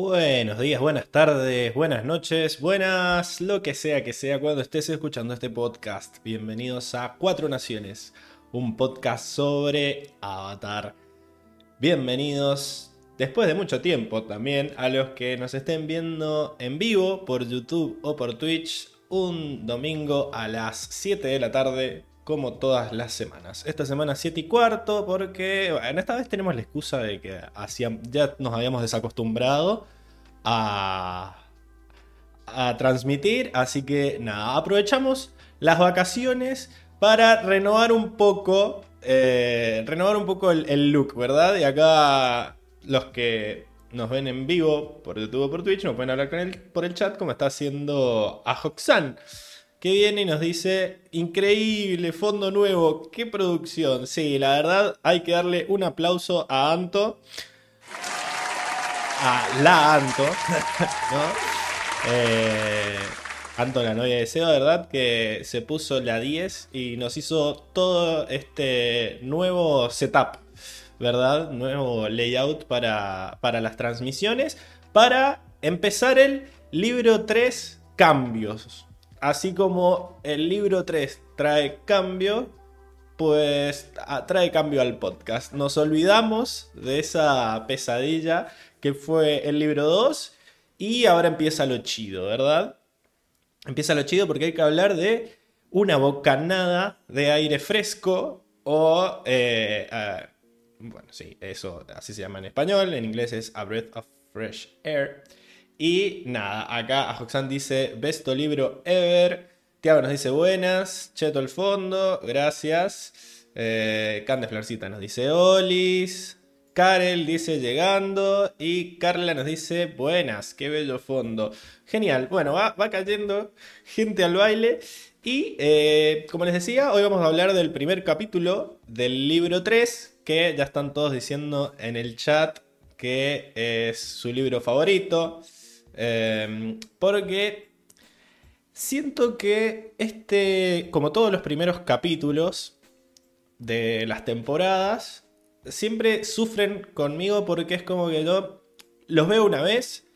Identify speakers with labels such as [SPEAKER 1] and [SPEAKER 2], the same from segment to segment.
[SPEAKER 1] Buenos días, buenas tardes, buenas noches, buenas, lo que sea que sea cuando estés escuchando este podcast. Bienvenidos a Cuatro Naciones, un podcast sobre Avatar. Bienvenidos, después de mucho tiempo también, a los que nos estén viendo en vivo por YouTube o por Twitch un domingo a las 7 de la tarde como todas las semanas. Esta semana 7 y cuarto porque, bueno, esta vez tenemos la excusa de que ya nos habíamos desacostumbrado a, transmitir, así que nada, aprovechamos las vacaciones para renovar un poco, eh, renovar un poco el, look, ¿verdad? Y acá los que nos ven en vivo por YouTube o por Twitch nos pueden hablar con él por el chat como está haciendo a Hoxan que viene y nos dice, increíble, fondo nuevo, qué producción. Sí, la verdad hay que darle un aplauso a Anto. A la Anto, ¿no? Eh, Anto, la novia de ¿verdad? Que se puso la 10 y nos hizo todo este nuevo setup, ¿verdad? Nuevo layout para, para las transmisiones. Para empezar el libro 3, cambios. Así como el libro 3 trae cambio, pues ah, trae cambio al podcast. Nos olvidamos de esa pesadilla que fue el libro 2 y ahora empieza lo chido, ¿verdad? Empieza lo chido porque hay que hablar de una bocanada de aire fresco o... Eh, bueno, sí, eso así se llama en español, en inglés es A Breath of Fresh Air. Y nada, acá Ajoxan dice, besto libro ever. Tiago nos dice buenas. Cheto el fondo, gracias. Eh, Cande Florcita nos dice olis. Karel dice llegando. Y Carla nos dice buenas, qué bello fondo. Genial, bueno, va, cayendo gente al baile. Y eh, como les decía, hoy vamos a hablar del primer capítulo del libro 3, que ya están todos diciendo en el chat que es su libro favorito. Em, porque siento que este, como todos los primeros capítulos de las temporadas, siempre sufren conmigo porque es como que yo los veo una vez,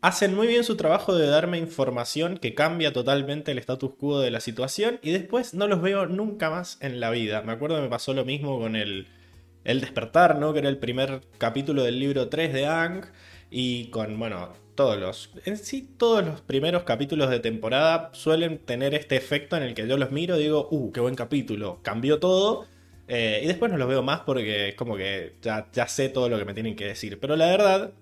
[SPEAKER 1] hacen muy bien su trabajo de darme información que cambia totalmente el status quo de la situación y después no los veo nunca más en la vida. Me acuerdo que me pasó lo mismo con el, el despertar, ¿no? Que era el primer capítulo del libro 3 de Ang y con, bueno, todos los. En sí, todos los primeros capítulos de temporada suelen tener este efecto en el que yo los miro y digo, uh, qué buen capítulo, cambió todo. Eh, y después no los veo más porque como que ya, ya sé todo lo que me tienen que decir. Pero la verdad,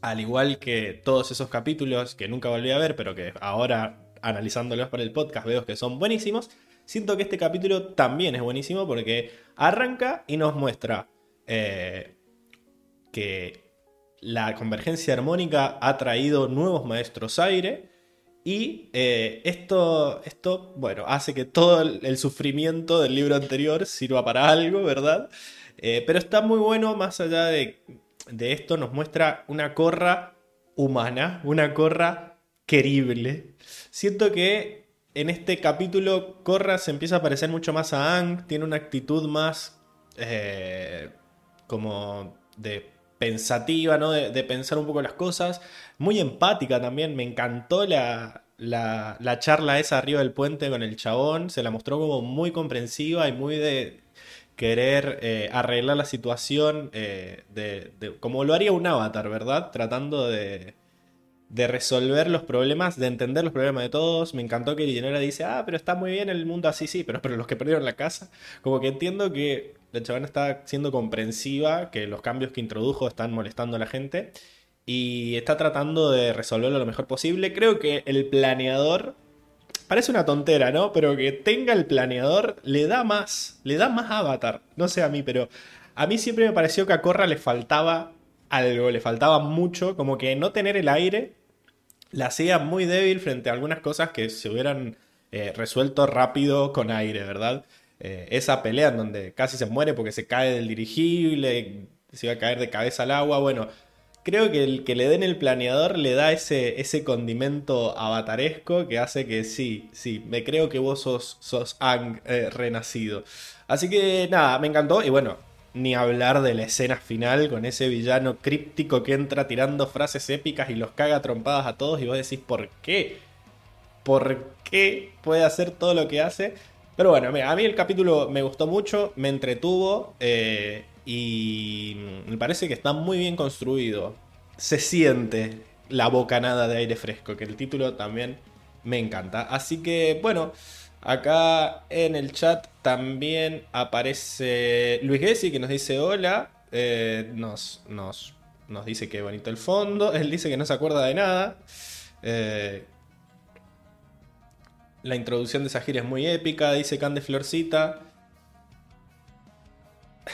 [SPEAKER 1] al igual que todos esos capítulos que nunca volví a ver, pero que ahora analizándolos para el podcast veo que son buenísimos, siento que este capítulo también es buenísimo porque arranca y nos muestra eh, que la convergencia armónica ha traído nuevos maestros aire y eh, esto, esto, bueno, hace que todo el, sufrimiento del libro anterior sirva para algo, ¿verdad? Eh, pero está muy bueno, más allá de, de esto, nos muestra una corra humana, una corra querible. Siento que en este capítulo Corra se empieza a parecer mucho más a Ang, tiene una actitud más eh, como de pensativa, ¿no? De, pensar un poco las cosas. Muy empática también. Me encantó la, la, charla esa arriba del puente con el chabón. Se la mostró como muy comprensiva y muy de querer eh, arreglar la situación eh, de, como lo haría un avatar, ¿verdad? Tratando de, de resolver los problemas, de entender los problemas de todos. Me encantó que Llenera dice, ah, pero está muy bien el mundo así, sí, pero, pero los que perdieron la casa. Como que entiendo que la chavana está siendo comprensiva, que los cambios que introdujo están molestando a la gente y está tratando de resolverlo lo mejor posible. Creo que el planeador parece una tontera, ¿no? Pero que tenga el planeador le da más, le da más avatar. No sé a mí, pero a mí siempre me pareció que a Corra le faltaba algo, le faltaba mucho, como que no tener el aire la hacía muy débil frente a algunas cosas que se hubieran eh, resuelto rápido con aire, ¿verdad? Eh, esa pelea en donde casi se muere porque se cae del dirigible, se iba a caer de cabeza al agua, bueno, creo que el que le den el planeador le da ese, ese condimento avataresco que hace que sí, sí, me creo que vos sos, sos Ang eh, renacido. Así que nada, me encantó y bueno, Ni hablar de la escena final con ese villano críptico que entra tirando frases épicas y los caga trompadas a todos y vos decís, ¿por qué? ¿Por qué puede hacer todo lo que hace? Pero bueno, a mí el capítulo me gustó mucho, me entretuvo eh, y me parece que está muy bien construido. Se siente la bocanada de aire fresco, que el título también me encanta. Así que bueno, acá en el chat también aparece Luis Gessi que nos dice hola. Eh, nos, nos, nos dice que bonito el fondo. Él dice que no se acuerda de nada. Eh, la introducción de Sahir es muy épica, dice Cande Florcita.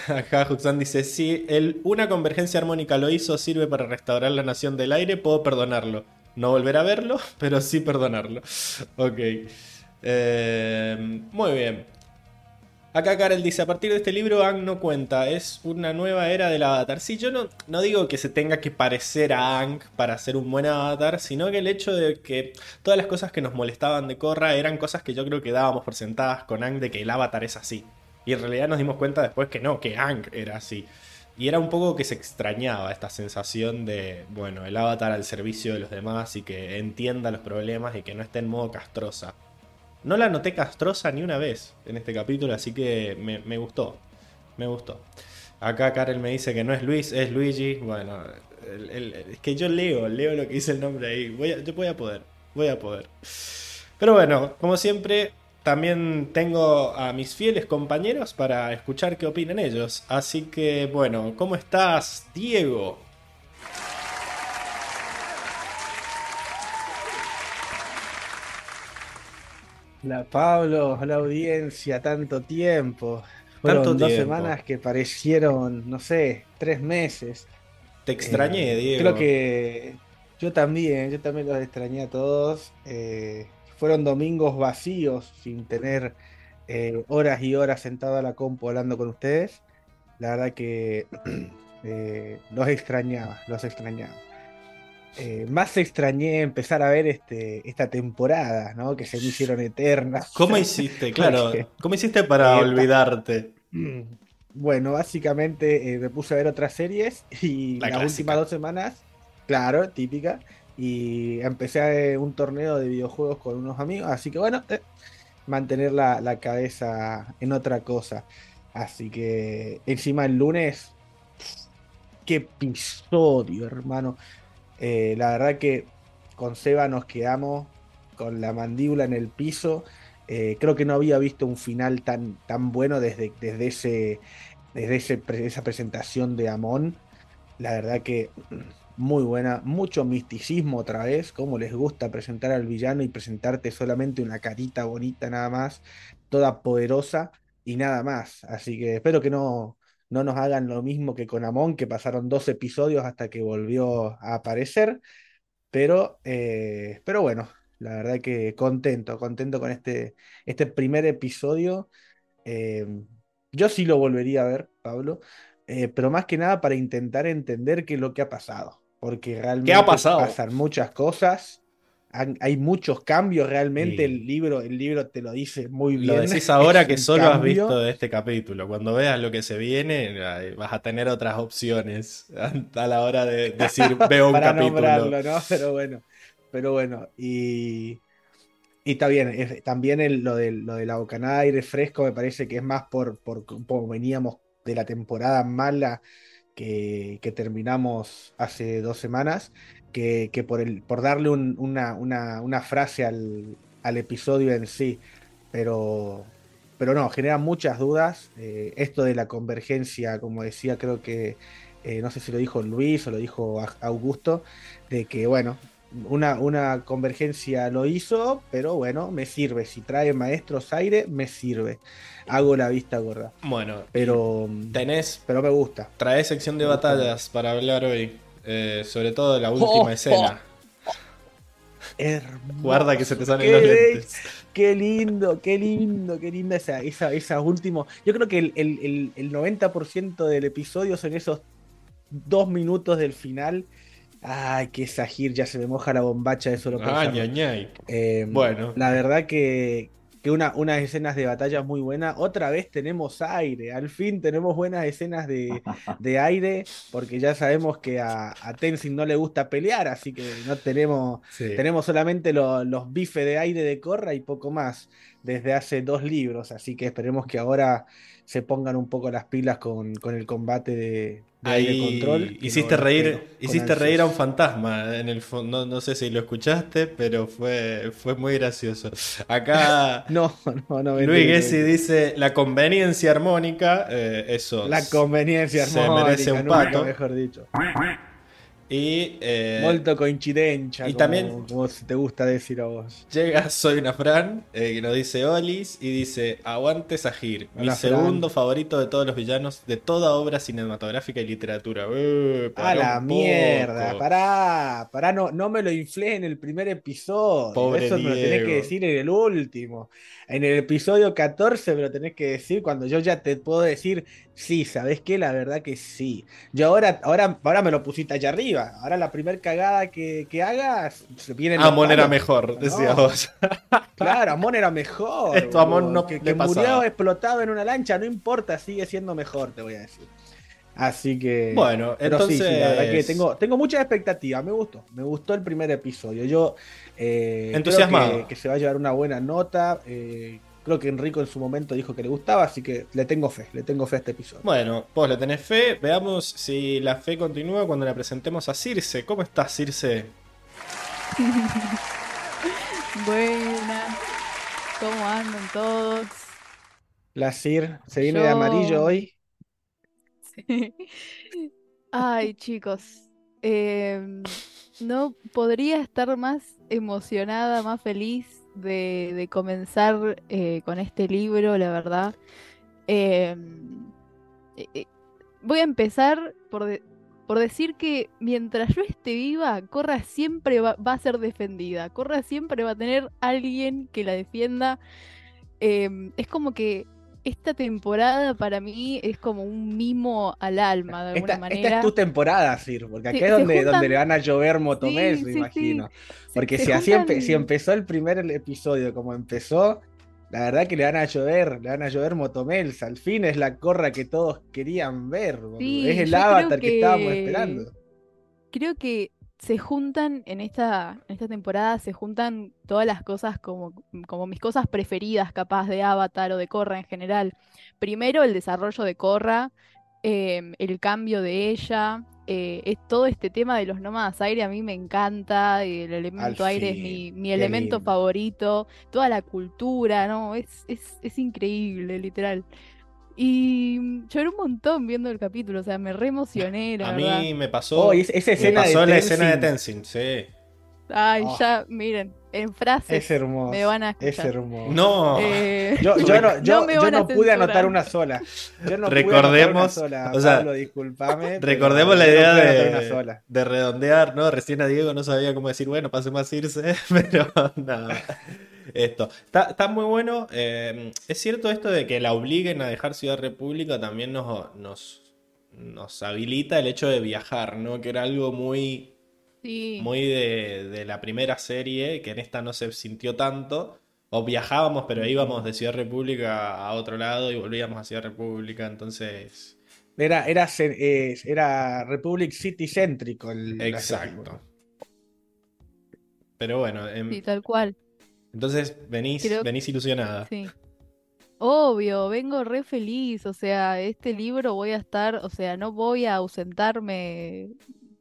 [SPEAKER 1] Acá Huxan dice, si el, una convergencia armónica lo hizo, sirve para restaurar la nación del aire, puedo perdonarlo. No volver a verlo, pero sí perdonarlo. ok. Eh, muy bien. Acá Karel dice, a partir de este libro Ang no cuenta, es una nueva era del avatar. Sí, yo no, no digo que se tenga que parecer a Ang para ser un buen avatar, sino que el hecho de que todas las cosas que nos molestaban de Korra eran cosas que yo creo que dábamos por sentadas con Ang de que el avatar es así. Y en realidad nos dimos cuenta después que no, que Ang era así. Y era un poco que se extrañaba esta sensación de, bueno, el avatar al servicio de los demás y que entienda los problemas y que no esté en modo castrosa. No la noté castrosa ni una vez en este capítulo, así que me, gustó. Me gustó. Acá Karel me dice que no es Luis, es Luigi. Bueno, es que yo leo, leo lo que dice el nombre ahí. Voy yo voy a poder, voy a poder. Pero bueno, como siempre, también tengo a mis fieles compañeros para escuchar qué opinan ellos. Así que bueno, ¿cómo estás, Diego?
[SPEAKER 2] Hola Pablo, hola audiencia, tanto tiempo. Fueron dos semanas que parecieron, no sé, tres meses.
[SPEAKER 1] Te extrañé,
[SPEAKER 2] eh,
[SPEAKER 1] Diego.
[SPEAKER 2] Creo que yo también, yo también los extrañé a todos. Eh, fueron domingos vacíos, sin tener eh, horas y horas sentado a la compu hablando con ustedes. La verdad que los extrañaba, los extrañaba. Eh, más extrañé empezar a ver este, esta temporada, ¿no? Que se me hicieron eternas.
[SPEAKER 1] ¿Cómo hiciste? Claro, ¿cómo hiciste para olvidarte?
[SPEAKER 2] Bueno, básicamente eh, me puse a ver otras series y las últimas dos semanas, claro, típica, y empecé un torneo de videojuegos con unos amigos, así que bueno, eh, mantener la, la cabeza en otra cosa. Así que encima el lunes, qué episodio, hermano. Eh, la verdad que con Seba nos quedamos con la mandíbula en el piso. Eh, creo que no había visto un final tan, tan bueno desde, desde, ese, desde esa presentación de Amon. La verdad que muy buena, mucho misticismo otra vez, como les gusta presentar al villano y presentarte solamente una carita bonita nada más, toda poderosa y nada más. Así que espero que no, no nos hagan lo mismo que con Amon, que pasaron dos episodios hasta que volvió a aparecer. Pero, eh, pero bueno, la verdad que contento, contento con este, este primer episodio. Eh, yo sí lo volvería a ver, Pablo, eh, pero más que nada para intentar entender qué es lo que ha pasado. Porque realmente
[SPEAKER 1] ha pasado?
[SPEAKER 2] pasan muchas cosas hay muchos cambios realmente. El libro, el libro te lo dice muy bien.
[SPEAKER 1] Lo decís ahora que solo has visto de este capítulo. Cuando veas lo que se viene, vas a tener otras opciones a la hora de decir veo un
[SPEAKER 2] Para
[SPEAKER 1] capítulo.
[SPEAKER 2] ¿no? Pero bueno, pero bueno, y, y está bien. también lo, de, lo de la bocanada de aire fresco me parece que es más por, por como veníamos de la temporada mala que, que terminamos hace dos semanas que, por, el, por darle una, frase al, episodio en sí. Pero, pero no, genera muchas dudas. Eh, esto de la convergencia, como decía, creo que, eh, no sé si lo dijo Luis o lo dijo Augusto, de que, bueno, una, una, convergencia lo hizo, pero bueno, me sirve. Si trae maestros aire, me sirve. Hago la vista gorda.
[SPEAKER 1] Bueno,
[SPEAKER 2] pero
[SPEAKER 1] tenés.
[SPEAKER 2] Pero me gusta.
[SPEAKER 1] Trae sección de batallas para hablar hoy. Eh, sobre todo la última oh, escena.
[SPEAKER 2] Oh.
[SPEAKER 1] Guarda que se te salen los lentes.
[SPEAKER 2] Qué lindo, qué lindo, qué linda esa, esa, esa última. Yo creo que el, el, el 90% del episodio son esos dos minutos del final. Ay, que Sahir ya se me moja la bombacha, eso lo
[SPEAKER 1] Ay, ay,
[SPEAKER 2] eh, Bueno. La verdad que, que una, unas escenas de batalla muy buenas. Otra vez tenemos aire, al fin tenemos buenas escenas de, aire, porque ya sabemos que a, a, Tenzin no le gusta pelear, así que no tenemos, tenemos solamente los bifes de aire de Corra y poco más desde hace dos libros, así que esperemos que ahora se pongan un poco las pilas con, con el combate de,
[SPEAKER 1] Ahí control. Hiciste reír, hiciste reír a un fantasma en el fondo. No, sé si lo escuchaste, pero fue, fue muy gracioso. Acá
[SPEAKER 2] no, no, no
[SPEAKER 1] Luis Gessi dice la conveniencia armónica. Eh, eso.
[SPEAKER 2] La conveniencia armónica. Se merece un pato. Mejor dicho.
[SPEAKER 1] Y. Eh,
[SPEAKER 2] Molto coincidencia. Y también. Como te gusta decir a vos.
[SPEAKER 1] Llega Soy una Fran, eh, que nos dice Olis, y dice: Aguante Sahir, mi segundo favorito de todos los villanos de toda obra cinematográfica y literatura.
[SPEAKER 2] A la mierda, pará, pará, no, no me lo inflé en el primer episodio. Pobre Eso me lo tenés que decir en el último. En el episodio 14 me lo tenés que decir cuando yo ya te puedo decir, sí, ¿sabes qué? La verdad que sí. Yo ahora, ahora, ahora me lo pusiste allá arriba. Ahora la primer cagada que, que hagas,
[SPEAKER 1] se viene Amon era mejor, decía vos.
[SPEAKER 2] Claro, Amon era mejor.
[SPEAKER 1] Esto Amon no
[SPEAKER 2] que, que murió explotado en una lancha, no importa, sigue siendo mejor, te voy a decir. Así que.
[SPEAKER 1] Bueno, entonces. la verdad
[SPEAKER 2] que tengo, tengo muchas expectativas. Me gustó. Me gustó el primer episodio. Yo.
[SPEAKER 1] Eh, Entusiasmado.
[SPEAKER 2] que, se va a llevar una buena nota. Eh, creo que Enrico en su momento dijo que le gustaba, así que le tengo fe. Le tengo fe a este episodio.
[SPEAKER 1] Bueno, vos le tenés fe. Veamos si la fe continúa cuando la presentemos a Circe. ¿Cómo estás, Circe?
[SPEAKER 3] Buena. ¿Cómo andan todos?
[SPEAKER 2] La Cir se viene de amarillo hoy.
[SPEAKER 3] Ay, chicos, em, no podría estar más emocionada, más feliz de, comenzar eh, con este libro, la verdad. Em, eh, eh, voy a empezar por, por, decir que mientras yo esté viva, Corra siempre va, a ser defendida. Corra siempre va a tener alguien que la defienda. Em, es como que esta temporada para mí es como un mimo al alma, de alguna manera.
[SPEAKER 2] Esta es tu temporada, Sir, porque aquí es donde, donde le van a llover motomés, me imagino. Porque si así si empezó el primer episodio como empezó, la verdad que le van a llover, le van a llover motomels. Al fin es la corra que todos querían ver. es el avatar que... estábamos esperando.
[SPEAKER 3] Creo que se juntan en esta, en esta temporada, se juntan todas las cosas como, como mis cosas preferidas, capaz de Avatar o de Korra en general. Primero, el desarrollo de Korra, em, el cambio de ella, eh, es todo este tema de los nómadas aire a mí me encanta, el elemento aire es mi, elemento favorito, toda la cultura, ¿no? Es, es, es increíble, literal. Y lloré un montón viendo el capítulo, o sea, me re emocioné.
[SPEAKER 1] a mí me pasó.
[SPEAKER 2] Oh, esa escena
[SPEAKER 1] pasó la escena de Tenzin, sí.
[SPEAKER 3] Ay, oh. ya, miren, en frases
[SPEAKER 2] es hermoso,
[SPEAKER 3] me van a
[SPEAKER 2] escuchar. Es hermoso.
[SPEAKER 1] No.
[SPEAKER 2] Eh, yo, yo, no, yo, yo no pude anotar una sola. Yo no
[SPEAKER 1] recordemos,
[SPEAKER 2] pude anotar una sola. O sea, Pablo, disculpame,
[SPEAKER 1] recordemos la idea de, de, redondear, ¿no? Recién a Diego no sabía cómo decir, bueno, pasemos a irse, pero nada esto. Está, muy bueno. Eh, es cierto esto de que la obliguen a dejar Ciudad República también nos, nos, habilita el hecho de viajar, ¿no? Que era algo muy, muy de, la primera serie, que en esta no se sintió tanto. O viajábamos, pero íbamos de Ciudad República a otro lado y volvíamos a Ciudad República, entonces...
[SPEAKER 2] Era, era, era Republic City céntrico el
[SPEAKER 1] Exacto. Pero bueno.
[SPEAKER 3] En... Sí, tal cual.
[SPEAKER 1] Entonces venís, venís ilusionada.
[SPEAKER 3] Sí. Obvio, vengo re feliz, o sea, este libro voy a estar, o sea, no voy a ausentarme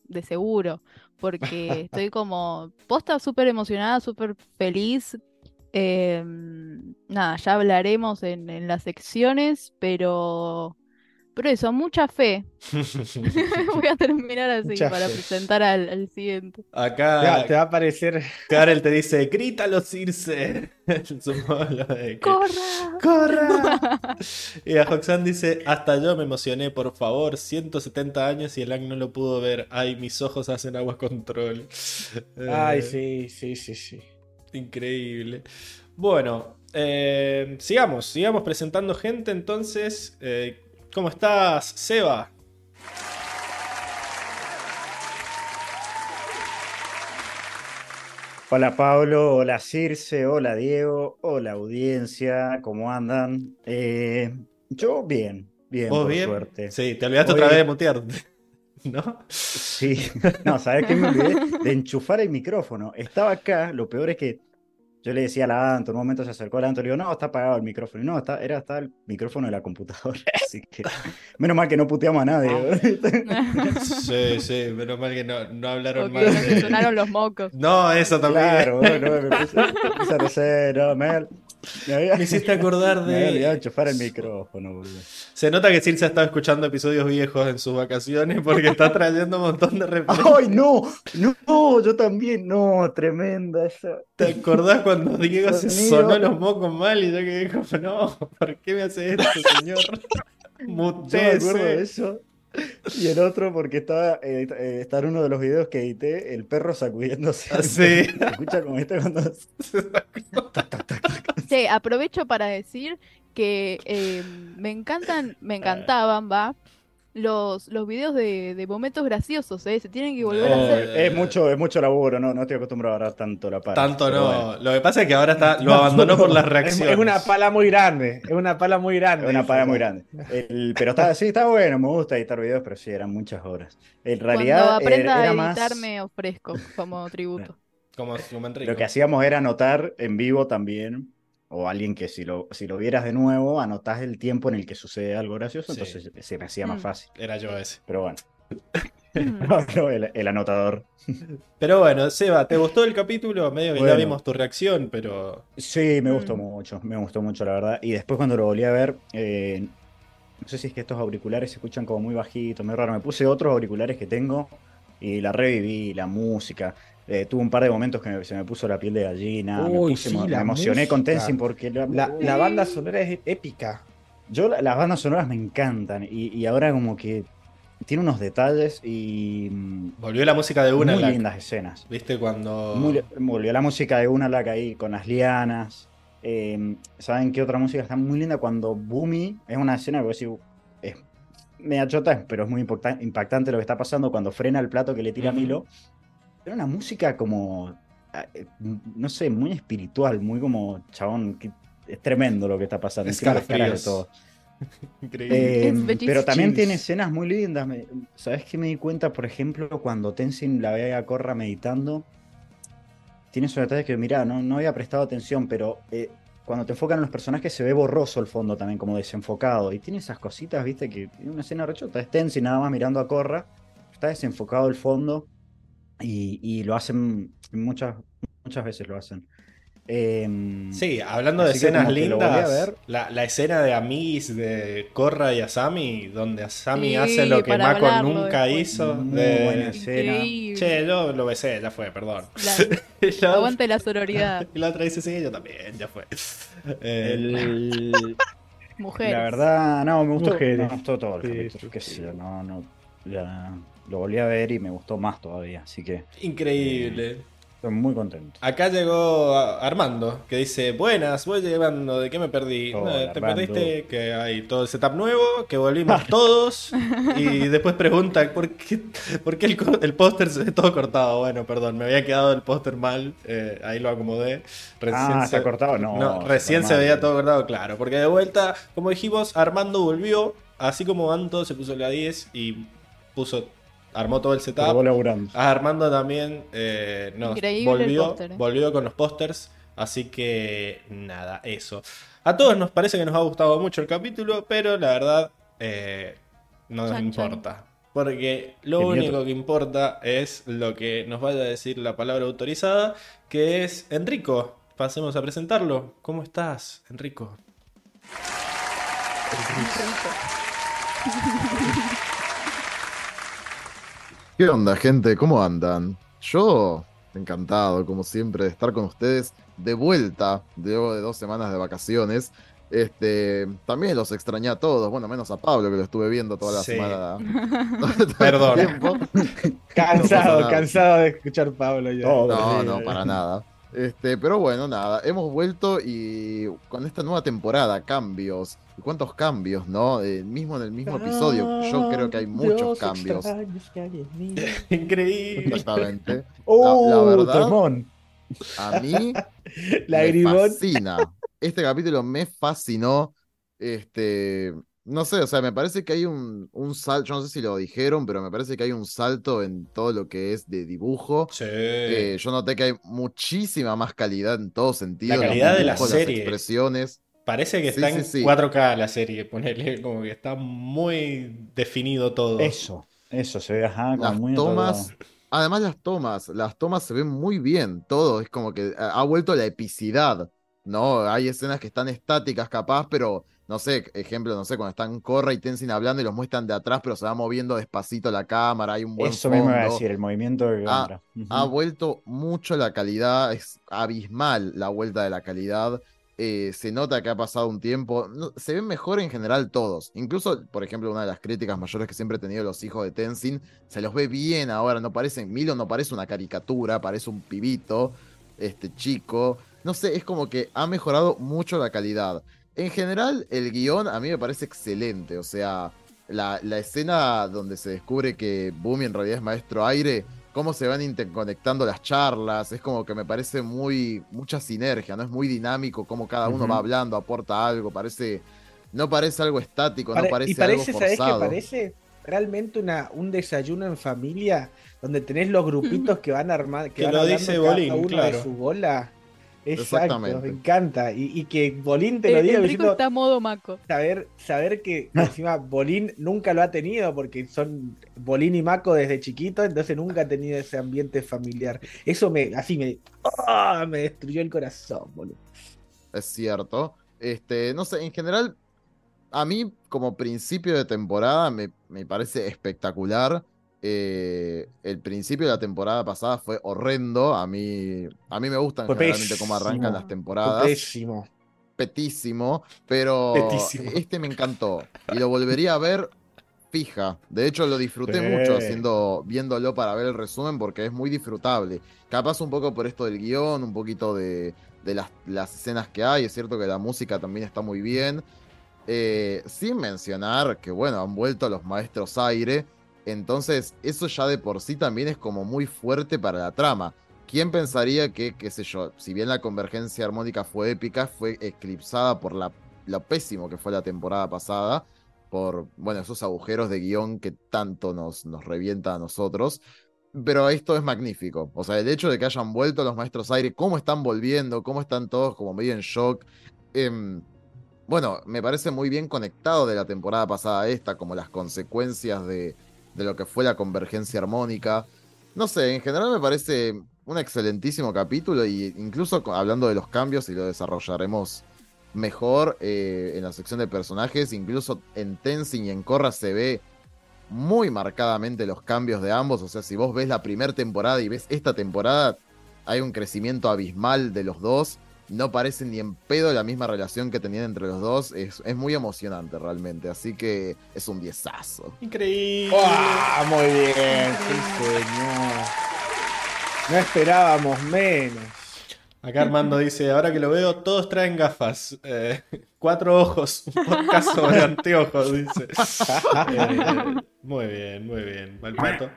[SPEAKER 3] de seguro, porque estoy como, posta súper emocionada, súper feliz. Em, nada, ya hablaremos en las secciones, pero pero eso, mucha fe. Voy a terminar así para presentar al, siguiente.
[SPEAKER 1] Acá
[SPEAKER 2] te va, a aparecer.
[SPEAKER 1] Karel te dice: grítalo, Circe.
[SPEAKER 3] ¡Corra!
[SPEAKER 1] ¡Corra! y a Hoxan dice: Hasta yo me emocioné, por favor. 170 años y el Ang no lo pudo ver. Ay, mis ojos hacen agua control.
[SPEAKER 2] Ay, eh, sí, sí, sí, sí.
[SPEAKER 1] Increíble. Bueno, eh, sigamos, sigamos presentando gente entonces. Eh, ¿Cómo estás, Seba?
[SPEAKER 4] Hola Pablo, hola Circe, hola Diego, hola audiencia, ¿cómo andan? Eh, yo bien, bien, por suerte.
[SPEAKER 1] Sí, te olvidaste otra vez de mutearte. ¿No?
[SPEAKER 4] Sí, no, ¿sabes qué me olvidé? De enchufar el micrófono. Estaba acá, lo peor es que yo le decía a la Anto, en un momento se acercó a la Anto, le digo, no, está apagado el micrófono. Y no, está, era hasta el micrófono de la computadora. Así que, menos mal que no puteamos a nadie.
[SPEAKER 1] sí, sí, menos mal que no, no hablaron
[SPEAKER 3] mal.
[SPEAKER 1] De...
[SPEAKER 3] sonaron los mocos.
[SPEAKER 1] No, eso también.
[SPEAKER 4] Claro, bueno, me puse, me puse a no, me,
[SPEAKER 1] me, hiciste acordar de.
[SPEAKER 4] Me había enchufar el micrófono, boludo.
[SPEAKER 1] Se nota que Silsa estado escuchando episodios viejos en sus vacaciones porque está trayendo un montón de referencias.
[SPEAKER 4] ¡Ay, no! No, yo también. No, tremenda esa.
[SPEAKER 1] ¿Te acordás cuando Diego se sonó los mocos mal y yo que dijo, no, ¿por qué me hace esto, señor?
[SPEAKER 4] Mutese. Yo me acuerdo de eso. Y el otro, porque estaba eh, eh, está en uno de los videos que edité, el perro sacudiéndose.
[SPEAKER 1] Ah, sí.
[SPEAKER 4] escucha como este cuando.
[SPEAKER 3] sí, aprovecho para decir que eh, me encantan, me encantaban, va, los, los videos de, de momentos graciosos, ¿eh? Se tienen que volver a hacer.
[SPEAKER 4] Es mucho, es mucho laburo, no, no estoy acostumbrado a dar tanto la pala.
[SPEAKER 1] Tanto no. Lo que pasa es que ahora está, lo abandonó por las reacciones.
[SPEAKER 2] Es, una pala muy grande, es una pala muy grande.
[SPEAKER 4] Es una pala muy grande. pero está, sí, está bueno, me gusta editar videos, pero sí, eran muchas horas. En realidad,
[SPEAKER 3] Cuando aprenda
[SPEAKER 4] era,
[SPEAKER 3] a editar, me ofrezco como tributo.
[SPEAKER 1] como,
[SPEAKER 4] Lo que hacíamos era anotar en vivo también o alguien que si lo, si lo vieras de nuevo, anotás el tiempo en el que sucede algo gracioso, entonces se me hacía más mm. fácil.
[SPEAKER 1] Era yo ese.
[SPEAKER 4] Pero bueno. Mm. el, anotador.
[SPEAKER 1] Pero bueno, Seba, ¿te gustó el capítulo? Medio que ya vimos tu reacción, pero.
[SPEAKER 4] Sí, me gustó mm. mucho, me gustó mucho, la verdad. Y después cuando lo volví a ver, eh, no sé si es que estos auriculares se escuchan como muy bajito, muy raro. Me puse otros auriculares que tengo y la reviví, la música. Eh, tuve un par de momentos que se me puso la piel de gallina. me, emocioné con Tenzin porque
[SPEAKER 2] la, banda sonora es épica.
[SPEAKER 4] Yo las bandas sonoras me encantan y, ahora como que tiene unos detalles y
[SPEAKER 1] mm, volvió la música de una
[SPEAKER 4] muy lindas escenas.
[SPEAKER 1] ¿Viste cuando
[SPEAKER 4] volvió la música de una la ahí con las lianas? Em, ¿Saben qué otra música está muy linda? Cuando Boomy es una escena que decir, es media chota, pero es muy impactante lo que está pasando cuando frena el plato que le tira Milo era una música como, ah, eh, no sé, muy espiritual, muy como, chabón, es tremendo lo que está pasando. Es de todo. Increíble. Eh, pero también tiene escenas muy lindas. ¿Sabes qué me di cuenta, por ejemplo, cuando Tenzin la ve a Corra meditando? Tiene esos detalles que, mira, no, no había prestado atención, pero eh, cuando te enfocan en los personajes se ve borroso el fondo también, como desenfocado. Y tiene esas cositas, viste, que tiene una escena rechota. Es Tenzin nada más mirando a Corra. Está desenfocado el fondo y, lo hacen muchas, muchas veces lo hacen. Em,
[SPEAKER 1] sí, hablando de escenas lindas, La, escena de Amis de Korra y Asami, donde Asami hace lo que Mako nunca hizo. de...
[SPEAKER 4] buena escena.
[SPEAKER 1] Che, yo lo besé, ya fue, perdón.
[SPEAKER 3] aguante la sororidad.
[SPEAKER 1] y la otra dice, sí, yo también, ya fue.
[SPEAKER 4] El... Mujeres. La verdad, no, me gustó, me gustó todo el capítulo. no, no, lo volví a ver y me gustó más todavía, así que...
[SPEAKER 1] Increíble.
[SPEAKER 4] Eh, estoy muy contento.
[SPEAKER 1] Acá llegó Armando, que dice, buenas, voy llegando, ¿de qué me perdí? te perdiste que hay todo el setup nuevo, que volvimos todos, y después pregunta, ¿por qué, por qué el, póster se ve todo cortado? Bueno, perdón, me había quedado el póster mal, eh, ahí lo acomodé.
[SPEAKER 4] Recién ah, se... cortado? No.
[SPEAKER 1] recién se veía todo cortado, claro, porque de vuelta, como dijimos, Armando volvió, así como Anto se puso la 10 y puso armó todo el setup. Ah, Armando también eh, volvió, eh. volvió con los pósters. Así que nada, eso. A todos nos parece que nos ha gustado mucho el capítulo, pero la verdad eh, no nos importa. Porque lo único que importa es lo que nos vaya a decir la palabra autorizada, que es Enrico. Pasemos a presentarlo. ¿Cómo estás, Enrico? Enrico.
[SPEAKER 5] ¿Qué onda, gente? ¿Cómo andan? Yo, encantado, como siempre, de estar con ustedes de vuelta, luego de dos semanas de vacaciones. Este, también los extrañé a todos, bueno, menos a Pablo, que lo estuve viendo toda la semana.
[SPEAKER 1] Perdón.
[SPEAKER 2] cansado, cansado de escuchar Pablo. Ya.
[SPEAKER 5] no, no, para nada. Este, pero bueno, nada, hemos vuelto y con esta nueva temporada, cambios. ¿Y cuántos cambios, no? Eh, mismo en el mismo episodio, yo creo que hay muchos cambios.
[SPEAKER 1] Increíble.
[SPEAKER 5] Exactamente.
[SPEAKER 2] Uh, la, verdad,
[SPEAKER 5] A mí
[SPEAKER 2] La
[SPEAKER 5] me fascina. Este capítulo me fascinó. Este, no sé, o sea, me parece que hay un, un salto, yo no sé si lo dijeron, pero me parece que hay un salto en todo lo que es de dibujo.
[SPEAKER 1] Sí.
[SPEAKER 5] Eh, yo noté que hay muchísima más calidad en todo sentido.
[SPEAKER 1] La calidad de la serie.
[SPEAKER 5] Las expresiones.
[SPEAKER 1] Parece que
[SPEAKER 5] Sí,
[SPEAKER 1] está
[SPEAKER 5] sí,
[SPEAKER 1] en
[SPEAKER 5] sí.
[SPEAKER 1] 4K la serie, ponele, como que está muy definido todo.
[SPEAKER 4] Eso, eso se ve, ajá, como
[SPEAKER 5] Las
[SPEAKER 4] muy
[SPEAKER 5] tomas, además las tomas, las tomas se ven muy bien, todo, es como que ha ha vuelto la epicidad, ¿no? Hay escenas que están estáticas capaz, pero no sé, ejemplo, no sé, cuando están Korra y Tenzin hablando y los muestran de atrás, pero se va moviendo despacito la cámara, hay un buen
[SPEAKER 4] Eso mismo iba a
[SPEAKER 5] fondo.
[SPEAKER 4] decir, el movimiento de.
[SPEAKER 5] Ha vuelto mucho la calidad, es abismal la vuelta de la calidad. eh, se nota que ha pasado un tiempo. no- se ven mejor en general todos. Incluso, por ejemplo, una de las críticas mayores que siempre he tenido los hijos de Tenzin, se los ve bien ahora. No parecen, Milo no parece una caricatura, parece un pibito, este chico. No sé, es como que ha mejorado mucho la calidad. En general, el guion a mí me parece excelente. O sea, la, la escena donde se descubre que Boomy en realidad es maestro aire, cómo se van interconectando las charlas, es como que me parece muy, mucha sinergia, ¿no? Es muy dinámico, cómo cada uno va hablando, aporta algo, parece, no parece algo estático, no
[SPEAKER 2] Pare-
[SPEAKER 5] parece,
[SPEAKER 2] y parece,
[SPEAKER 5] algo
[SPEAKER 2] ¿sabés qué
[SPEAKER 5] forzado.
[SPEAKER 2] parece? Realmente una, un desayuno en familia donde tenés los grupitos que van armando, que,
[SPEAKER 1] Que
[SPEAKER 2] van
[SPEAKER 1] lo dice
[SPEAKER 2] cada
[SPEAKER 1] Bolín,
[SPEAKER 2] uno
[SPEAKER 1] claro.
[SPEAKER 2] de su bola. Exacto,
[SPEAKER 5] Exactamente.
[SPEAKER 2] me encanta. Y, y que Bolín te lo diga
[SPEAKER 3] el Rico
[SPEAKER 2] diciendo,
[SPEAKER 3] está a modo maco.
[SPEAKER 2] saber, saber que encima Bolín nunca lo ha tenido porque son Bolín y Mako desde chiquito, entonces nunca ha tenido ese ambiente familiar. Eso me, así me, ¡ah! me destruyó el corazón, boludo.
[SPEAKER 5] Es cierto. Este, no sé, en general, a mí como principio de temporada me, me parece espectacular. Eh, el principio de la temporada pasada fue horrendo. A mí, a mí me gustan
[SPEAKER 2] Fue
[SPEAKER 5] generalmente cómo arrancan las temporadas.
[SPEAKER 2] Pésimo.
[SPEAKER 5] petísimo, pero
[SPEAKER 1] Petísimo.
[SPEAKER 5] este me encantó y lo volvería a ver fija. De hecho, lo disfruté
[SPEAKER 4] Sí.
[SPEAKER 5] mucho haciendo, viéndolo para ver el resumen porque es muy disfrutable. Capaz un poco por esto del guion, un poquito de, de las, las escenas que hay. Es cierto que la música también está muy bien. Eh, sin mencionar que, bueno, han vuelto los maestros aire. Entonces, eso ya de por sí también es como muy fuerte para la trama. ¿Quién pensaría que, qué sé yo, si bien la convergencia armónica fue épica, fue eclipsada por la, lo pésimo que fue la temporada pasada? Por, bueno, esos agujeros de guion que tanto nos, nos revienta a nosotros. Pero esto es magnífico. O sea, el hecho de que hayan vuelto los maestros aire, cómo están volviendo, cómo están todos como medio en shock. Em, bueno, me parece muy bien conectado de la temporada pasada a esta, como las consecuencias de, de lo que fue la convergencia armónica. No sé, en general me parece un excelentísimo capítulo y incluso hablando de los cambios y lo desarrollaremos mejor eh, en la sección de personajes, incluso en Tenzin y en Korra se ve muy marcadamente los cambios de ambos, o sea, si vos ves la primera temporada y ves esta temporada, hay un crecimiento abismal de los dos, no parece ni en pedo la misma relación que tenían entre los dos, es, es muy emocionante realmente, así que es un diezazo.
[SPEAKER 1] Increíble.
[SPEAKER 2] ¡Ah! Muy bien, sí, señor. No esperábamos menos.
[SPEAKER 1] Acá Armando dice, ahora que lo veo, todos traen gafas. Eh, cuatro ojos, un podcast sobre anteojos, dice. Eh, muy bien, muy bien. Malpato.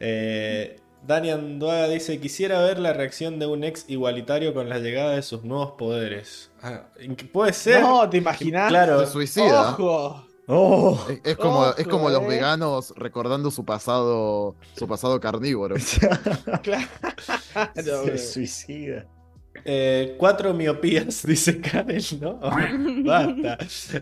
[SPEAKER 1] Eh, Dani Anduaga dice, quisiera ver la reacción de un ex igualitario con la llegada de sus nuevos poderes. Ah, ¿Puede ser?
[SPEAKER 2] No, ¿te imaginas?
[SPEAKER 1] Claro.
[SPEAKER 5] Se suicida.
[SPEAKER 2] ¡Ojo!
[SPEAKER 4] ¡Oh!
[SPEAKER 5] Es, es como, es como los
[SPEAKER 2] eh.
[SPEAKER 5] veganos recordando su pasado, su pasado carnívoro.
[SPEAKER 2] Claro.
[SPEAKER 4] Se suicida.
[SPEAKER 1] Eh, cuatro miopías, dice Karen, ¿no? Basta.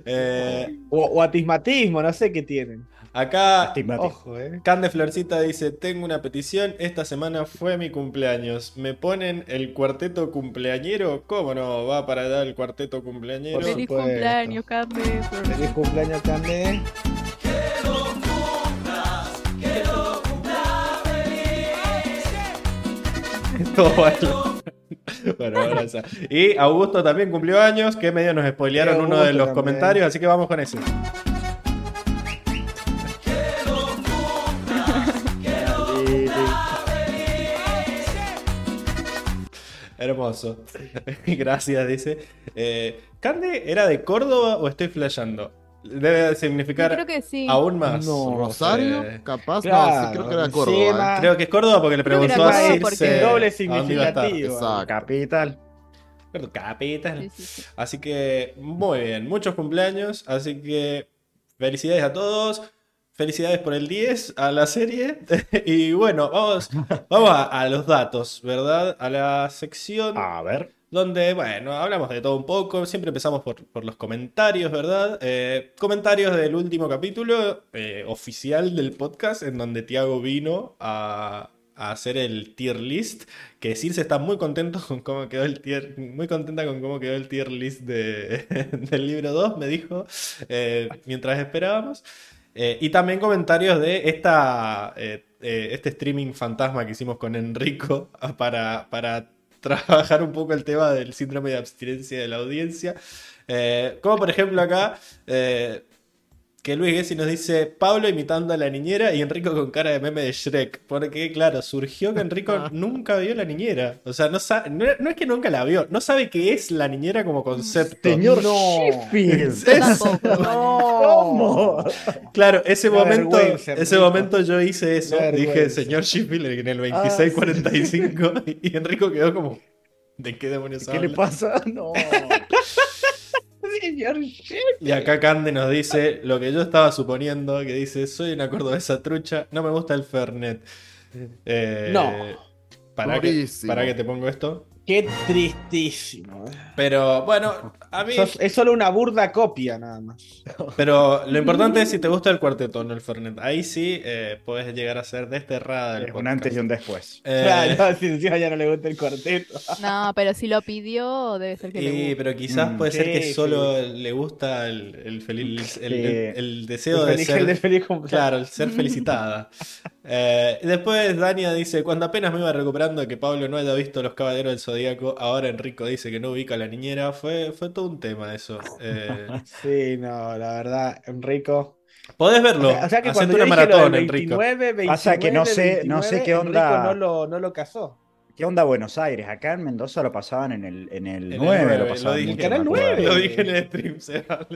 [SPEAKER 1] Eh,
[SPEAKER 2] O, o atismatismo, no sé qué tienen.
[SPEAKER 1] Acá.
[SPEAKER 2] Ojo, eh.
[SPEAKER 1] Can de Florcita dice, tengo una petición, esta semana fue mi cumpleaños. ¿Me ponen el cuarteto cumpleañero? ¿Cómo no? Va para allá el cuarteto cumpleañero.
[SPEAKER 2] Por
[SPEAKER 3] Feliz
[SPEAKER 2] supuesto.
[SPEAKER 3] cumpleaños, Carmen.
[SPEAKER 2] Feliz cumpleaños, Cande.
[SPEAKER 1] Todo bueno. Bueno, ahora ya. Y Augusto también cumplió años, que medio nos spoilearon
[SPEAKER 2] Sí,
[SPEAKER 1] uno de los
[SPEAKER 2] también.
[SPEAKER 1] comentarios, así que vamos con ese. Hermoso. Gracias, dice. Eh, ¿Cande era de Córdoba o estoy flasheando? Debe significar
[SPEAKER 3] Creo que sí.
[SPEAKER 1] aún más.
[SPEAKER 2] No.
[SPEAKER 5] Rosario,
[SPEAKER 1] Eh,
[SPEAKER 5] capaz, no,
[SPEAKER 2] claro,
[SPEAKER 5] creo que era
[SPEAKER 2] encima-
[SPEAKER 5] Córdoba. ¿eh?
[SPEAKER 1] Creo que es Córdoba porque le preguntó a Circe.
[SPEAKER 3] porque-
[SPEAKER 2] doble significativo.
[SPEAKER 4] Capital.
[SPEAKER 1] Perdón, Capital.
[SPEAKER 3] Sí, sí, sí.
[SPEAKER 1] Así que, muy bien, muchos cumpleaños. Así que, felicidades a todos. Felicidades por el 10 a la serie. y bueno, vamos, vamos a, a los datos, ¿verdad? A la sección
[SPEAKER 4] A ver.
[SPEAKER 1] donde, bueno, hablamos de todo un poco. Siempre empezamos por, por los comentarios, ¿verdad? Eh, comentarios del último capítulo eh, oficial del podcast, en donde Tiago vino a, a hacer el tier list. Que Circe está muy contento con cómo quedó el tier, muy contenta con cómo quedó el tier list de- del libro 2, me dijo, eh, mientras esperábamos. Eh, y también comentarios de esta, eh, eh, este streaming fantasma que hicimos con Enrico para, para trabajar un poco el tema del síndrome de abstinencia de la audiencia. Como por ejemplo acá, que Luis Gessi nos dice Pablo imitando a la niñera y Enrico con cara de meme de Shrek. Porque, claro, surgió que Enrico nunca vio la niñera. O sea, no, sa- no, no es que nunca la vio, no sabe qué es la niñera como concepto.
[SPEAKER 4] Señor
[SPEAKER 2] No.
[SPEAKER 3] Tampoco.
[SPEAKER 4] ¿Cómo?
[SPEAKER 1] Claro, ese momento, ese momento yo hice eso. Dije, señor Sheffield en el
[SPEAKER 4] Ah,
[SPEAKER 1] 2645. Y Enrico quedó como, ¿de qué demonios
[SPEAKER 4] ¿Qué le pasa? No.
[SPEAKER 2] Señor
[SPEAKER 1] Y acá Cande nos dice lo que yo estaba suponiendo, que dice, soy una cordobesa trucha, no me gusta el Fernet. Eh,
[SPEAKER 2] No.
[SPEAKER 1] ¿para que. ¿Para que te pongo esto?
[SPEAKER 2] Qué tristísimo. eh.
[SPEAKER 1] Pero bueno, a mí...
[SPEAKER 2] Sos- es solo una burda copia nada más.
[SPEAKER 1] Pero lo importante es si te gusta el cuarteto, no el Fernet. Ahí sí eh, puedes llegar a ser desterrada del
[SPEAKER 4] Es un antes y un después.
[SPEAKER 1] Eh,
[SPEAKER 2] Claro, si encima ya no le gusta el cuarteto.
[SPEAKER 3] No, pero si lo pidió, debe ser que le
[SPEAKER 1] Y,
[SPEAKER 3] gusta.
[SPEAKER 1] pero quizás
[SPEAKER 4] Mm,
[SPEAKER 1] puede ser que
[SPEAKER 2] sí,
[SPEAKER 1] solo le gusta el, el, feliz, el,
[SPEAKER 4] Sí.
[SPEAKER 1] el- el deseo de
[SPEAKER 2] Feliz-
[SPEAKER 1] ser.
[SPEAKER 2] de feliz cumpleaños.
[SPEAKER 1] Claro, el ser felicitada. Eh, después Dania dice: Cuando apenas me iba recuperando que Pablo no haya visto Los Caballeros del Zodíaco, ahora Enrico dice que no ubica a la niñera. Fue, fue todo un tema eso. Eh,
[SPEAKER 2] Sí, no, la verdad, Enrico.
[SPEAKER 1] podés verlo.
[SPEAKER 2] O sea, o sea que cuando
[SPEAKER 1] una maratón, Enrico.
[SPEAKER 2] 29, 29,
[SPEAKER 4] Pasa que no sé- no sé
[SPEAKER 2] 29,
[SPEAKER 4] qué onda-
[SPEAKER 2] Enrico no lo, no lo casó.
[SPEAKER 4] ¿Qué onda Buenos Aires? Acá en Mendoza lo pasaban en el, en el
[SPEAKER 1] En el
[SPEAKER 4] 9.
[SPEAKER 1] nueve,
[SPEAKER 4] lo
[SPEAKER 1] lo
[SPEAKER 4] pasaban
[SPEAKER 1] dije.
[SPEAKER 4] mucho,
[SPEAKER 2] Canal
[SPEAKER 4] me acuerdo.
[SPEAKER 2] 9.
[SPEAKER 1] Lo dije en el stream, Seba.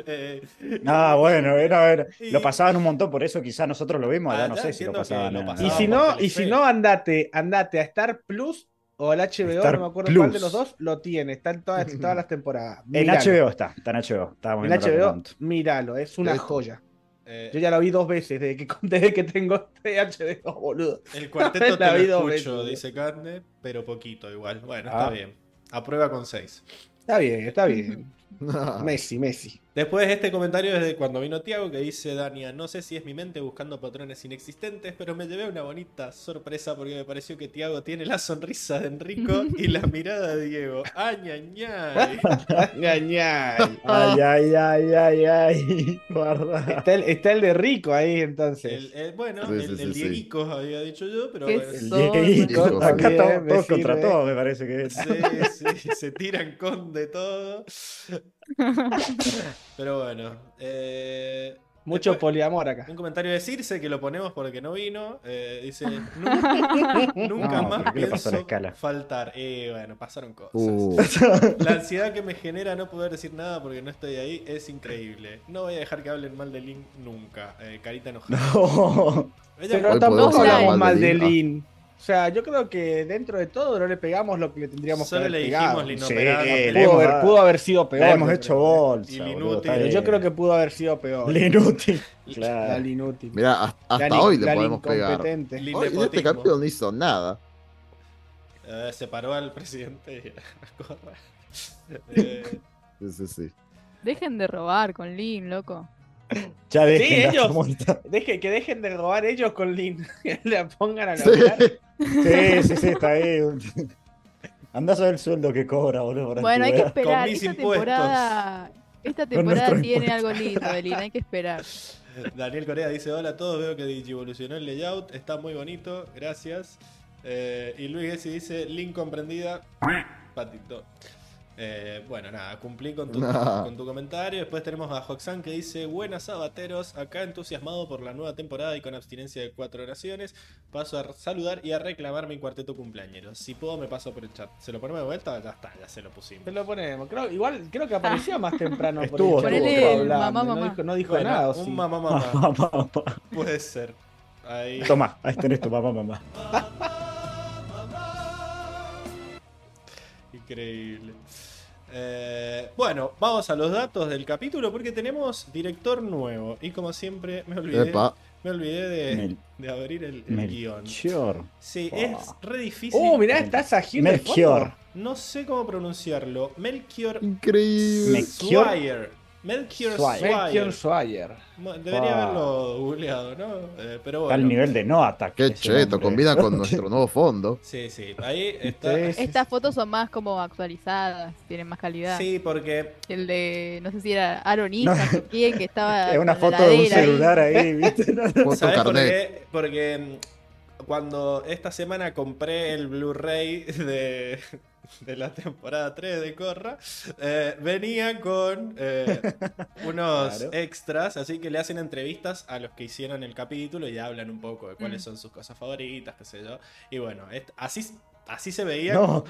[SPEAKER 4] Ah, bueno, era, era-
[SPEAKER 1] Y-
[SPEAKER 4] lo pasaban un montón, por eso quizás nosotros lo vimos,
[SPEAKER 1] Ah,
[SPEAKER 4] no
[SPEAKER 1] ya
[SPEAKER 4] sé si lo pasaban.
[SPEAKER 1] lo
[SPEAKER 4] en-
[SPEAKER 1] pasaban.
[SPEAKER 2] Y si no, y si no, andate, andate a Star Plus o al HBO,
[SPEAKER 4] Star
[SPEAKER 2] no me acuerdo
[SPEAKER 4] Plus.
[SPEAKER 2] cuál de los dos, lo tiene, está en todas, en todas las temporadas.
[SPEAKER 4] En. HBO está, está en HBO. Estábamos
[SPEAKER 2] En HBO, míralo, es una joya.
[SPEAKER 1] Eh,
[SPEAKER 2] Yo ya lo vi dos veces desde que, desde que tengo este HBO, boludo.
[SPEAKER 1] el cuarteto te lo escucho,
[SPEAKER 2] veces.
[SPEAKER 1] dice Cande, pero poquito igual. Bueno,
[SPEAKER 4] Ah.
[SPEAKER 1] está bien. Aprueba con 6.
[SPEAKER 2] Está bien, está bien. Messi, Messi.
[SPEAKER 1] Después este comentario es de cuando vino Tiago que dice Dania, no sé si es mi mente buscando patrones inexistentes, pero me llevé una bonita sorpresa porque me pareció que Tiago tiene la sonrisa de Enrico y la mirada de Diego. ¡Ay, ay, ay!
[SPEAKER 4] Ay, ay, ay, ay, ay. Guarda.
[SPEAKER 2] Está el, está el de Rico ahí entonces.
[SPEAKER 1] El- el- bueno,
[SPEAKER 5] Sí,
[SPEAKER 1] el,
[SPEAKER 5] sí,
[SPEAKER 1] el
[SPEAKER 5] sí, sí.
[SPEAKER 1] Dieguico había dicho yo, pero.
[SPEAKER 4] El. Dieguito, Acá
[SPEAKER 2] También,
[SPEAKER 4] todos, todos contra todos, me parece que es.
[SPEAKER 1] Sí, sí, se tiran con de todo. Pero bueno. eh,
[SPEAKER 2] Mucho
[SPEAKER 1] después-
[SPEAKER 2] poliamor acá.
[SPEAKER 1] Un comentario de Circe que lo ponemos porque no vino. eh, dice: Nunca, nunca
[SPEAKER 4] No,
[SPEAKER 1] más
[SPEAKER 4] ¿pero qué le pasó a la
[SPEAKER 1] pienso
[SPEAKER 4] escala?
[SPEAKER 1] faltar. Y bueno, pasaron cosas.
[SPEAKER 5] Uh,
[SPEAKER 1] La ansiedad que me genera no poder decir nada porque no estoy ahí es increíble. No voy a dejar que hablen mal de Link nunca. Eh, carita enojada.
[SPEAKER 4] No.
[SPEAKER 1] Ella-
[SPEAKER 2] Pero tampoco hablamos
[SPEAKER 5] mal
[SPEAKER 2] mal
[SPEAKER 5] de
[SPEAKER 2] de
[SPEAKER 5] Lin.
[SPEAKER 2] O sea, yo creo que dentro de todo no le pegamos lo que le tendríamos
[SPEAKER 1] Solo
[SPEAKER 2] que haber
[SPEAKER 1] le
[SPEAKER 2] pegado.
[SPEAKER 1] dijimos
[SPEAKER 4] Sí,
[SPEAKER 1] linoperada.
[SPEAKER 4] le
[SPEAKER 2] Pudo haber, pudo haber sido peor.
[SPEAKER 4] Le hemos hecho bolsa.
[SPEAKER 1] Y
[SPEAKER 4] boludo,
[SPEAKER 2] yo creo que pudo haber sido peor.
[SPEAKER 4] El inútil.
[SPEAKER 2] La
[SPEAKER 4] Claro.
[SPEAKER 2] inútil.
[SPEAKER 5] mira, hasta, hoy le podemos pegar. Hoy en este capítulo no hizo nada.
[SPEAKER 1] Eh, se paró al presidente y a correr. Eh,
[SPEAKER 5] Sí, sí, sí.
[SPEAKER 3] Dejen de robar con Lin, loco.
[SPEAKER 4] Ya dejen
[SPEAKER 2] Sí,
[SPEAKER 4] la
[SPEAKER 2] ellos. Deje, que dejen de robar ellos con Lin. Que le pongan a
[SPEAKER 5] Sí.
[SPEAKER 2] laburar.
[SPEAKER 4] Sí, sí, sí, está ahí. Andás a ver el sueldo que cobra, boludo.
[SPEAKER 3] Bueno, hay que esperar.
[SPEAKER 1] mis
[SPEAKER 3] Esta
[SPEAKER 1] impuestos.
[SPEAKER 3] temporada, esta temporada tiene
[SPEAKER 4] impuestos.
[SPEAKER 3] algo lindo de Lin, hay que esperar.
[SPEAKER 1] Daniel Corea dice: Hola a todos, veo que digivolucionó el layout, está muy bonito, gracias. Eh, y Luis Gessi dice: Link comprendida, patito. Eh, bueno, nada, cumplí con tu,
[SPEAKER 5] Nah.
[SPEAKER 1] con tu comentario. Después tenemos a Hoxan que dice: Buenas sabateros, acá entusiasmado por la nueva temporada y con abstinencia de cuatro oraciones. Paso a saludar y a reclamar mi cuarteto cumpleañero. Si puedo, me paso por el chat. ¿Se lo ponemos de vuelta? Ya está, ya se lo pusimos.
[SPEAKER 2] Te lo ponemos. Creo, igual creo que apareció más temprano. por
[SPEAKER 4] Estuvo,
[SPEAKER 2] el chat,
[SPEAKER 4] estuvo,
[SPEAKER 2] estuvo
[SPEAKER 4] estuvo.
[SPEAKER 2] hablando,
[SPEAKER 3] Mamá,
[SPEAKER 2] No
[SPEAKER 3] mamá.
[SPEAKER 2] dijo, no dijo
[SPEAKER 1] Bueno,
[SPEAKER 2] nada. ¿o sí?
[SPEAKER 1] un mamá, mamá.
[SPEAKER 4] Mamá, mamá.
[SPEAKER 1] Puede ser. Ahí.
[SPEAKER 4] Toma, ahí tenés tu mamá, mamá.
[SPEAKER 1] Increíble. Eh, bueno, vamos a los datos del capítulo porque tenemos director nuevo. Y como siempre, me olvidé,
[SPEAKER 5] Epa.
[SPEAKER 1] me olvidé de,
[SPEAKER 4] Mel-
[SPEAKER 1] de abrir el, el guion.
[SPEAKER 4] Melchior.
[SPEAKER 1] Sí,
[SPEAKER 4] Oh.
[SPEAKER 1] es re difícil.
[SPEAKER 2] Oh, mirá, está Sajir
[SPEAKER 4] Melchior.
[SPEAKER 1] No sé cómo pronunciarlo. Melchior
[SPEAKER 5] Increíble.
[SPEAKER 4] Melchior.
[SPEAKER 1] Swire. Melchior
[SPEAKER 4] Swire.
[SPEAKER 2] Melchior
[SPEAKER 1] Debería haberlo googleado, ¿no? Eh, pero
[SPEAKER 4] Está al nivel de no attack.
[SPEAKER 5] Qué cheto, combina con nuestro nuevo fondo.
[SPEAKER 1] Sí, sí. Ahí está.
[SPEAKER 3] Estas fotos son más como actualizadas, tienen más calidad.
[SPEAKER 1] Sí, porque
[SPEAKER 3] El de, no sé si era Aaron
[SPEAKER 4] No.
[SPEAKER 3] Isa, no. quién, que estaba.
[SPEAKER 4] Es una foto de un
[SPEAKER 3] ahí.
[SPEAKER 4] celular ahí, ¿viste?
[SPEAKER 5] Foto
[SPEAKER 1] ¿Sabes por
[SPEAKER 5] carnet.
[SPEAKER 1] qué? Porque mm, cuando esta semana compré el Blu-ray de, de la temporada 3 de Corra, eh, venía con eh, unos
[SPEAKER 4] Claro.
[SPEAKER 1] extras, así que le hacen entrevistas a los que hicieron el capítulo y hablan un poco de cuáles
[SPEAKER 3] Mm.
[SPEAKER 1] son sus cosas favoritas, qué sé yo. Y bueno, así, así se veía
[SPEAKER 4] No,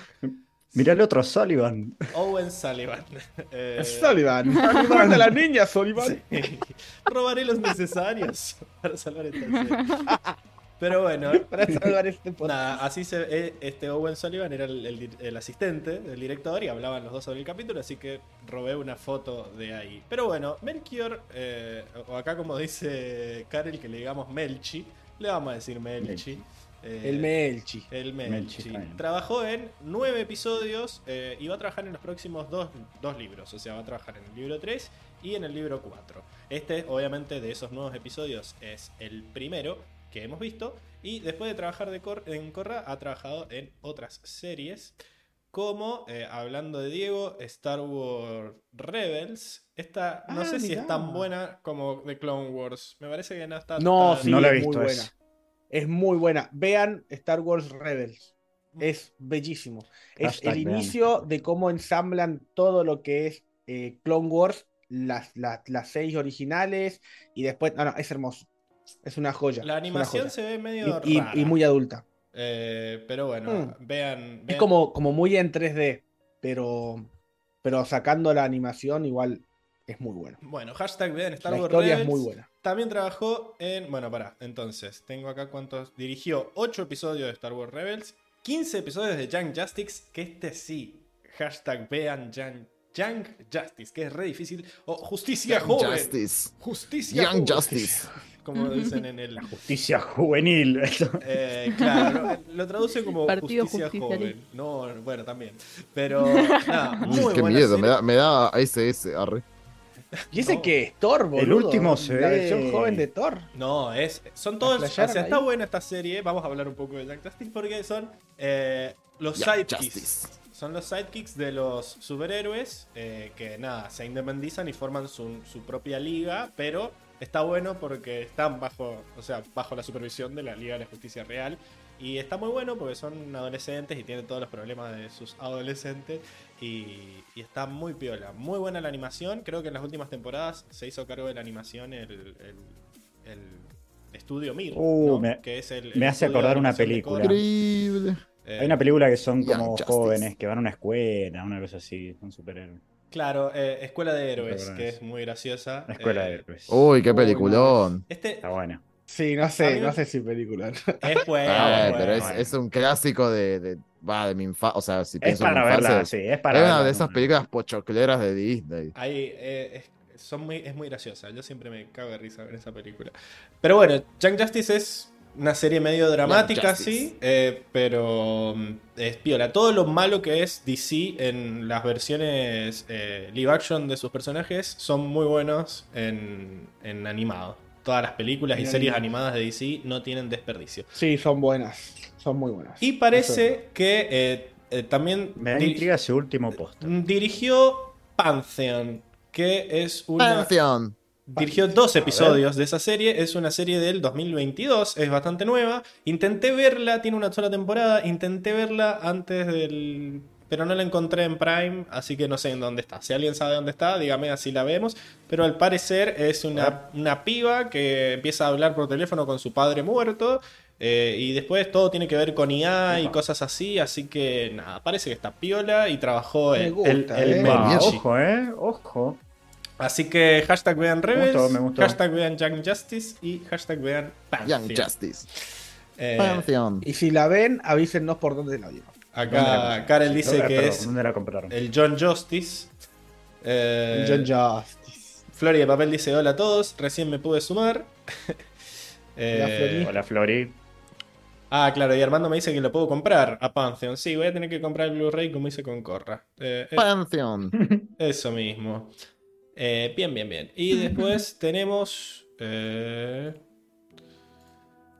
[SPEAKER 4] mirá el otro Sullivan.
[SPEAKER 1] Owen Sullivan. Eh,
[SPEAKER 2] Sullivan. Sullivan de la niña, Sullivan.
[SPEAKER 1] sí. Robaré los necesarios para salvar esta serie. Pero bueno,
[SPEAKER 2] Para salvar este.
[SPEAKER 1] Nada, así se eh, este Owen Sullivan era el, el- el asistente del director y hablaban los dos sobre el capítulo, así que robé una foto de ahí. Pero bueno, Melchior, eh, o acá como dice Karel que le digamos Melchi, le vamos a decir Melchi.
[SPEAKER 4] Melchi.
[SPEAKER 1] Eh,
[SPEAKER 2] El Melchi.
[SPEAKER 1] el Melchi. Trabajó en nueve episodios eh, y va a trabajar en los próximos dos, dos libros. O sea, va a trabajar en el libro 3 y en el libro 4. Este, obviamente, de esos nuevos episodios es el primero que hemos visto. Y después de trabajar de Cor- en Corra, ha trabajado en otras series. Como, eh, hablando de Diego, Star Wars Rebels. Esta, no
[SPEAKER 2] Ah,
[SPEAKER 1] sé si es tan buena como The Clone Wars. Me parece que no está
[SPEAKER 2] No,
[SPEAKER 1] tan-
[SPEAKER 2] sí,
[SPEAKER 4] No la he visto
[SPEAKER 2] muy buena. Es muy buena. Vean Star Wars Rebels. Es bellísimo. Es el
[SPEAKER 4] vean.
[SPEAKER 2] inicio de cómo ensamblan todo lo que es eh, Clone Wars, las, las, las seis originales, y después. No, no, es hermoso. Es una joya.
[SPEAKER 1] La animación
[SPEAKER 2] joya.
[SPEAKER 1] se ve medio
[SPEAKER 2] y, y-
[SPEAKER 1] rara.
[SPEAKER 2] y muy adulta.
[SPEAKER 1] Eh, pero bueno,
[SPEAKER 2] Mm.
[SPEAKER 1] vean,
[SPEAKER 2] Es como, como muy en 3D, pero, pero sacando la animación igual es muy buena.
[SPEAKER 1] Bueno, hashtag vean Star
[SPEAKER 2] La
[SPEAKER 1] Wars
[SPEAKER 2] historia es muy buena.
[SPEAKER 1] También trabajó en. Bueno, pará, entonces, tengo acá cuántos. Dirigió 8 episodios de Star Wars Rebels, 15 episodios de Young Justice, que este sí. Hashtag vean Young, Young Justice, que es re difícil. O Justicia
[SPEAKER 5] Young
[SPEAKER 1] Joven.
[SPEAKER 5] Justice.
[SPEAKER 1] Justicia
[SPEAKER 5] Young
[SPEAKER 1] Joven,
[SPEAKER 5] Justice.
[SPEAKER 1] Como dicen en el.
[SPEAKER 4] Justicia juvenil.
[SPEAKER 1] Eh, claro, lo, lo traduce como
[SPEAKER 3] Partido
[SPEAKER 1] Justicia. Joven. No, bueno, también. Pero, nada, muy
[SPEAKER 5] Qué
[SPEAKER 1] buena
[SPEAKER 5] miedo,
[SPEAKER 1] serie.
[SPEAKER 5] me da, me da SS, arre.
[SPEAKER 2] ¿Y ese
[SPEAKER 1] No.
[SPEAKER 2] que es Thor, boludo?
[SPEAKER 4] El último se
[SPEAKER 2] La
[SPEAKER 4] ve-
[SPEAKER 2] versión joven de Thor.
[SPEAKER 1] No, es. Son todos. O sea, está buena esta serie. Vamos a hablar un poco de Jack Justice porque son eh, los sidekicks.
[SPEAKER 5] Justice.
[SPEAKER 1] Son los sidekicks de los superhéroes eh, que nada, se independizan y forman su, su propia liga, pero está bueno porque están bajo, o sea, bajo la supervisión de la Liga de la Justicia Real. Y está muy bueno porque son adolescentes y tienen todos los problemas de sus adolescentes. Y, y está muy piola. Muy buena la animación. Creo que en las últimas temporadas se hizo cargo de la animación el, el, el estudio Mir.
[SPEAKER 4] Uh,
[SPEAKER 1] ¿no?
[SPEAKER 4] me-
[SPEAKER 1] que es el,
[SPEAKER 4] me hace acordar una película.
[SPEAKER 5] Increíble.
[SPEAKER 1] Eh,
[SPEAKER 4] Hay una película que son
[SPEAKER 5] Young
[SPEAKER 4] como
[SPEAKER 5] Justice.
[SPEAKER 4] jóvenes que van a una escuela, una cosa así, son superhéroes.
[SPEAKER 1] Claro, eh, Escuela de Héroes,
[SPEAKER 4] Escuela
[SPEAKER 1] que es muy graciosa.
[SPEAKER 4] La escuela
[SPEAKER 1] Eh,
[SPEAKER 4] de héroes.
[SPEAKER 5] Uy, qué
[SPEAKER 2] Uy,
[SPEAKER 5] peliculón.
[SPEAKER 1] Este
[SPEAKER 4] Está buena.
[SPEAKER 2] Sí, no sé,
[SPEAKER 1] mí-
[SPEAKER 2] no sé si película.
[SPEAKER 1] es bueno.
[SPEAKER 5] Eh,
[SPEAKER 1] es
[SPEAKER 5] pero es,
[SPEAKER 1] bueno.
[SPEAKER 5] es un clásico de, de, va, de mi infancia. O sea, si
[SPEAKER 4] Es
[SPEAKER 5] pienso en mi
[SPEAKER 4] para
[SPEAKER 5] infancia,
[SPEAKER 4] verla, sí, es para
[SPEAKER 5] es una
[SPEAKER 4] verla,
[SPEAKER 5] de esas películas pochocleras de Disney.
[SPEAKER 1] Ahí, eh, es, son muy, es muy graciosa. Yo siempre me cago de risa ver esa película. Pero bueno, Young Justice es una serie medio dramática, sí, eh, pero mm, es piola. Todo lo malo que es DC en las versiones eh, live action de sus personajes son muy buenos en, en animado. Todas las películas y series animadas de DC no tienen desperdicio.
[SPEAKER 2] Sí, son buenas. Son muy buenas.
[SPEAKER 1] Y
[SPEAKER 2] Eso
[SPEAKER 1] parece que eh, eh, también
[SPEAKER 4] Me da intriga ese último post.
[SPEAKER 1] dirigió Pantheon, que es una...
[SPEAKER 5] Pantheon.
[SPEAKER 1] Dirigió dos episodios de esa serie, es una serie del 2022, es bastante nueva. Intenté verla, tiene una sola temporada, intenté verla antes del pero no la encontré en Prime, así que no sé en dónde está. Si alguien sabe dónde está, dígame así la vemos. Pero al parecer es una, una piba que empieza a hablar por teléfono con su padre muerto. eh, y después todo tiene que ver con IA y
[SPEAKER 4] Epa.
[SPEAKER 1] cosas así, así que nada, parece que está piola y trabajó
[SPEAKER 2] Me
[SPEAKER 1] el,
[SPEAKER 2] gusta,
[SPEAKER 1] el, el
[SPEAKER 2] eh.
[SPEAKER 4] Ah, ojo, eh. Ojo.
[SPEAKER 1] Así que hashtag vean Rebels,
[SPEAKER 4] gustó, me gustó.
[SPEAKER 1] hashtag vean Young Justice y hashtag vean Pantheon.
[SPEAKER 5] Young Justice.
[SPEAKER 1] Eh,
[SPEAKER 5] Pantheon.
[SPEAKER 2] Y si la ven, avísennos por dónde la vieron.
[SPEAKER 1] acá Karel dice
[SPEAKER 4] ¿Dónde-
[SPEAKER 1] que
[SPEAKER 4] perdón,
[SPEAKER 1] es
[SPEAKER 4] ¿Dónde la compraron?
[SPEAKER 1] el John Justice. Eh,
[SPEAKER 2] John Justice.
[SPEAKER 1] Flori de Papel dice hola a todos, recién me pude sumar. Eh,
[SPEAKER 2] Hola, Flori.
[SPEAKER 4] Hola, Flori.
[SPEAKER 1] ah, claro, y Armando me dice que lo puedo comprar a Pantheon. Sí, voy a tener que comprar el Blu-ray como hice con Corra. Eh, eh,
[SPEAKER 5] Pantheon.
[SPEAKER 1] eso mismo. Eh, bien, bien, bien. Y después tenemos eh,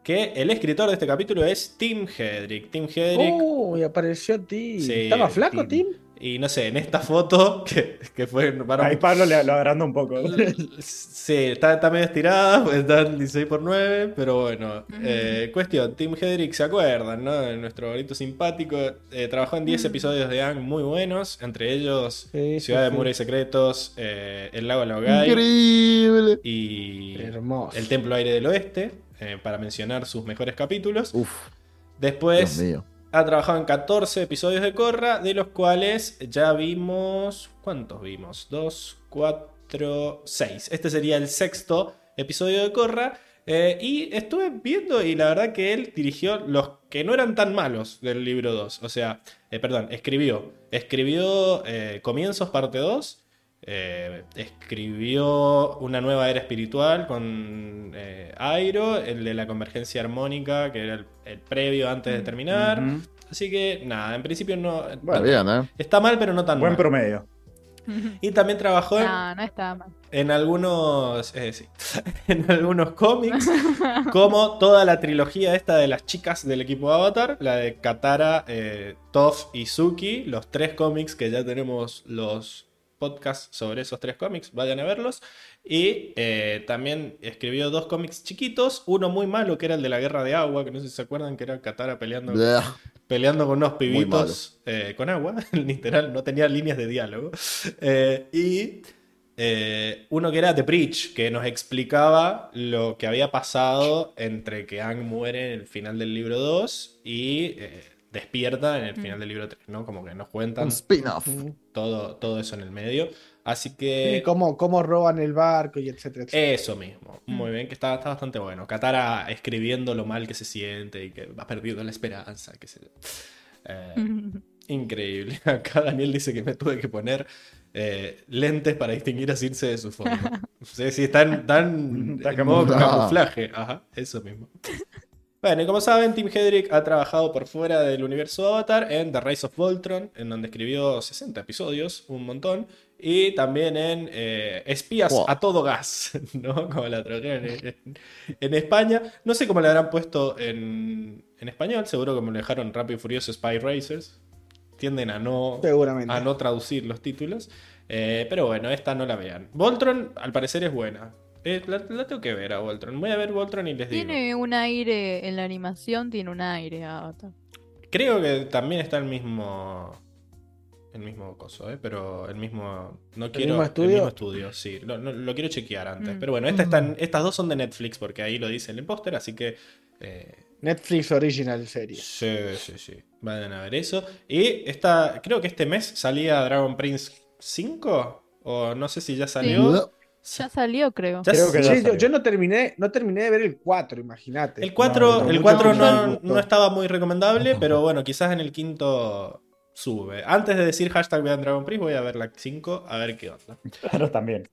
[SPEAKER 1] que el escritor de este capítulo es Tim Hedrick. Tim Hedrick.
[SPEAKER 2] Uy, apareció Tim.
[SPEAKER 1] Sí,
[SPEAKER 2] ¿Estaba flaco,
[SPEAKER 4] Tim.
[SPEAKER 2] Tim?
[SPEAKER 1] Y no sé, en esta foto, que, que fue para
[SPEAKER 4] Ahí Pablo le, lo agranda un poco.
[SPEAKER 1] Sí, está, está medio estirada, pues está en 16 por 9 pero bueno. Eh, cuestión, Tim Hedrick, ¿se acuerdan, no? Nuestro bonito simpático. eh, trabajó en 10 episodios de Ang muy buenos, entre ellos
[SPEAKER 2] Sí,
[SPEAKER 1] Ciudad
[SPEAKER 2] sí,
[SPEAKER 1] de
[SPEAKER 2] sí.
[SPEAKER 1] Muros y Secretos, eh, El Lago Laogai
[SPEAKER 5] Increíble.
[SPEAKER 1] y
[SPEAKER 2] Hermoso.
[SPEAKER 1] El Templo Aire del Oeste, eh, para mencionar sus mejores capítulos.
[SPEAKER 5] Uf,
[SPEAKER 1] Después
[SPEAKER 5] Dios mío.
[SPEAKER 1] Ha trabajado en 14 episodios de Corra, de los cuales ya vimos. ¿Cuántos vimos? 2, 4, 6. Este sería el sexto episodio de Corra. eh, y estuve viendo, y la verdad que él dirigió los que no eran tan malos del libro 2. O sea, eh, perdón, escribió. Escribió eh, Comienzos, parte 2. Eh, escribió Una nueva era espiritual con eh, Airo, el de la convergencia armónica, que era el, el previo antes de terminar. Así que nada, en principio no.
[SPEAKER 5] Está bien, ¿eh?
[SPEAKER 1] Está mal, pero no tan
[SPEAKER 4] Buen
[SPEAKER 1] mal.
[SPEAKER 4] promedio.
[SPEAKER 1] Y también trabajó en,
[SPEAKER 3] No, no estaba mal.
[SPEAKER 1] en algunos. eh, sí, en algunos cómics. como toda la trilogía esta de las chicas del equipo Avatar. La de Katara, eh, Toph y Suki. Los tres cómics que ya tenemos los podcasts sobre esos tres cómics. Vayan a verlos. Y eh, también escribió dos cómics chiquitos. Uno muy malo, que era el de la guerra de agua. Que no sé si se acuerdan que era Katara peleando
[SPEAKER 5] Bleh.
[SPEAKER 1] peleando con unos pibitos eh, con agua, literal, no tenía líneas de diálogo. Eh, y uno que era The Breach, que nos explicaba lo que había pasado entre que Ang muere en el final del libro 2 y despierta en el final del libro 3, ¿no? Como que nos cuentan
[SPEAKER 5] Un spin-off.
[SPEAKER 1] todo, todo eso en el medio. Así
[SPEAKER 2] Sí,
[SPEAKER 1] que...
[SPEAKER 2] cómo, cómo roban el barco y etcétera, etcétera.
[SPEAKER 1] Eso mismo, muy bien, que está, está bastante bueno. Katara escribiendo lo mal que se siente y que ha perdido la esperanza, que se... Eh, Increíble. Acá Daniel dice que me tuve que poner eh, lentes para distinguir a Circe de su fondo. Sí, sí, están, tan
[SPEAKER 4] Está
[SPEAKER 1] en modo camuflaje. Ajá, eso mismo. Bueno, y como saben, Tim Hedrick ha trabajado por fuera del universo Avatar en The Rise of Voltron, en donde escribió 60 episodios, un montón, y también en eh, Espías
[SPEAKER 5] Wow.
[SPEAKER 1] a todo gas, ¿no? Como la tradujeron en, en- en España. No sé cómo le habrán puesto en, en español, seguro que me lo dejaron Rápido y Furioso Spy Racers. Tienden a no,
[SPEAKER 2] Seguramente.
[SPEAKER 1] a no traducir los títulos. Eh, pero bueno, esta no la vean. Voltron, al parecer, es buena. Eh, la, la tengo que ver a Voltron. Voy a ver Voltron y les digo.
[SPEAKER 3] Tiene un aire, en la animación tiene un aire Avatar.
[SPEAKER 1] Creo que también está el mismo. El mismo coso, ¿eh? Pero el mismo. No quiero.
[SPEAKER 2] mismo estudio?
[SPEAKER 1] El mismo estudio, sí. Lo, no- lo quiero chequear antes.
[SPEAKER 3] Mm.
[SPEAKER 1] Pero bueno, esta están- estas dos son de Netflix porque ahí lo dice el póster, así que. eh,
[SPEAKER 2] Netflix Original Series.
[SPEAKER 1] sí, sí, sí. Vayan a ver eso. Y esta. Creo que este mes salía Dragon Prince 5. O no sé si ya salió.
[SPEAKER 3] Ya salió, creo.
[SPEAKER 1] Ya
[SPEAKER 4] Creo que ya
[SPEAKER 2] Sí, yo,
[SPEAKER 4] salió.
[SPEAKER 2] yo no terminé, no terminé de ver el 4, imagínate.
[SPEAKER 1] El 4,
[SPEAKER 4] No,
[SPEAKER 1] el
[SPEAKER 4] no,
[SPEAKER 1] 4
[SPEAKER 2] mucho
[SPEAKER 1] no, no estaba muy recomendable, pero bueno, quizás en el quinto sube. Antes de decir hashtag vean Dragon Prince, voy a ver la 5 a ver qué onda.
[SPEAKER 4] Claro, también.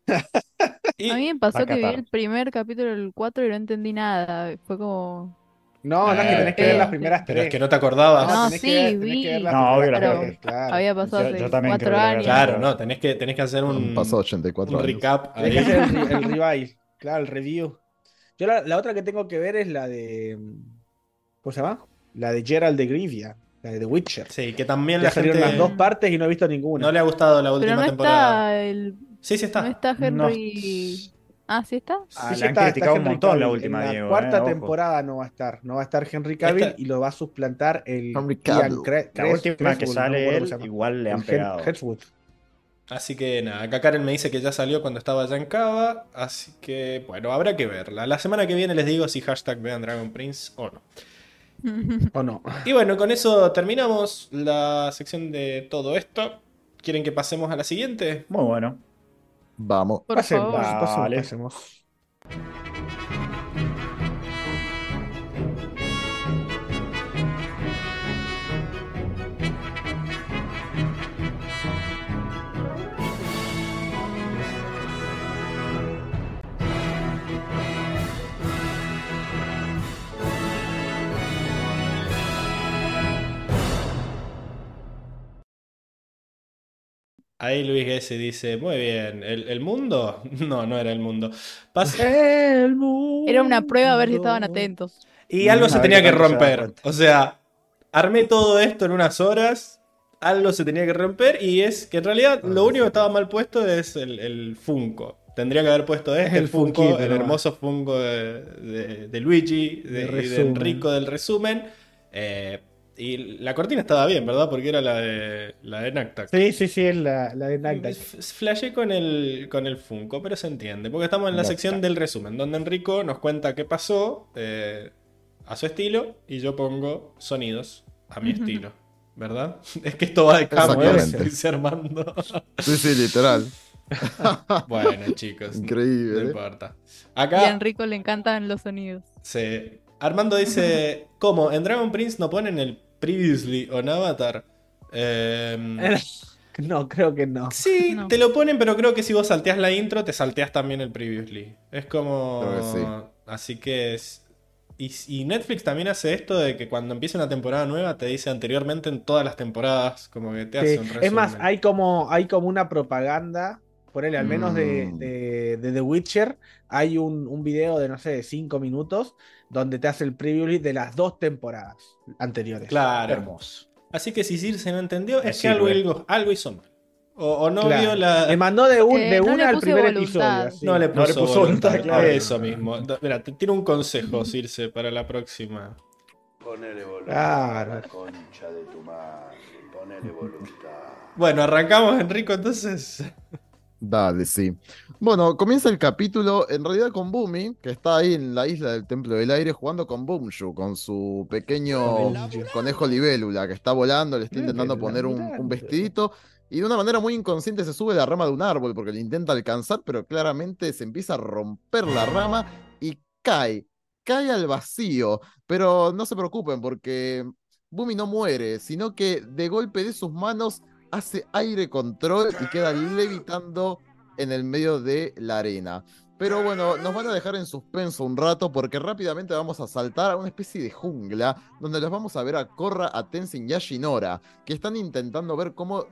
[SPEAKER 1] Y
[SPEAKER 3] A mí me pasó que vi el primer capítulo del 4 y no entendí nada. Fue como.
[SPEAKER 2] No, no, es que tenés que ver las primeras
[SPEAKER 1] pero
[SPEAKER 2] tres.
[SPEAKER 1] es que no te acordabas.
[SPEAKER 3] No,
[SPEAKER 2] tenés
[SPEAKER 3] sí,
[SPEAKER 2] que ver- tenés
[SPEAKER 3] vi.
[SPEAKER 2] que ver las
[SPEAKER 4] No,
[SPEAKER 2] primeras
[SPEAKER 4] obvio, las
[SPEAKER 2] tres,
[SPEAKER 4] primeras.
[SPEAKER 2] claro.
[SPEAKER 3] Había pasado
[SPEAKER 4] Yo- yo también
[SPEAKER 3] cuatro
[SPEAKER 4] creo que la
[SPEAKER 3] años.
[SPEAKER 1] Claro, no, tenés que, tenés que hacer un,
[SPEAKER 5] pasado 84
[SPEAKER 1] un
[SPEAKER 5] años.
[SPEAKER 1] recap
[SPEAKER 2] Tenés que
[SPEAKER 1] ahí.
[SPEAKER 2] hacer el, el revive, claro, el review. Yo la, la otra que tengo que ver es la de. ¿Cómo se llama? La de Gerald de Grivia, la de The Witcher.
[SPEAKER 1] Sí, que también
[SPEAKER 2] Ya
[SPEAKER 1] la gente
[SPEAKER 2] salieron las dos partes y no he visto ninguna.
[SPEAKER 1] no le ha gustado la
[SPEAKER 3] Pero
[SPEAKER 1] última
[SPEAKER 3] no
[SPEAKER 1] temporada.
[SPEAKER 3] está el.
[SPEAKER 1] Sí, sí está.
[SPEAKER 3] No está
[SPEAKER 4] No.
[SPEAKER 3] Ah, ¿sí está?
[SPEAKER 4] Sí, sí, está, criticado un montón la última,
[SPEAKER 2] en la
[SPEAKER 4] Diego,
[SPEAKER 2] cuarta
[SPEAKER 4] eh,
[SPEAKER 2] temporada no va a estar. No va a estar Henry Cavill
[SPEAKER 1] Esta-
[SPEAKER 2] y lo va a suplantar el
[SPEAKER 5] Henry
[SPEAKER 2] Ian
[SPEAKER 5] Cavill.
[SPEAKER 2] Cre-
[SPEAKER 4] La
[SPEAKER 2] Cres-
[SPEAKER 4] última que
[SPEAKER 2] no
[SPEAKER 4] sale él, igual le han
[SPEAKER 2] El Hen-
[SPEAKER 4] pegado.
[SPEAKER 1] Así que nada, acá Karen me dice que ya salió cuando estaba ya en Cava, así que bueno, habrá que verla. La semana que viene les digo si hashtag vean Dragon Prince o no.
[SPEAKER 2] ¿O no?
[SPEAKER 1] Y bueno, con eso terminamos la sección de todo esto. ¿Quieren que pasemos a la siguiente?
[SPEAKER 4] Muy bueno.
[SPEAKER 5] Vamos.
[SPEAKER 3] Por
[SPEAKER 2] Pasemos,
[SPEAKER 3] favor.
[SPEAKER 2] pasemos,
[SPEAKER 4] Dale.
[SPEAKER 2] pasemos.
[SPEAKER 1] Ahí Luis S. dice, muy bien, ¿el, el mundo? No, no era el mundo.
[SPEAKER 2] El mundo.
[SPEAKER 3] Era una prueba a ver si estaban atentos.
[SPEAKER 1] y algo se tenía que romper. O sea, armé todo esto en unas horas, algo se tenía que romper y es que en realidad lo único que estaba mal puesto es el, el Funko. Tendría que haber puesto este,
[SPEAKER 2] el
[SPEAKER 1] Funko, el hermoso Funko de, de- de Luigi, de. Enrico del resumen. Eh, y la cortina estaba bien, ¿verdad? Porque era la de, la de Nactac.
[SPEAKER 2] Sí, sí, sí, es la, la de.
[SPEAKER 1] F- Flashé con el, con el Funko, pero se entiende. Porque estamos en la sección del resumen, donde Enrico nos cuenta qué pasó eh, a su estilo y yo pongo sonidos a mi estilo. ¿Verdad? Es que esto va de cambios, dice Armando.
[SPEAKER 5] Sí, sí, literal.
[SPEAKER 1] bueno, chicos.
[SPEAKER 5] Increíble,
[SPEAKER 1] No
[SPEAKER 5] ¿eh?
[SPEAKER 1] importa.
[SPEAKER 3] Y a Enrico le encantan los sonidos.
[SPEAKER 1] se... Armando dice: ¿Cómo? ¿En Dragon Prince no ponen el Previously on Avatar? Em,
[SPEAKER 2] No, creo que no.
[SPEAKER 1] Sí,
[SPEAKER 3] No.
[SPEAKER 1] te lo ponen, pero creo que si vos salteás la intro, te salteás también el previously. Es como.
[SPEAKER 5] Creo que sí.
[SPEAKER 1] Así que es. Y, y Netflix también hace esto de que cuando empieza una temporada nueva te dice anteriormente en todas las temporadas, como que te
[SPEAKER 2] Sí,
[SPEAKER 1] hace un resumen.
[SPEAKER 2] Es más, hay como, hay como una propaganda, por él, al menos de,
[SPEAKER 5] Mm.
[SPEAKER 2] de- de The Witcher, hay un, un video de, no sé, de 5 minutos, donde te hace el preview de las dos temporadas anteriores.
[SPEAKER 1] Claro.
[SPEAKER 4] Hermoso.
[SPEAKER 1] Así que si Circe no entendió, es que algo, algo, algo hizo mal. O, o no
[SPEAKER 2] Claro.
[SPEAKER 1] vio la.
[SPEAKER 2] Le mandó de, un,
[SPEAKER 3] Eh, no
[SPEAKER 2] una al primer
[SPEAKER 3] voluntad.
[SPEAKER 2] episodio. así.
[SPEAKER 1] No le
[SPEAKER 4] No
[SPEAKER 1] puso,
[SPEAKER 4] le puso
[SPEAKER 1] voluntad.
[SPEAKER 4] voluntad, claro.
[SPEAKER 1] Eso mismo. Mira, te tiro un consejo, Circe, para la próxima.
[SPEAKER 6] Ponele voluntad.
[SPEAKER 2] Claro.
[SPEAKER 6] La concha de tu madre. Ponele voluntad.
[SPEAKER 1] Bueno, arrancamos, Enrico, entonces.
[SPEAKER 5] Dale, sí. Bueno, comienza el capítulo en realidad con Bumi, que está ahí en la isla del Templo del Aire jugando con Boomshu, con su pequeño
[SPEAKER 2] Boomshu.
[SPEAKER 5] conejo libélula que está volando, le está intentando poner un, vestidito y de una manera muy inconsciente se sube a la rama de un árbol porque le intenta alcanzar, pero claramente se empieza a romper la rama y cae, cae al vacío. Pero no se preocupen porque Bumi no muere, sino que de golpe de sus manos hace aire control y queda levitando en el medio de la arena. Pero bueno, nos van a dejar en suspenso un rato porque rápidamente vamos a saltar a una especie de jungla donde los vamos a ver a Korra, a Tenzin y a Shinora, que están intentando ver cómo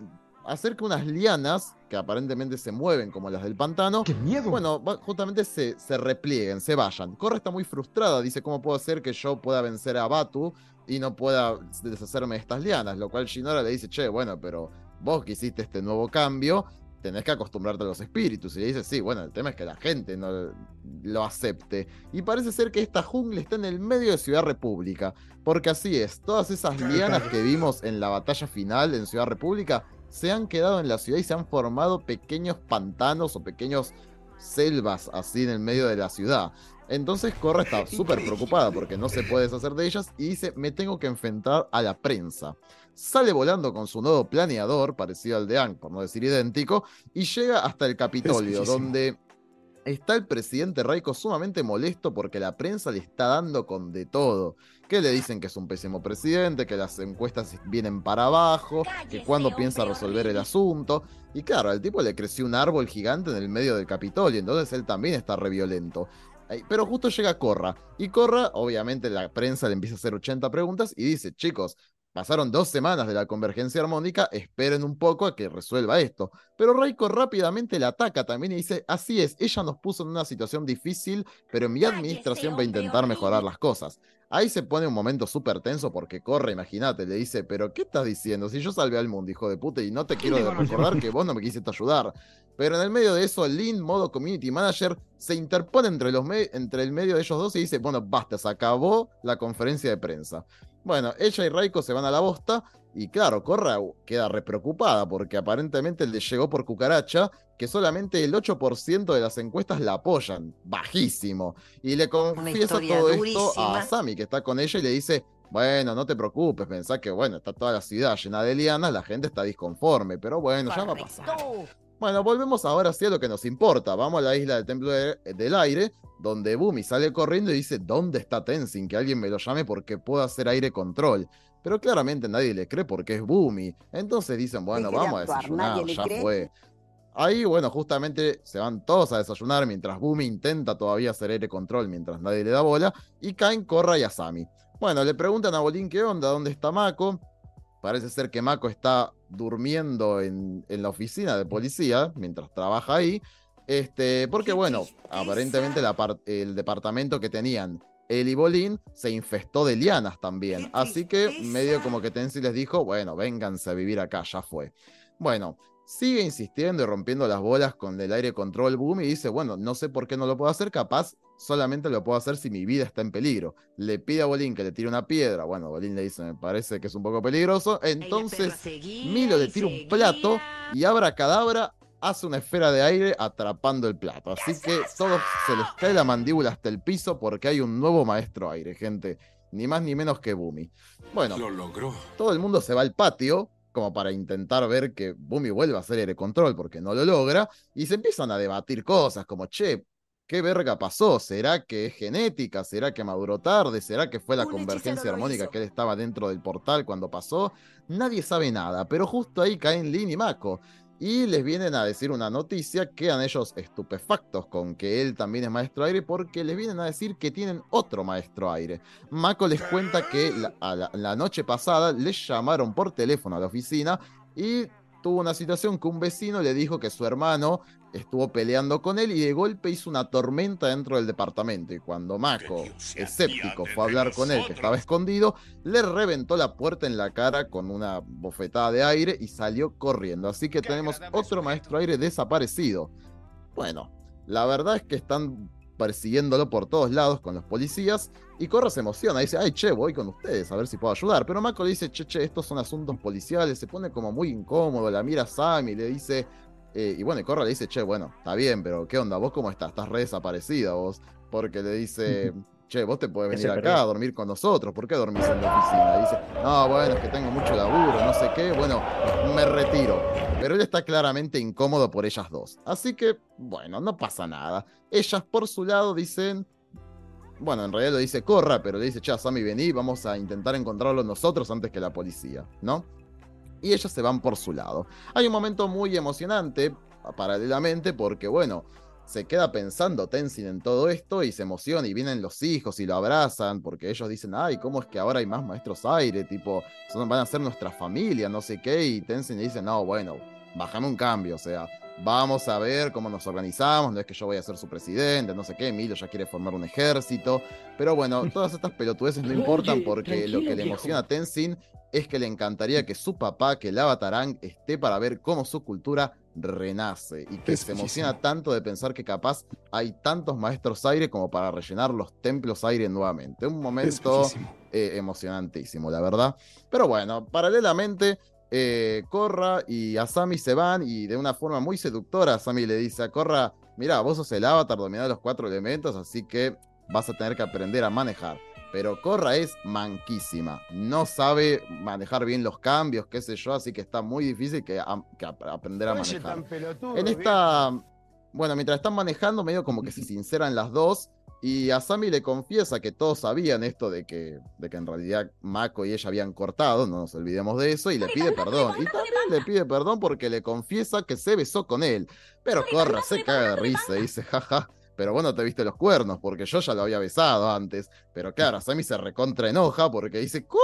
[SPEAKER 5] hacer que unas lianas, que aparentemente se mueven como las del pantano, bueno, va- justamente se, se replieguen, se vayan. Korra está muy frustrada, dice, ¿cómo puedo hacer que yo pueda vencer a Batu y no pueda deshacerme de estas lianas? Lo cual Shinora le dice, che, bueno, pero vos que hiciste este nuevo cambio, tenés que acostumbrarte a los espíritus. Y le dice, sí, bueno, el tema es que la gente no lo acepte. Y parece ser que esta jungla está en el medio de Ciudad República. Porque así es, todas esas lianas que vimos en la batalla final en Ciudad República se han quedado en la ciudad y se han formado pequeños pantanos o pequeños selvas así en el medio de la ciudad. Entonces Korra está súper preocupada porque no se puede deshacer de ellas y dice, me tengo que enfrentar a la prensa. Sale volando con su nuevo planeador, parecido al de Aang, por no decir idéntico, y llega hasta el Capitolio, donde está el presidente Raiko sumamente molesto porque la prensa le está dando con de todo. Que le dicen que es un pésimo presidente, que las encuestas vienen para abajo, que cuando piensa resolver el asunto. Y claro, al tipo le creció un árbol gigante en el medio del Capitolio, entonces él también está re violento. Pero justo llega Corra. Y Corra, obviamente, la prensa le empieza a hacer 80 preguntas y dice: Chicos, pasaron dos semanas de la convergencia armónica, esperen un poco a que resuelva esto. Pero Reiko rápidamente la ataca también y dice, así es, ella nos puso en una situación difícil, pero mi administración va a intentar mejorar las cosas. Ahí se pone un momento súper tenso porque corre, imagínate, le dice, pero ¿qué estás diciendo? Si yo salvé al mundo, hijo de puta, y no te quiero recordar que vos no me quisiste ayudar. Pero en el medio de eso, Lin, modo community manager, se interpone entre, los entre el medio de ellos dos y dice, bueno, basta, se acabó la conferencia de prensa. Bueno, ella y Raiko se van a la bosta y claro, Corra queda repreocupada porque aparentemente le llegó por cucaracha que solamente el 8% de las encuestas la apoyan, bajísimo. Y le confiesa todo esto a Sami que está con ella y le dice, bueno, no te preocupes, pensá que bueno, está toda la ciudad llena de lianas, la gente está disconforme, pero bueno, ya va a pasar. Bueno, volvemos ahora sí a lo que nos importa. Vamos a la isla del Templo del Aire, donde Bumi sale corriendo y dice, ¿dónde está Tenzin? Que alguien me lo llame porque puedo hacer aire control. Pero claramente nadie le cree porque es Bumi. Entonces dicen, bueno, vamos a desayunar, ya fue. Ahí, bueno, justamente se van todos a desayunar mientras Bumi intenta todavía hacer aire control mientras nadie le da bola. Y caen Korra y Asami. Bueno, le preguntan a Bolín qué onda, dónde está Mako. Parece ser que Mako está durmiendo en, la oficina de policía mientras trabaja ahí. Este, porque bueno, aparentemente el departamento que tenían él y Bolín se infestó de lianas también. Así que medio como que Tensi les dijo, bueno, vénganse a vivir acá, ya fue. Bueno, sigue insistiendo y rompiendo las bolas con el aire control boom y dice, bueno, no sé por qué no lo puedo hacer, capaz solamente lo puedo hacer si mi vida está en peligro. Le pide a Bolín que le tire una piedra, bueno, Bolín le dice, me parece que es un poco peligroso, entonces Milo le tira un plato y abra cadabra hace una esfera de aire atrapando el plato. Así que todos se les cae la mandíbula hasta el piso porque hay un nuevo maestro aire, gente. Ni más ni menos que Bumi. Bueno, lo logró. todo el mundo se va al patio como para intentar ver que Bumi vuelva a hacer aire control porque no lo logra, y se empiezan a debatir cosas como, che, ¿qué verga pasó? ¿Será que es genética? ¿Será que maduró tarde? ¿Será que fue la convergencia armónica que él estaba dentro del portal cuando pasó? Nadie sabe nada, pero justo ahí caen Lin y Mako. Y les vienen a decir una noticia, quedan ellos estupefactos con que él también es maestro aire porque les vienen a decir que tienen otro maestro aire. Mako les cuenta que la, noche pasada les llamaron por teléfono a la oficina y tuvo una situación que un vecino le dijo que su hermano estuvo peleando con él y de golpe hizo una tormenta dentro del departamento. Y cuando Mako, escéptico, fue a hablar con él, que estaba escondido, le reventó la puerta en la cara con una bofetada de aire y salió corriendo. Así que tenemos otro maestro aire desaparecido. Bueno, la verdad es que están persiguiéndolo por todos lados con los policías y Corra se emociona, dice, ay, che, voy con ustedes a ver si puedo ayudar. Pero Mako le dice, che, che, estos son asuntos policiales, se pone como muy incómodo, la mira a Sam y le dice, eh, y bueno, y Corra le dice, che, bueno, está bien, pero ¿qué onda? ¿Vos cómo estás? Estás re desaparecida vos. Porque le dice, che, vos te puedes venir acá a dormir con nosotros. ¿Por qué dormís en la oficina? Y dice, no, bueno, es que tengo mucho laburo, no sé qué. Bueno, me retiro. Pero él está claramente incómodo por ellas dos. Así que, bueno, no pasa nada. Ellas por su lado dicen, bueno, en realidad lo dice Corra, pero le dice, che, Sammy, vení, vamos a intentar encontrarlo nosotros antes que la policía, ¿no? Y ellos se van por su lado. Hay un momento muy emocionante, paralelamente, porque bueno, se queda pensando Tenzin en todo esto y se emociona y vienen los hijos y lo abrazan porque ellos dicen, ay, ¿cómo es que ahora hay más maestros aire? Tipo, van a ser nuestra familia, no sé qué, y Tenzin le dice, no, bueno, bájame un cambio, o sea, vamos a ver cómo nos organizamos, no es que yo voy a ser su presidente, no sé qué, Emilio ya quiere formar un ejército, pero bueno, todas estas pelotudeces no importan porque lo que le emociona a Tenzin es que le encantaría que su papá, que el Avatarán, esté para ver cómo su cultura renace y que se emociona tanto de pensar que capaz hay tantos maestros aire como para rellenar los templos aire nuevamente. Un momento eh, emocionantísimo, la verdad. Pero bueno, paralelamente, eh, Korra y Asami se van y de una forma muy seductora Asami le dice a Korra, mira, vos sos el avatar dominado de los cuatro elementos, así que vas a tener que aprender a manejar pero Corra es manquísima. No sabe manejar bien los cambios, qué sé yo, así que está muy difícil que, aprender a manejar. En esta. Bueno, mientras están manejando, medio como que se sinceran las dos. Y a Sammy le confiesa que todos sabían esto de que, de que en realidad Mako y ella habían cortado, no nos olvidemos de eso, y le pide perdón. Y también le pide perdón porque le confiesa que se besó con él. Pero Corra se caga de risa y dice, jaja, pero bueno, te viste los cuernos, porque yo ya lo había besado antes. Pero claro, Sammy se recontra enoja porque dice, ¿cómo?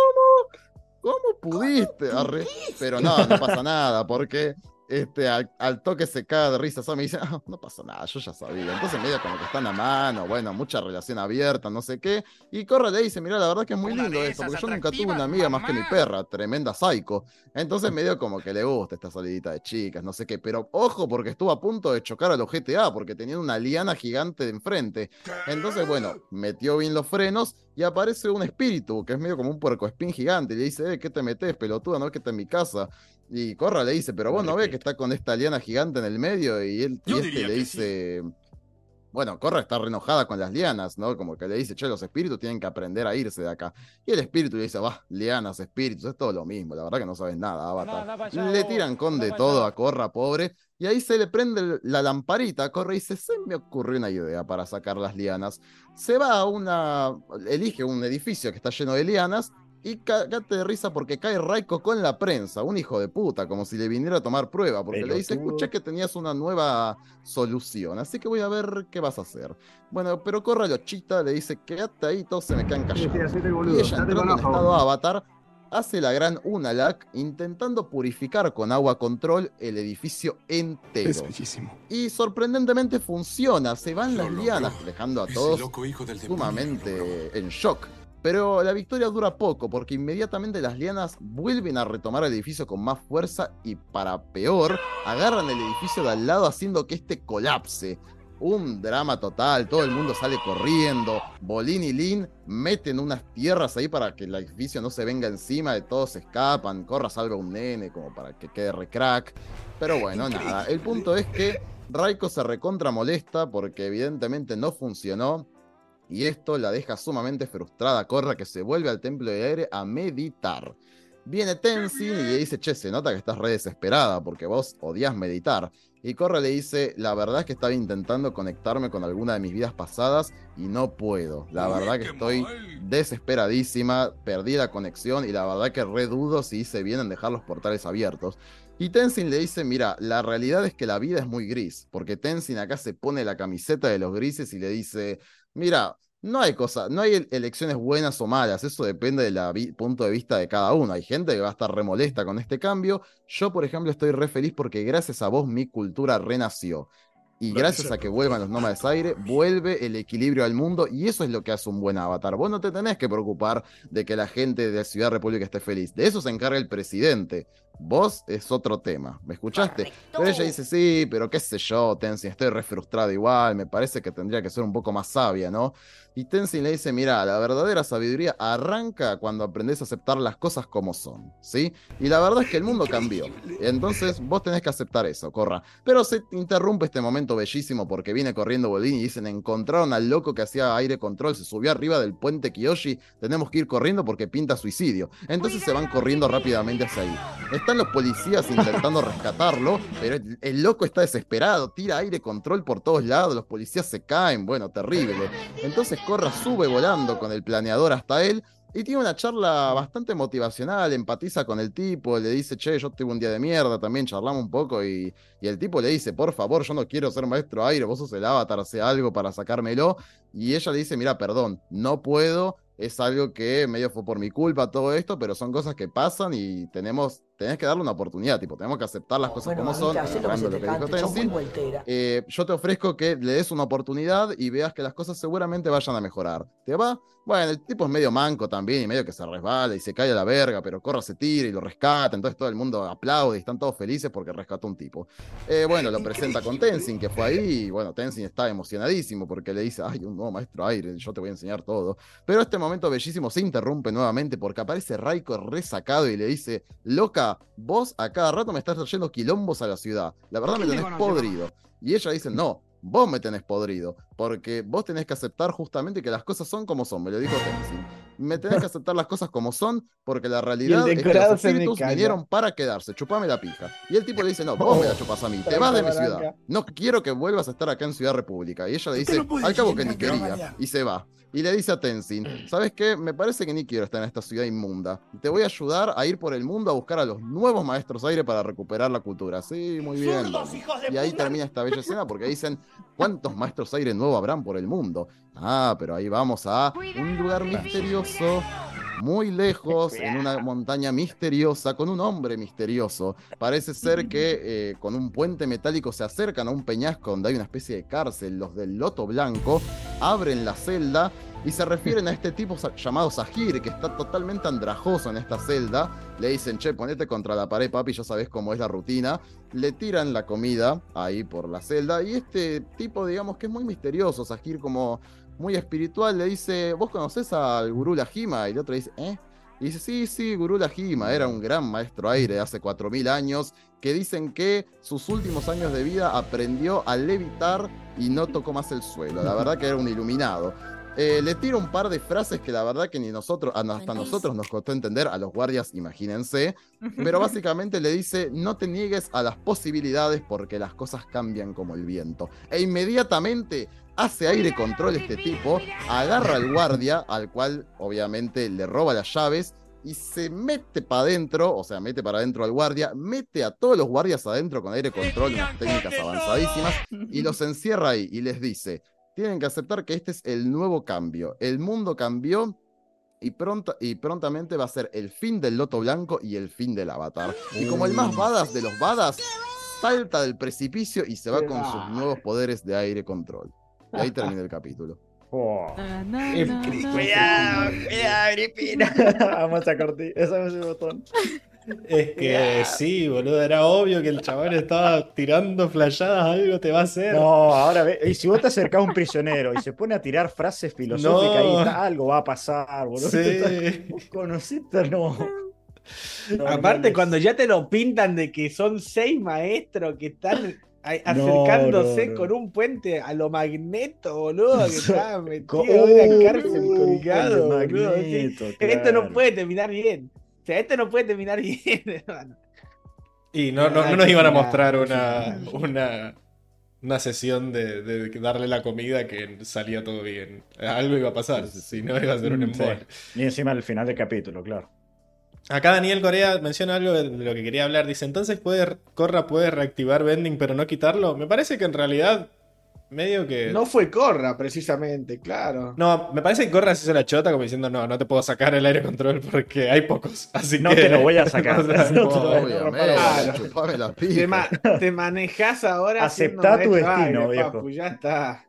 [SPEAKER 5] ¿Cómo pudiste, arre. Pero no, no pasa nada, porque este, al, toque se cae de risa. me dice, ah, no pasa nada, yo ya sabía. Entonces medio como que están a mano, bueno, mucha relación abierta, no sé qué. Y Corra le dice, mira, la verdad que es muy lindo esto, porque yo nunca tuve una amiga más que mi perra, tremenda psycho. Entonces medio como que le gusta esta salidita de chicas, no sé qué. Pero ojo, porque estuvo a punto de chocar a los GTA, porque tenían una liana gigante de enfrente. Entonces, bueno, metió bien los frenos y aparece un espíritu, que es medio como un puerco espín gigante. Y le dice, eh, ¿qué te metes, pelotuda? No es que está en mi casa. Y Corra le dice, pero vos no ves que está con esta liana gigante en el medio y él y este le dice, bueno, Corra está renojada con las lianas, ¿no? Como que le dice, che, los espíritus tienen que aprender a irse de acá. Y el espíritu le dice, va, lianas, espíritus, es todo lo mismo, la verdad que no sabes nada, Avatar. le tiran con de todo a Corra, pobre, y ahí se le prende la lamparita, Corra y dice, se me ocurrió una idea para sacar las lianas. Se va a una, elige un edificio que está lleno de lianas y cagate de risa porque cae Raiko con la prensa, un hijo de puta, como si le viniera a tomar prueba, porque le dice, escuché que tenías una nueva solución, así que voy a ver qué vas a hacer. Bueno, pero corra Lochita, le dice, quédate ahí, todos se me quedan callados. y ella entrando en estado avatar, hace la gran Unalak intentando purificar con agua control el edificio entero.
[SPEAKER 7] Es bellísimo.
[SPEAKER 5] Y sorprendentemente funciona, se van las lianas, dejando a todos sumamente en shock. Pero la victoria dura poco, porque inmediatamente las lianas vuelven a retomar el edificio con más fuerza y para peor, agarran el edificio de al lado haciendo que este colapse. Un drama total, todo el mundo sale corriendo, Bolín y Lin meten unas tierras ahí para que el edificio no se venga encima, de todos se escapan, Corra salva un nene como para que quede recrack. Pero bueno, nada, el punto es que Raiko se recontra molesta porque evidentemente no funcionó y esto la deja sumamente frustrada. Corra que se vuelve al templo de aire a meditar. Viene Tenzin y le dice, che, se nota que estás re desesperada porque vos odias meditar. Y Corra le dice, la verdad es que estaba intentando conectarme con alguna de mis vidas pasadas y no puedo. La verdad que estoy desesperadísima, perdí la conexión y la verdad que re dudo si hice bien en dejar los portales abiertos. Y Tenzin le dice, mira, la realidad es que la vida es muy gris, porque Tenzin acá se pone la camiseta de los grises y le dice, Mira, no hay cosa, no hay elecciones buenas o malas, eso depende del punto de vista de cada uno. Hay gente que va a estar remolesta con este cambio. Yo, por ejemplo, estoy re feliz porque gracias a vos mi cultura renació. Y gracias a que vuelvan los nómades aire, vuelve el equilibrio al mundo y eso es lo que hace un buen avatar. Vos no te tenés que preocupar de que la gente de Ciudad República esté feliz. De eso se encarga el presidente. Vos es otro tema. ¿Me escuchaste? Pero ella dice, sí, pero qué sé yo, Tenzin, estoy re frustrada igual, me parece que tendría que ser un poco más sabia, ¿no? Y Tenzin le dice, mira, la verdadera sabiduría arranca cuando aprendes a aceptar las cosas como son, ¿sí? Y la verdad es que el mundo cambió. Entonces vos tenés que aceptar eso, corra. Pero se interrumpe este momento bellísimo porque viene corriendo Bolín y dicen, encontraron al loco que hacía aire control, se subió arriba del puente Kiyoshi, tenemos que ir corriendo porque pinta suicidio. Entonces se van corriendo rápidamente hacia ahí. Están los policías intentando rescatarlo, pero el, loco está desesperado, tira aire control por todos lados, los policías se caen, bueno, terrible. Entonces Corra sube volando con el planeador hasta él y tiene una charla bastante motivacional, empatiza con el tipo, le dice, che, yo tuve un día de mierda, también charlamos un poco y, el tipo le dice, por favor, yo no quiero ser maestro aire, vos sos el avatar, hace algo para sacármelo. Y ella le dice, mira, perdón, no puedo, es algo que medio fue por mi culpa todo esto, pero son cosas que pasan y tenemos tenés que darle una oportunidad, tipo, tenemos que aceptar las cosas como son, eh, yo te ofrezco que le des una oportunidad y veas que las cosas seguramente vayan a mejorar. ¿Te va? Bueno, el tipo es medio manco también y medio que se resbala y se cae a la verga, pero corre, se tira y lo rescata, entonces todo el mundo aplaude y están todos felices porque rescató un tipo. Eh, bueno, lo presenta con Tenzin, que fue ahí, y bueno, Tenzin está emocionadísimo porque le dice, ay, un nuevo maestro aire, yo te voy a enseñar todo. Pero este momento bellísimo se interrumpe nuevamente porque aparece Raiko resacado y le dice, loca, vos a cada rato me estás trayendo quilombos a la ciudad. La verdad me tenés podrido. Y ella dice, no, vos me tenés podrido, porque vos tenés que aceptar justamente que las cosas son como son, me lo dijo Tenzin. Me tenés que aceptar las cosas como son, porque la realidad es que los espíritus vinieron para quedarse, chupame la pija. Y el tipo le dice, no, vos me la chupas a mí, te vas de mi ciudad. No quiero que vuelvas a estar acá en Ciudad República. Y ella le dice, al cabo que ni quería, y se va y le dice a Tenzin, ¿sabes qué? Me parece que ni quiero estar en esta ciudad inmunda. Te voy a ayudar a ir por el mundo a buscar a los nuevos maestros aire para recuperar la cultura. Sí, muy bien. Y ahí termina esta bella escena porque dicen, ¿cuántos maestros aire nuevos habrán por el mundo? Ah, pero ahí vamos a un lugar misterioso muy lejos, en una montaña misteriosa, con un hombre misterioso. Parece ser que eh, con un puente metálico se acercan a un peñasco donde hay una especie de cárcel. Los del Loto Blanco abren la celda y se refieren a este tipo llamado Sahir, que está totalmente andrajoso en esta celda. Le dicen, che, ponete contra la pared, papi, ya sabes cómo es la rutina. Le tiran la comida ahí por la celda. Y este tipo, digamos que es muy misterioso, Sahir como muy espiritual, le dice, ¿vos conocés al gurú Lajima? Y el otro dice, ¿eh? Y dice, sí, sí, Gurú Lajima era un gran maestro aire de hace 4.000 años, que dicen que sus últimos años de vida aprendió a levitar y no tocó más el suelo. La verdad que era un iluminado. Eh, le tiro un par de frases que la verdad que ni nosotros, hasta nosotros nos costó entender, a los guardias, imagínense. Pero básicamente le dice: No te niegues a las posibilidades porque las cosas cambian como el viento. E inmediatamente hace aire control este tipo, agarra al guardia, al cual obviamente le roba las llaves. Y se mete para adentro, o sea, mete para adentro al guardia, mete a todos los guardias adentro con aire control, unas técnicas avanzadísimas, y los encierra ahí y les dice: tienen que aceptar que este es el nuevo cambio. El mundo cambió y, pronto, y prontamente va a ser el fin del Loto Blanco y el fin del Avatar. Y como el más badass de los badass, salta del precipicio y se va con sus nuevos poderes de aire control. Y ahí termina el capítulo.
[SPEAKER 4] Oh. Cuidado, cuidado, Vamos a cortar. Ese es el botón.
[SPEAKER 1] Es que sí, boludo, era obvio que el chaval estaba tirando flayadas, algo te va a hacer.
[SPEAKER 4] No, ahora ve, y si vos te acercás a un prisionero y se pone a tirar frases filosóficas y algo va a pasar, boludo. Sí. Conociste, no.
[SPEAKER 2] Aparte, cuando ya te lo pintan de que son seis maestros que están acercándose con un puente a lo magneto, boludo, que está metido en una cárcel colgado, boludo. Esto no puede terminar bien sea, este no puede terminar bien, hermano.
[SPEAKER 1] Y no, no, nos iban a mostrar una, una, una sesión de, darle la comida que salía todo bien. Algo iba a pasar, si no iba a ser un mm, embole.
[SPEAKER 4] Y encima al final del capítulo, claro.
[SPEAKER 1] Acá Daniel Corea menciona algo de lo que quería hablar. Dice, entonces puede, Corra puede reactivar Bending pero no quitarlo. Me parece que en realidad medio que.
[SPEAKER 2] No fue Corra, precisamente, claro.
[SPEAKER 1] No, me parece que Corra se hizo la chota como diciendo, no, no te puedo sacar el aire control porque hay pocos. Así
[SPEAKER 4] no te lo voy a sacar.
[SPEAKER 2] te, manejas ahora.
[SPEAKER 4] Acepta tu destino, viejo.
[SPEAKER 2] ya está.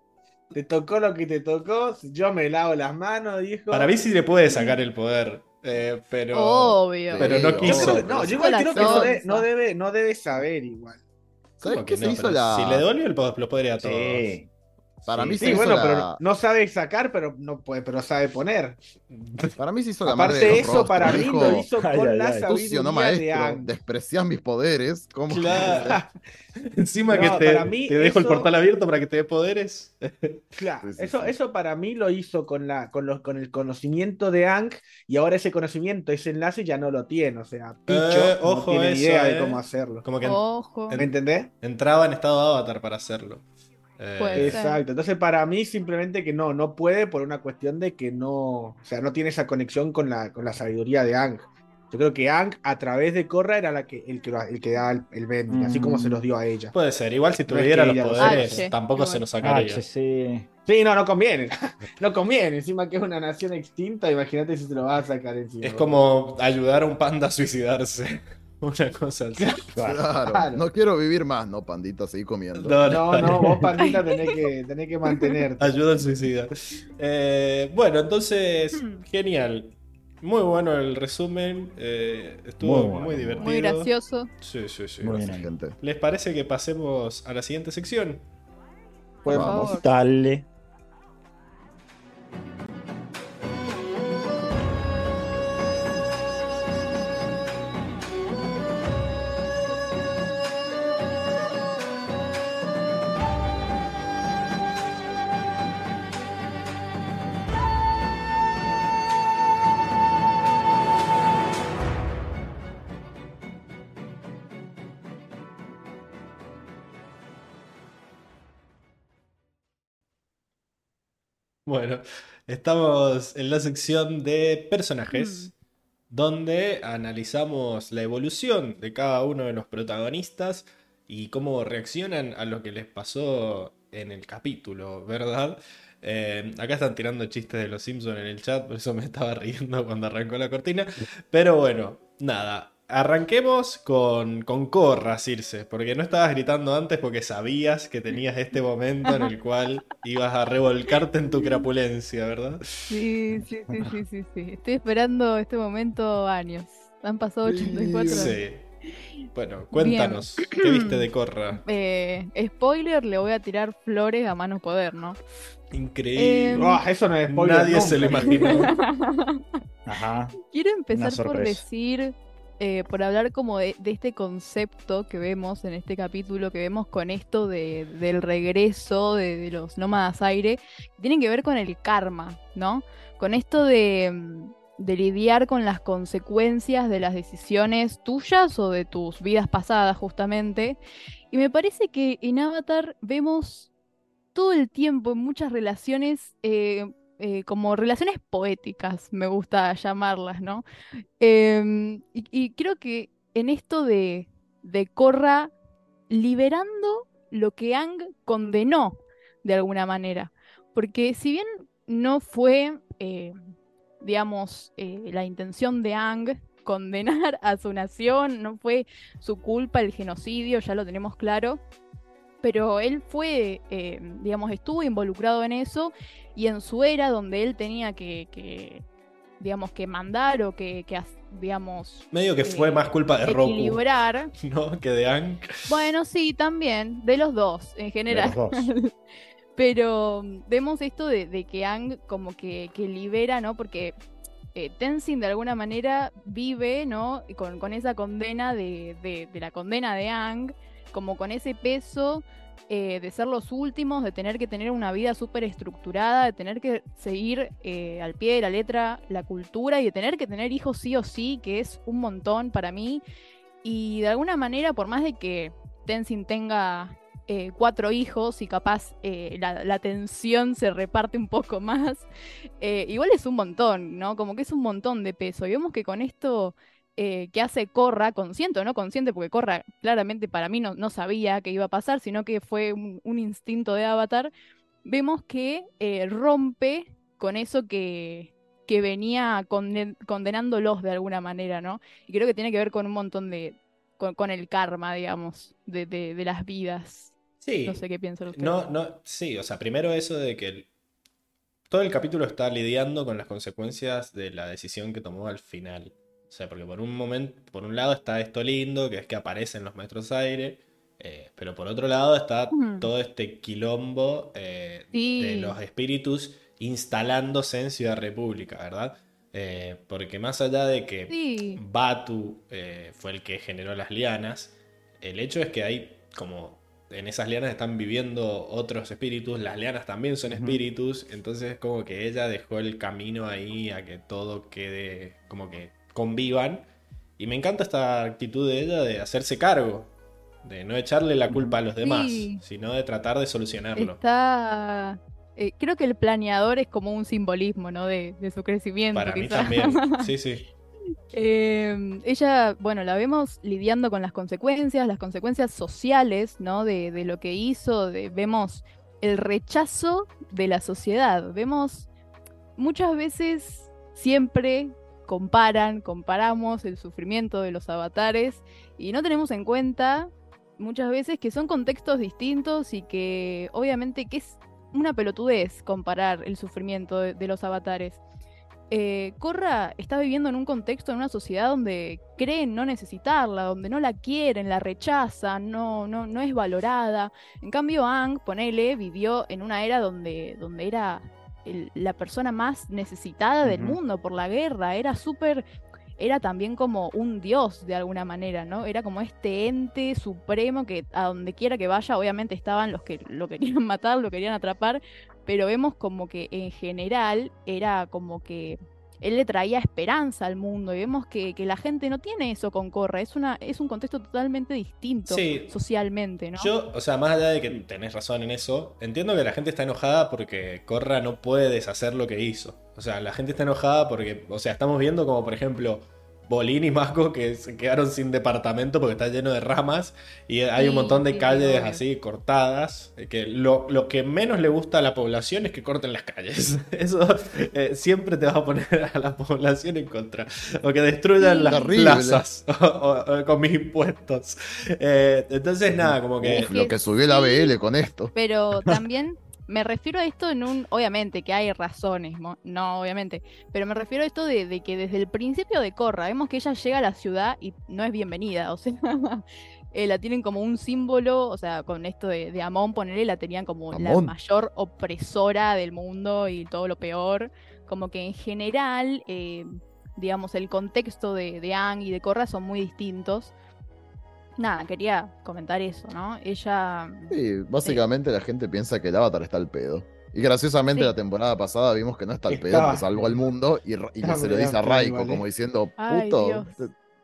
[SPEAKER 2] Te tocó lo que te tocó. Yo me lavo las manos, dijo.
[SPEAKER 1] Para mí sí le puede sacar el poder. Eh, pero.
[SPEAKER 3] Obvio.
[SPEAKER 1] Pero no quiso.
[SPEAKER 2] no, yo igual creo que no debe, no debe saber igual.
[SPEAKER 5] ¿Sabes qué se hizo la.?
[SPEAKER 1] Si le devolvió el lo podría todo. Sí.
[SPEAKER 2] Para mí sí, bueno, pero no sabe sacar, pero no puede, pero sabe poner.
[SPEAKER 5] Para mí se hizo la
[SPEAKER 2] Aparte
[SPEAKER 5] de
[SPEAKER 2] eso, para mí lo hizo con la sabiduría
[SPEAKER 5] no maestro, desprecias mis poderes. ¿Cómo
[SPEAKER 1] claro. Encima que te, te dejo el portal abierto para que te dé poderes.
[SPEAKER 2] claro, eso, eso para mí lo hizo con, la, con, los, con el conocimiento de Ankh y ahora ese conocimiento, ese enlace ya no lo tiene. O sea, Picho eh, no tiene idea de cómo eh. hacerlo.
[SPEAKER 1] Como que
[SPEAKER 3] ojo.
[SPEAKER 2] ¿Me entendés?
[SPEAKER 1] Entraba en estado de avatar para hacerlo.
[SPEAKER 2] Eh, exacto. Entonces, para mí, simplemente que no, no puede por una cuestión de que no, o sea, no tiene esa conexión con la, con la sabiduría de Ang. Yo creo que Ang, a través de Korra, era la que, el, que, el que da el, bending, así como se los dio a ella.
[SPEAKER 1] Puede ser, igual si tuviera los poderes, tampoco se los sacaría.
[SPEAKER 2] sí. sí, no, no conviene. no conviene. Encima que es una nación extinta, imagínate si se lo va a sacar encima.
[SPEAKER 1] Es como ayudar a un panda a suicidarse. Una cosa así.
[SPEAKER 5] Claro. No quiero vivir más, no, pandita, seguí comiendo.
[SPEAKER 2] No, no, vos, pandita, tenés que, tenés que mantenerte.
[SPEAKER 1] Ayuda al suicida. Eh, bueno, entonces, genial. Muy bueno el resumen. Eh, estuvo muy, divertido.
[SPEAKER 3] Muy gracioso.
[SPEAKER 1] Sí, sí, sí.
[SPEAKER 5] Muy bien, gente.
[SPEAKER 1] ¿Les parece que pasemos a la siguiente sección?
[SPEAKER 4] Pues vamos. Dale.
[SPEAKER 1] Bueno, estamos en la sección de personajes, mm. donde analizamos la evolución de cada uno de los protagonistas y cómo reaccionan a lo que les pasó en el capítulo, ¿verdad? Eh, acá están tirando chistes de los Simpsons en el chat, por eso me estaba riendo cuando arrancó la cortina. Pero bueno, nada. Arranquemos con, con Corra, Circe, porque no estabas gritando antes porque sabías que tenías este momento en el cual ibas a revolcarte en tu crapulencia, ¿verdad?
[SPEAKER 3] Sí, sí, sí, sí, sí, sí. Estoy esperando este momento años. Han pasado 84 años.
[SPEAKER 1] Sí. Bueno, cuéntanos, ¿qué viste de Corra?
[SPEAKER 3] Eh, spoiler, le voy a tirar flores a mano poder, ¿no?
[SPEAKER 1] Increíble.
[SPEAKER 3] Em,
[SPEAKER 2] Ah, eso no es spoiler
[SPEAKER 1] Nadie
[SPEAKER 2] nunca.
[SPEAKER 1] se lo imaginó.
[SPEAKER 4] Ajá.
[SPEAKER 3] Quiero empezar por decir, eh, por hablar como de, este concepto que vemos en este capítulo, que vemos con esto de- del regreso de, los nómadas aire, que tienen que ver con el karma, ¿no? Con esto de, mm, de lidiar con las consecuencias de las decisiones tuyas o de tus vidas pasadas, justamente. Y me parece que en Avatar vemos todo el tiempo en muchas relaciones eh, eh, como relaciones poéticas, me gusta llamarlas, ¿no? Em, y, creo que en esto de, de Korra liberando lo que Ang condenó de alguna manera. Porque si bien no fue, eh, digamos, eh, la intención de Ang condenar a su nación, no fue su culpa el genocidio, ya lo tenemos claro, pero él fue, eh, digamos, estuvo involucrado en eso y en su era donde él tenía que, que, digamos, que mandar o que, digamos,
[SPEAKER 1] Medio que fue
[SPEAKER 3] eh,
[SPEAKER 1] más culpa de Roku,
[SPEAKER 3] equilibrar.
[SPEAKER 1] ¿no? Que de Ang.
[SPEAKER 3] Bueno, sí, también, de los dos, en
[SPEAKER 4] De
[SPEAKER 3] general.
[SPEAKER 4] los dos.
[SPEAKER 3] Pero mm, vemos esto de, de que Ang como que, que libera, ¿no? Porque eh, Tenzin de alguna manera vive, ¿no? Con, con esa condena de, de- de la condena de Ang, como con ese peso eh, de ser los últimos, de tener que tener una vida súper estructurada, de tener que seguir eh, al pie de la letra la cultura y de tener que tener hijos sí o sí, que es un montón para mí. Y de alguna manera, por más de que Tenzin tenga eh, cuatro hijos y capaz la, la tensión se reparte un poco más, igual es un montón, ¿no? Como que es un montón de peso. Y vemos que con esto eh, que hace Corra, consciente o no consciente, porque Corra claramente para mí no, no sabía que iba a pasar, sino que fue un, un instinto de Avatar, vemos que eh, rompe con eso que, que venía conden- condenándolos de alguna manera, ¿no? Y creo que tiene que ver con un montón de... con, con el karma, digamos, de, de- de las vidas.
[SPEAKER 1] Sí.
[SPEAKER 3] No sé qué piensan ustedes.
[SPEAKER 1] No, no, sí, o sea, primero eso de que el- todo el capítulo está lidiando con las consecuencias de la decisión que tomó al final. O sea, porque por un momento, por un lado está esto lindo, que es que aparecen los maestros aire, eh, pero por otro lado está todo este quilombo eh,
[SPEAKER 3] Sí.
[SPEAKER 1] de los espíritus instalándose en Ciudad República, ¿verdad? Eh, porque más allá de que
[SPEAKER 3] Sí.
[SPEAKER 1] Batu eh, fue el que generó las lianas. El hecho es que hay como en esas lianas están viviendo otros espíritus, las lianas también son espíritus, entonces es como que ella dejó el camino ahí a que todo quede como que convivan. Y me encanta esta actitud de ella de hacerse cargo, de no echarle la culpa a los demás,
[SPEAKER 3] Sí.
[SPEAKER 1] sino de tratar de solucionarlo.
[SPEAKER 3] Está. eh, creo que el planeador es como un simbolismo, ¿no? De, de su crecimiento.
[SPEAKER 1] Para mí también, sí, sí.
[SPEAKER 3] Eh, ella, bueno, la vemos lidiando con las consecuencias, las consecuencias sociales, ¿no? De, de lo que hizo, de- vemos el rechazo de la sociedad, vemos muchas veces, siempre comparan, comparamos el sufrimiento de los avatares y no tenemos en cuenta muchas veces que son contextos distintos y que obviamente que es una pelotudez comparar el sufrimiento de, los avatares. Eh, Korra está viviendo en un contexto, en una sociedad donde creen no necesitarla, donde no la quieren, la rechazan, no, no, no es valorada. En cambio, Ang, ponele, vivió en una era donde, donde era el- la persona más necesitada del mundo por la guerra, era súper era también como un dios de alguna manera, ¿no? Era como este ente supremo que a donde quiera que vaya, obviamente estaban los que lo querían matar, lo querían atrapar, pero vemos como que en general era como que él le traía esperanza al mundo y vemos que, que la gente no tiene eso con Corra, es, una, es un contexto totalmente distinto
[SPEAKER 1] Sí.
[SPEAKER 3] socialmente, ¿no?
[SPEAKER 1] Yo, o sea, más allá de que tenés razón en eso, entiendo que la gente está enojada porque Corra no puede deshacer lo que hizo. O sea, la gente está enojada porque, o sea, estamos viendo como, por ejemplo, Bolín y Mako que se quedaron sin departamento porque está lleno de ramas y hay un montón de calles así cortadas. Que lo, que menos le gusta a la población es que corten las calles. Eso eh, siempre te va a poner a la población en contra. O que destruyan las plazas con mis impuestos. Eh, entonces, nada, como que.
[SPEAKER 5] lo que subió la BL con esto.
[SPEAKER 3] Pero también me refiero a esto en un, obviamente que hay razones, no, obviamente, pero me refiero a esto de, que desde el principio de Corra vemos que ella llega a la ciudad y no es bienvenida, o sea, eh, la tienen como un símbolo, o sea, con esto de, de Amon, ponerle, la tenían como la mayor opresora del mundo y todo lo peor, como que en general, eh, digamos, el contexto de, de Ang y de Corra son muy distintos nada, quería comentar eso, ¿no? Ella.
[SPEAKER 5] Sí, básicamente la gente piensa que el avatar está al pedo. Y graciosamente la temporada pasada vimos que no está al pedo, que salvó al mundo y, se lo dice a Raiko, como diciendo, puto.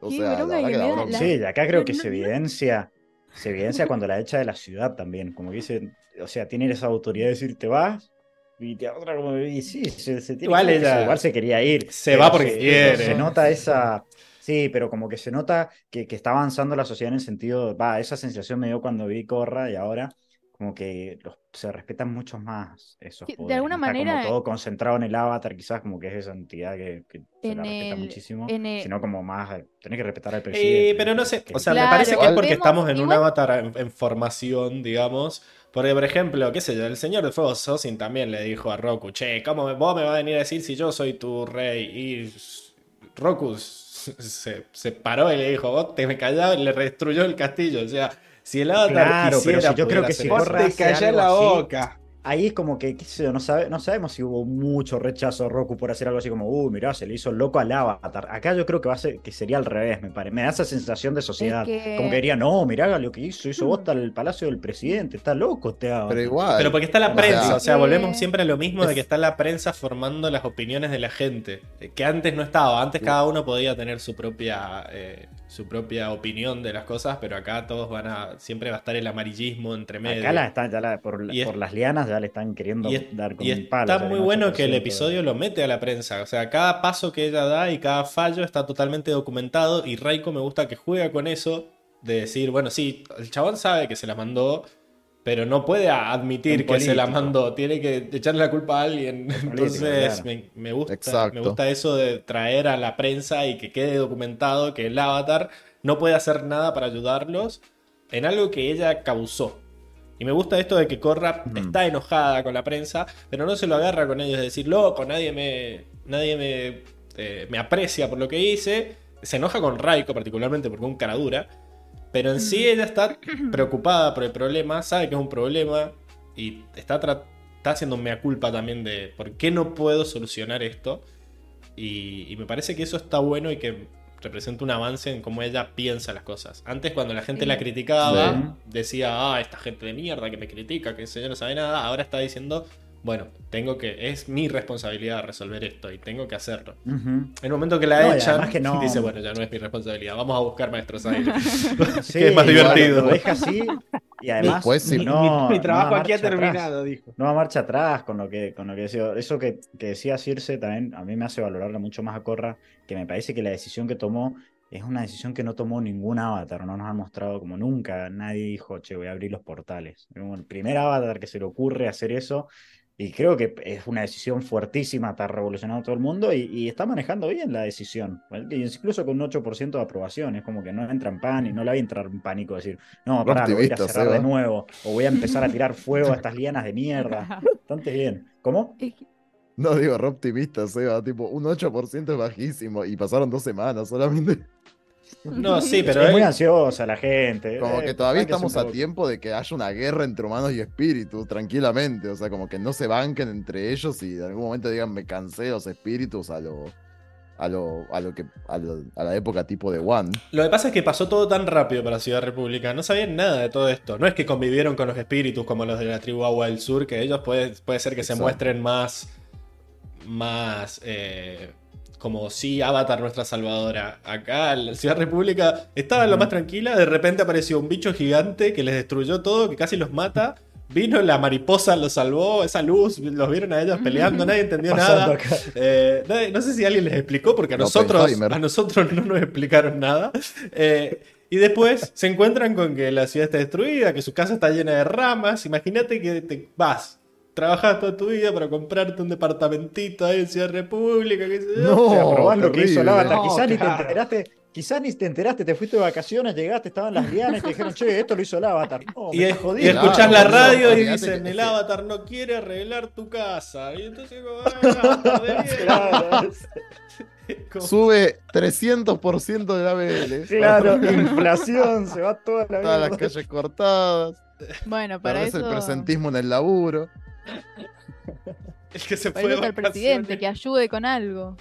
[SPEAKER 4] o sea, la Sí, acá creo que se evidencia, se evidencia cuando la echa de la ciudad también. Como que dice, o sea, tiene esa autoridad de decir, te vas, y te otra como y sí, se, tiene igual, igual se quería ir.
[SPEAKER 1] Se va porque quiere.
[SPEAKER 4] Se nota esa, Sí, pero como que se nota que, está avanzando la sociedad en el sentido, va, esa sensación me dio cuando vi Corra y ahora como que se respetan mucho más esos poderes.
[SPEAKER 3] De alguna manera.
[SPEAKER 4] Como todo concentrado en el avatar, quizás como que es esa entidad que, se la respeta muchísimo. Sino como más, eh, tenés que respetar al presidente.
[SPEAKER 1] Eh, pero no sé, o sea, me parece que es porque estamos en un avatar en, formación, digamos. Porque, por ejemplo, qué sé yo, el señor de fuego Sosin también le dijo a Roku, che, ¿cómo vos me vas a venir a decir si yo soy tu rey? Y Roku se, se, paró y le dijo, vos te me callado y le destruyó el castillo. O sea, si el avatar
[SPEAKER 4] claro, pero si yo creo que si
[SPEAKER 2] te la boca
[SPEAKER 4] ahí es como que, qué sé yo, no, sabe, no sabemos si hubo mucho rechazo a Roku por hacer algo así como, uy, mirá, se le hizo loco al avatar. Acá yo creo que va a ser, que sería al revés, me parece. Me da esa sensación de sociedad. Como que diría, no, mirá lo que hizo, hizo vos el palacio del presidente, está loco este
[SPEAKER 5] Pero igual.
[SPEAKER 1] Pero porque está la prensa, o sea, volvemos siempre a lo mismo de que está la prensa formando las opiniones de la gente. Que antes no estaba, antes cada uno podía tener su propia. Eh, su propia opinión de las cosas, pero acá todos van a. Siempre va a estar el amarillismo entre medio.
[SPEAKER 4] Acá la están, ya por, las lianas ya le están queriendo dar con un palo.
[SPEAKER 1] Está muy bueno que el episodio lo mete a la prensa. O sea, cada paso que ella da y cada fallo está totalmente documentado. Y Raiko me gusta que juega con eso. De decir, bueno, sí, el chabón sabe que se la mandó pero no puede admitir que se la mandó, tiene que echarle la culpa a alguien. Entonces me, gusta, me gusta eso de traer a la prensa y que quede documentado que el avatar no puede hacer nada para ayudarlos en algo que ella causó. Y me gusta esto de que Corra está enojada con la prensa, pero no se lo agarra con ellos, de decir, loco, nadie me, nadie me, eh, me aprecia por lo que hice. Se enoja con Raiko particularmente porque es un cara dura pero en sí ella está preocupada por el problema, sabe que es un problema y está, está haciendo mea culpa también de por qué no puedo solucionar esto. Y, me parece que eso está bueno y que representa un avance en cómo ella piensa las cosas. Antes cuando la gente la criticaba, decía, ah, esta gente de mierda que me critica, que ese señor no sabe nada, ahora está diciendo, bueno, tengo que, es mi responsabilidad resolver esto y tengo que hacerlo. En el momento que la echan, que no... dice, bueno, ya no es mi responsabilidad, vamos a buscar maestros ahí. que es más divertido.
[SPEAKER 4] Lo deja así y además
[SPEAKER 2] no, mi, trabajo aquí ha terminado, dijo.
[SPEAKER 4] No va marcha atrás con lo que, con lo que decía. Eso que, que decía Circe también a mí me hace valorarla mucho más a Corra, que me parece que la decisión que tomó es una decisión que no tomó ningún avatar, no nos ha mostrado como nunca. Nadie dijo, che, voy a abrir los portales. El primer avatar que se le ocurre hacer eso y creo que es una decisión fuertísima, está revolucionando todo el mundo y, está manejando bien la decisión. Incluso con un 8% de aprobación, es como que no entra en pánico, no le va a entrar en pánico decir, no, pará, voy a cerrar de nuevo, o voy a empezar a tirar fuego a estas lianas de mierda. Bastante bien. ¿Cómo?
[SPEAKER 5] No, digo, re optimista, Seba, tipo, un 8% es bajísimo y pasaron dos semanas solamente.
[SPEAKER 1] No, sí, pero. Es
[SPEAKER 4] muy ansiosa la gente.
[SPEAKER 5] Como que todavía estamos a tiempo de que haya una guerra entre humanos y espíritus, tranquilamente. O sea, como que no se banquen entre ellos y en algún momento digan, me cansé los espíritus a lo. A lo, a lo que a, la época tipo de One.
[SPEAKER 1] Lo que pasa es que pasó todo tan rápido para Ciudad República, no sabían nada de todo esto. No es que convivieron con los espíritus como los de la tribu Agua del Sur, que ellos puede, puede ser que se muestren más más eh, como si Avatar nuestra salvadora. Acá en la Ciudad República estaba lo más tranquila, de repente apareció un bicho gigante que les destruyó todo, que casi los mata. Vino la mariposa, lo salvó, esa luz, los vieron a ellos peleando, nadie entendió nada. Eh, no sé si alguien les explicó, porque a nosotros, a nosotros no nos explicaron nada. Eh, y después se encuentran con que la ciudad está destruida, que su casa está llena de ramas. Imagínate que te vas, trabajas toda tu vida para comprarte un departamentito ahí en Ciudad República. Que se
[SPEAKER 4] no, o lo que hizo Lava. Quizás ni te enteraste Quizás ni te enteraste, te fuiste de vacaciones, llegaste, estaban las lianas y te dijeron, che, esto lo hizo el Avatar.
[SPEAKER 1] y, escuchás la radio y dicen, el Avatar no quiere arreglar tu casa. Y entonces, ah,
[SPEAKER 5] Sube 300% de la BL.
[SPEAKER 4] Claro, inflación, se va toda la vida.
[SPEAKER 5] Todas las calles cortadas.
[SPEAKER 3] Bueno, para eso...
[SPEAKER 5] el presentismo en el laburo.
[SPEAKER 1] El que se fue
[SPEAKER 3] el presidente, que ayude con algo.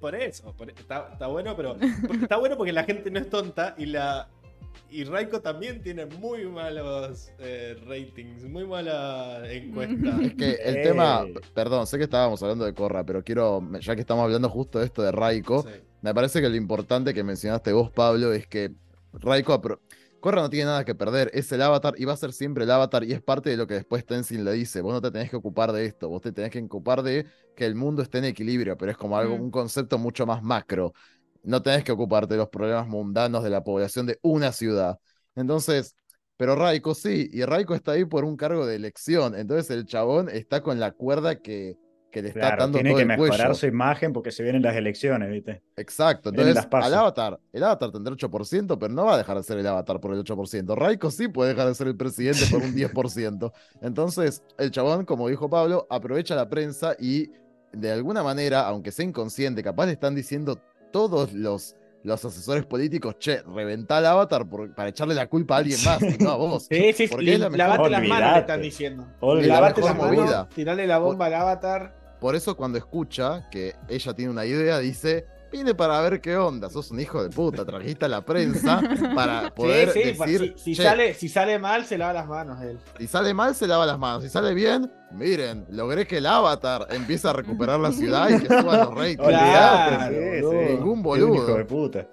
[SPEAKER 1] Por eso, está, bueno, pero está bueno porque la gente no es tonta y la y Raiko también tiene muy malos eh, ratings, muy mala encuesta.
[SPEAKER 5] Es que el tema, perdón, sé que estábamos hablando de Corra, pero quiero, ya que estamos hablando justo de esto de Raiko, me parece que lo importante que mencionaste vos, Pablo, es que Raiko Corra no tiene nada que perder, es el avatar y va a ser siempre el avatar y es parte de lo que después Tenzin le dice, vos no te tenés que ocupar de esto, vos te tenés que ocupar de que el mundo esté en equilibrio, pero es como algo, mm. un concepto mucho más macro. No tenés que ocuparte de los problemas mundanos de la población de una ciudad. Entonces, pero Raiko sí, y Raiko está ahí por un cargo de elección, entonces el chabón está con la cuerda que que le está dando
[SPEAKER 4] tiene que mejorar su imagen porque se vienen las elecciones, ¿viste?
[SPEAKER 5] Exacto. Entonces, al avatar, el avatar tendrá 8%, pero no va a dejar de ser el avatar por el 8%. Raiko sí puede dejar de ser el presidente por un 10%. Entonces, el chabón, como dijo Pablo, aprovecha la prensa y de alguna manera, aunque sea inconsciente, capaz le están diciendo todos los los asesores políticos, che, reventá el avatar para echarle la culpa a alguien más, no a vos.
[SPEAKER 2] Sí, sí, sí. Lavate las manos, te están diciendo. Lavate las manos, tirale la bomba al avatar.
[SPEAKER 5] Por eso cuando escucha que ella tiene una idea, dice, vine para ver qué onda, sos un hijo de puta, trajiste a la prensa para poder sí, sí, decir...
[SPEAKER 2] Si, sale, si sale mal, se lava las manos él.
[SPEAKER 5] Si sale mal, se lava las manos. Si sale bien, miren, logré que el avatar empiece a recuperar la ciudad y que suban los ratings.
[SPEAKER 2] Claro,
[SPEAKER 5] Ningún boludo.
[SPEAKER 4] Hijo de puta.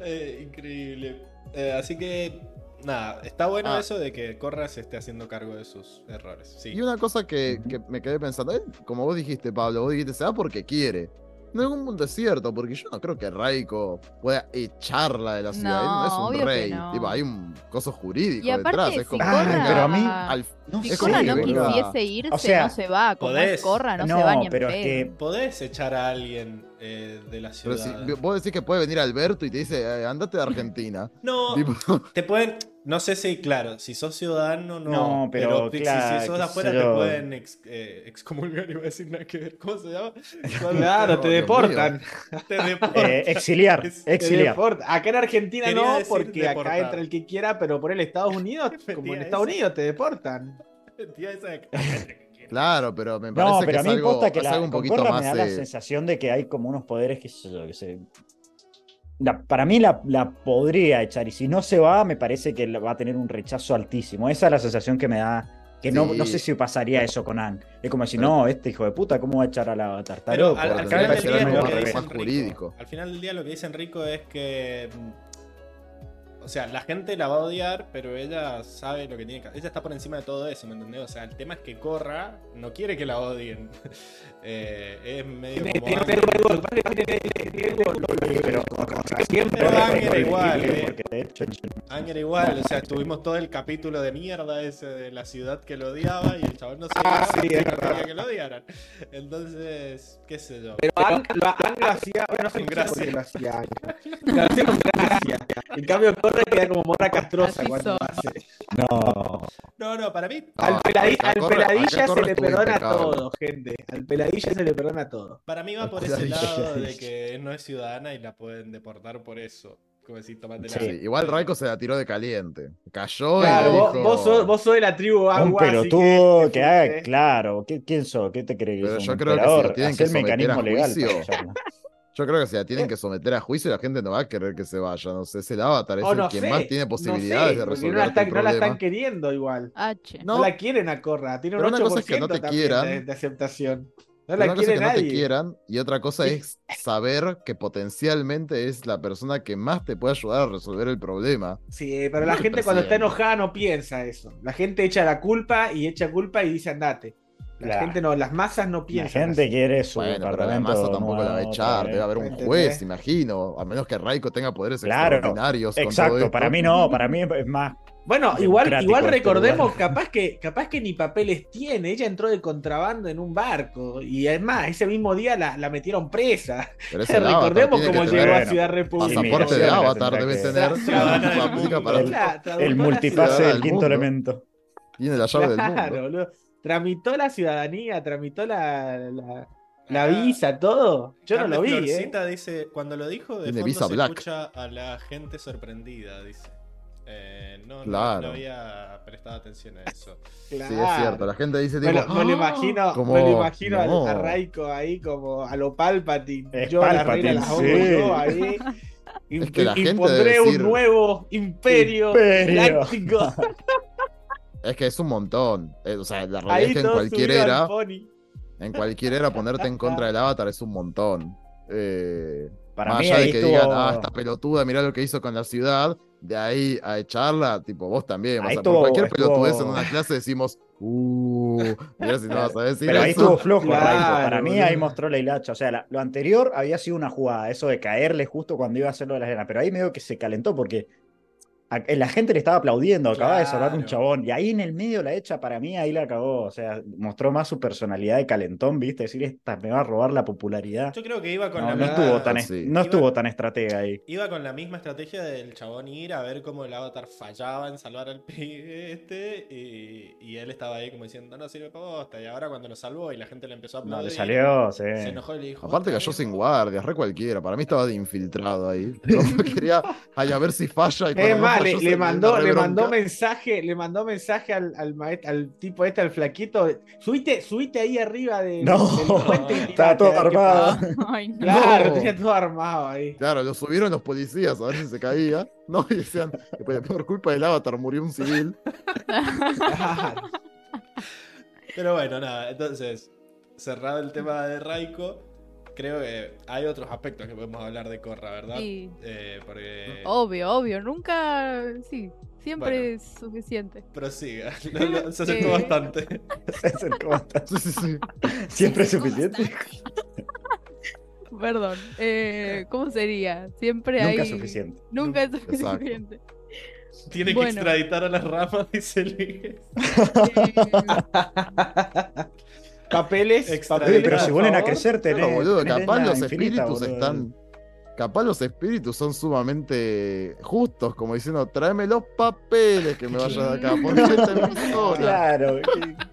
[SPEAKER 1] Eh, increíble. Eh, así que nada, está bueno ah. eso de que Corra se esté haciendo cargo de sus errores. Sí.
[SPEAKER 5] Y una cosa que, me quedé pensando, como vos dijiste, Pablo, vos dijiste, se va porque quiere. En algún punto es cierto, porque yo no creo que Raiko pueda echarla de la ciudad. No, es un rey. hay un coso jurídico detrás. Es como,
[SPEAKER 3] pero a mí. si Corra no quisiese irse, no se va. Como podés, Corra, no, se va ni en pero es que
[SPEAKER 1] Podés echar a alguien eh, de la ciudad.
[SPEAKER 5] Pero si, vos decís que puede venir Alberto y te dice, eh, andate de Argentina.
[SPEAKER 1] no, te pueden. No sé si, claro, si sos ciudadano, no.
[SPEAKER 4] No, pero, claro,
[SPEAKER 1] si, sos de afuera te pueden ex, eh, excomulgar, iba a decir nada que ver. ¿Cómo se llama?
[SPEAKER 2] Claro, te deportan.
[SPEAKER 1] te deportan.
[SPEAKER 4] Eh, exiliar, exiliar.
[SPEAKER 2] Acá en Argentina no, porque acá entra el que quiera, pero por el Estados Unidos, como en Estados Unidos, te deportan.
[SPEAKER 5] Claro, pero me parece no, pero que a mí es algo,
[SPEAKER 4] que la,
[SPEAKER 5] algo un poquito más.
[SPEAKER 4] Me da la sensación de que hay como unos poderes que, que se para mí la, podría echar y si no se va, me parece que va a tener un rechazo altísimo. Esa es la sensación que me da. Que no, no sé si pasaría eso con Ang. Es como si, no, este hijo de puta, ¿cómo va a echar a la?
[SPEAKER 1] Pero al, final del día al final del día lo que dice Enrico es que o sea, la gente la va a odiar, pero ella sabe lo que tiene que hacer. Ella está por encima de todo eso, ¿me entendés? O sea, el tema es que corra, no quiere que la odien. Eh, es medio como. Pero siempre Anger igual, eh. Anger igual, o sea, tuvimos todo el capítulo de mierda ese de la ciudad que lo odiaba y el chabón no sabía ah, quería que lo odiaran. Entonces, qué sé yo.
[SPEAKER 2] Pero Anger lo hacía, bueno, no gracia. Lo hacía. En cambio, queda como morra castrosa cuando hace.
[SPEAKER 4] No.
[SPEAKER 1] No, no, para mí.
[SPEAKER 2] al, peladilla se le perdona todo, gente. Al peladilla se le perdona todo.
[SPEAKER 1] Para mí va por ese lado de que no es ciudadana y la pueden deportar por eso. Como decir, tomate
[SPEAKER 5] sí, igual Raiko se la tiró de caliente. Cayó
[SPEAKER 2] claro, y vos, vos, sos, vos sos de la tribu
[SPEAKER 4] agua. Pero tú, que, haga, claro. ¿Quién sos? ¿Qué te crees?
[SPEAKER 5] Pero yo creo que si tienen que someter a juicio. Yo creo que si la tienen que someter a juicio, la gente no va a querer que se vaya. No sé, es el avatar, es oh, el quien más tiene posibilidades de resolver. No la,
[SPEAKER 2] están, no la están queriendo igual. No, la quieren a Corra. Tiene un Pero 8% una cosa es que no te quieran, de, aceptación. No la quiere
[SPEAKER 5] que
[SPEAKER 2] nadie.
[SPEAKER 5] no te quieran y otra cosa es saber que potencialmente es la persona que más te puede ayudar a resolver el problema.
[SPEAKER 2] Sí, pero la gente cuando está enojada no piensa eso. La gente echa la culpa y echa culpa y dice andate. La gente no, las masas no piensan.
[SPEAKER 4] La gente quiere su
[SPEAKER 5] bueno, pero la masa tampoco la va a echar, debe haber un juez, imagino, a menos que Raiko tenga poderes extraordinarios.
[SPEAKER 4] Exacto, para mí no, para mí es más
[SPEAKER 2] bueno, igual, igual este recordemos, capaz que, capaz que ni papeles tiene. Ella entró de contrabando en un barco. Y además, ese mismo día la, la metieron presa. recordemos cómo llegó a Ciudad República.
[SPEAKER 5] Pasaporte de Avatar debe tener.
[SPEAKER 4] el multipase del quinto elemento.
[SPEAKER 5] Tiene la llave del mundo.
[SPEAKER 2] Tramitó la ciudadanía, tramitó la, la, visa, todo. Yo no lo vi. ¿eh?
[SPEAKER 1] dice, cuando lo dijo, de fondo se escucha a la gente sorprendida, dice. Eh, no, no, había prestado atención a eso.
[SPEAKER 5] Sí, es cierto. La gente dice,
[SPEAKER 2] tipo, me, lo, me imagino, como, me lo imagino a Raiko ahí como a lo Palpatine. yo la reina la yo ahí. Es que la gente impondré un nuevo imperio, galáctico.
[SPEAKER 5] es que es un montón. Eh, o sea, la realidad es que en cualquier era. En cualquier era ponerte en contra del avatar es un montón. Eh, Para más allá de que digan, ah, esta pelotuda, mirá lo que hizo con la ciudad de ahí a echarla, tipo vos también. O sea, por cualquier pelotudez en una clase decimos, uh, mira si no vas a decir.
[SPEAKER 4] Pero ahí estuvo flojo, Para mí ahí mostró la hilacha. O sea, lo anterior había sido una jugada, eso de caerle justo cuando iba a hacerlo de la arena. Pero ahí medio que se calentó porque la gente le estaba aplaudiendo, acaba de salvar un chabón. Y ahí en el medio la hecha, para mí, ahí la acabó. O sea, mostró más su personalidad de calentón, ¿viste? Decir, esta me va a robar la popularidad.
[SPEAKER 1] Yo creo que iba con
[SPEAKER 4] la
[SPEAKER 1] no
[SPEAKER 4] Estuvo tan No estuvo tan estratega ahí.
[SPEAKER 1] Iba con la misma estrategia del chabón ir a ver cómo el avatar fallaba en salvar al pibe este. Y, él estaba ahí como diciendo, no sirve para posta. Y ahora cuando lo salvó y la gente le empezó a aplaudir.
[SPEAKER 4] No, le salió, sí.
[SPEAKER 1] Se enojó y le dijo.
[SPEAKER 5] Aparte cayó sin guardias, re cualquiera. Para mí estaba de infiltrado ahí. No quería ay, a ver si falla. Y
[SPEAKER 2] le, mandó, le mandó mensaje, le mandó mensaje al, al, tipo este, al flaquito. Subite, subite ahí arriba de,
[SPEAKER 4] no, Estaba todo armado.
[SPEAKER 2] Claro, tenía todo armado ahí.
[SPEAKER 5] Claro, lo subieron los policías a ver si se caía. No, y decían, por culpa del avatar murió un civil.
[SPEAKER 1] Pero bueno, nada, entonces, cerrado el tema de Raiko, creo que hay otros aspectos que podemos hablar de Corra, ¿verdad? Sí. Eh, porque...
[SPEAKER 3] Obvio, obvio, nunca, sí, siempre es suficiente.
[SPEAKER 1] Prosiga, se acercó bastante.
[SPEAKER 4] Se acercó bastante. Sí, sí, Siempre es suficiente.
[SPEAKER 3] Perdón, eh, ¿cómo sería? Siempre hay...
[SPEAKER 4] Nunca es suficiente.
[SPEAKER 3] Nunca es suficiente.
[SPEAKER 1] Tiene que extraditar a las ramas, dice Ligue.
[SPEAKER 2] Papeles,
[SPEAKER 4] Pero si vuelven a crecer, tenés.
[SPEAKER 5] No, boludo, capaz los espíritus están. Capaz los espíritus son sumamente justos, como diciendo, tráeme los papeles que me vayan de acá, ponete en mi zona.
[SPEAKER 4] Claro,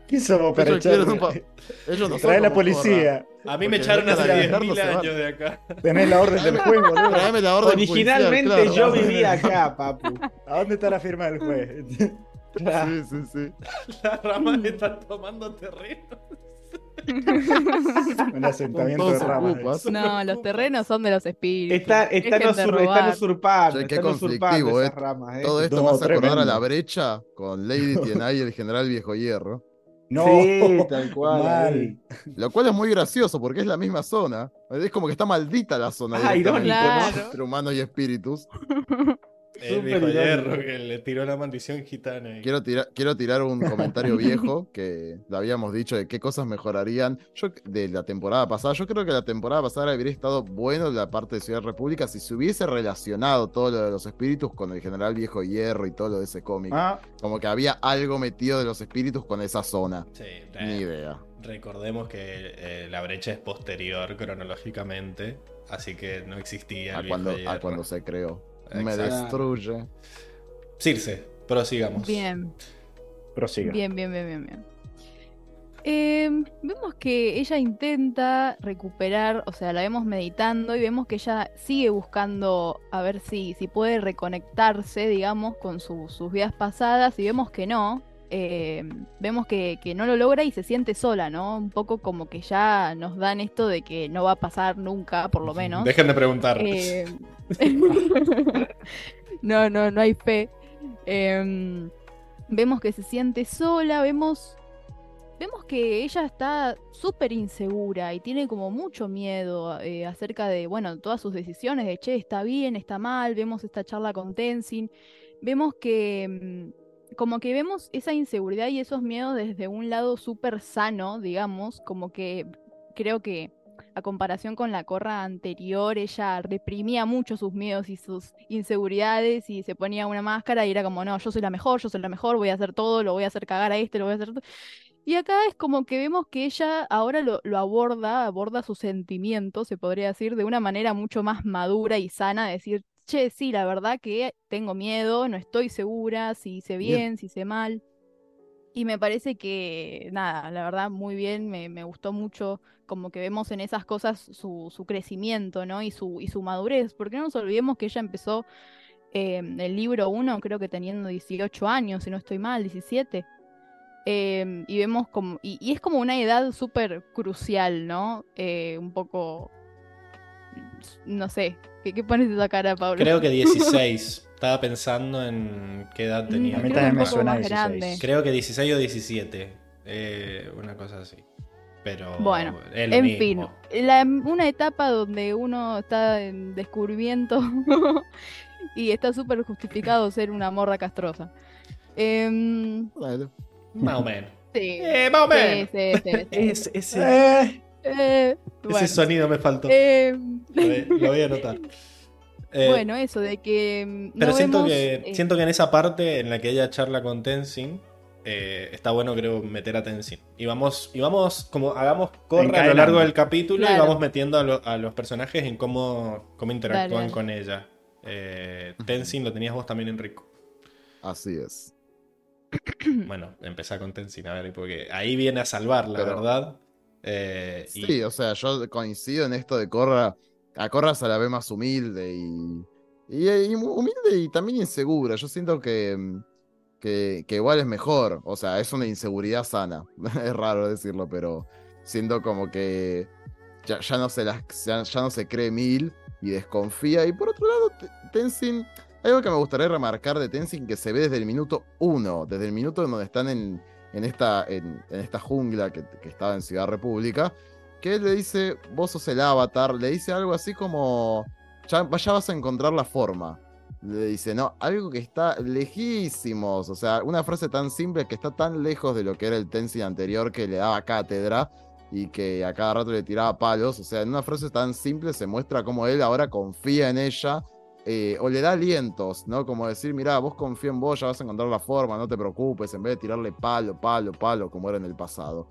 [SPEAKER 4] ¿qué, somos para? Ellos no Trae la policía.
[SPEAKER 1] A mí me echaron hace 10.000 años de acá.
[SPEAKER 4] Tenés la orden del juez, boludo.
[SPEAKER 5] Tráeme la orden
[SPEAKER 2] Originalmente yo vivía acá, papu.
[SPEAKER 4] ¿A dónde está la firma del juez?
[SPEAKER 5] Sí, sí, sí.
[SPEAKER 1] Las ramas están tomando terreno.
[SPEAKER 4] Un asentamiento de ramas.
[SPEAKER 3] No, los terrenos son de los espíritus.
[SPEAKER 2] Está, están, usurpando.
[SPEAKER 5] qué conflictivo, eh. Ramas, eh. Todo esto más acordar a la brecha con Lady Tienay y el general Viejo Hierro.
[SPEAKER 2] No, tal cual.
[SPEAKER 5] Lo cual es muy gracioso porque es la misma zona. Es como que está maldita la zona.
[SPEAKER 2] Ah, irónico,
[SPEAKER 5] Entre humanos y espíritus.
[SPEAKER 1] El viejo hierro que le tiró la maldición gitana.
[SPEAKER 5] Quiero, tirar, quiero tirar un comentario viejo que lo habíamos dicho de qué cosas mejorarían yo, de la temporada pasada. Yo creo que la temporada pasada habría estado bueno la parte de Ciudad República si se hubiese relacionado todo lo de los espíritus con el general viejo hierro y todo lo de ese cómic. Ah. Como que había algo metido de los espíritus con esa zona. Sí, Ni idea.
[SPEAKER 1] Recordemos que eh, la brecha es posterior cronológicamente, así que no existía.
[SPEAKER 5] a, cuando, a cuando se creó. Me destruye.
[SPEAKER 1] Circe, prosigamos.
[SPEAKER 3] Bien.
[SPEAKER 4] Prosiga.
[SPEAKER 3] Bien, bien, bien, bien, bien. Em, vemos que ella intenta recuperar, o sea, la vemos meditando y vemos que ella sigue buscando a ver si, si puede reconectarse, digamos, con sus vidas pasadas y vemos que no. Em, vemos que, que, no lo logra y se siente sola, ¿no? Un poco como que ya nos dan esto de que no va a pasar nunca, por lo menos.
[SPEAKER 1] Dejen de preguntar.
[SPEAKER 3] Em, no, no, no hay fe. vemos que se siente sola, vemos vemos que ella está súper insegura y tiene como mucho miedo eh, acerca de, bueno, todas sus decisiones, de, che, está bien, está mal, vemos esta charla con Tenzin, vemos que, mm, como que vemos esa inseguridad y esos miedos desde un lado súper sano, digamos, como que creo que a comparación con la corra anterior, ella reprimía mucho sus miedos y sus inseguridades y se ponía una máscara y era como, no, yo soy la mejor, yo soy la mejor, voy a hacer todo, lo voy a hacer cagar a este, lo voy a hacer todo. Y acá es como que vemos que ella ahora lo, aborda, aborda sus sentimientos, se podría decir, de una manera mucho más madura y sana, decir, che, sí, la verdad que tengo miedo, no estoy segura, si hice bien, si hice mal. Y me parece que, nada, la verdad, muy bien, me, me gustó mucho como que vemos en esas cosas su, su, crecimiento, ¿no? Y su, y su madurez, porque no nos olvidemos que ella empezó eh, el libro 1, creo que teniendo 18 años, si no estoy mal, 17. Em, y vemos como, y, es como una edad súper crucial, ¿no? Eh, un poco, no sé, ¿qué, qué pones esa cara, Pablo?
[SPEAKER 1] Creo que 16. Estaba pensando en qué edad tenía.
[SPEAKER 4] A mí también me suena 16.
[SPEAKER 1] Creo que 16 o 17. Eh, una cosa así. Pero
[SPEAKER 3] bueno, en fin, una etapa donde uno está en descubrimiento y está súper justificado ser una morra castrosa.
[SPEAKER 1] Em, más o menos.
[SPEAKER 3] Sí.
[SPEAKER 1] Eh, más o menos.
[SPEAKER 3] Sí, sí,
[SPEAKER 1] ese, ese,
[SPEAKER 3] eh,
[SPEAKER 1] ese sonido me faltó. Em, lo, voy, a anotar.
[SPEAKER 3] Eh, bueno, eso de que.
[SPEAKER 1] Mm, pero siento, que, eh, siento que en esa parte en la que ella charla con Tenzin, está bueno creo meter a Tenzin. Y vamos, y vamos como hagamos corre a lo largo del capítulo y vamos metiendo a, los personajes en cómo, cómo interactúan con ella. Tenzin lo tenías vos también, Enrico.
[SPEAKER 5] Así es.
[SPEAKER 1] bueno, empezar con Tenzin, a ver, porque ahí viene a salvar, la verdad.
[SPEAKER 5] Eh, sí, o sea, yo coincido en esto de Corra. A Corra se la ve más humilde y, y, humilde y también insegura. Yo siento que, que, igual es mejor. O sea, es una inseguridad sana. es raro decirlo, pero siento como que ya, no, se las, ya, no se cree mil y desconfía. Y por otro lado, Tenzin algo que me gustaría remarcar de Tenzin que se ve desde el minuto uno, desde el minuto en donde están en, esta, en, esta jungla que, estaba en Ciudad República, que él le dice, vos sos el avatar, le dice algo así como, ya, vas a encontrar la forma. Le dice, no, algo que está lejísimos, o sea, una frase tan simple que está tan lejos de lo que era el Tenzin anterior que le daba cátedra y que a cada rato le tiraba palos, o sea, en una frase tan simple se muestra cómo él ahora confía en ella eh, o le da alientos, ¿no? Como decir, mira, vos confía en vos, ya vas a encontrar la forma, no te preocupes, en vez de tirarle palo, palo, palo, como era en el pasado.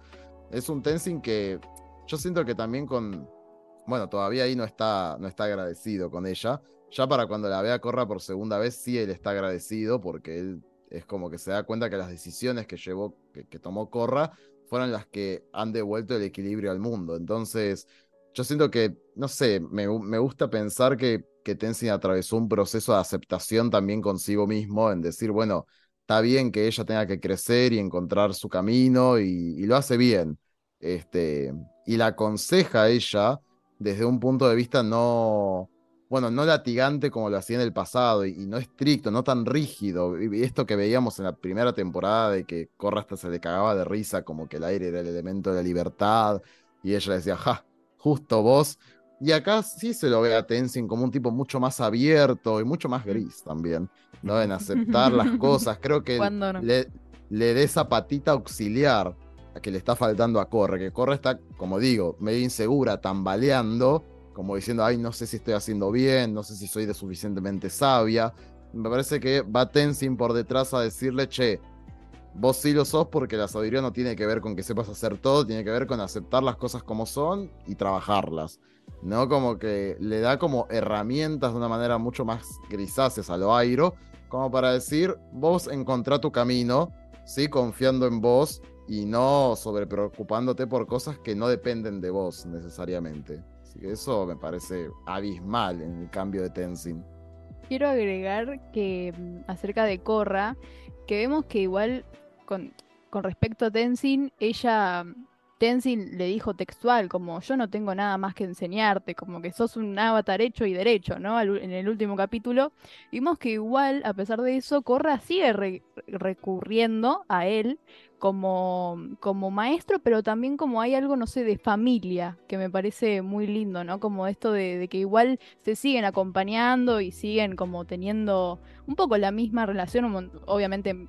[SPEAKER 5] Es un Tenzin que yo siento que también con, bueno, todavía ahí no está, no está agradecido con ella. Ya para cuando la vea corra por segunda vez, sí él está agradecido porque él es como que se da cuenta que las decisiones que llevó, que, tomó Corra, fueron las que han devuelto el equilibrio al mundo. Entonces, yo siento que, no sé, me, me gusta pensar que que Tenzin atravesó un proceso de aceptación también consigo mismo, en decir, bueno, está bien que ella tenga que crecer y encontrar su camino y, lo hace bien. Este, y la aconseja a ella desde un punto de vista no, bueno, no latigante como lo hacía en el pasado y, no estricto, no tan rígido. Y esto que veíamos en la primera temporada de que Corra hasta se le cagaba de risa, como que el aire era el elemento de la libertad y ella decía, ja, justo vos y acá sí se lo ve a Tenzin como un tipo mucho más abierto y mucho más gris también, ¿no? En aceptar las cosas. Creo que le, le dé esa patita auxiliar a que le está faltando a Corre, que Corre está, como digo, medio insegura, tambaleando, como diciendo, ay, no sé si estoy haciendo bien, no sé si soy de suficientemente sabia. Me parece que va Tenzin por detrás a decirle, che, vos sí lo sos porque la sabiduría no tiene que ver con que sepas hacer todo, tiene que ver con aceptar las cosas como son y trabajarlas. ¿No? Como que le da como herramientas de una manera mucho más grisáceas a lo airo, como para decir, vos encontrá tu camino, ¿sí? Confiando en vos y no sobre preocupándote por cosas que no dependen de vos necesariamente. Así que eso me parece abismal en el cambio de Tenzin.
[SPEAKER 3] Quiero agregar que mm, acerca de Korra, que vemos que igual con, con respecto a Tenzin, ella Tenzin le dijo textual, como yo no tengo nada más que enseñarte, como que sos un avatar hecho y derecho, ¿no? en el último capítulo, vimos que igual, a pesar de eso, Korra sigue recurriendo a él como, como maestro, pero también como hay algo, no sé, de familia, que me parece muy lindo, ¿no? Como esto de, de que igual se siguen acompañando y siguen como teniendo un poco la misma relación, obviamente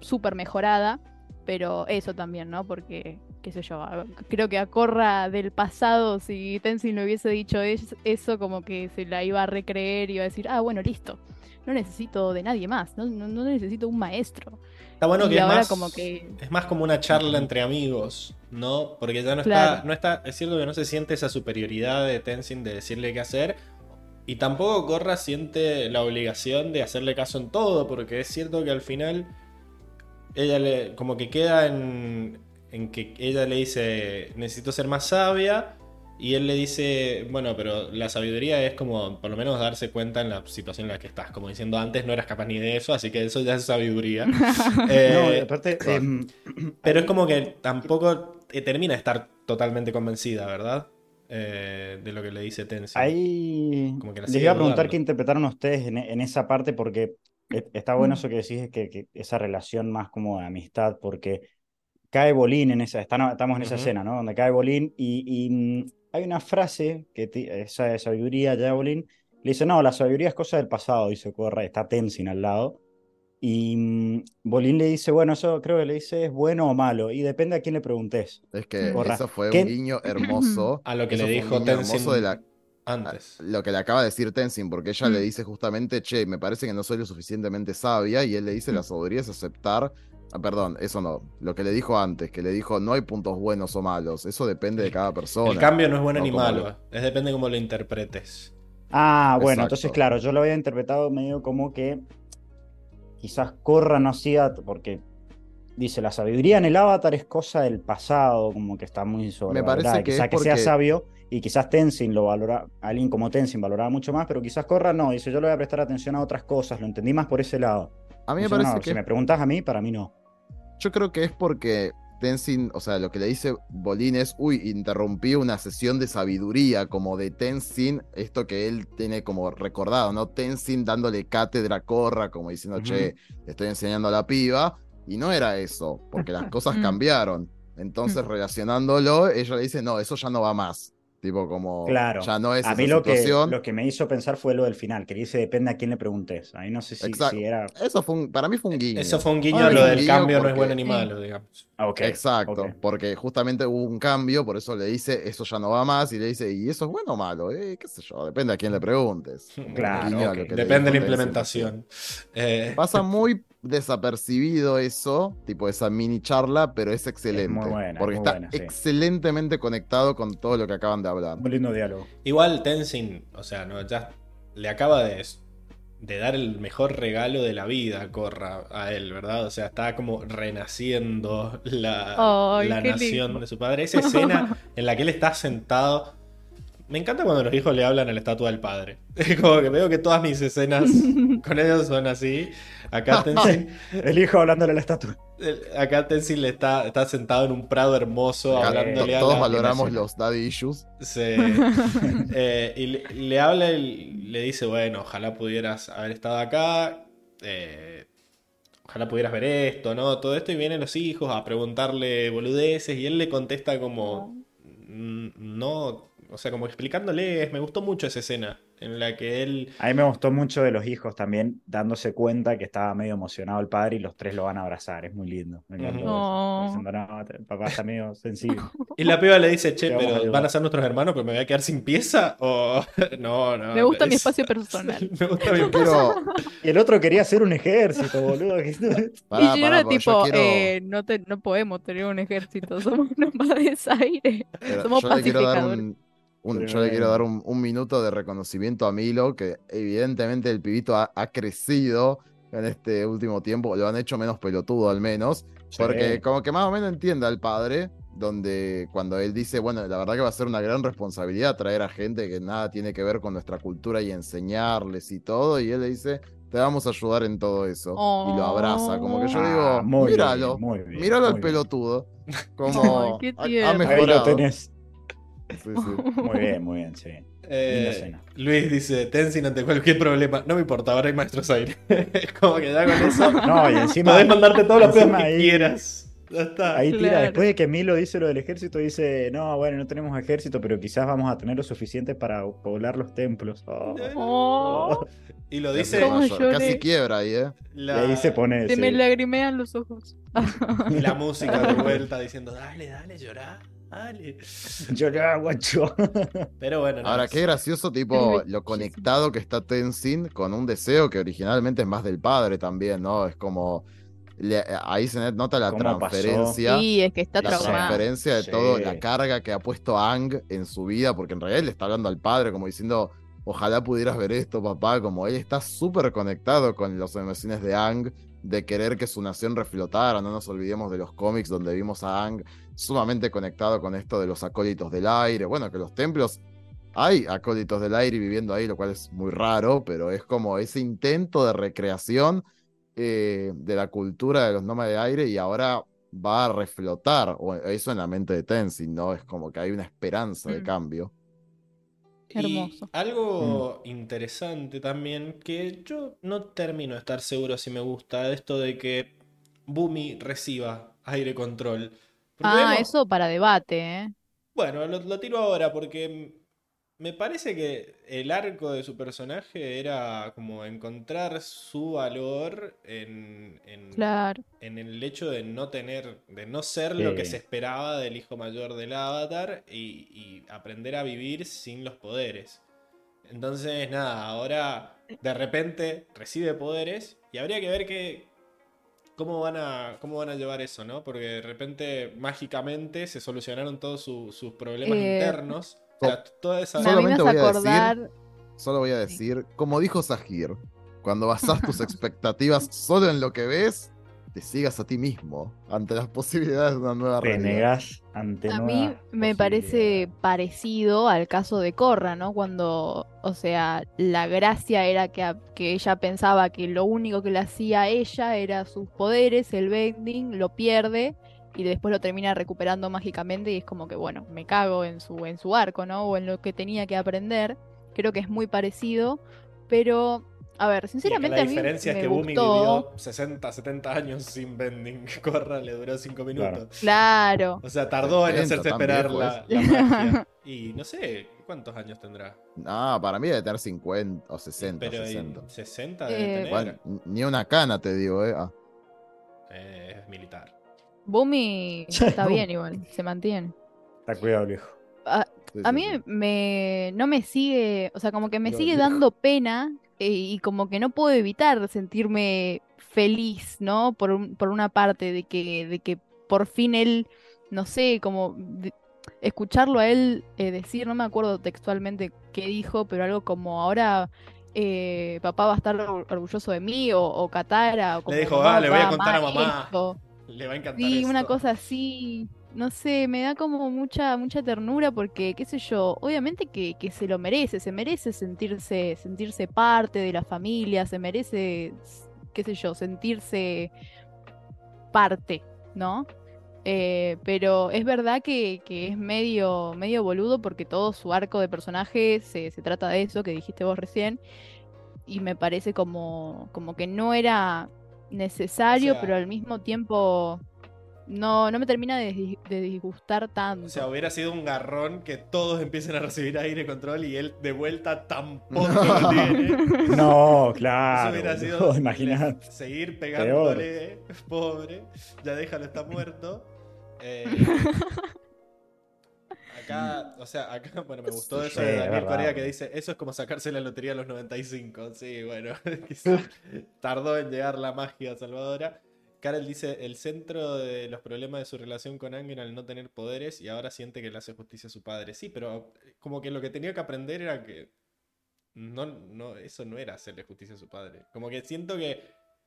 [SPEAKER 3] súper mejorada, pero eso también, ¿no? Porque, qué sé yo, creo que a Corra del pasado, si Tenzin le hubiese dicho eso, como que se la iba a recreer y iba a decir, ah, bueno, listo, no necesito de nadie más, no, no, necesito un maestro.
[SPEAKER 1] Está bueno que, es más, como que es más como una charla entre amigos, ¿no? Porque ya no está, no está, es cierto que no se siente esa superioridad de Tenzin de decirle qué hacer, y tampoco Corra siente la obligación de hacerle caso en todo, porque es cierto que al final ella le, como que queda en, en que ella le dice, necesito ser más sabia, y él le dice, bueno, pero la sabiduría es como por lo menos darse cuenta en la situación en la que estás, como diciendo antes no eras capaz ni de eso, así que eso ya es sabiduría. Eh, aparte, em, pero es como que tampoco termina de estar totalmente convencida, ¿verdad? Eh, de lo que le dice Tenzin.
[SPEAKER 4] Ahí les iba a preguntar qué interpretaron ustedes en, en, esa parte, porque e, está bueno mm. eso que decís, que, que, esa relación más como de amistad, porque cae Bolín en esa, estamos en esa escena, ¿no? Donde cae Bolín y, mm, hay una frase, que esa de sabiduría, ya Bolín, le dice, no, la sabiduría es cosa del pasado, dice Corra, está Tenzin al lado. Y mm, Bolín le dice, bueno, eso creo que le dice es bueno o malo, y depende a quién le preguntes.
[SPEAKER 5] Es que eso fue un guiño hermoso.
[SPEAKER 1] A lo que le dijo Tenzin. De la antes.
[SPEAKER 5] Lo que le acaba de decir Tenzin, porque ella le mm. dice justamente, che, me parece que no soy lo suficientemente sabia, y él le dice, la mm. sabiduría es aceptar. Ah, perdón, eso no. Lo que le dijo antes, que le dijo, no hay puntos buenos o malos, eso depende de cada persona.
[SPEAKER 1] El cambio no es bueno ni malo, es depende de cómo lo interpretes.
[SPEAKER 4] Ah, bueno, entonces claro, yo lo había interpretado medio como que quizás Corra no hacía, porque dice, la sabiduría en el avatar es cosa del pasado, como que está muy sobre.
[SPEAKER 5] Me parece que,
[SPEAKER 4] que sea sabio y quizás Tenzin lo valora, alguien como Tenzin valoraba mucho más, pero quizás Corra no, dice yo le voy a prestar atención a otras cosas, lo entendí más por ese lado.
[SPEAKER 5] A mí me parece que...
[SPEAKER 4] Si me preguntas a mí, para mí no.
[SPEAKER 5] Yo creo que es porque Tenzin, o sea, lo que le dice Bolín es, uy, interrumpí una sesión de sabiduría, como de Tenzin, esto que él tiene como recordado, ¿no? Tenzin dándole cátedra Corra, como diciendo, che, le estoy enseñando a la piba, y no era eso, porque las cosas mm. cambiaron. Entonces, mm. relacionándolo, ella le dice, no, eso ya no va más. Tipo como
[SPEAKER 4] claro.
[SPEAKER 5] ya no es
[SPEAKER 4] a mí lo que, lo que me hizo pensar fue lo del final, que dice depende a quién le preguntes. Ahí no sé si, era.
[SPEAKER 5] Eso fue para mí fue un guiño.
[SPEAKER 1] Eso fue un guiño, lo del cambio no es bueno ni malo, digamos.
[SPEAKER 5] Ah, Exacto, porque justamente hubo un cambio, por eso le dice eso ya no va más y le dice, ¿y eso es bueno o malo? Eh, qué sé yo, depende a quién le preguntes.
[SPEAKER 1] Claro, depende de la implementación.
[SPEAKER 5] Eh, Pasa muy desapercibido eso, tipo esa mini charla, pero es excelente. porque está excelentemente conectado con todo lo que acaban de hablar.
[SPEAKER 4] Muy lindo diálogo.
[SPEAKER 1] Igual Tenzin, o sea, no, ya le acaba de, de dar el mejor regalo de la vida Corra a él, ¿verdad? O sea, está como renaciendo la, la nación de su padre. Esa escena en la que él está sentado. Me encanta cuando los hijos le hablan a la estatua del padre. Es como que veo que todas mis escenas con ellos son así. Acá Tenzin.
[SPEAKER 4] el hijo hablándole a la estatua.
[SPEAKER 1] Acá Tenzin le está, está sentado en un prado hermoso hablándole
[SPEAKER 5] a Todos valoramos los daddy issues.
[SPEAKER 1] Sí. Eh, y le, habla y le dice: Bueno, ojalá pudieras haber estado acá. Eh, ojalá pudieras ver esto, ¿no? Todo esto. Y vienen los hijos a preguntarle boludeces. Y él le contesta como: No. O sea, como explicándole. Me gustó mucho esa escena en la que él...
[SPEAKER 4] A mí me gustó mucho de los hijos también, dándose cuenta que estaba medio emocionado el padre y los tres lo van a abrazar, es muy lindo. Me papá está medio sensible.
[SPEAKER 1] Y la piba le dice, che, pero ¿van a ser nuestros hermanos, pero me voy a quedar sin pieza? O no, no.
[SPEAKER 3] Me gusta mi espacio personal.
[SPEAKER 1] me gusta mi quiero...
[SPEAKER 4] Y el otro quería hacer un ejército, boludo.
[SPEAKER 3] y yo era tipo, eh, no, no podemos tener un ejército, somos nomás de aire. somos pacificadores
[SPEAKER 5] yo le quiero dar un, minuto de reconocimiento a Milo, que evidentemente el pibito ha, crecido en este último tiempo, lo han hecho menos pelotudo al menos, porque como que más o menos entiende al padre, donde cuando él dice, bueno, la verdad que va a ser una gran responsabilidad traer a gente que nada tiene que ver con nuestra cultura y enseñarles y todo, y él le dice, te vamos a ayudar en todo eso. Y lo abraza, como que yo
[SPEAKER 4] Ah,
[SPEAKER 5] digo,
[SPEAKER 4] muy
[SPEAKER 5] míralo,
[SPEAKER 4] bien, muy bien,
[SPEAKER 5] míralo al
[SPEAKER 4] bien.
[SPEAKER 5] pelotudo. Como
[SPEAKER 3] Ay, qué.
[SPEAKER 4] Ahí lo
[SPEAKER 5] mejorado.
[SPEAKER 4] tenés.
[SPEAKER 5] Sí, sí.
[SPEAKER 4] Muy bien, muy bien, sí.
[SPEAKER 1] Eh. Luis dice, Tenzin ante cualquier problema. No me importa, ahora hay maestros aire. es como que ya con eso
[SPEAKER 4] No, y encima.
[SPEAKER 1] podés mandarte todos los pedos que
[SPEAKER 4] ahí-
[SPEAKER 1] quieras. Ya está.
[SPEAKER 4] Ahí tira,
[SPEAKER 3] Claro.
[SPEAKER 4] después de que Milo dice lo del ejército, dice, no, bueno, no tenemos ejército, pero quizás vamos a tener lo suficiente para poblar los templos. Oh.
[SPEAKER 3] Oh,
[SPEAKER 1] Y lo dice
[SPEAKER 3] ¿Cómo
[SPEAKER 5] Casi quiebra ahí, ¿eh?
[SPEAKER 4] Y
[SPEAKER 1] la,
[SPEAKER 4] ahí se pone...
[SPEAKER 3] se me lagrimean los ojos.
[SPEAKER 1] la música de vuelta diciendo, dale, dale, llorá, dale.
[SPEAKER 4] Llorá, guacho.
[SPEAKER 1] Pero bueno, no,
[SPEAKER 5] Ahora, qué gracioso, tipo, lo conectado que está Tenzin con un deseo que originalmente es más del padre también, ¿no? Es como. le- ahí se nota la transferencia.
[SPEAKER 3] Sí, es que está
[SPEAKER 5] La
[SPEAKER 3] traumado.
[SPEAKER 5] transferencia de
[SPEAKER 4] Sí.
[SPEAKER 5] todo, la carga que ha puesto Ang en su vida, porque en realidad le está hablando al padre, como diciendo, ojalá pudieras ver esto, papá, como él está súper conectado con las emociones de Ang, de querer que su nación reflotara, no nos olvidemos de los cómics donde vimos a Ang sumamente conectado con esto de los acólitos del aire, bueno, que los templos... Hay acólitos del aire viviendo ahí, lo cual es muy raro, pero es como ese intento de recreación eh, de la cultura de los nómadas de aire y ahora va a reflotar, o eso en la mente de Tenzin, ¿no? Es como que hay una esperanza de
[SPEAKER 3] Mm.
[SPEAKER 1] Y
[SPEAKER 3] Hermoso.
[SPEAKER 1] algo
[SPEAKER 4] Mm.
[SPEAKER 1] interesante también, que yo no termino de estar seguro si me gusta, esto de que Bumi reciba aire control. Porque
[SPEAKER 3] Ah,
[SPEAKER 1] vemos-
[SPEAKER 3] eso para debate, ¿eh?
[SPEAKER 1] Bueno, lo, lo tiro ahora porque me parece que el arco de su personaje era como encontrar su valor en, en-
[SPEAKER 3] Claro.
[SPEAKER 1] en el hecho de no tener, de no ser lo que se esperaba del hijo mayor del avatar y, y aprender a vivir sin los poderes. Entonces, nada, ahora de repente recibe poderes y habría que ver que, cómo, van a, cómo van a llevar eso, ¿no? Porque de repente, mágicamente, se solucionaron todos su- sus problemas
[SPEAKER 3] Eh,
[SPEAKER 1] internos. O sea, toda esa...
[SPEAKER 3] Me
[SPEAKER 5] Solamente voy a
[SPEAKER 3] acordar.
[SPEAKER 5] Solo voy a decir, como dijo Sahir, cuando basas tus expectativas solo en lo que ves, te sigas a ti mismo ante las posibilidades de una nueva
[SPEAKER 4] Te
[SPEAKER 5] realidad.
[SPEAKER 4] ante
[SPEAKER 3] A mí me parece parecido al caso de Corra, ¿no? Cuando, o sea, la gracia era que, a- que ella pensaba que lo único que le hacía a ella era sus poderes, el bending, lo pierde y después lo termina recuperando mágicamente y es como que, bueno, me cago en su, en su arco, ¿no? O en lo que tenía que aprender. Creo que es muy parecido, pero, a ver,
[SPEAKER 1] Y
[SPEAKER 3] sinceramente
[SPEAKER 1] la
[SPEAKER 3] a mí
[SPEAKER 1] diferencia es que Bumi
[SPEAKER 3] gustó.
[SPEAKER 1] vivió 60, 70 años sin bending. Corra le duró 5 minutos.
[SPEAKER 3] Claro.
[SPEAKER 1] O sea, tardó en
[SPEAKER 5] 70,
[SPEAKER 1] hacerse esperar
[SPEAKER 5] viejo
[SPEAKER 1] la, la magia. Y no sé, ¿cuántos años tendrá?
[SPEAKER 5] No, para mí debe tener 50 o 60,
[SPEAKER 1] Pero y
[SPEAKER 5] 60.
[SPEAKER 1] 60 debe
[SPEAKER 3] Eh,
[SPEAKER 1] tener.
[SPEAKER 5] Bueno, ni una cana te digo, ¿eh? Ah.
[SPEAKER 1] Eh, es militar.
[SPEAKER 3] Bumi está bien igual, se mantiene.
[SPEAKER 4] Está cuidado, viejo.
[SPEAKER 5] Sí,
[SPEAKER 3] A
[SPEAKER 5] sí,
[SPEAKER 3] mí
[SPEAKER 5] sí.
[SPEAKER 3] me no me sigue, o sea, como que me sigue
[SPEAKER 5] dijo.
[SPEAKER 3] dando pena eh, y como que no puedo evitar sentirme feliz, ¿no? Por, un- por una parte de que de que por fin él, no sé, como de- escucharlo a él eh, decir, no me acuerdo textualmente qué dijo, pero algo como ahora eh, papá va a estar or- orgulloso de mí o, o Katara o como
[SPEAKER 1] dijo,
[SPEAKER 3] mamá,
[SPEAKER 1] "Ah, le voy a contar a
[SPEAKER 3] amá
[SPEAKER 1] mamá".
[SPEAKER 3] esto".
[SPEAKER 1] Le va a encantar
[SPEAKER 3] Sí, una cosa así, no sé, me da como mucha, mucha ternura porque, qué sé yo, obviamente que, que se lo merece, se merece sentirse, sentirse parte de la familia, se merece, qué sé yo, sentirse parte, ¿no? Eh, pero es verdad que, que es medio, medio boludo porque todo su arco de personaje se, se trata de eso que dijiste vos recién. Y me parece como, como que no era necesario,
[SPEAKER 1] sea-
[SPEAKER 3] pero al mismo tiempo no, no me termina de, de disgustar tanto.
[SPEAKER 1] O sea, hubiera sido un garrón que todos empiecen a recibir aire control y él de vuelta tampoco lo tiene.
[SPEAKER 4] No,
[SPEAKER 1] Eso
[SPEAKER 4] claro.
[SPEAKER 1] hubiera sido
[SPEAKER 4] imagínate.
[SPEAKER 1] seguir pegándole, pobre. Ya déjalo, está muerto. Eh, acá, o sea, acá, bueno, me gustó eso
[SPEAKER 4] Sí,
[SPEAKER 1] de Daniel
[SPEAKER 4] verdad.
[SPEAKER 1] Corea que dice, eso es como sacarse la lotería a los 95. Sí, bueno, tardó en llegar la magia salvadora. Karel dice, el centro de los problemas de su relación con Aang era el no tener poderes y ahora siente que le hace justicia a su padre. Sí, pero como que lo que tenía que aprender era que no, no, eso no era hacerle justicia a su padre. Como que siento que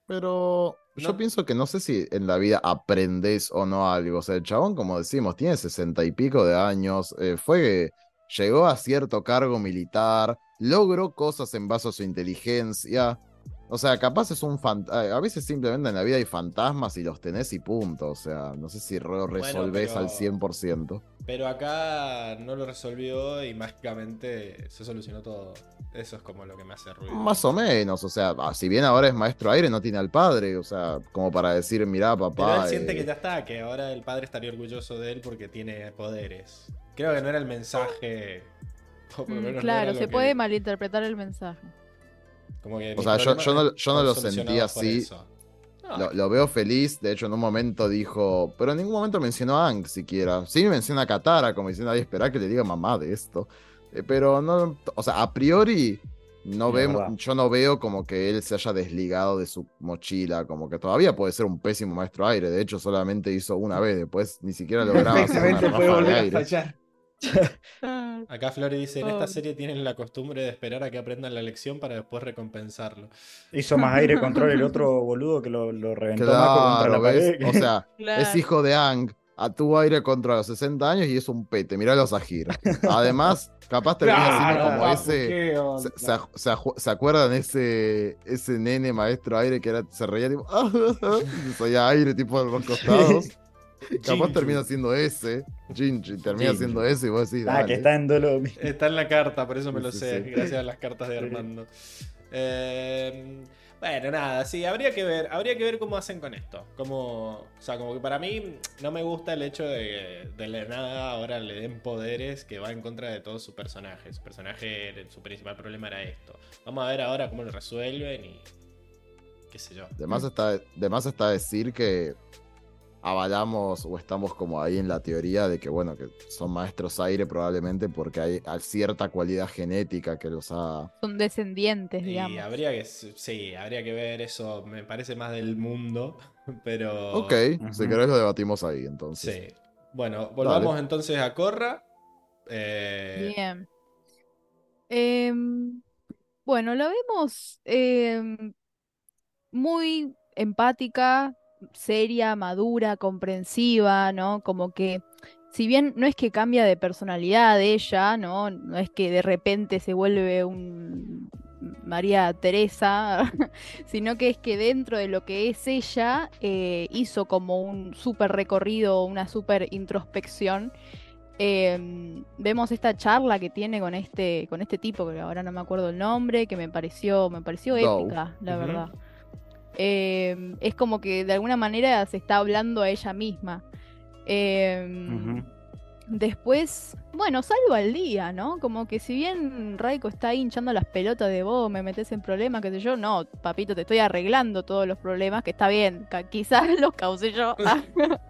[SPEAKER 5] Pero yo
[SPEAKER 1] No.
[SPEAKER 5] pienso que no sé si en la vida aprendes o no algo. O sea, el chabón, como decimos, tiene sesenta y pico de años. eh, fue, llegó a cierto cargo militar, logró cosas en base a su inteligencia. O sea, capaz es un fantasma. A veces simplemente en la vida hay fantasmas y los tenés y punto. O sea, no sé si lo resolvés
[SPEAKER 1] pero-
[SPEAKER 5] al 100%.
[SPEAKER 1] Pero acá no lo resolvió y mágicamente se solucionó todo. Eso es como lo que me hace ruido.
[SPEAKER 5] Más o menos, o sea, ah, si bien ahora es maestro aire, no tiene al padre, o sea, como para decir, mirá,
[SPEAKER 1] Pero
[SPEAKER 5] papá.
[SPEAKER 1] él siente
[SPEAKER 5] eh,
[SPEAKER 1] que ya está, que ahora el padre estaría orgulloso de él porque tiene poderes. Creo que no era el mensaje. o por lo
[SPEAKER 3] Mm,
[SPEAKER 1] menos no
[SPEAKER 3] claro,
[SPEAKER 1] era
[SPEAKER 3] se
[SPEAKER 1] que-
[SPEAKER 3] puede malinterpretar el mensaje.
[SPEAKER 1] Como que
[SPEAKER 5] O sea, yo- yo no- yo no lo sentí así. Lo, lo veo feliz, de hecho en un momento dijo, pero en ningún momento mencionó a Ang siquiera. Sí menciona a Katara, como diciendo, ay, espera que le diga mamá de esto. Eh, pero no, o sea, a priori no vemos, yo no veo como que él se haya desligado de su mochila, como que todavía puede ser un pésimo maestro aire. De hecho, solamente hizo una vez, después ni siquiera lograba hacer una ráfaga de
[SPEAKER 2] volver a
[SPEAKER 5] aire.
[SPEAKER 2] fallar.
[SPEAKER 1] Acá Flori dice, en esta serie tienen la costumbre de esperar a que aprendan la lección para después recompensarlo.
[SPEAKER 4] Hizo más aire control el otro boludo que lo, lo reventó la
[SPEAKER 5] Claro, ¿ves?
[SPEAKER 4] pared.
[SPEAKER 5] O sea,
[SPEAKER 3] Claro.
[SPEAKER 5] es hijo de Ang, a tu aire contra los 60 años y es un pete, mirá los Sahir. Además, capaz termina siendo
[SPEAKER 2] Claro,
[SPEAKER 5] como ese... Se, se se ¿se acuerdan ese, ese nene maestro aire que era, se reía tipo, y soy aire tipo de los costados? Capaz termina siendo ese, Jinji, termina
[SPEAKER 4] Jinju.
[SPEAKER 5] siendo ese y vos decís,
[SPEAKER 4] Ah,
[SPEAKER 5] dale.
[SPEAKER 4] que está en dolo.
[SPEAKER 1] Está en la carta, por eso me lo
[SPEAKER 5] sí,
[SPEAKER 1] sé,
[SPEAKER 5] sí.
[SPEAKER 1] gracias a las cartas de. Armando. Eh, bueno, nada, sí, habría que ver, habría que ver cómo hacen con esto. Como, o sea, como que para mí no me gusta el hecho de que de la nada ahora le den poderes que va en contra de todo su personaje. Su personaje, su principal problema era esto. Vamos a ver ahora cómo lo resuelven y qué sé yo.
[SPEAKER 5] De más está, de más está decir que avalamos o estamos como ahí en la teoría de que, bueno, que son maestros aire probablemente porque hay cierta cualidad genética que los ha...
[SPEAKER 3] Son descendientes,
[SPEAKER 1] Y
[SPEAKER 3] digamos.
[SPEAKER 1] habría que, sí, habría que ver eso, me parece más del mundo, pero...
[SPEAKER 5] Ok, si querés lo debatimos ahí entonces.
[SPEAKER 1] Sí. Bueno, volvamos
[SPEAKER 5] Dale.
[SPEAKER 1] entonces a Corra. Eh,
[SPEAKER 3] Bien. Em, bueno, la vemos em, muy empática, seria, madura, comprensiva, ¿no? Como que, si bien no es que cambia de personalidad ella, ¿no? No es que de repente se vuelve un María Teresa, sino que es que dentro de lo que es ella, eh, hizo como un súper recorrido, una súper introspección. Eh, vemos esta charla que tiene con este, con este tipo, que ahora no me acuerdo el nombre, que me pareció, me pareció épica, la
[SPEAKER 1] Ujú.
[SPEAKER 3] verdad. Eh, es como que de alguna manera se está hablando a ella misma. Eh,
[SPEAKER 4] Ujú.
[SPEAKER 3] Después, bueno, salvo al día, ¿no? Como que si bien Raiko está ahí hinchando las pelotas de vos, me metes en problemas, qué sé yo, no, papito, te estoy arreglando todos los problemas, que está bien, quizás los causé yo,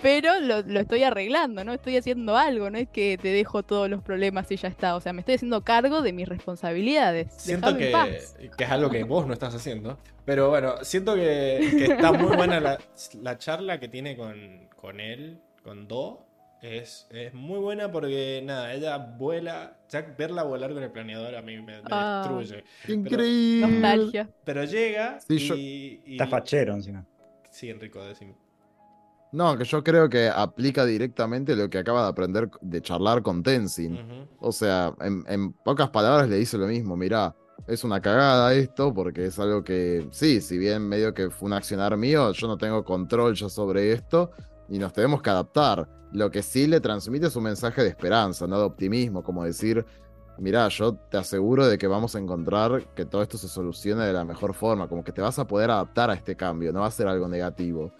[SPEAKER 3] pero lo, lo estoy arreglando, ¿no? Estoy haciendo algo, no es que te dejo todos los problemas y ya está, o sea, me estoy haciendo cargo de mis responsabilidades.
[SPEAKER 1] Siento que, es algo que vos no estás haciendo. Pero bueno, siento que, que está muy buena la, la charla que tiene con, con él, con Do. Es, es muy buena porque, nada, ella vuela. Ya verla volar con el planeador a mí me, me
[SPEAKER 3] Ah.
[SPEAKER 1] destruye.
[SPEAKER 5] Increíble.
[SPEAKER 3] Nostalgia.
[SPEAKER 1] Pero llega
[SPEAKER 5] Sí,
[SPEAKER 1] y,
[SPEAKER 5] yo-
[SPEAKER 1] y-
[SPEAKER 4] Está fachero encima.
[SPEAKER 1] Sí, Enrico, decime.
[SPEAKER 5] No, que yo creo que aplica directamente lo que acaba de aprender de charlar con Tenzin. O sea, en, en pocas palabras le dice lo mismo, mirá, es una cagada esto, porque es algo que, sí, si bien medio que fue un accionar mío, yo no tengo control ya sobre esto y nos tenemos que adaptar. Lo que sí le transmite es un mensaje de esperanza, no de optimismo, como decir, mirá, yo te aseguro de que vamos a encontrar que todo esto se solucione de la mejor forma, como que te vas a poder adaptar a este cambio, no va a ser algo negativo.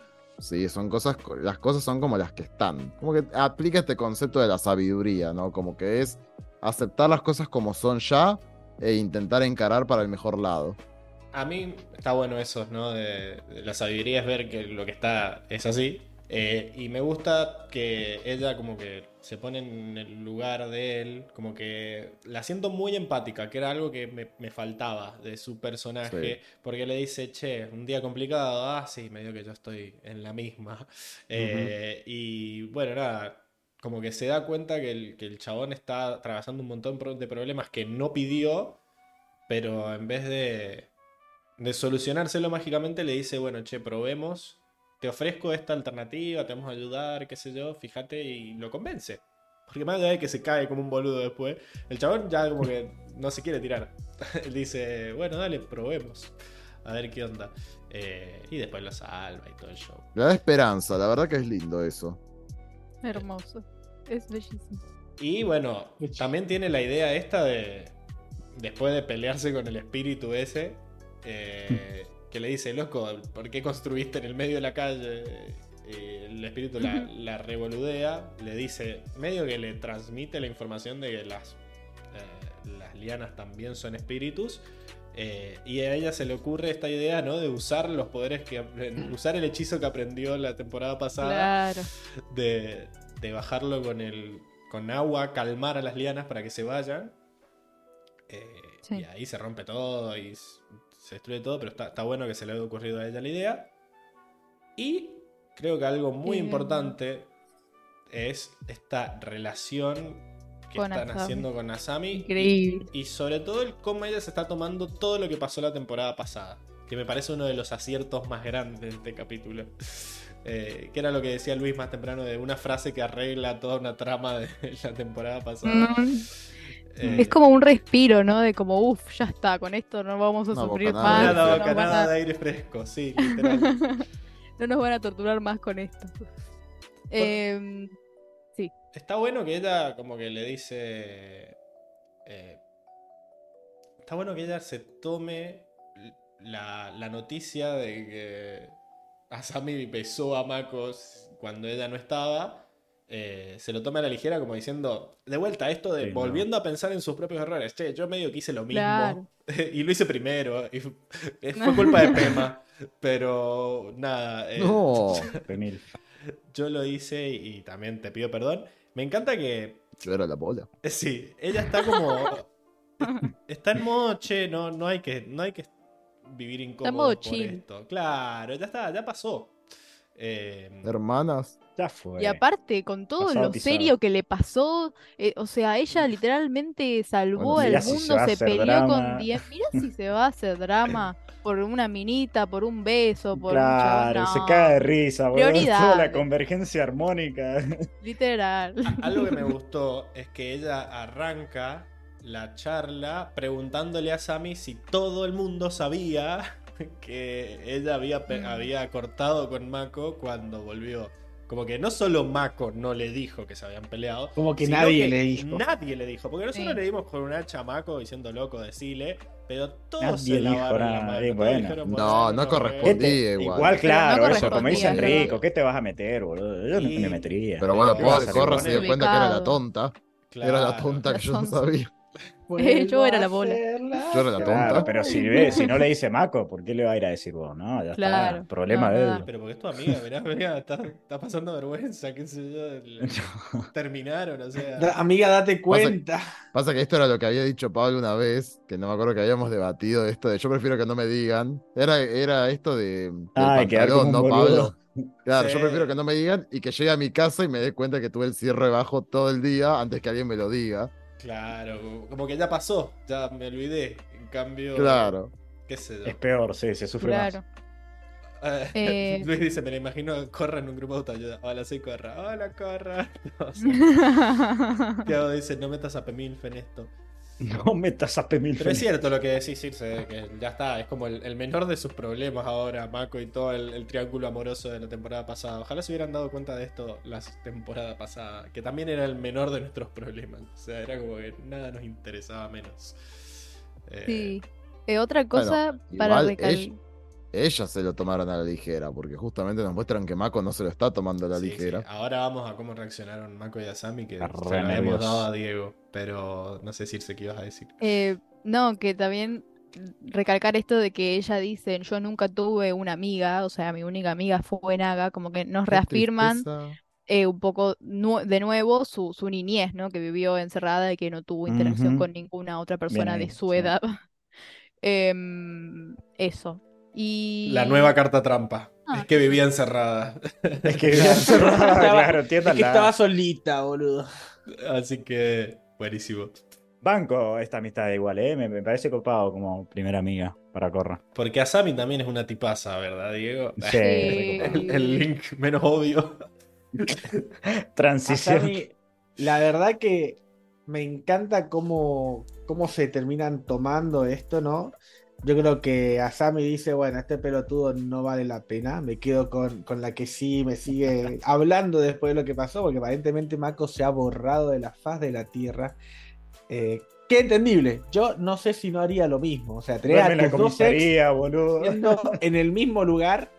[SPEAKER 5] Sí, son cosas, las cosas son como las que están. Como que aplica este concepto de la sabiduría, ¿no? Como que es aceptar las cosas como son ya e intentar encarar para el mejor lado.
[SPEAKER 1] A mí está bueno eso, ¿no? De, de la sabiduría es ver que lo que está es así. Eh, y me gusta que ella como que se pone en el lugar de él, como que la siento muy empática, que era algo que me, me faltaba de su personaje, porque le dice, che, un día complicado, ah, sí, medio que yo estoy en la misma. Eh, Y bueno, nada, como que se da cuenta que el, que el chabón está atravesando un montón de problemas que no pidió, pero en vez de, de solucionárselo mágicamente le dice, bueno, che, probemos, te ofrezco esta alternativa, te vamos a ayudar, qué sé yo, fíjate, y lo convence. Porque más allá de que se cae como un boludo después, el chabón ya como que no se quiere tirar. Él dice, bueno, dale, probemos. a ver qué onda. Eh, y después lo salva y todo el show.
[SPEAKER 5] Le da esperanza, la verdad que es lindo eso.
[SPEAKER 3] Hermoso. Es bellísimo.
[SPEAKER 1] Y bueno, también tiene la idea esta de, después de pelearse con el espíritu ese, eh, que le dice, loco, ¿por qué construiste en el medio de la calle? Y el espíritu la, la revoludea, le dice, medio que le transmite la información de que las, eh, las lianas también son espíritus. eh, y a ella se le ocurre esta idea, ¿no? De usar los poderes que usar el hechizo que aprendió la temporada pasada
[SPEAKER 3] Claro.
[SPEAKER 1] de, de bajarlo con el con agua, calmar a las lianas para que se vayan. Eh,
[SPEAKER 3] Sí.
[SPEAKER 1] Y ahí se rompe todo y se destruye todo, pero está, está bueno que se le haya ocurrido a ella la idea. Y creo que algo muy importante es esta relación que
[SPEAKER 3] Con
[SPEAKER 1] están
[SPEAKER 3] Asami.
[SPEAKER 1] haciendo con Asami.
[SPEAKER 3] Increíble.
[SPEAKER 1] Y sobre todo el cómo ella se está tomando todo lo que pasó la temporada pasada. Que me parece uno de los aciertos más grandes de este capítulo. Eh, que era lo que decía Luis más temprano de una frase que arregla toda una trama de la temporada pasada.
[SPEAKER 3] Mm,
[SPEAKER 1] Eh,
[SPEAKER 3] Es como un respiro, ¿no? De como, uff, ya está, con esto no vamos a sufrir más.
[SPEAKER 5] de
[SPEAKER 1] una
[SPEAKER 3] no, nos van
[SPEAKER 1] bocanada
[SPEAKER 3] a,
[SPEAKER 1] de aire fresco, sí, literal.
[SPEAKER 3] no nos van a torturar más con esto. Em,
[SPEAKER 1] Está bueno que ella como que le dice... eh, está bueno que ella se tome la, la noticia de que Asami besó a Makos cuando ella no estaba. Eh, se lo toma a la ligera como diciendo, de vuelta, esto de
[SPEAKER 4] Sí, no.
[SPEAKER 1] volviendo a pensar en sus propios errores. Che, yo medio que hice lo mismo.
[SPEAKER 3] Claro.
[SPEAKER 1] y lo hice primero. Y fu- fue culpa de Pema. Pero nada. eh,
[SPEAKER 5] No,
[SPEAKER 1] yo lo hice y también te pido perdón. Me encanta que,
[SPEAKER 5] yo era la bola.
[SPEAKER 1] eh, sí, ella está como... está en modo, che, no, no, hay, que, no hay que vivir incómodo
[SPEAKER 3] modo
[SPEAKER 1] por
[SPEAKER 3] chill.
[SPEAKER 1] esto. Claro, ya está, ya pasó. Eh,
[SPEAKER 5] Hermanas.
[SPEAKER 4] Ya fue.
[SPEAKER 3] Y aparte, con todo
[SPEAKER 4] Pasado
[SPEAKER 3] lo
[SPEAKER 4] pisado.
[SPEAKER 3] serio que le pasó, eh, o sea, ella literalmente salvó
[SPEAKER 5] Bueno,
[SPEAKER 3] al
[SPEAKER 4] mirá si se
[SPEAKER 3] mundo, se, peleó
[SPEAKER 4] drama.
[SPEAKER 3] con 10. Mira si se va a hacer drama por una minita, por un beso, por
[SPEAKER 4] Claro,
[SPEAKER 3] un
[SPEAKER 4] se caga de risa, boludo. Toda la convergencia armónica.
[SPEAKER 3] Literal.
[SPEAKER 1] Algo que me gustó es que ella arranca la charla preguntándole a Sammy si todo el mundo sabía que ella había,
[SPEAKER 3] Mm.
[SPEAKER 1] había cortado con Mako cuando volvió. Como que no solo Mako no le dijo que se habían peleado,
[SPEAKER 2] Como que nadie
[SPEAKER 1] que
[SPEAKER 2] le dijo.
[SPEAKER 1] Nadie le dijo, porque nosotros
[SPEAKER 3] Sí.
[SPEAKER 1] le dimos con un hacha a Mako diciendo loco, decile, pero todos
[SPEAKER 4] Nadie
[SPEAKER 1] se
[SPEAKER 4] dijo
[SPEAKER 1] lavaron la mano,
[SPEAKER 4] eh,
[SPEAKER 1] todos
[SPEAKER 4] bueno.
[SPEAKER 1] dijeron,
[SPEAKER 5] No, no correspondía igual.
[SPEAKER 4] Igual, claro,
[SPEAKER 3] no
[SPEAKER 4] eso, como dicen rico, ¿qué te vas a meter, boludo? Yo no
[SPEAKER 1] Y-
[SPEAKER 4] me metería.
[SPEAKER 5] Pero bueno,
[SPEAKER 1] ¿Qué vas a
[SPEAKER 5] pobre? Corra se dio cuenta que era la tonta. Era la tonta que
[SPEAKER 3] La
[SPEAKER 5] yo no sabía.
[SPEAKER 3] Yo era la bola.
[SPEAKER 5] Yo era la
[SPEAKER 4] Claro,
[SPEAKER 5] tonta.
[SPEAKER 4] pero si, ve, si no le dice Mako, ¿por qué le va a ir a decir vos? No, ya
[SPEAKER 3] Claro,
[SPEAKER 4] está. Problema
[SPEAKER 3] no,
[SPEAKER 4] de él.
[SPEAKER 1] Pero porque es tu amiga, mirá, mirá, está, está pasando vergüenza, qué sé yo. le- Terminaron, o sea.
[SPEAKER 2] Da- Amiga, date cuenta.
[SPEAKER 5] Pasa que esto era lo que había dicho Pablo una vez, que no me acuerdo que habíamos debatido esto de yo prefiero que no me digan. Era, era esto de
[SPEAKER 4] Ay, como
[SPEAKER 5] pantalón, ¿no. Pablo? Claro,
[SPEAKER 1] Sí.
[SPEAKER 5] yo prefiero que no me digan y que llegue a mi casa y me dé cuenta que tuve el cierre bajo todo el día antes que alguien me lo diga.
[SPEAKER 1] Claro, como que ya pasó, ya me olvidé. En cambio,
[SPEAKER 5] Claro.
[SPEAKER 1] qué sé yo.
[SPEAKER 4] Es peor, sí, se sufre
[SPEAKER 3] Claro.
[SPEAKER 1] Eh,
[SPEAKER 3] Eh.
[SPEAKER 1] Luis dice, me la imagino, corra en un grupo de autoayuda. Hola, soy Corra. Hola, Corra. No. Tiago dice, no metas a Pemilf en esto.
[SPEAKER 4] No metas a Pemil.
[SPEAKER 1] Pero es cierto lo que decís, Circe, que ya está, es como el, el menor de sus problemas ahora, Mako y todo el, el triángulo amoroso de la temporada pasada. Ojalá se hubieran dado cuenta de esto la temporada pasada, que también era el menor de nuestros problemas. O sea, era como que nada nos interesaba menos. Eh,
[SPEAKER 3] Sí. Eh, otra cosa para recalcar.
[SPEAKER 5] Ella- Ellas se lo tomaron a la ligera, porque justamente nos muestran que Mako no se lo está tomando a la
[SPEAKER 1] sí,
[SPEAKER 5] ligera.
[SPEAKER 1] sí. Ahora vamos a cómo reaccionaron Mako y Asami, que se lo
[SPEAKER 4] nervioso.
[SPEAKER 1] dado a Diego, pero no sé Circe qué ibas a decir.
[SPEAKER 3] Eh, no, que también recalcar esto de que ella dice, yo nunca tuve una amiga, o sea, mi única amiga fue Naga, como que nos reafirman eh, un poco nu- de nuevo su, su niñez, ¿no? Que vivió encerrada y que no tuvo interacción con ninguna otra persona de su
[SPEAKER 4] sí.
[SPEAKER 3] edad. Em, eso. Y...
[SPEAKER 1] La nueva carta trampa.
[SPEAKER 3] Ah.
[SPEAKER 1] Es que vivía encerrada.
[SPEAKER 4] Es que vivía encerrada, claro,
[SPEAKER 2] Es que estaba solita, boludo.
[SPEAKER 1] Así que, buenísimo.
[SPEAKER 4] Banco esta amistad igual, ¿eh? Me, me parece copado como primera amiga para Corra.
[SPEAKER 1] Porque Asami también es una tipaza, ¿verdad, Diego?
[SPEAKER 4] Sí.
[SPEAKER 1] El, el link menos obvio.
[SPEAKER 4] Transición.
[SPEAKER 2] Asami, la verdad que me encanta cómo, cómo se terminan tomando esto, ¿no? Yo creo que Asami dice, bueno, este pelotudo no vale la pena. Me quedo con, con la que sí me sigue hablando después de lo que pasó, porque aparentemente Mako se ha borrado de la faz de la Tierra. Eh, qué entendible. Yo no sé si no haría lo mismo. O sea, tener a tus dos ex
[SPEAKER 4] boludo.
[SPEAKER 2] en el mismo lugar.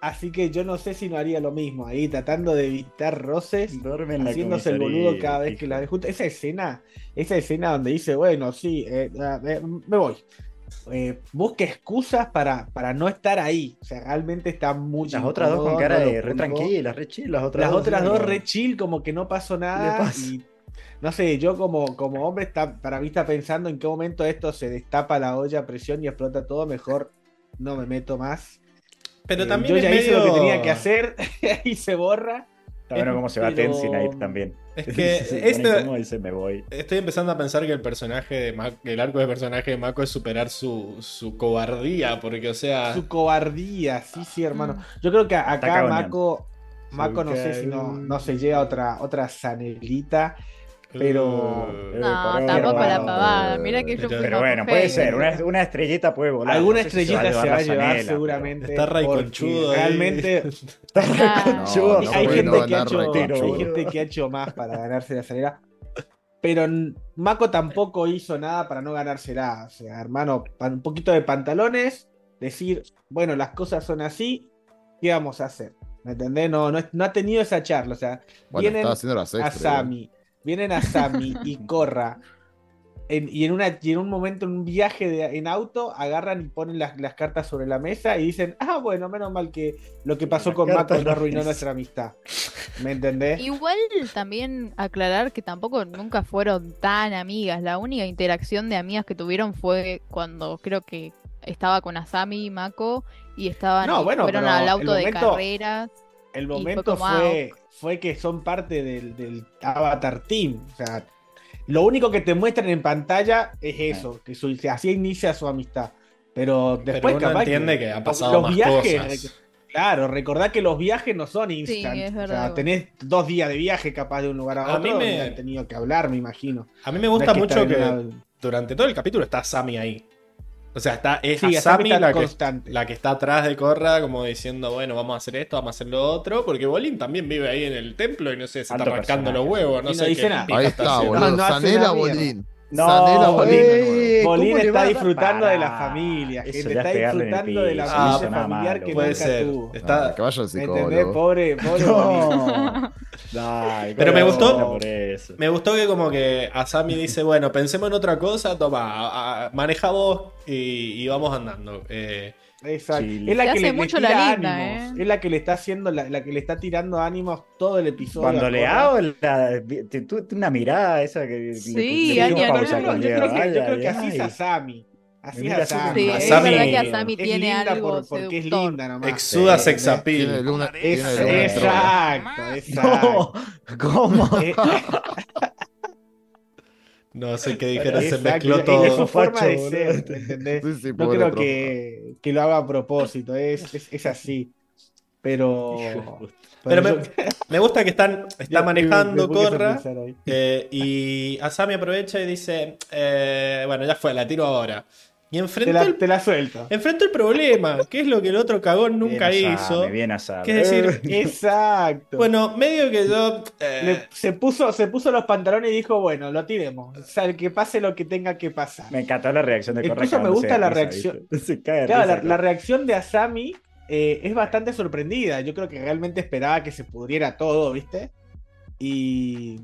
[SPEAKER 2] Así que yo no sé si no haría lo mismo. Ahí tratando de evitar roces
[SPEAKER 4] Duerme en
[SPEAKER 2] haciéndose el boludo cada vez que la. Esa escena, esa escena donde dice, bueno, sí, eh, eh, me voy. Eh, busca excusas para, para no estar ahí. O sea, realmente está muy
[SPEAKER 4] Las otras dos con cara de re tranquilas, re chill. Las otras
[SPEAKER 2] Las
[SPEAKER 4] dos,
[SPEAKER 2] otras
[SPEAKER 4] sí,
[SPEAKER 2] dos re chill, como que no pasó nada. Y no sé, yo como, como hombre está, para mí está pensando en qué momento esto se destapa la olla a presión y explota todo. Mejor no me meto más.
[SPEAKER 1] Pero
[SPEAKER 2] Eh,
[SPEAKER 1] también
[SPEAKER 2] yo ya hice lo que tenía que hacer y se borra.
[SPEAKER 4] Está bueno cómo se va
[SPEAKER 2] Pero-
[SPEAKER 4] Tenzin ahí también.
[SPEAKER 1] Es que este-
[SPEAKER 4] dice, me voy.
[SPEAKER 1] Estoy empezando a pensar que el personaje de Mako, el arco de personaje de Mako es superar su, su cobardía, porque o sea...
[SPEAKER 2] Su cobardía, sí, sí, hermano. Yo creo que acá. Mako, Mako no sé si no, no se llega a otra, otra zanelita. Pero-
[SPEAKER 1] Uh,
[SPEAKER 3] No,
[SPEAKER 4] pero-
[SPEAKER 3] tampoco la pavada. Mira que yo
[SPEAKER 1] pero-
[SPEAKER 3] fui
[SPEAKER 4] Pero bueno, puede ser. Una, una estrellita puede volar.
[SPEAKER 2] Alguna
[SPEAKER 4] No sé si
[SPEAKER 2] estrellita se va a llevar seguramente.
[SPEAKER 1] Está.
[SPEAKER 2] Realmente
[SPEAKER 3] Ah,
[SPEAKER 4] Chudo,
[SPEAKER 5] no
[SPEAKER 2] hay, gente
[SPEAKER 5] no
[SPEAKER 2] que ha hecho, hay gente que ha hecho más para ganarse la salera. Pero Mako tampoco hizo nada para no ganársela. O sea, hermano, un poquito de pantalones, decir, bueno, las cosas son así, ¿qué vamos a hacer? ¿Me entendés? No, no, es- no ha tenido esa charla. O sea,
[SPEAKER 5] Bueno,
[SPEAKER 2] vienen
[SPEAKER 5] estaba haciendo las
[SPEAKER 2] a. Sami, vienen a Sami y Corra. en- y, en una, y en un momento, en un viaje de- en auto, agarran y ponen las, las cartas sobre la mesa y dicen, ah, bueno, menos mal que lo que pasó con Mako
[SPEAKER 4] cartas
[SPEAKER 2] no arruinó nuestra amistad. ¿Me entendés?
[SPEAKER 3] Igual también aclarar que tampoco nunca fueron tan amigas. La única interacción de amigas que tuvieron fue cuando creo que estaba con Asami y Mako y estaban
[SPEAKER 2] No,
[SPEAKER 3] y
[SPEAKER 2] bueno,
[SPEAKER 3] fueron al auto de
[SPEAKER 2] momento-
[SPEAKER 3] carreras.
[SPEAKER 2] El
[SPEAKER 3] fue
[SPEAKER 2] momento
[SPEAKER 3] como,
[SPEAKER 2] fue, fue que son parte del, del Avatar Team. O sea, lo único que te muestran en pantalla es eso, que su- así inicia su amistad. Pero
[SPEAKER 1] Pero
[SPEAKER 2] después
[SPEAKER 1] uno
[SPEAKER 2] capaz
[SPEAKER 1] entiende que ha pasado
[SPEAKER 2] los
[SPEAKER 1] más
[SPEAKER 2] viajes,
[SPEAKER 1] cosas.
[SPEAKER 2] Claro, recordad que los viajes no son instant.
[SPEAKER 3] es
[SPEAKER 2] o
[SPEAKER 3] verdad,
[SPEAKER 2] sea,
[SPEAKER 3] igual.
[SPEAKER 2] tenés dos días de viaje capaz de un lugar a,
[SPEAKER 1] A
[SPEAKER 2] otro.
[SPEAKER 1] mí me-
[SPEAKER 2] donde han tenido que hablar, me imagino.
[SPEAKER 1] A mí me
[SPEAKER 2] No
[SPEAKER 1] gusta
[SPEAKER 2] es que
[SPEAKER 1] mucho que
[SPEAKER 2] una-
[SPEAKER 1] durante todo el capítulo está Sami ahí. O sea, está, es
[SPEAKER 2] Sí, Asami está
[SPEAKER 1] la que,
[SPEAKER 2] constante.
[SPEAKER 1] la que está atrás de Corra, como diciendo, bueno, vamos a hacer esto, vamos a hacer lo otro, porque Bolín también vive ahí en el templo y no sé, se
[SPEAKER 4] Alto
[SPEAKER 1] está rascando los huevos, no
[SPEAKER 2] Y no
[SPEAKER 1] sé
[SPEAKER 2] dice
[SPEAKER 1] qué
[SPEAKER 2] nada.
[SPEAKER 5] Ahí
[SPEAKER 1] está
[SPEAKER 5] boludo.
[SPEAKER 2] No, no hace
[SPEAKER 5] Sanela
[SPEAKER 2] una mierda.
[SPEAKER 5] Bolín.
[SPEAKER 4] No,
[SPEAKER 5] Sanela Bolín de nuevo.
[SPEAKER 4] ey, ¿cómo
[SPEAKER 2] Bolín está
[SPEAKER 4] a
[SPEAKER 2] disfrutando de la familia, gente, está disfrutando de la
[SPEAKER 1] Ah,
[SPEAKER 2] familiar
[SPEAKER 4] malo,
[SPEAKER 2] que
[SPEAKER 1] Puede
[SPEAKER 2] nunca
[SPEAKER 1] ser.
[SPEAKER 2] tuvo.
[SPEAKER 1] Está-
[SPEAKER 5] Ah, que vaya al
[SPEAKER 2] ¿Me entendés? Pobre, pobre Bolín.
[SPEAKER 4] No. Dale,
[SPEAKER 1] Pero me
[SPEAKER 4] ¿cómo
[SPEAKER 1] gustó-
[SPEAKER 4] a?
[SPEAKER 1] Me gustó que como que Asami dice, bueno, pensemos en otra cosa, toma, a- a- maneja vos y, y vamos andando. Eh,
[SPEAKER 2] Exacto. Es la que
[SPEAKER 3] hace
[SPEAKER 2] le, le
[SPEAKER 3] mucho
[SPEAKER 2] tira
[SPEAKER 3] la linda,
[SPEAKER 2] ánimos.
[SPEAKER 3] ¿eh?
[SPEAKER 2] Es la que le está haciendo, la, la que le está tirando ánimos todo el episodio.
[SPEAKER 4] Cuando le hago la, tú- una mirada esa que
[SPEAKER 3] Sí,
[SPEAKER 4] le,
[SPEAKER 3] Anya,
[SPEAKER 4] le
[SPEAKER 3] no,
[SPEAKER 2] No,
[SPEAKER 4] pausa
[SPEAKER 2] no,
[SPEAKER 4] con
[SPEAKER 2] yo creo que, yo
[SPEAKER 4] Ay,
[SPEAKER 2] creo que
[SPEAKER 4] ay,
[SPEAKER 2] así es. Asami. Así es Asami.
[SPEAKER 3] Sí,
[SPEAKER 1] Asami-
[SPEAKER 3] es verdad que Asami
[SPEAKER 2] Es
[SPEAKER 3] tiene
[SPEAKER 2] linda
[SPEAKER 3] algo
[SPEAKER 2] por- porque es
[SPEAKER 3] seductor.
[SPEAKER 2] linda nomás.
[SPEAKER 1] exuda
[SPEAKER 2] Sí,
[SPEAKER 1] sex
[SPEAKER 5] Tiene
[SPEAKER 1] appeal.
[SPEAKER 5] luna,
[SPEAKER 2] Es-
[SPEAKER 5] tiene luna en Troya.
[SPEAKER 2] exacto, exacto.
[SPEAKER 4] No, ¿cómo?
[SPEAKER 2] Eh,
[SPEAKER 1] No sé qué dijera, se mezcló todo.
[SPEAKER 2] es su forma de ser, ¿me entendés?
[SPEAKER 5] Sí, sí,
[SPEAKER 2] No creo que, que lo haga a propósito, es, es, es así. Pero.
[SPEAKER 1] Pero me, me gusta que están, está
[SPEAKER 2] yo-
[SPEAKER 1] manejando Corra eh, y Asami aprovecha y dice, eh, bueno, ya fue, la tiro ahora. Y
[SPEAKER 2] Te
[SPEAKER 1] enfrentó,
[SPEAKER 2] la,
[SPEAKER 1] el,
[SPEAKER 2] te la suelto.
[SPEAKER 1] enfrentó el problema, que es lo que el otro cagón nunca
[SPEAKER 4] Bien
[SPEAKER 1] hizo.
[SPEAKER 4] asame, bien
[SPEAKER 1] que es decir,
[SPEAKER 2] Exacto.
[SPEAKER 1] Bueno, medio que yo... eh,
[SPEAKER 2] Le- se, puso, se puso los pantalones y dijo, bueno, lo tiremos. O sea, que pase lo que tenga que pasar.
[SPEAKER 4] Me encantó la reacción de.
[SPEAKER 2] Incluso me gusta la
[SPEAKER 4] risa,
[SPEAKER 2] reacción.
[SPEAKER 4] Se caga de
[SPEAKER 2] Claro,
[SPEAKER 4] risa,
[SPEAKER 2] la,
[SPEAKER 4] Corra.
[SPEAKER 2] la reacción de Asami eh, es bastante sorprendida. Yo creo que realmente esperaba que se pudriera todo, ¿viste? Y,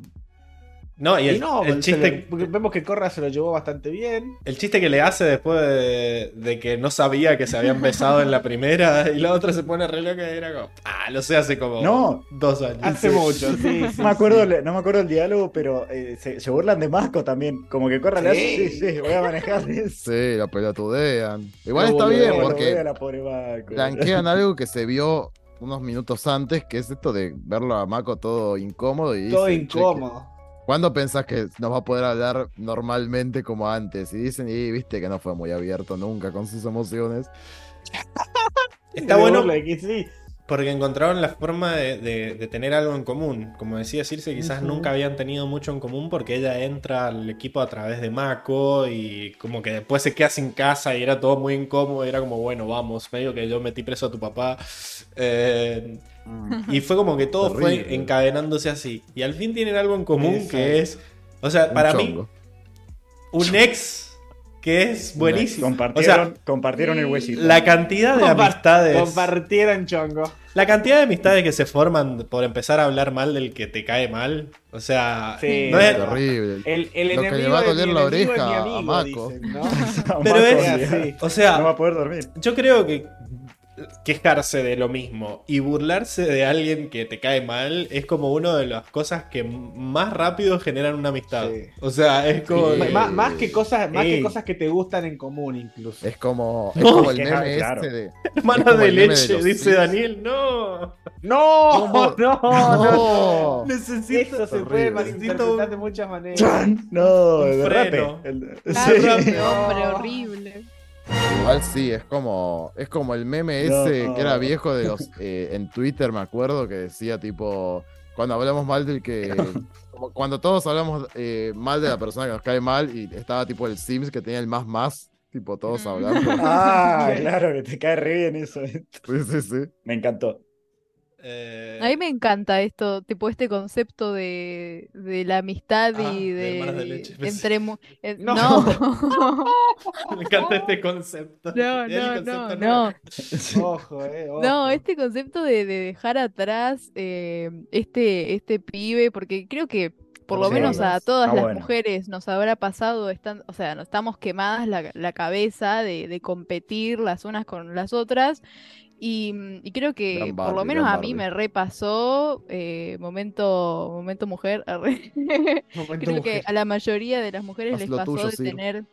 [SPEAKER 1] no, y
[SPEAKER 2] y
[SPEAKER 1] el,
[SPEAKER 2] no,
[SPEAKER 1] el
[SPEAKER 2] se
[SPEAKER 1] chiste,
[SPEAKER 2] vemos que Corra se lo llevó bastante bien.
[SPEAKER 1] el chiste que le hace después de, de que no sabía que se habían besado en la primera y la otra se pone re loca y era como... Ah, lo sé hace como
[SPEAKER 4] No.
[SPEAKER 1] dos años.
[SPEAKER 2] Hace mucho, sí. sí,
[SPEAKER 4] No me, acuerdo,
[SPEAKER 2] sí.
[SPEAKER 4] no me acuerdo el diálogo, pero eh, se, se burlan de Masco también. Como que Corra le hace,
[SPEAKER 2] Sí.
[SPEAKER 4] sí, voy a manejar.
[SPEAKER 5] Sí, lo pelotudean. Igual está bien porque
[SPEAKER 4] la
[SPEAKER 5] blanquean algo que se vio unos minutos antes, que es esto de verlo a Mako todo incómodo y
[SPEAKER 2] Todo
[SPEAKER 5] dicen, "Che,
[SPEAKER 2] incómodo.
[SPEAKER 5] ¿Cuándo pensás que nos va a poder hablar normalmente como antes? Y dicen, y viste que no fue muy abierto nunca con sus emociones.
[SPEAKER 1] Está bueno,
[SPEAKER 2] que sí.
[SPEAKER 1] Porque encontraron la forma de, de- de tener algo en común. Como decía Circe, quizás nunca habían tenido mucho en común porque ella entra al equipo a través de Mako y como que después se queda sin casa y era todo muy incómodo. y era como, bueno, vamos, medio que yo metí preso a tu papá. Eh, y fue como que todo fue encadenándose así. Y al fin tienen algo en común
[SPEAKER 2] Exacto.
[SPEAKER 1] que es, o sea,
[SPEAKER 5] Un
[SPEAKER 1] para mí, un ex que es buenísimo. O
[SPEAKER 4] Compartieron,
[SPEAKER 1] sea,
[SPEAKER 4] compartieron el huesito.
[SPEAKER 1] la cantidad de
[SPEAKER 2] Compar-
[SPEAKER 1] amistades.
[SPEAKER 2] Compartieron chongo.
[SPEAKER 1] La cantidad de amistades que se forman por empezar a hablar mal del que te cae mal. O sea,
[SPEAKER 2] Sí.
[SPEAKER 1] no es-
[SPEAKER 5] Terrible.
[SPEAKER 2] El, el
[SPEAKER 5] Lo que
[SPEAKER 2] enemigo
[SPEAKER 5] le va a
[SPEAKER 2] de
[SPEAKER 5] doler
[SPEAKER 2] mi
[SPEAKER 5] la oreja
[SPEAKER 2] mi
[SPEAKER 5] a
[SPEAKER 2] amigo,
[SPEAKER 5] Mako.
[SPEAKER 2] dicen, ¿no?
[SPEAKER 1] Pero es-
[SPEAKER 2] así.
[SPEAKER 1] o sea,
[SPEAKER 4] No va a poder dormir.
[SPEAKER 1] yo creo que quejarse de lo mismo y burlarse de alguien que te cae mal es como una de las cosas que más rápido generan una amistad.
[SPEAKER 2] Sí.
[SPEAKER 1] O sea, es como...
[SPEAKER 5] Sí.
[SPEAKER 2] Más, más que cosas, más que cosas que te gustan en común, incluso.
[SPEAKER 5] Es como, es
[SPEAKER 1] No,
[SPEAKER 5] como el meme
[SPEAKER 4] claro.
[SPEAKER 5] este de.
[SPEAKER 1] Hermana de
[SPEAKER 5] el
[SPEAKER 1] leche, dice
[SPEAKER 5] Sims.
[SPEAKER 1] Daniel. No.
[SPEAKER 2] ¡No! ¡No! ¡No!
[SPEAKER 5] ¡No!
[SPEAKER 1] Necesito...
[SPEAKER 2] Eso se
[SPEAKER 5] Horrible.
[SPEAKER 2] puede malinterpretar de muchas maneras.
[SPEAKER 4] No, rape. El- sí.
[SPEAKER 3] ese hombre horrible.
[SPEAKER 5] Igual sí, es como, es como el meme
[SPEAKER 4] No.
[SPEAKER 5] ese que era viejo de los eh, en Twitter, me acuerdo, que decía tipo, cuando hablamos mal del que, como cuando todos hablamos eh, mal de la persona que nos cae mal y estaba tipo el Sims que tenía el más más, tipo todos
[SPEAKER 3] Mm.
[SPEAKER 5] hablando.
[SPEAKER 4] Ah, claro, que te cae re bien eso.
[SPEAKER 5] Sí, sí, sí.
[SPEAKER 4] Me encantó.
[SPEAKER 1] Eh,
[SPEAKER 3] A mí me encanta esto, tipo este concepto de, de la amistad
[SPEAKER 1] Ah,
[SPEAKER 3] y
[SPEAKER 1] de
[SPEAKER 3] de,
[SPEAKER 1] de leche,
[SPEAKER 3] entre eh,
[SPEAKER 2] No.
[SPEAKER 3] no.
[SPEAKER 1] Me encanta este concepto.
[SPEAKER 3] No, no,
[SPEAKER 1] concepto
[SPEAKER 3] no,
[SPEAKER 1] nuevo.
[SPEAKER 2] Ojo, eh. ojo.
[SPEAKER 3] No, este concepto de, de dejar atrás eh, este, este pibe, porque creo que por lo
[SPEAKER 4] Sí,
[SPEAKER 3] menos a todas
[SPEAKER 4] está
[SPEAKER 3] las
[SPEAKER 4] bueno.
[SPEAKER 3] mujeres nos habrá pasado, están, o sea, nos estamos quemadas la, la cabeza de, de competir las unas con las otras. Y, y creo que por lo menos a mí
[SPEAKER 5] Barbie.
[SPEAKER 3] me repasó eh, momento, momento mujer.
[SPEAKER 2] Momento
[SPEAKER 3] Creo que a la mayoría de las mujeres
[SPEAKER 5] Haz
[SPEAKER 3] les pasó
[SPEAKER 5] tuyo,
[SPEAKER 3] de tener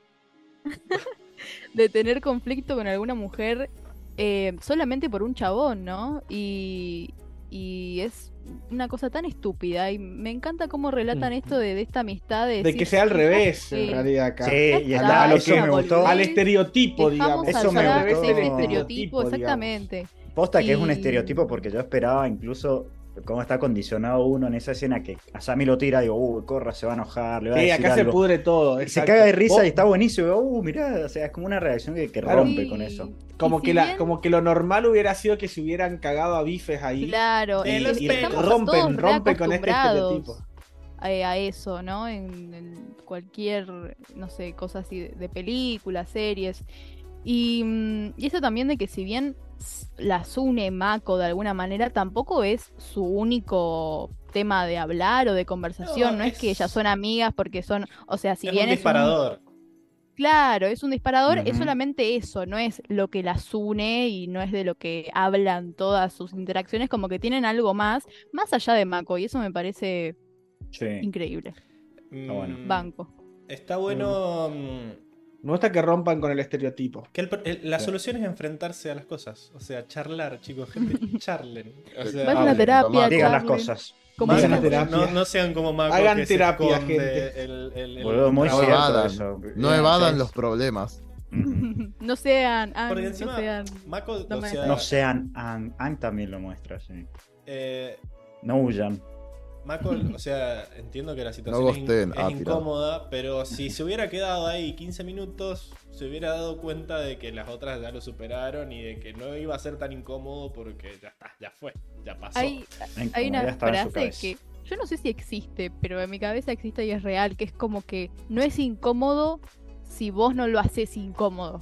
[SPEAKER 3] de tener conflicto con alguna mujer eh, solamente por un chabón, ¿no? Y, y es una cosa tan estúpida y me encanta cómo relatan esto de, de esta amistad de,
[SPEAKER 2] De
[SPEAKER 3] decir,
[SPEAKER 2] que sea al
[SPEAKER 3] "Sí,
[SPEAKER 2] revés,
[SPEAKER 3] sí,
[SPEAKER 2] en realidad, acá.
[SPEAKER 4] Sí, y
[SPEAKER 2] a lo que-
[SPEAKER 4] me gustó.
[SPEAKER 2] Al estereotipo, digamos.
[SPEAKER 4] Eso me gustó.
[SPEAKER 3] ese
[SPEAKER 4] Estereotipo,
[SPEAKER 2] digamos.
[SPEAKER 3] exactamente.
[SPEAKER 4] Posta que es un estereotipo porque yo esperaba incluso cómo está condicionado uno en esa escena que a Sammy lo tira y digo, uy, corra, se va a enojar, le va a
[SPEAKER 2] Sí,
[SPEAKER 4] decir
[SPEAKER 2] acá se pudre todo.
[SPEAKER 4] Y se caga de risa
[SPEAKER 2] Vos-
[SPEAKER 4] y está buenísimo. digo, Uh, mirá, o sea, es como una reacción que, rompe con eso.
[SPEAKER 2] Como que,
[SPEAKER 3] si
[SPEAKER 2] la, como que lo normal hubiera sido que se hubieran cagado a bifes ahí.
[SPEAKER 3] Claro,
[SPEAKER 1] Y
[SPEAKER 2] rompen, rompen con este estereotipo.
[SPEAKER 3] a, a eso, ¿no? En, en cualquier, no sé, cosa así de, de películas, series. Y, mm, y eso también de que si bien las une Mako de alguna manera, tampoco es su único tema de hablar o de conversación.
[SPEAKER 1] No,
[SPEAKER 3] No, es...
[SPEAKER 1] es-
[SPEAKER 3] que ellas son amigas porque son, o sea, si
[SPEAKER 1] es
[SPEAKER 3] bien
[SPEAKER 1] un
[SPEAKER 3] es un-
[SPEAKER 1] disparador.
[SPEAKER 3] Claro, es un disparador, es solamente eso, no es lo que las une y no es de lo que hablan todas sus interacciones, como que tienen algo más, más allá de Mako, y eso me parece
[SPEAKER 4] Sí.
[SPEAKER 3] increíble.
[SPEAKER 4] bueno.
[SPEAKER 1] Mm,
[SPEAKER 3] Banco.
[SPEAKER 1] Está bueno mm,
[SPEAKER 2] Me gusta que rompan con el estereotipo.
[SPEAKER 1] que el- el- la
[SPEAKER 4] Sí.
[SPEAKER 1] solución es enfrentarse a las cosas. O sea, charlar, chicos. Gente, charlen. O sea,
[SPEAKER 3] Vayan a terapia.
[SPEAKER 4] Digan las cosas.
[SPEAKER 3] Como
[SPEAKER 2] terapia.
[SPEAKER 1] No, no sean como Mako
[SPEAKER 2] Hagan
[SPEAKER 1] que
[SPEAKER 2] terapia,
[SPEAKER 1] esconde
[SPEAKER 2] gente.
[SPEAKER 1] el- el- el
[SPEAKER 4] Boludo, muy
[SPEAKER 5] No evadan,
[SPEAKER 4] eso.
[SPEAKER 5] no evadan
[SPEAKER 4] sí.
[SPEAKER 5] los problemas.
[SPEAKER 3] No sean, ah,
[SPEAKER 1] Porque
[SPEAKER 3] no
[SPEAKER 1] encima,
[SPEAKER 3] sean.
[SPEAKER 1] Mako,
[SPEAKER 3] no
[SPEAKER 1] o
[SPEAKER 3] me-
[SPEAKER 1] sea,
[SPEAKER 4] No sean Ang. Ang también lo muestra, sí.
[SPEAKER 1] eh,
[SPEAKER 4] No huyan.
[SPEAKER 1] Mako, o sea, entiendo que la situación es, in-
[SPEAKER 5] ghosten,
[SPEAKER 1] es
[SPEAKER 5] ah, tirado.
[SPEAKER 1] incómoda, pero si se hubiera quedado ahí 15 minutos, se hubiera dado cuenta de que las otras ya lo superaron y de que no iba a ser tan incómodo porque ya está, ya fue, ya pasó.
[SPEAKER 3] Hay, una frase que yo no sé si existe, pero en mi cabeza existe y es real, que es como que no es incómodo si vos no lo haces incómodo.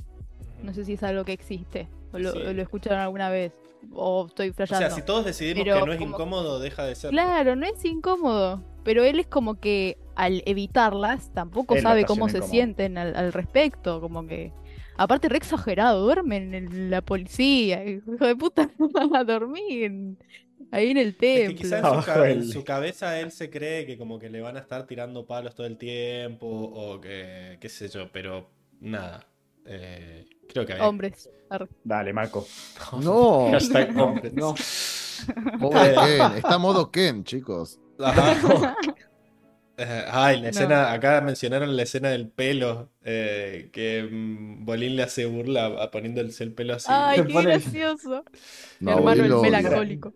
[SPEAKER 3] No sé si es algo que existe, o lo,
[SPEAKER 1] Sí.
[SPEAKER 3] o lo escucharon alguna vez, o estoy
[SPEAKER 1] O
[SPEAKER 3] flasheando.
[SPEAKER 1] sea, si todos decidimos
[SPEAKER 3] Pero
[SPEAKER 1] que no es
[SPEAKER 3] como-
[SPEAKER 1] incómodo, deja de ser.
[SPEAKER 3] Claro, no es incómodo, pero él es como que al evitarlas tampoco
[SPEAKER 4] Él
[SPEAKER 3] sabe cómo se
[SPEAKER 4] incómodo.
[SPEAKER 3] sienten al, al respecto, como que... Aparte, re exagerado, duermen en la policía, hijo de puta, a dormir ahí en el
[SPEAKER 1] Es que
[SPEAKER 3] templo.
[SPEAKER 1] quizá en su cabeza él se cree que como que le van a estar tirando palos todo el tiempo o que qué sé yo, pero nada. Eh, creo que había...
[SPEAKER 3] Hombres. arre.
[SPEAKER 4] Dale, Marco.
[SPEAKER 5] No,
[SPEAKER 1] Hashtag hombres.
[SPEAKER 2] No.
[SPEAKER 5] pobre Ken. Está modo Ken, chicos.
[SPEAKER 1] Ajá. Eh, ay, la
[SPEAKER 3] No.
[SPEAKER 1] escena, acá mencionaron la escena del pelo, eh, que mm, Bolín le hace burla poniéndose el pelo así.
[SPEAKER 3] Ay, qué gracioso. Mi
[SPEAKER 5] No,
[SPEAKER 3] hermano el melancólico.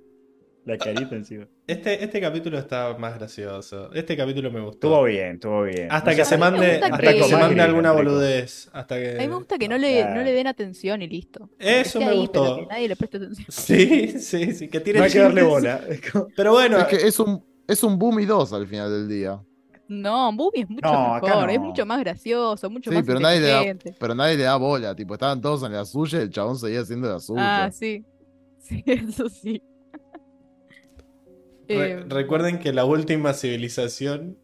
[SPEAKER 4] La carita encima.
[SPEAKER 1] Este, este capítulo está más gracioso. Este capítulo me gustó.
[SPEAKER 4] Estuvo bien, estuvo bien.
[SPEAKER 1] Hasta que se mande, hasta
[SPEAKER 3] que-
[SPEAKER 1] que se mande alguna boludez. Hasta que...
[SPEAKER 3] A mí me gusta que no le,
[SPEAKER 4] Claro.
[SPEAKER 3] no le den atención y listo.
[SPEAKER 1] Eso me
[SPEAKER 3] ahí, pero
[SPEAKER 1] gustó.
[SPEAKER 3] que nadie le preste atención.
[SPEAKER 1] Sí, sí, sí, que tiene
[SPEAKER 4] No hay que darle bola.
[SPEAKER 1] Pero bueno,
[SPEAKER 5] Es que es un, es un boom y dos al final del día.
[SPEAKER 3] No, Boomy es mucho
[SPEAKER 4] No,
[SPEAKER 3] mejor, es mucho más gracioso, mucho
[SPEAKER 5] Sí,
[SPEAKER 3] más
[SPEAKER 5] pero nadie, le da, pero nadie le da bola. Tipo, estaban todos en la suya y el chabón seguía haciendo la suya.
[SPEAKER 3] Ah, sí. Sí, eso sí.
[SPEAKER 1] Re-
[SPEAKER 3] Eh,
[SPEAKER 1] recuerden que la última civilización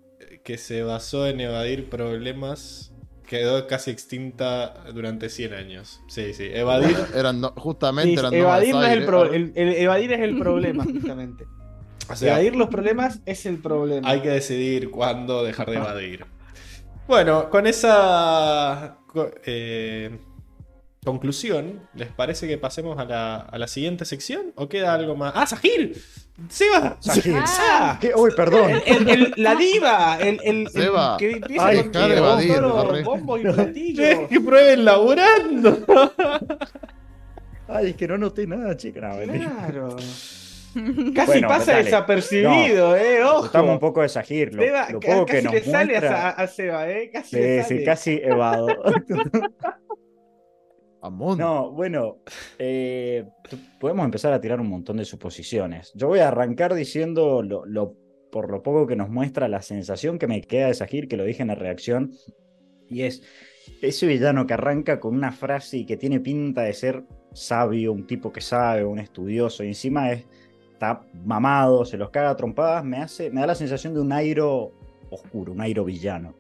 [SPEAKER 1] que se basó en evadir problemas quedó casi extinta durante 100 años. Sí, sí, evadir.
[SPEAKER 5] Eran no- justamente
[SPEAKER 2] Sí,
[SPEAKER 5] eran
[SPEAKER 2] evadir, no es el pro- el- el- evadir es el problema, justamente.
[SPEAKER 1] o sea,
[SPEAKER 2] evadir los problemas es el problema.
[SPEAKER 1] Hay que decidir cuándo dejar de evadir. Bueno, con esa eh, conclusión, ¿les parece que pasemos a la, a la siguiente sección? ¿O queda algo más? ¡Ah, Sajir! ¡Seba!
[SPEAKER 4] Sajir.
[SPEAKER 2] ¡Ah!
[SPEAKER 4] ¿Qué? Uy, perdón.
[SPEAKER 2] El- el- el- la diva, el, el, el
[SPEAKER 5] Seba.
[SPEAKER 2] que empieza
[SPEAKER 4] Ay,
[SPEAKER 2] con
[SPEAKER 5] evadir, arre.
[SPEAKER 2] bombos y
[SPEAKER 1] ¡Eh,
[SPEAKER 2] platillos.
[SPEAKER 1] ¡Que prueben laburando!
[SPEAKER 4] Ay, es que no noté nada, chica. No.
[SPEAKER 2] Claro. Casi
[SPEAKER 4] Bueno,
[SPEAKER 2] pasa
[SPEAKER 4] dale.
[SPEAKER 2] desapercibido, eh, ojo.
[SPEAKER 4] Estamos un poco de Sajir. Lo,
[SPEAKER 2] Seba,
[SPEAKER 4] lo poco que nos
[SPEAKER 2] le sale a,
[SPEAKER 4] muestra.
[SPEAKER 2] a Seba, eh, casi le
[SPEAKER 4] Sí,
[SPEAKER 2] sale.
[SPEAKER 4] sí, casi evado. No, bueno, eh, podemos empezar a tirar un montón de suposiciones. Yo voy a arrancar diciendo lo, lo- por lo poco que nos muestra la sensación que me queda de Sahir, que lo dije en la reacción, y es ese villano que arranca con una frase y que tiene pinta de ser sabio, un tipo que sabe, un estudioso, y encima es, está mamado, se los caga a trompadas, me, hace, me da la sensación de un airo oscuro, un airo villano.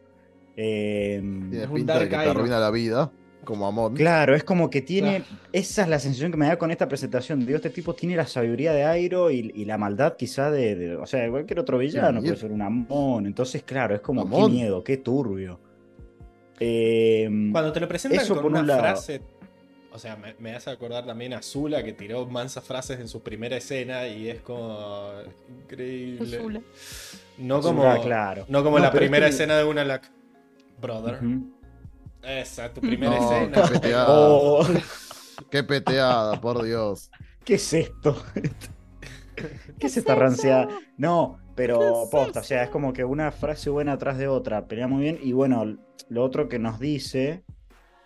[SPEAKER 4] Eh,
[SPEAKER 5] pinta de que te arruina la vida, como Amón.
[SPEAKER 4] Claro, es como que tiene. Esa es la sensación que me da con esta presentación. Digo, este tipo tiene la sabiduría de Airo y, y la maldad quizá de, de- O sea, de cualquier otro villano, puede ser un Amón. Entonces, claro, es como
[SPEAKER 5] Amón.
[SPEAKER 4] qué miedo, qué turbio. Eh,
[SPEAKER 1] Cuando te lo presentan
[SPEAKER 4] Eso
[SPEAKER 1] con
[SPEAKER 4] por un
[SPEAKER 1] una
[SPEAKER 4] lado.
[SPEAKER 1] frase. O sea, me, me hace acordar también a Zula que tiró mansas frases en su primera escena y es como. Increíble. No como,
[SPEAKER 4] Ah, claro.
[SPEAKER 1] no como
[SPEAKER 4] No,
[SPEAKER 1] la primera
[SPEAKER 4] este-
[SPEAKER 1] escena de una la Brother. Esa, tu primera
[SPEAKER 5] No,
[SPEAKER 1] escena.
[SPEAKER 5] qué peteada.
[SPEAKER 4] Oh,
[SPEAKER 5] Qué peteada, por Dios.
[SPEAKER 4] ¿Qué es esto? ¿Qué es
[SPEAKER 3] ¿Qué
[SPEAKER 4] esta
[SPEAKER 3] eso?
[SPEAKER 4] No,
[SPEAKER 3] ¿Qué
[SPEAKER 4] pero
[SPEAKER 3] es
[SPEAKER 4] posta, o sea, es como que una frase buena atrás de otra, pelea muy bien. Y bueno, lo otro que nos dice,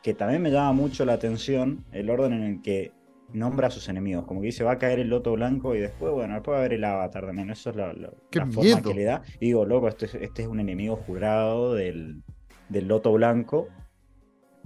[SPEAKER 4] que también me llama mucho la atención, el orden en el que nombra a sus enemigos. Como que dice, va a caer el loto blanco y después, bueno, después va a haber el avatar también. Eso es lo- lo-
[SPEAKER 5] ¡Qué
[SPEAKER 4] la forma que le da. Y digo, loco, este, es- este es un enemigo jurado del, del loto blanco.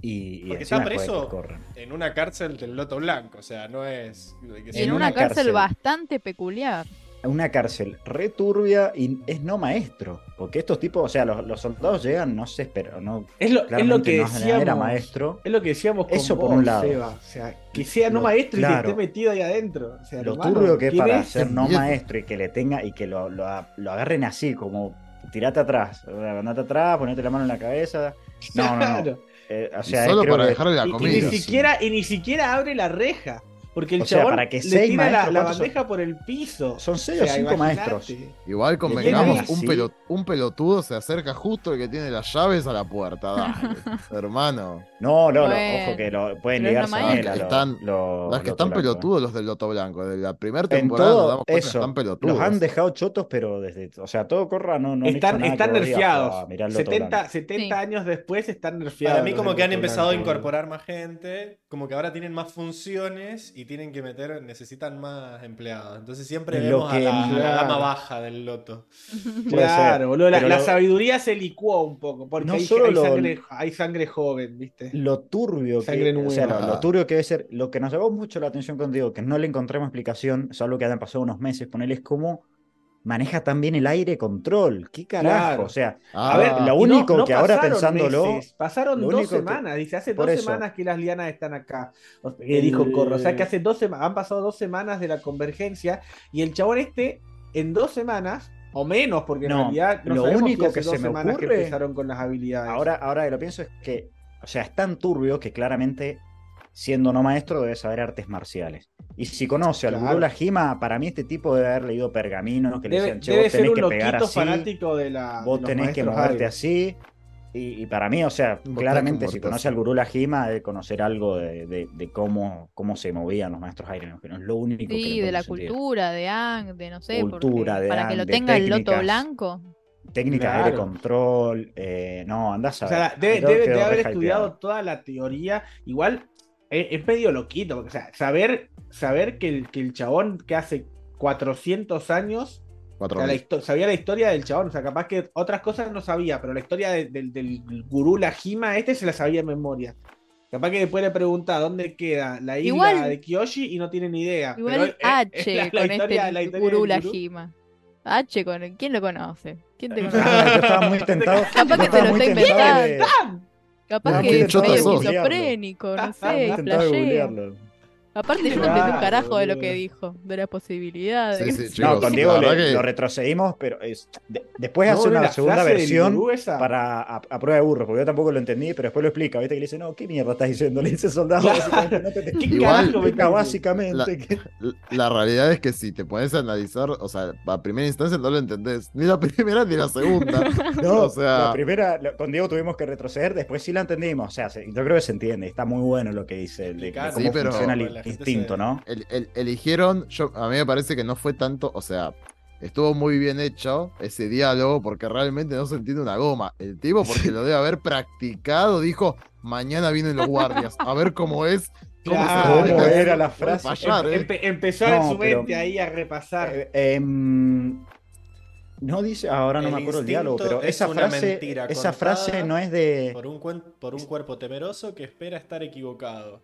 [SPEAKER 4] Y, y
[SPEAKER 1] Porque está preso. En una cárcel del Loto Blanco. O sea, no es. que sea-
[SPEAKER 3] en una,
[SPEAKER 4] una
[SPEAKER 3] cárcel,
[SPEAKER 4] cárcel.
[SPEAKER 3] bastante peculiar.
[SPEAKER 4] una cárcel returbia y es no maestro. Porque estos tipos, o sea, los, los soldados llegan, no se esperan, no,
[SPEAKER 2] Es lo, es lo
[SPEAKER 4] claramente
[SPEAKER 2] que
[SPEAKER 4] no
[SPEAKER 2] decíamos.
[SPEAKER 4] era maestro.
[SPEAKER 2] Es lo que decíamos con
[SPEAKER 4] Eso por
[SPEAKER 2] vos,
[SPEAKER 4] un lado.
[SPEAKER 2] Seba. O sea, que sea no
[SPEAKER 4] Lo-
[SPEAKER 2] maestro y que esté metido ahí adentro. O sea,
[SPEAKER 4] Lo
[SPEAKER 2] hermano,
[SPEAKER 4] turbio que es
[SPEAKER 2] ¿quién
[SPEAKER 4] para
[SPEAKER 2] es?
[SPEAKER 4] ser no maestro y que le tenga y que lo, lo, lo agarren así, como tirate atrás, andate atrás, ponete la mano en la cabeza. No, no, no. Eh, o
[SPEAKER 5] Y
[SPEAKER 4] sea,
[SPEAKER 5] solo para
[SPEAKER 4] que-
[SPEAKER 5] dejarle la
[SPEAKER 2] Y- y,
[SPEAKER 5] comida.
[SPEAKER 2] ni siquiera, y ni siquiera abre la reja. Porque el
[SPEAKER 4] O sea,
[SPEAKER 2] chabón
[SPEAKER 4] para que
[SPEAKER 2] le tira la, bandeja por el piso.
[SPEAKER 4] Son seis
[SPEAKER 2] O
[SPEAKER 4] o
[SPEAKER 2] sea,
[SPEAKER 4] cinco maestros.
[SPEAKER 5] Igual
[SPEAKER 2] ¿Quién
[SPEAKER 5] convengamos, un,
[SPEAKER 4] así?
[SPEAKER 5] pelo- un pelotudo se acerca justo el que tiene las llaves a la puerta. Dale, hermano.
[SPEAKER 4] No, no, no,
[SPEAKER 3] Bueno,
[SPEAKER 4] ojo que lo, pueden
[SPEAKER 3] no
[SPEAKER 4] a él.
[SPEAKER 5] Están-
[SPEAKER 4] lo-
[SPEAKER 5] Las que están
[SPEAKER 4] blanco.
[SPEAKER 5] pelotudos, los del Loto Blanco. De la primera temporada nos damos cuenta que
[SPEAKER 4] eso,
[SPEAKER 5] están pelotudos.
[SPEAKER 4] los han dejado chotos, pero desde, o sea, todo corra no, no
[SPEAKER 2] están están nerfeados.
[SPEAKER 4] "Ah, mirá el Loto
[SPEAKER 2] 70,
[SPEAKER 4] Blanco".
[SPEAKER 2] 70
[SPEAKER 3] Sí.
[SPEAKER 2] años después están nerfeados.
[SPEAKER 1] Para mí, como que han empezado a incorporar más gente, como que ahora tienen más funciones y tienen que meter, necesitan más empleados. Entonces siempre
[SPEAKER 4] Lo
[SPEAKER 1] vemos a la, a la
[SPEAKER 2] Claro.
[SPEAKER 1] gama baja del loto.
[SPEAKER 2] Claro, boludo, la, sabiduría se licuó un poco, porque
[SPEAKER 4] No
[SPEAKER 2] hay,
[SPEAKER 4] solo
[SPEAKER 2] hay
[SPEAKER 4] lo-
[SPEAKER 2] sangre, hay sangre joven, ¿viste?
[SPEAKER 4] Lo turbio
[SPEAKER 2] Sangre
[SPEAKER 4] que, o sea, lo, lo turbio que debe ser, lo que nos llamó mucho la atención contigo, que no le encontremos explicación, salvo que hayan pasado unos meses, ponerle es cómo maneja también el aire control. ¿Qué carajo?
[SPEAKER 2] Claro.
[SPEAKER 4] O sea,
[SPEAKER 5] Ah,
[SPEAKER 2] A ver,
[SPEAKER 4] lo
[SPEAKER 2] y
[SPEAKER 4] único que ahora pensándolo-
[SPEAKER 2] meses, pasaron
[SPEAKER 4] lo
[SPEAKER 2] dos
[SPEAKER 4] que-
[SPEAKER 2] semanas, dice, hace
[SPEAKER 4] por
[SPEAKER 2] dos
[SPEAKER 4] eso.
[SPEAKER 2] semanas que las lianas están acá. O sea, que dijo Corro, o sea que hace dos semanas, han pasado dos semanas de la convergencia y el chabón este, en dos semanas, o menos, porque en
[SPEAKER 4] No,
[SPEAKER 2] realidad no
[SPEAKER 4] lo único
[SPEAKER 2] hace
[SPEAKER 4] que
[SPEAKER 2] dos
[SPEAKER 4] se me
[SPEAKER 2] semanas que empezaron con las habilidades.
[SPEAKER 4] ahora, ahora que lo pienso es que, o sea, es tan turbio que claramente siendo no maestro, debe saber artes marciales. Y si conoce al. Gurú Lajima, para mí este tipo debe haber leído pergaminos que le decían, che, vos tenés que pegar así,
[SPEAKER 2] fanático de la.
[SPEAKER 4] vos
[SPEAKER 2] de
[SPEAKER 4] tenés que moverte así. Y, y para mí, o sea, claramente si
[SPEAKER 5] que
[SPEAKER 4] conoce al Gurú Lajima, debe conocer algo de, de- de cómo, cómo se movían los maestros aéreos, que no es lo único que
[SPEAKER 3] Sí, de
[SPEAKER 4] encuentro
[SPEAKER 3] la cultura, de Ang, de no sé, porque
[SPEAKER 4] Cultura, de
[SPEAKER 3] para que lo
[SPEAKER 4] de
[SPEAKER 3] tenga el loto
[SPEAKER 4] técnicas.
[SPEAKER 3] blanco.
[SPEAKER 4] Técnica de
[SPEAKER 2] Claro.
[SPEAKER 4] control, eh, no, andás a
[SPEAKER 2] O sea, debe, debe- haber estudiado toda la teoría. Igual es, medio loquito, porque, o sea, saber, saber que, el, que el chabón que hace 400 años o sea, la sabía la historia del chabón, o sea, capaz que otras cosas no sabía, pero la historia de- del, del gurú Lajima, este se la sabía en memoria. Capaz que después le pregunta dónde queda la isla
[SPEAKER 3] Igual-
[SPEAKER 2] de Kyoshi y no tiene ni idea.
[SPEAKER 3] Igual
[SPEAKER 2] Pero es-
[SPEAKER 3] H
[SPEAKER 2] es la- la
[SPEAKER 3] con
[SPEAKER 2] historia-
[SPEAKER 3] este
[SPEAKER 2] la historia
[SPEAKER 3] gurú. Lajima. H con ¿quién lo conoce? ¿Quién te conoce?
[SPEAKER 4] Ah, yo estaba muy tentado.
[SPEAKER 3] Capaz que te lo está inventando. Capaz
[SPEAKER 4] No,
[SPEAKER 3] que es medio esquizofrénico, no sé,
[SPEAKER 4] googlearlo.
[SPEAKER 3] Aparte yo no entendí un carajo de lo que dijo, de las posibilidades.
[SPEAKER 5] Sí, sí,
[SPEAKER 3] qué sé
[SPEAKER 5] chicos,
[SPEAKER 4] No, con Diego
[SPEAKER 5] verdad
[SPEAKER 4] le-
[SPEAKER 5] que-
[SPEAKER 4] lo retrocedimos, pero es, de- después
[SPEAKER 2] No,
[SPEAKER 4] hace una segunda versión para a, a prueba de burro, porque yo tampoco lo entendí, pero después lo explica, ¿viste? Que le dice, no, ¿qué mierda estás diciendo? Le dice soldado,
[SPEAKER 2] Claro.
[SPEAKER 4] básicamente, no te te
[SPEAKER 2] ¿Qué
[SPEAKER 4] explica,
[SPEAKER 5] carajo
[SPEAKER 4] básicamente.
[SPEAKER 5] La-
[SPEAKER 4] que-
[SPEAKER 5] La realidad es que si te pones a analizar, o sea, a primera instancia no lo entendés. Ni la primera ni la segunda.
[SPEAKER 4] No,
[SPEAKER 5] o sea,
[SPEAKER 4] la primera, lo- con Diego tuvimos que retroceder, después sí la entendimos, o sea, se- yo creo que se entiende, está muy bueno lo que dice, de, de cómo
[SPEAKER 5] Sí, pero-
[SPEAKER 4] funciona
[SPEAKER 1] la se-
[SPEAKER 4] ¿no?
[SPEAKER 5] el- el- eligieron, yo, a mí me parece que no fue tanto, o sea, estuvo muy bien hecho ese diálogo porque realmente no se entiende una goma. El tipo, porque lo debe haber practicado, dijo, mañana vienen los guardias, a ver cómo es. ¿Cómo, se
[SPEAKER 2] Claro.
[SPEAKER 5] maneja
[SPEAKER 4] ¿Cómo era la
[SPEAKER 5] puede
[SPEAKER 4] frase?
[SPEAKER 5] fallar, ¿eh?
[SPEAKER 2] empe- empezó
[SPEAKER 4] No,
[SPEAKER 2] en su
[SPEAKER 4] pero-
[SPEAKER 2] mente ahí a repasar.
[SPEAKER 4] Eh, em, no dice, ahora no
[SPEAKER 1] El
[SPEAKER 4] me acuerdo el diálogo, pero
[SPEAKER 1] es
[SPEAKER 4] esa
[SPEAKER 1] una
[SPEAKER 4] frase,
[SPEAKER 1] mentira
[SPEAKER 4] esa frase no es de...
[SPEAKER 1] Por un, cuen- por un cuerpo temeroso que espera estar equivocado.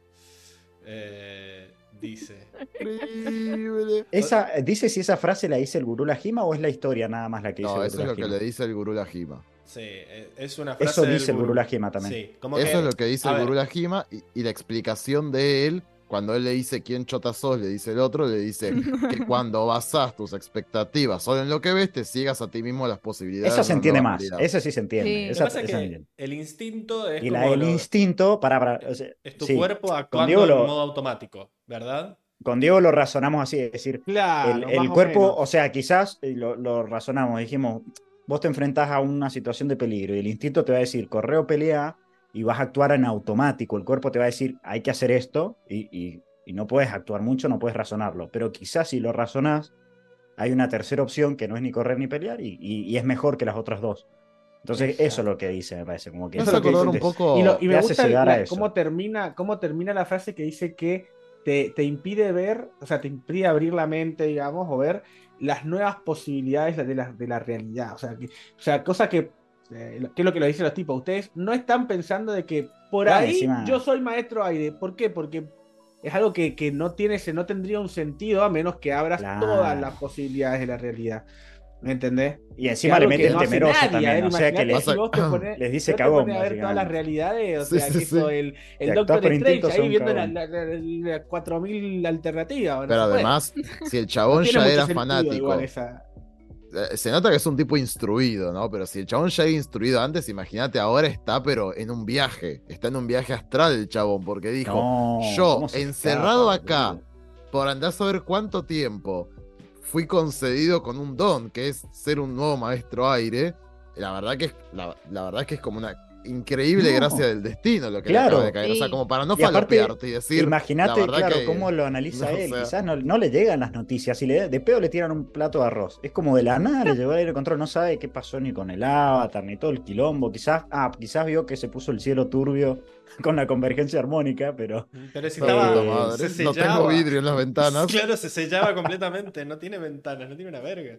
[SPEAKER 1] Eh, dice.
[SPEAKER 5] Increíble.
[SPEAKER 4] Esa, ¿Dice si esa frase la dice el gurú Lajima o es la historia nada más la que dice
[SPEAKER 5] No,
[SPEAKER 4] el
[SPEAKER 5] eso
[SPEAKER 4] Gurú
[SPEAKER 5] es lo que le dice el Gurú Lajima.
[SPEAKER 1] Sí, eh, es una frase.
[SPEAKER 4] Eso
[SPEAKER 1] del
[SPEAKER 4] dice el
[SPEAKER 1] gurú.
[SPEAKER 4] Lajima también.
[SPEAKER 1] Sí, como
[SPEAKER 5] Eso
[SPEAKER 1] que-
[SPEAKER 5] es lo que dice el
[SPEAKER 1] ver,
[SPEAKER 5] Gurú Lajima y, y la explicación de él, cuando él le dice quién chota sos, le dice el otro, le dice que cuando basás tus expectativas solo en lo que ves, te ciegas a ti mismo las posibilidades. De
[SPEAKER 4] se entiende más, esa sí se entiende.
[SPEAKER 3] Sí.
[SPEAKER 1] Lo que
[SPEAKER 4] esa-
[SPEAKER 1] pasa es
[SPEAKER 4] esa
[SPEAKER 1] que
[SPEAKER 4] entiende.
[SPEAKER 1] el instinto es
[SPEAKER 4] Y
[SPEAKER 1] como
[SPEAKER 4] la del
[SPEAKER 1] lo-
[SPEAKER 4] instinto, para, para, o sea,
[SPEAKER 1] es tu
[SPEAKER 4] sí,
[SPEAKER 1] cuerpo actuando
[SPEAKER 4] Diego
[SPEAKER 1] en
[SPEAKER 4] lo-
[SPEAKER 1] modo automático, ¿verdad?
[SPEAKER 4] con Diego lo razonamos así, es decir,
[SPEAKER 2] Claro,
[SPEAKER 4] el, el cuerpo, o sea, quizás eh, lo, lo razonamos, dijimos, vos te enfrentás a una situación de peligro y el instinto te va a decir, corre o pelea y vas a actuar en automático, el cuerpo te va a decir, hay que hacer esto y, y- y no puedes actuar mucho, no puedes razonarlo, pero quizás si lo razonás, hay una tercera opción que no es ni correr ni pelear y, y- y es mejor que las otras dos. Entonces, eso es lo que dice, me parece, como que...
[SPEAKER 2] Lo que
[SPEAKER 5] un poco.
[SPEAKER 2] Y, lo- y
[SPEAKER 4] te
[SPEAKER 2] me
[SPEAKER 4] hace
[SPEAKER 2] gusta
[SPEAKER 4] llegar
[SPEAKER 2] la-
[SPEAKER 4] a eso.
[SPEAKER 2] cómo, termina, cómo termina la frase que dice que te, te impide ver, o sea, te impide abrir la mente, digamos, o ver las nuevas posibilidades de la, de la realidad. O sea, que, o sea cosa que, eh, que es lo que lo dicen los tipos. Ustedes no están pensando de que por
[SPEAKER 4] Claro,
[SPEAKER 2] ahí
[SPEAKER 4] encima-
[SPEAKER 2] yo soy maestro aire. ¿Por qué? Porque es algo que, que no tiene, no tendría un sentido a menos que abras
[SPEAKER 4] Claro.
[SPEAKER 2] todas las posibilidades de la realidad. ¿Me entendés?
[SPEAKER 4] Y encima le
[SPEAKER 2] algo
[SPEAKER 4] mete
[SPEAKER 2] que
[SPEAKER 4] el
[SPEAKER 2] no
[SPEAKER 4] temeroso
[SPEAKER 2] nadie,
[SPEAKER 4] también,
[SPEAKER 2] ver,
[SPEAKER 4] o sea que
[SPEAKER 2] imagínate
[SPEAKER 4] les,
[SPEAKER 2] si vos te pones-
[SPEAKER 4] les dice cagón,
[SPEAKER 2] pones a ver todas las realidades, o sea,
[SPEAKER 5] sí,
[SPEAKER 2] que
[SPEAKER 5] sí.
[SPEAKER 2] el, el Doctor Strange ahí viendo las la, la- la 4000 alternativas. no
[SPEAKER 5] Pero
[SPEAKER 2] puede.
[SPEAKER 5] además, si el chabón ya era fanático,
[SPEAKER 2] igual esa-
[SPEAKER 5] eh, se nota que es un tipo instruido, ¿no? Pero si el chabón ya era instruido antes, imagínate, ahora está, pero en un viaje. Está en un viaje astral el chabón, porque dijo,
[SPEAKER 4] No,
[SPEAKER 5] yo,
[SPEAKER 4] ¿cómo se
[SPEAKER 5] encerrado acá, por andar a saber cuánto tiempo, fui concedido con un don, que es ser un nuevo maestro aire. La verdad que es, la, la verdad que es como una increíble
[SPEAKER 4] No.
[SPEAKER 5] gracia del destino lo que
[SPEAKER 4] Claro.
[SPEAKER 5] le acaba de caer. O sea, como para no
[SPEAKER 4] Y aparte,
[SPEAKER 5] y decir.
[SPEAKER 4] Imagínate, claro,
[SPEAKER 5] que-
[SPEAKER 4] cómo lo analiza
[SPEAKER 5] no, o
[SPEAKER 4] él.
[SPEAKER 5] sea-
[SPEAKER 4] Quizás no, no le llegan las noticias. Si le, de pedo le tiran un plato de arroz. Es como de la nada le llegó el aire control. No sabe qué pasó ni con el avatar, ni todo el quilombo. Quizás, ah, quizás vio que se puso el cielo turbio con la convergencia armónica, pero
[SPEAKER 1] Pero si estaba. se
[SPEAKER 5] no tengo vidrio en las ventanas.
[SPEAKER 1] Claro, se sellaba completamente. No tiene ventanas, no tiene una verga.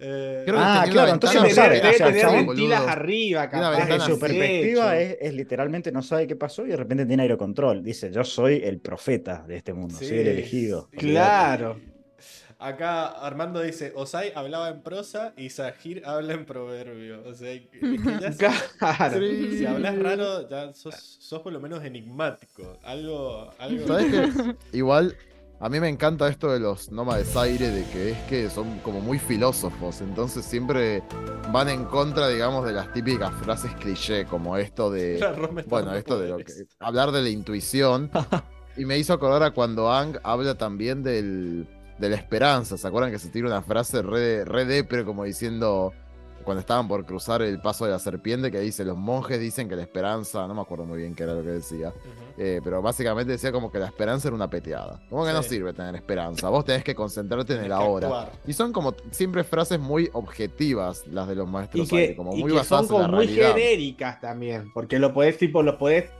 [SPEAKER 1] Eh,
[SPEAKER 5] Creo que
[SPEAKER 4] Ah, claro,
[SPEAKER 5] la
[SPEAKER 4] entonces no sabe,
[SPEAKER 2] Debe
[SPEAKER 4] o sea,
[SPEAKER 2] tener ventilas arriba, capaz.
[SPEAKER 4] desde su perspectiva es, es literalmente no sabe qué pasó y de repente tiene aire control. Dice, yo soy el profeta de este mundo,
[SPEAKER 1] Sí,
[SPEAKER 4] soy el elegido.
[SPEAKER 1] sí.
[SPEAKER 2] Claro.
[SPEAKER 1] Acá Armando dice: Osai hablaba en prosa y Sahir habla en proverbio. O sea, que- es que ya si-
[SPEAKER 2] Claro.
[SPEAKER 1] si hablas raro, ya sos, sos por lo menos enigmático. Algo. algo...
[SPEAKER 5] ¿Sabes qué? Igual, a mí me encanta esto de los nómades aire, de que es que son como muy filósofos, entonces siempre van en contra, digamos, de las típicas frases cliché, como esto de, bueno, esto de lo que, hablar de la intuición, Y me hizo acordar a cuando Ang habla también del, de la esperanza. ¿Se acuerdan que se tira una frase re, re depre como diciendo cuando estaban por cruzar el paso de la serpiente que dice los monjes dicen que la esperanza, no me acuerdo muy bien qué era lo que decía, eh, pero básicamente decía como que la esperanza era una peteada. Como que no sirve tener esperanza, vos tenés que concentrarte en el ahora. Y son como siempre frases muy objetivas las de los
[SPEAKER 2] Y
[SPEAKER 5] maestros
[SPEAKER 2] que,
[SPEAKER 5] como
[SPEAKER 2] y
[SPEAKER 5] muy
[SPEAKER 2] que
[SPEAKER 5] basadas
[SPEAKER 2] son
[SPEAKER 5] en la
[SPEAKER 2] como muy
[SPEAKER 5] realidad.
[SPEAKER 2] genéricas también, porque lo podés, tipo, lo podés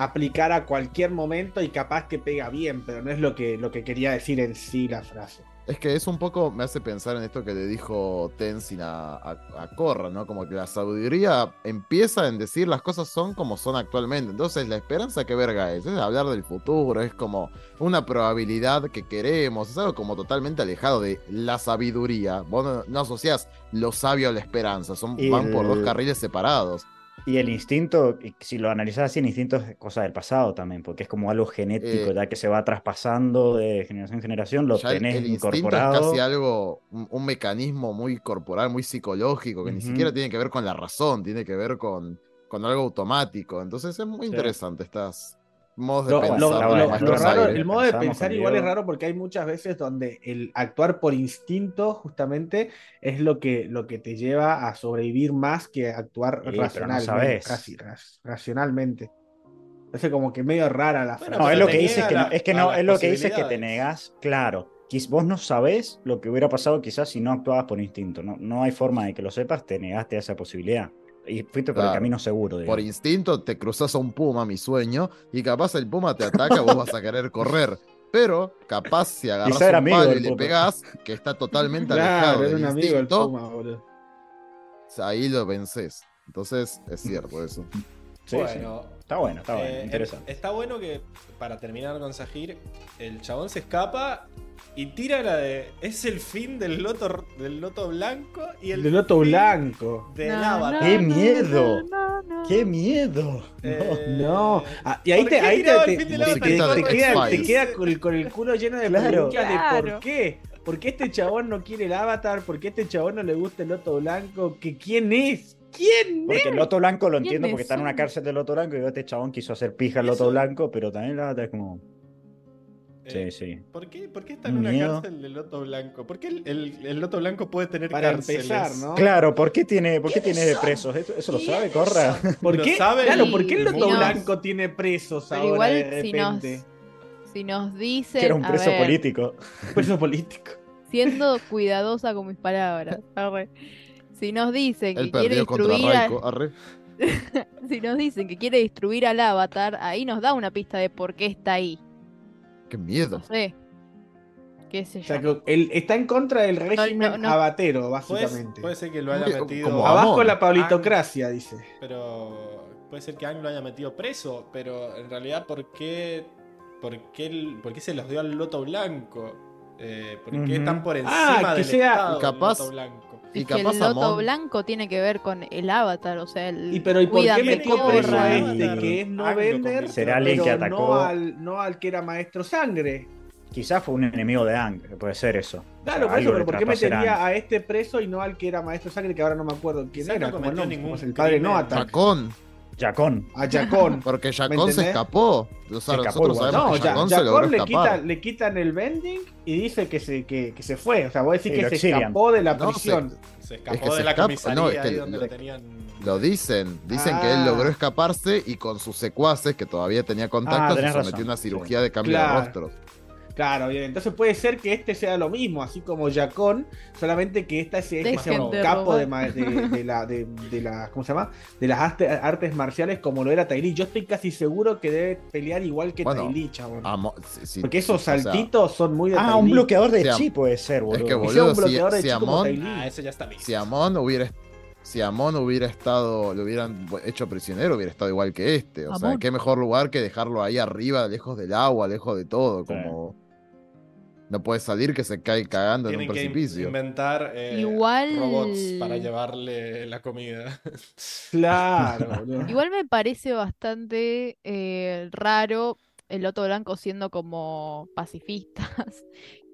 [SPEAKER 2] aplicar a cualquier momento y capaz que pega bien, pero no es lo que, lo que quería decir en sí la frase.
[SPEAKER 5] Es que es un poco, me hace pensar en esto que le dijo Tenzin a, a, a Korra, ¿no? Como que la sabiduría empieza en decir las cosas son como son actualmente. Entonces, la esperanza, ¿qué verga es? Es hablar del futuro, es como una probabilidad que queremos, es algo como totalmente alejado de la sabiduría. Vos no, no asociás lo sabio a la esperanza, son, van por dos carriles separados.
[SPEAKER 4] Y el instinto, si lo analizás así, el instinto es cosa del pasado también, porque es como algo genético,
[SPEAKER 5] Eh,
[SPEAKER 4] ya que se va traspasando de generación en generación, lo
[SPEAKER 5] el,
[SPEAKER 4] tenés
[SPEAKER 5] el
[SPEAKER 4] incorporado.
[SPEAKER 5] es casi algo, un, un mecanismo muy corporal, muy psicológico, que ni siquiera tiene que ver con la razón, tiene que ver con, con algo automático. Entonces es muy
[SPEAKER 4] Sí.
[SPEAKER 5] interesante estas modos de
[SPEAKER 2] Lo,
[SPEAKER 5] pensar.
[SPEAKER 2] lo- lo- lo raro, el modo de pensar igual es raro porque hay muchas veces donde el actuar por instinto justamente es lo que, lo que te lleva a sobrevivir más que actuar
[SPEAKER 4] Sí, pero no
[SPEAKER 2] racionalmente,
[SPEAKER 4] sabes.
[SPEAKER 2] casi, ras- racionalmente. Entonces como que medio rara la
[SPEAKER 1] Bueno,
[SPEAKER 2] frase.
[SPEAKER 4] No, es lo que dices que no, es que no, es lo que dices que te negás, claro. Vos no sabés lo que hubiera pasado quizás si no actuabas por instinto. No, no hay forma de que lo sepas, te negaste a esa posibilidad. Y fuiste por el camino seguro,
[SPEAKER 5] Por
[SPEAKER 4] digamos.
[SPEAKER 5] instinto te cruzas a un puma, mi sueño, y capaz el puma te ataca, vos vas a querer correr. Pero capaz si agarras un
[SPEAKER 4] amigo
[SPEAKER 5] palo
[SPEAKER 4] del
[SPEAKER 5] y le pegás, que está totalmente alejado
[SPEAKER 2] Claro,
[SPEAKER 5] del
[SPEAKER 2] era un amigo el
[SPEAKER 5] instinto,
[SPEAKER 2] Puma, boludo.
[SPEAKER 5] ahí lo vences. Entonces es cierto eso.
[SPEAKER 4] Sí, sí. Está bueno, está bueno,
[SPEAKER 1] eh,
[SPEAKER 4] interesante.
[SPEAKER 1] Está bueno que, para terminar con Sahir, el chabón se escapa y tira la de. Es el fin del loto, del loto blanco y el
[SPEAKER 2] El loto
[SPEAKER 1] fin
[SPEAKER 2] blanco.
[SPEAKER 1] Del
[SPEAKER 3] No,
[SPEAKER 1] avatar.
[SPEAKER 4] ¡Qué miedo!
[SPEAKER 3] no, no.
[SPEAKER 4] ¡Qué miedo!
[SPEAKER 1] Eh,
[SPEAKER 2] No, ah, y ahí
[SPEAKER 1] ¿por
[SPEAKER 2] te, ahí te, te-
[SPEAKER 1] el fin del
[SPEAKER 2] te-
[SPEAKER 1] avatar?
[SPEAKER 2] te-
[SPEAKER 5] Claro.
[SPEAKER 2] te queda, te queda con, el, con el culo lleno de
[SPEAKER 4] Claro.
[SPEAKER 2] preguntas de
[SPEAKER 3] Claro.
[SPEAKER 2] por qué. ¿Por qué este chabón no quiere el avatar? ¿Por qué este chabón no le gusta el loto blanco? ¿Que ¿Quién es? ¿Quién es?
[SPEAKER 4] Porque el Loto Blanco lo
[SPEAKER 3] ¿Quién
[SPEAKER 4] entiendo porque está en una cárcel de Loto Blanco y este chabón quiso hacer pija al Loto
[SPEAKER 1] Eso-
[SPEAKER 4] Blanco, pero también la es como.
[SPEAKER 1] eh,
[SPEAKER 4] Sí, sí.
[SPEAKER 1] ¿Por qué, por qué está en
[SPEAKER 4] Un
[SPEAKER 1] una
[SPEAKER 4] miedo.
[SPEAKER 1] cárcel del loto blanco? ¿Por qué el, el- el loto blanco puede tener
[SPEAKER 2] Para
[SPEAKER 1] cárceles?
[SPEAKER 2] empezar, ¿no?
[SPEAKER 4] Claro, ¿por qué tiene, por qué tiene de presos? ¿Eso, eso lo sabe, Corra?
[SPEAKER 2] ¿Por qué?
[SPEAKER 1] sabe
[SPEAKER 2] claro,
[SPEAKER 3] el-
[SPEAKER 2] ¿por qué el loto
[SPEAKER 3] si nos-
[SPEAKER 2] blanco tiene presos
[SPEAKER 3] Pero
[SPEAKER 2] ahora
[SPEAKER 3] igual
[SPEAKER 2] de
[SPEAKER 3] si nos,
[SPEAKER 2] repente?
[SPEAKER 3] si nos dicen,
[SPEAKER 4] Que era un
[SPEAKER 3] a
[SPEAKER 4] preso
[SPEAKER 3] ver,
[SPEAKER 4] político.
[SPEAKER 2] Preso político.
[SPEAKER 3] siendo cuidadosa con mis palabras, arre. Si nos dicen que quiere destruir, a- si nos dicen que quiere destruir al avatar, ahí nos da una pista de por qué está ahí.
[SPEAKER 5] Qué miedo.
[SPEAKER 3] No sé. Qué sé
[SPEAKER 2] O
[SPEAKER 3] yo.
[SPEAKER 2] sea, que él está en contra del régimen
[SPEAKER 3] no, no.
[SPEAKER 2] abatero, básicamente.
[SPEAKER 1] puede ser que lo haya metido.
[SPEAKER 5] como
[SPEAKER 2] Abajo la pablitocracia, dice.
[SPEAKER 1] Pero puede ser que Ang lo haya metido preso, pero en realidad, ¿por qué, por qué, por qué se los dio al loto blanco? Eh, ¿Por qué están por
[SPEAKER 2] Ah,
[SPEAKER 1] encima
[SPEAKER 2] que
[SPEAKER 1] del
[SPEAKER 2] sea-
[SPEAKER 1] estado del
[SPEAKER 5] Capaz-
[SPEAKER 1] loto blanco?
[SPEAKER 5] Y
[SPEAKER 3] Es que
[SPEAKER 5] capaz
[SPEAKER 3] el loto
[SPEAKER 5] Amon-
[SPEAKER 3] blanco tiene que ver con el avatar, o sea, el
[SPEAKER 2] Y pero ¿y por qué metió preso a este que es no
[SPEAKER 1] lo
[SPEAKER 2] vender?
[SPEAKER 4] Será alguien que atacó.
[SPEAKER 2] No al, no al que era maestro sangre.
[SPEAKER 4] Quizás fue un enemigo de Ang, puede ser eso.
[SPEAKER 2] Claro,
[SPEAKER 4] O sea,
[SPEAKER 2] por eso, pero ¿por qué metería a este preso y no al que era maestro sangre, que ahora no me acuerdo quién era?
[SPEAKER 1] no
[SPEAKER 2] como
[SPEAKER 1] cometió
[SPEAKER 2] el,
[SPEAKER 1] ningún
[SPEAKER 2] como es el padre
[SPEAKER 1] crimen.
[SPEAKER 2] Noata.
[SPEAKER 5] Jacón.
[SPEAKER 4] Yacón.
[SPEAKER 2] A Jacón.
[SPEAKER 5] Porque Jacón se escapó. O sea,
[SPEAKER 4] Se escapó
[SPEAKER 5] nosotros
[SPEAKER 4] igual.
[SPEAKER 5] sabemos
[SPEAKER 2] No,
[SPEAKER 5] que
[SPEAKER 2] ya,
[SPEAKER 5] Jacón se logró
[SPEAKER 2] le,
[SPEAKER 5] escapar.
[SPEAKER 2] quita, le quitan el vending y dice que se, que, que se fue. O sea, vos decís
[SPEAKER 4] Sí,
[SPEAKER 2] que se
[SPEAKER 4] exilian.
[SPEAKER 2] escapó de la
[SPEAKER 5] No,
[SPEAKER 2] prisión.
[SPEAKER 1] Se escapó
[SPEAKER 5] Es que
[SPEAKER 1] de
[SPEAKER 5] se
[SPEAKER 1] la
[SPEAKER 5] escapa-
[SPEAKER 1] comisaría
[SPEAKER 5] no, es que
[SPEAKER 1] ahí donde
[SPEAKER 5] lo-
[SPEAKER 1] lo tenían.
[SPEAKER 5] Lo dicen, dicen que
[SPEAKER 2] Ah.
[SPEAKER 5] él logró escaparse y con sus secuaces, que todavía tenía contactos, se
[SPEAKER 4] tenés
[SPEAKER 5] sometió a una
[SPEAKER 4] sí.
[SPEAKER 5] cirugía de cambio
[SPEAKER 2] Claro.
[SPEAKER 5] de rostro.
[SPEAKER 2] Claro, bien. Entonces puede ser que este sea lo mismo, así como Jacón, solamente que esta es, es
[SPEAKER 3] de
[SPEAKER 2] capo de, de, de la, de, de la, ¿cómo se llama? De las arte- artes marciales como lo era Tai Li. Yo estoy casi seguro que debe pelear igual que
[SPEAKER 5] Bueno,
[SPEAKER 2] Tai Li, chabón.
[SPEAKER 5] Amo- si- si-
[SPEAKER 2] Porque esos
[SPEAKER 5] o sea,
[SPEAKER 2] saltitos son muy de
[SPEAKER 4] Ah, un bloqueador de chi puede ser, boludo.
[SPEAKER 5] que
[SPEAKER 2] Que
[SPEAKER 5] boludo,
[SPEAKER 2] un
[SPEAKER 5] si-
[SPEAKER 2] de chi
[SPEAKER 5] Amon-.
[SPEAKER 1] Ah, eso ya está listo.
[SPEAKER 5] si Amon hubiera si Amon hubiera estado, lo hubieran hecho prisionero, hubiera estado igual que este. O sea, qué mejor lugar que dejarlo ahí arriba, lejos del agua, lejos de todo,
[SPEAKER 4] Sí.
[SPEAKER 5] como no puede salir que se cae cagando en un
[SPEAKER 1] Tienen que in-
[SPEAKER 5] precipicio.
[SPEAKER 1] inventar eh,
[SPEAKER 3] Igual-
[SPEAKER 1] robots para llevarle la comida.
[SPEAKER 2] Claro, boludo.
[SPEAKER 3] Igual me parece bastante eh, raro el Loto Blanco siendo como pacifistas,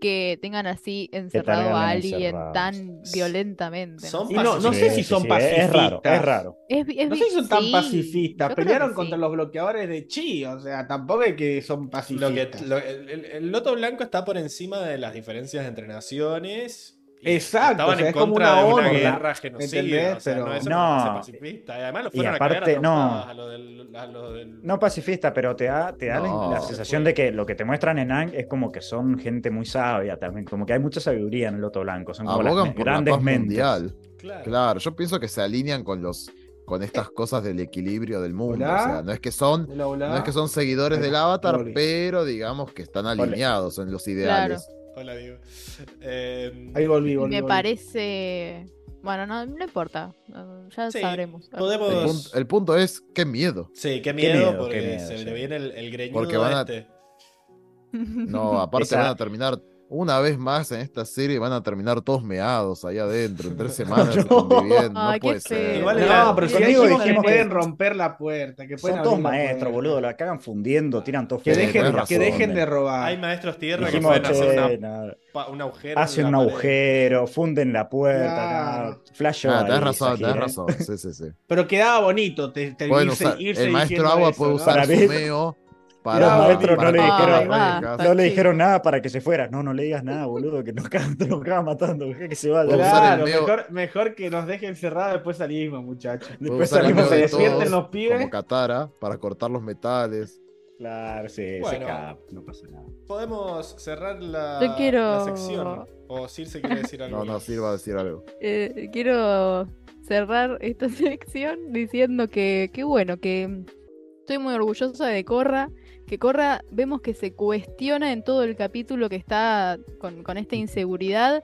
[SPEAKER 3] que tengan así encerrado a alguien
[SPEAKER 4] encerrados.
[SPEAKER 3] tan violentamente. ¿no?
[SPEAKER 2] No, no sé si son
[SPEAKER 4] Es
[SPEAKER 2] pacifistas.
[SPEAKER 4] raro, es raro.
[SPEAKER 3] Es, es-
[SPEAKER 2] No sé si son tan
[SPEAKER 3] sí,
[SPEAKER 2] pacifistas. Pelearon contra
[SPEAKER 3] sí.
[SPEAKER 2] los bloqueadores de Chi. O sea, tampoco es que son
[SPEAKER 1] Lo
[SPEAKER 2] pacifistas.
[SPEAKER 1] que, lo- el, el- el loto blanco está por encima de las diferencias entre naciones.
[SPEAKER 2] Exacto,
[SPEAKER 1] Estaban
[SPEAKER 2] o sea,
[SPEAKER 1] en
[SPEAKER 2] es como
[SPEAKER 1] contra
[SPEAKER 2] una
[SPEAKER 1] de una guerra genocida.
[SPEAKER 2] ¿entendés?
[SPEAKER 1] O sea,
[SPEAKER 2] Pero-
[SPEAKER 1] no, eso pacifista. Y además lo fueron a cagar a
[SPEAKER 4] aparte, no.
[SPEAKER 1] a lo del. a lo del-
[SPEAKER 4] No pacifista, pero te da, te da la-
[SPEAKER 5] No,
[SPEAKER 4] la, sensación de que lo que te muestran en Ang es como que son gente muy sabia también, como que hay mucha sabiduría en el Loto Blanco, son como
[SPEAKER 5] Abogan por la
[SPEAKER 4] grandes
[SPEAKER 5] paz
[SPEAKER 4] mentes.
[SPEAKER 5] mundial.
[SPEAKER 1] Claro.
[SPEAKER 5] Claro, yo pienso que se alinean con los con estas cosas del equilibrio del mundo.
[SPEAKER 2] Hola.
[SPEAKER 5] O sea, no es que son,
[SPEAKER 2] Hola, hola.
[SPEAKER 5] no es que son seguidores del avatar, pero digamos que están alineados en los ideales.
[SPEAKER 1] Hola, Diego. Eh,
[SPEAKER 2] Ahí volví, volví.
[SPEAKER 3] Me
[SPEAKER 2] volví.
[SPEAKER 3] parece. Bueno, no, no importa. Ya
[SPEAKER 1] Sí,
[SPEAKER 3] sabremos.
[SPEAKER 5] El,
[SPEAKER 1] podemos.
[SPEAKER 5] punto, el punto es, qué miedo.
[SPEAKER 1] Sí, qué
[SPEAKER 4] Qué
[SPEAKER 1] miedo,
[SPEAKER 4] miedo,
[SPEAKER 1] porque
[SPEAKER 4] qué miedo,
[SPEAKER 1] se
[SPEAKER 4] sí.
[SPEAKER 1] le viene el, el greñudo
[SPEAKER 5] Porque van a-
[SPEAKER 1] este.
[SPEAKER 5] No, aparte
[SPEAKER 4] Esa-
[SPEAKER 5] van a terminar una vez más en esta serie, van a terminar todos meados ahí adentro, en tres semanas
[SPEAKER 4] No.
[SPEAKER 5] conviviendo. No
[SPEAKER 3] Ay,
[SPEAKER 5] puede ser.
[SPEAKER 1] Igual
[SPEAKER 2] No, pero si dijimos que
[SPEAKER 4] que-
[SPEAKER 2] pueden romper la puerta, que pueden
[SPEAKER 4] Son todos maestros, boludo, la cagan fundiendo, tiran todos
[SPEAKER 2] Que dejen, que dejen de
[SPEAKER 5] eh.
[SPEAKER 2] robar.
[SPEAKER 1] Hay maestros tierra que
[SPEAKER 4] Dijimos,
[SPEAKER 1] pueden hacer una- pa- un agujero. en
[SPEAKER 4] hacen un
[SPEAKER 1] pared.
[SPEAKER 4] agujero, funden la puerta, flash
[SPEAKER 5] Ah, tenés razón, tenés
[SPEAKER 4] gira.
[SPEAKER 5] razón. Sí, sí, sí.
[SPEAKER 2] Pero quedaba bonito te, te irse,
[SPEAKER 5] usar-
[SPEAKER 2] irse
[SPEAKER 5] el maestro agua
[SPEAKER 2] eso,
[SPEAKER 5] puede
[SPEAKER 2] ¿no?
[SPEAKER 5] usar su meo
[SPEAKER 4] Los
[SPEAKER 5] para,
[SPEAKER 4] maestros
[SPEAKER 5] para
[SPEAKER 4] no le dijeron-. No le dijeron nada para que se fuera. No, no le digas nada, boludo, que nos cagan matando. Que se vaya.
[SPEAKER 2] Claro, mejor, mejor que nos dejen cerrados, después salimos, muchachos.
[SPEAKER 4] Después salimos
[SPEAKER 2] se despierten los pibes.
[SPEAKER 5] Como Katara, para cortar los metales.
[SPEAKER 4] Claro, sí, se escapa, no pasa nada.
[SPEAKER 1] Podemos cerrar la,
[SPEAKER 3] Yo quiero-
[SPEAKER 1] la sección. O Circe quiere decir algo.
[SPEAKER 5] No, no,
[SPEAKER 1] más.
[SPEAKER 5] sirva a decir algo.
[SPEAKER 3] Eh, quiero cerrar esta sección diciendo que, que bueno, que estoy muy orgullosa de Corra, que Corra vemos que se cuestiona en todo el capítulo que está con, con esta inseguridad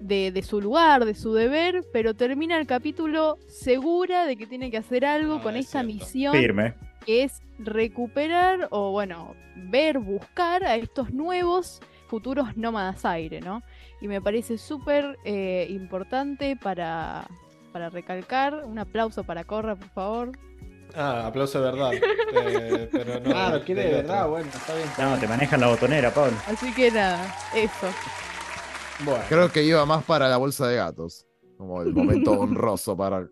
[SPEAKER 3] de, de su lugar, de su deber, pero termina el capítulo segura de que tiene que hacer algo
[SPEAKER 1] Ah,
[SPEAKER 3] con
[SPEAKER 1] es
[SPEAKER 3] esta
[SPEAKER 1] cierto.
[SPEAKER 3] misión
[SPEAKER 4] Firme.
[SPEAKER 3] que es recuperar o bueno, ver, buscar a estos nuevos futuros nómadas aire, ¿no? Y me parece súper eh, importante para, para recalcar. Un aplauso para Corra, por favor.
[SPEAKER 1] Ah, aplauso de verdad. Eh, pero no.
[SPEAKER 2] Claro, quiere de verdad,
[SPEAKER 1] otro.
[SPEAKER 2] bueno, está bien.
[SPEAKER 4] No, te manejan la botonera, Pablo.
[SPEAKER 3] Así que nada, eso.
[SPEAKER 2] Bueno,
[SPEAKER 5] Creo que iba más para la bolsa de gatos. Como el momento honroso para.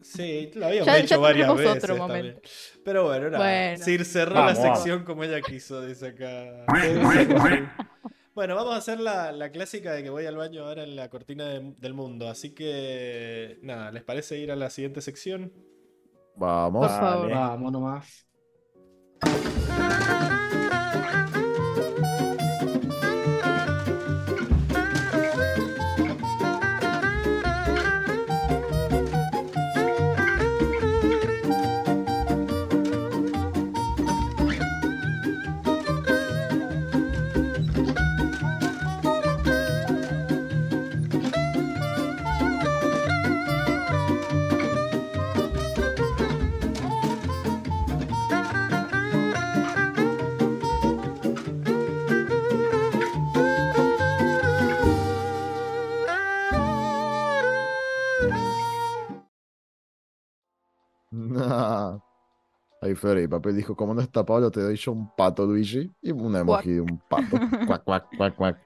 [SPEAKER 1] Sí, lo habíamos
[SPEAKER 3] Ya-
[SPEAKER 1] hecho
[SPEAKER 3] ya
[SPEAKER 1] varias veces.
[SPEAKER 3] otro
[SPEAKER 1] también.
[SPEAKER 3] momento.
[SPEAKER 1] Pero bueno, nada.
[SPEAKER 3] Bueno.
[SPEAKER 1] Sir cerró
[SPEAKER 4] Vamos,
[SPEAKER 1] la
[SPEAKER 4] vamos.
[SPEAKER 1] sección como ella quiso, dice acá. Bueno, vamos a hacer la, la clásica de que voy al baño ahora en la cortina de- del mundo. Así que, nada, ¿les parece ir a la siguiente sección?
[SPEAKER 5] Vamos.
[SPEAKER 3] Por favor.
[SPEAKER 4] Vale.
[SPEAKER 2] Vamos nomás.
[SPEAKER 5] Ahí Fede y Papel dijo, como no está Pablo, te doy yo un pato, Luigi. Y un emoji de un pato. cuac, cuac, cuac, cuac.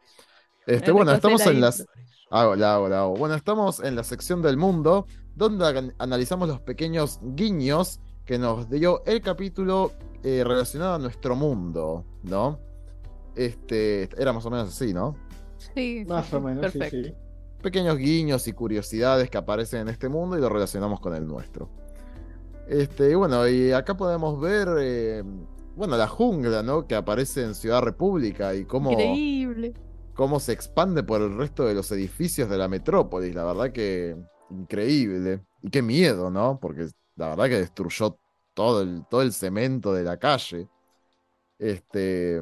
[SPEAKER 5] Este, bueno, estamos
[SPEAKER 3] la
[SPEAKER 5] en las... Hago, la hago, la hago. Bueno, estamos en la sección del mundo, donde an- analizamos los pequeños guiños que nos dio el capítulo eh, relacionado a nuestro mundo, ¿no? Este, era más o menos así, ¿no?
[SPEAKER 3] Sí,
[SPEAKER 2] Más
[SPEAKER 3] sí,
[SPEAKER 2] o menos, sí,
[SPEAKER 3] perfecto.
[SPEAKER 2] sí.
[SPEAKER 5] pequeños guiños y curiosidades que aparecen en este mundo y lo relacionamos con el nuestro. Este, y bueno, y acá podemos ver, eh, bueno, la jungla, ¿no? Que aparece en Ciudad República y cómo,
[SPEAKER 3] Increíble.
[SPEAKER 5] cómo se expande por el resto de los edificios de la metrópolis. La verdad que increíble. Y qué miedo, ¿no? Porque la verdad que destruyó todo el, todo el cemento de la calle. Este,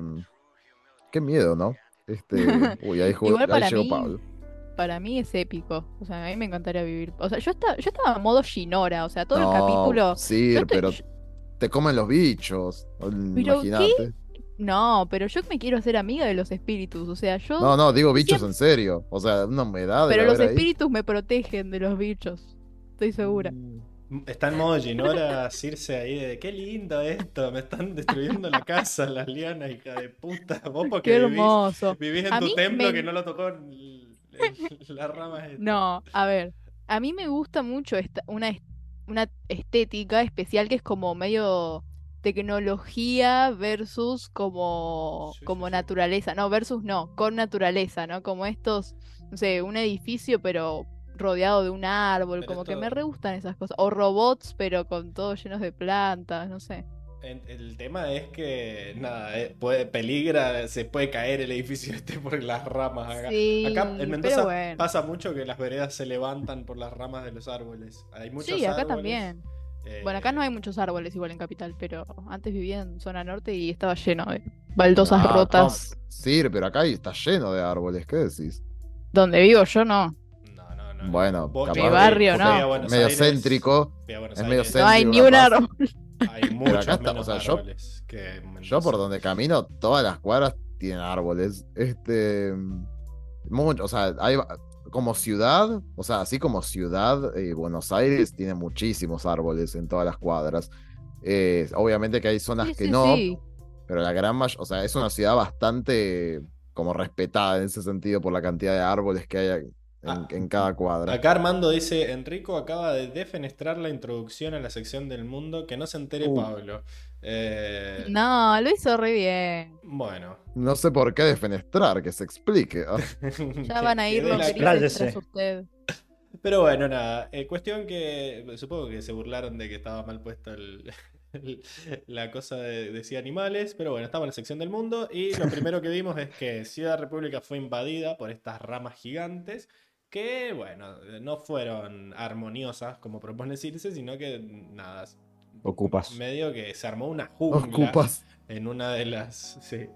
[SPEAKER 5] qué miedo, ¿no? Este, uy, ahí, jugó- ahí llegó
[SPEAKER 3] mí-
[SPEAKER 5] Pablo.
[SPEAKER 3] Para mí es épico. O sea, a mí me encantaría vivir. O sea, yo estaba, yo estaba en modo Shinora. O sea, todo el capítulo.
[SPEAKER 5] Sí,
[SPEAKER 3] estoy-
[SPEAKER 5] pero te comen los bichos. Imagínate.
[SPEAKER 3] No, pero yo me quiero hacer amiga de los espíritus. O sea, yo.
[SPEAKER 5] No, no, digo bichos
[SPEAKER 3] Siempre-
[SPEAKER 5] en serio. O sea, una humedad.
[SPEAKER 3] pero los
[SPEAKER 5] ahí.
[SPEAKER 3] espíritus me protegen de los bichos. Estoy segura.
[SPEAKER 2] Mm.
[SPEAKER 1] Está en modo Ginora Circe ahí de qué lindo esto, me están destruyendo la casa, las lianas, hija de puta. Vos porque
[SPEAKER 3] Qué
[SPEAKER 1] vivís,
[SPEAKER 3] hermoso.
[SPEAKER 1] vivís en
[SPEAKER 3] A
[SPEAKER 1] tu templo
[SPEAKER 3] me-
[SPEAKER 1] que no lo tocó las ramas. estas.
[SPEAKER 3] No, a ver, a mí me gusta mucho esta, una, una estética especial que es como medio tecnología versus como,
[SPEAKER 1] Sí,
[SPEAKER 3] como
[SPEAKER 1] sí.
[SPEAKER 3] naturaleza. No, versus no, con naturaleza, ¿no? Como estos, no sé, un edificio pero rodeado de un árbol,
[SPEAKER 1] Pero
[SPEAKER 3] como que me re gustan esas cosas. O robots pero con todos llenos de plantas, no sé.
[SPEAKER 1] En- El tema es que, nada, eh, puede, peligra, se puede caer el edificio este por las ramas. Acá,
[SPEAKER 3] Sí,
[SPEAKER 1] acá en Mendoza
[SPEAKER 3] bueno.
[SPEAKER 1] pasa mucho que las veredas se levantan por las ramas de los árboles. Hay muchos
[SPEAKER 3] Sí, acá
[SPEAKER 1] árboles,
[SPEAKER 3] también.
[SPEAKER 1] eh,
[SPEAKER 3] Bueno, acá no hay muchos árboles igual en Capital, pero antes vivía en zona norte y estaba lleno de baldosas
[SPEAKER 5] Ah,
[SPEAKER 3] rotas.
[SPEAKER 5] no, Sí, pero acá está lleno de árboles, ¿qué decís?
[SPEAKER 3] Donde vivo yo no.
[SPEAKER 1] No, no, no.
[SPEAKER 5] Bueno,
[SPEAKER 3] Mi barrio, no.
[SPEAKER 5] medio céntrico. es medio
[SPEAKER 1] Aires,
[SPEAKER 3] No hay
[SPEAKER 5] Céntrico,
[SPEAKER 3] ni un árbol.
[SPEAKER 1] Hay muchos
[SPEAKER 5] acá está,
[SPEAKER 1] menos
[SPEAKER 5] o sea, yo-
[SPEAKER 1] árboles que en
[SPEAKER 5] Yo por donde camino, todas las cuadras tienen árboles. Este. Mucho, o sea, hay como ciudad, o sea, así como ciudad, eh, Buenos Aires tiene muchísimos árboles en todas las cuadras. Eh, obviamente que hay zonas
[SPEAKER 3] Sí,
[SPEAKER 5] que
[SPEAKER 3] sí,
[SPEAKER 5] no,
[SPEAKER 3] sí.
[SPEAKER 5] pero la gran mayoría, o sea, es una ciudad bastante como respetada en ese sentido por la cantidad de árboles que hay en,
[SPEAKER 1] Ah.
[SPEAKER 5] en cada cuadra.
[SPEAKER 1] Acá Armando dice, Enrico acaba de defenestrar la introducción a la sección del mundo, que no se entere
[SPEAKER 4] Uh.
[SPEAKER 1] Pablo. Eh,
[SPEAKER 3] No, lo hizo re bien.
[SPEAKER 1] Bueno.
[SPEAKER 5] No sé por qué defenestrar, que se explique. Ah,
[SPEAKER 3] Ya van a ir
[SPEAKER 1] Que
[SPEAKER 3] los tras usted.
[SPEAKER 1] Pero bueno, nada. eh, cuestión que supongo que se burlaron de que estaba mal puesto el- la cosa de decía animales, pero bueno, estaba en la sección del mundo y lo primero que vimos es que Ciudad República fue invadida por estas ramas gigantes que, bueno, no fueron armoniosas como propone Circe, sino que nada,
[SPEAKER 4] Ocupas.
[SPEAKER 1] medio que se armó una jungla
[SPEAKER 5] Ocupas.
[SPEAKER 1] en una de las sí,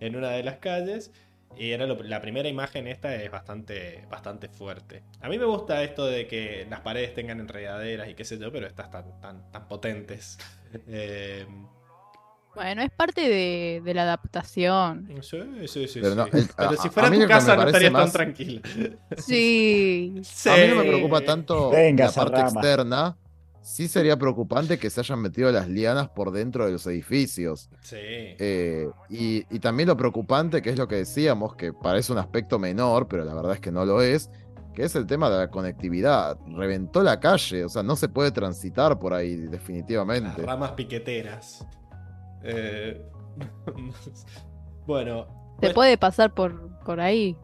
[SPEAKER 1] en una de las calles y era lo- la primera imagen esta es bastante bastante fuerte a mí me gusta esto de que las paredes tengan enredaderas y qué sé yo pero estas tan tan, tan potentes Eh,
[SPEAKER 3] Bueno, es parte de, de la adaptación.
[SPEAKER 1] sí, sí, sí,
[SPEAKER 5] Pero
[SPEAKER 1] sí.
[SPEAKER 5] no, el-
[SPEAKER 1] Pero
[SPEAKER 5] a-
[SPEAKER 1] si fuera tu casa no estarías tan
[SPEAKER 5] más-
[SPEAKER 1] tranquila
[SPEAKER 3] Sí.
[SPEAKER 5] A mí no me preocupa tanto
[SPEAKER 4] Venga,
[SPEAKER 5] la parte externa. Sí sería preocupante que se hayan metido las lianas por dentro de los edificios.
[SPEAKER 1] sí
[SPEAKER 5] Eh, y, y también lo preocupante, que es lo que decíamos, que parece un aspecto menor, pero la verdad es que no lo es, que es el tema de la conectividad. Reventó la calle, o sea, no se puede transitar por ahí
[SPEAKER 1] las
[SPEAKER 5] definitivamente.
[SPEAKER 1] ramas piqueteras Eh, bueno
[SPEAKER 3] Se puede pasar por, por ahí.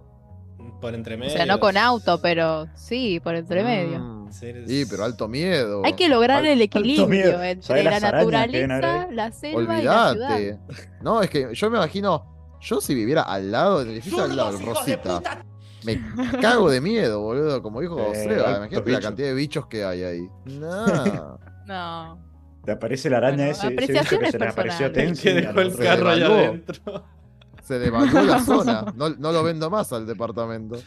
[SPEAKER 1] por entre
[SPEAKER 3] O
[SPEAKER 1] medio
[SPEAKER 3] sea, no con auto, pero sí, por entre medio.
[SPEAKER 5] Mm,
[SPEAKER 1] Sí,
[SPEAKER 5] Sí, pero alto miedo.
[SPEAKER 3] Hay que lograr el equilibrio entre
[SPEAKER 4] ¿Sabés
[SPEAKER 3] la naturaleza, la selva y la ciudad.
[SPEAKER 5] Olvídate. No, es que yo me imagino, yo si viviera al lado del edificio al lado del Rosita, me cago de miedo, boludo, como dijo
[SPEAKER 4] Eh,
[SPEAKER 5] José. Imagínate la cantidad de bichos que hay ahí. No.
[SPEAKER 3] No.
[SPEAKER 4] Te aparece la araña
[SPEAKER 3] Bueno,
[SPEAKER 4] ese, ese bicho que se le apareció a. Tensi.
[SPEAKER 1] que dejó el carro allá adentro.
[SPEAKER 5] Se devaluó la zona. No, no lo vendo más al departamento.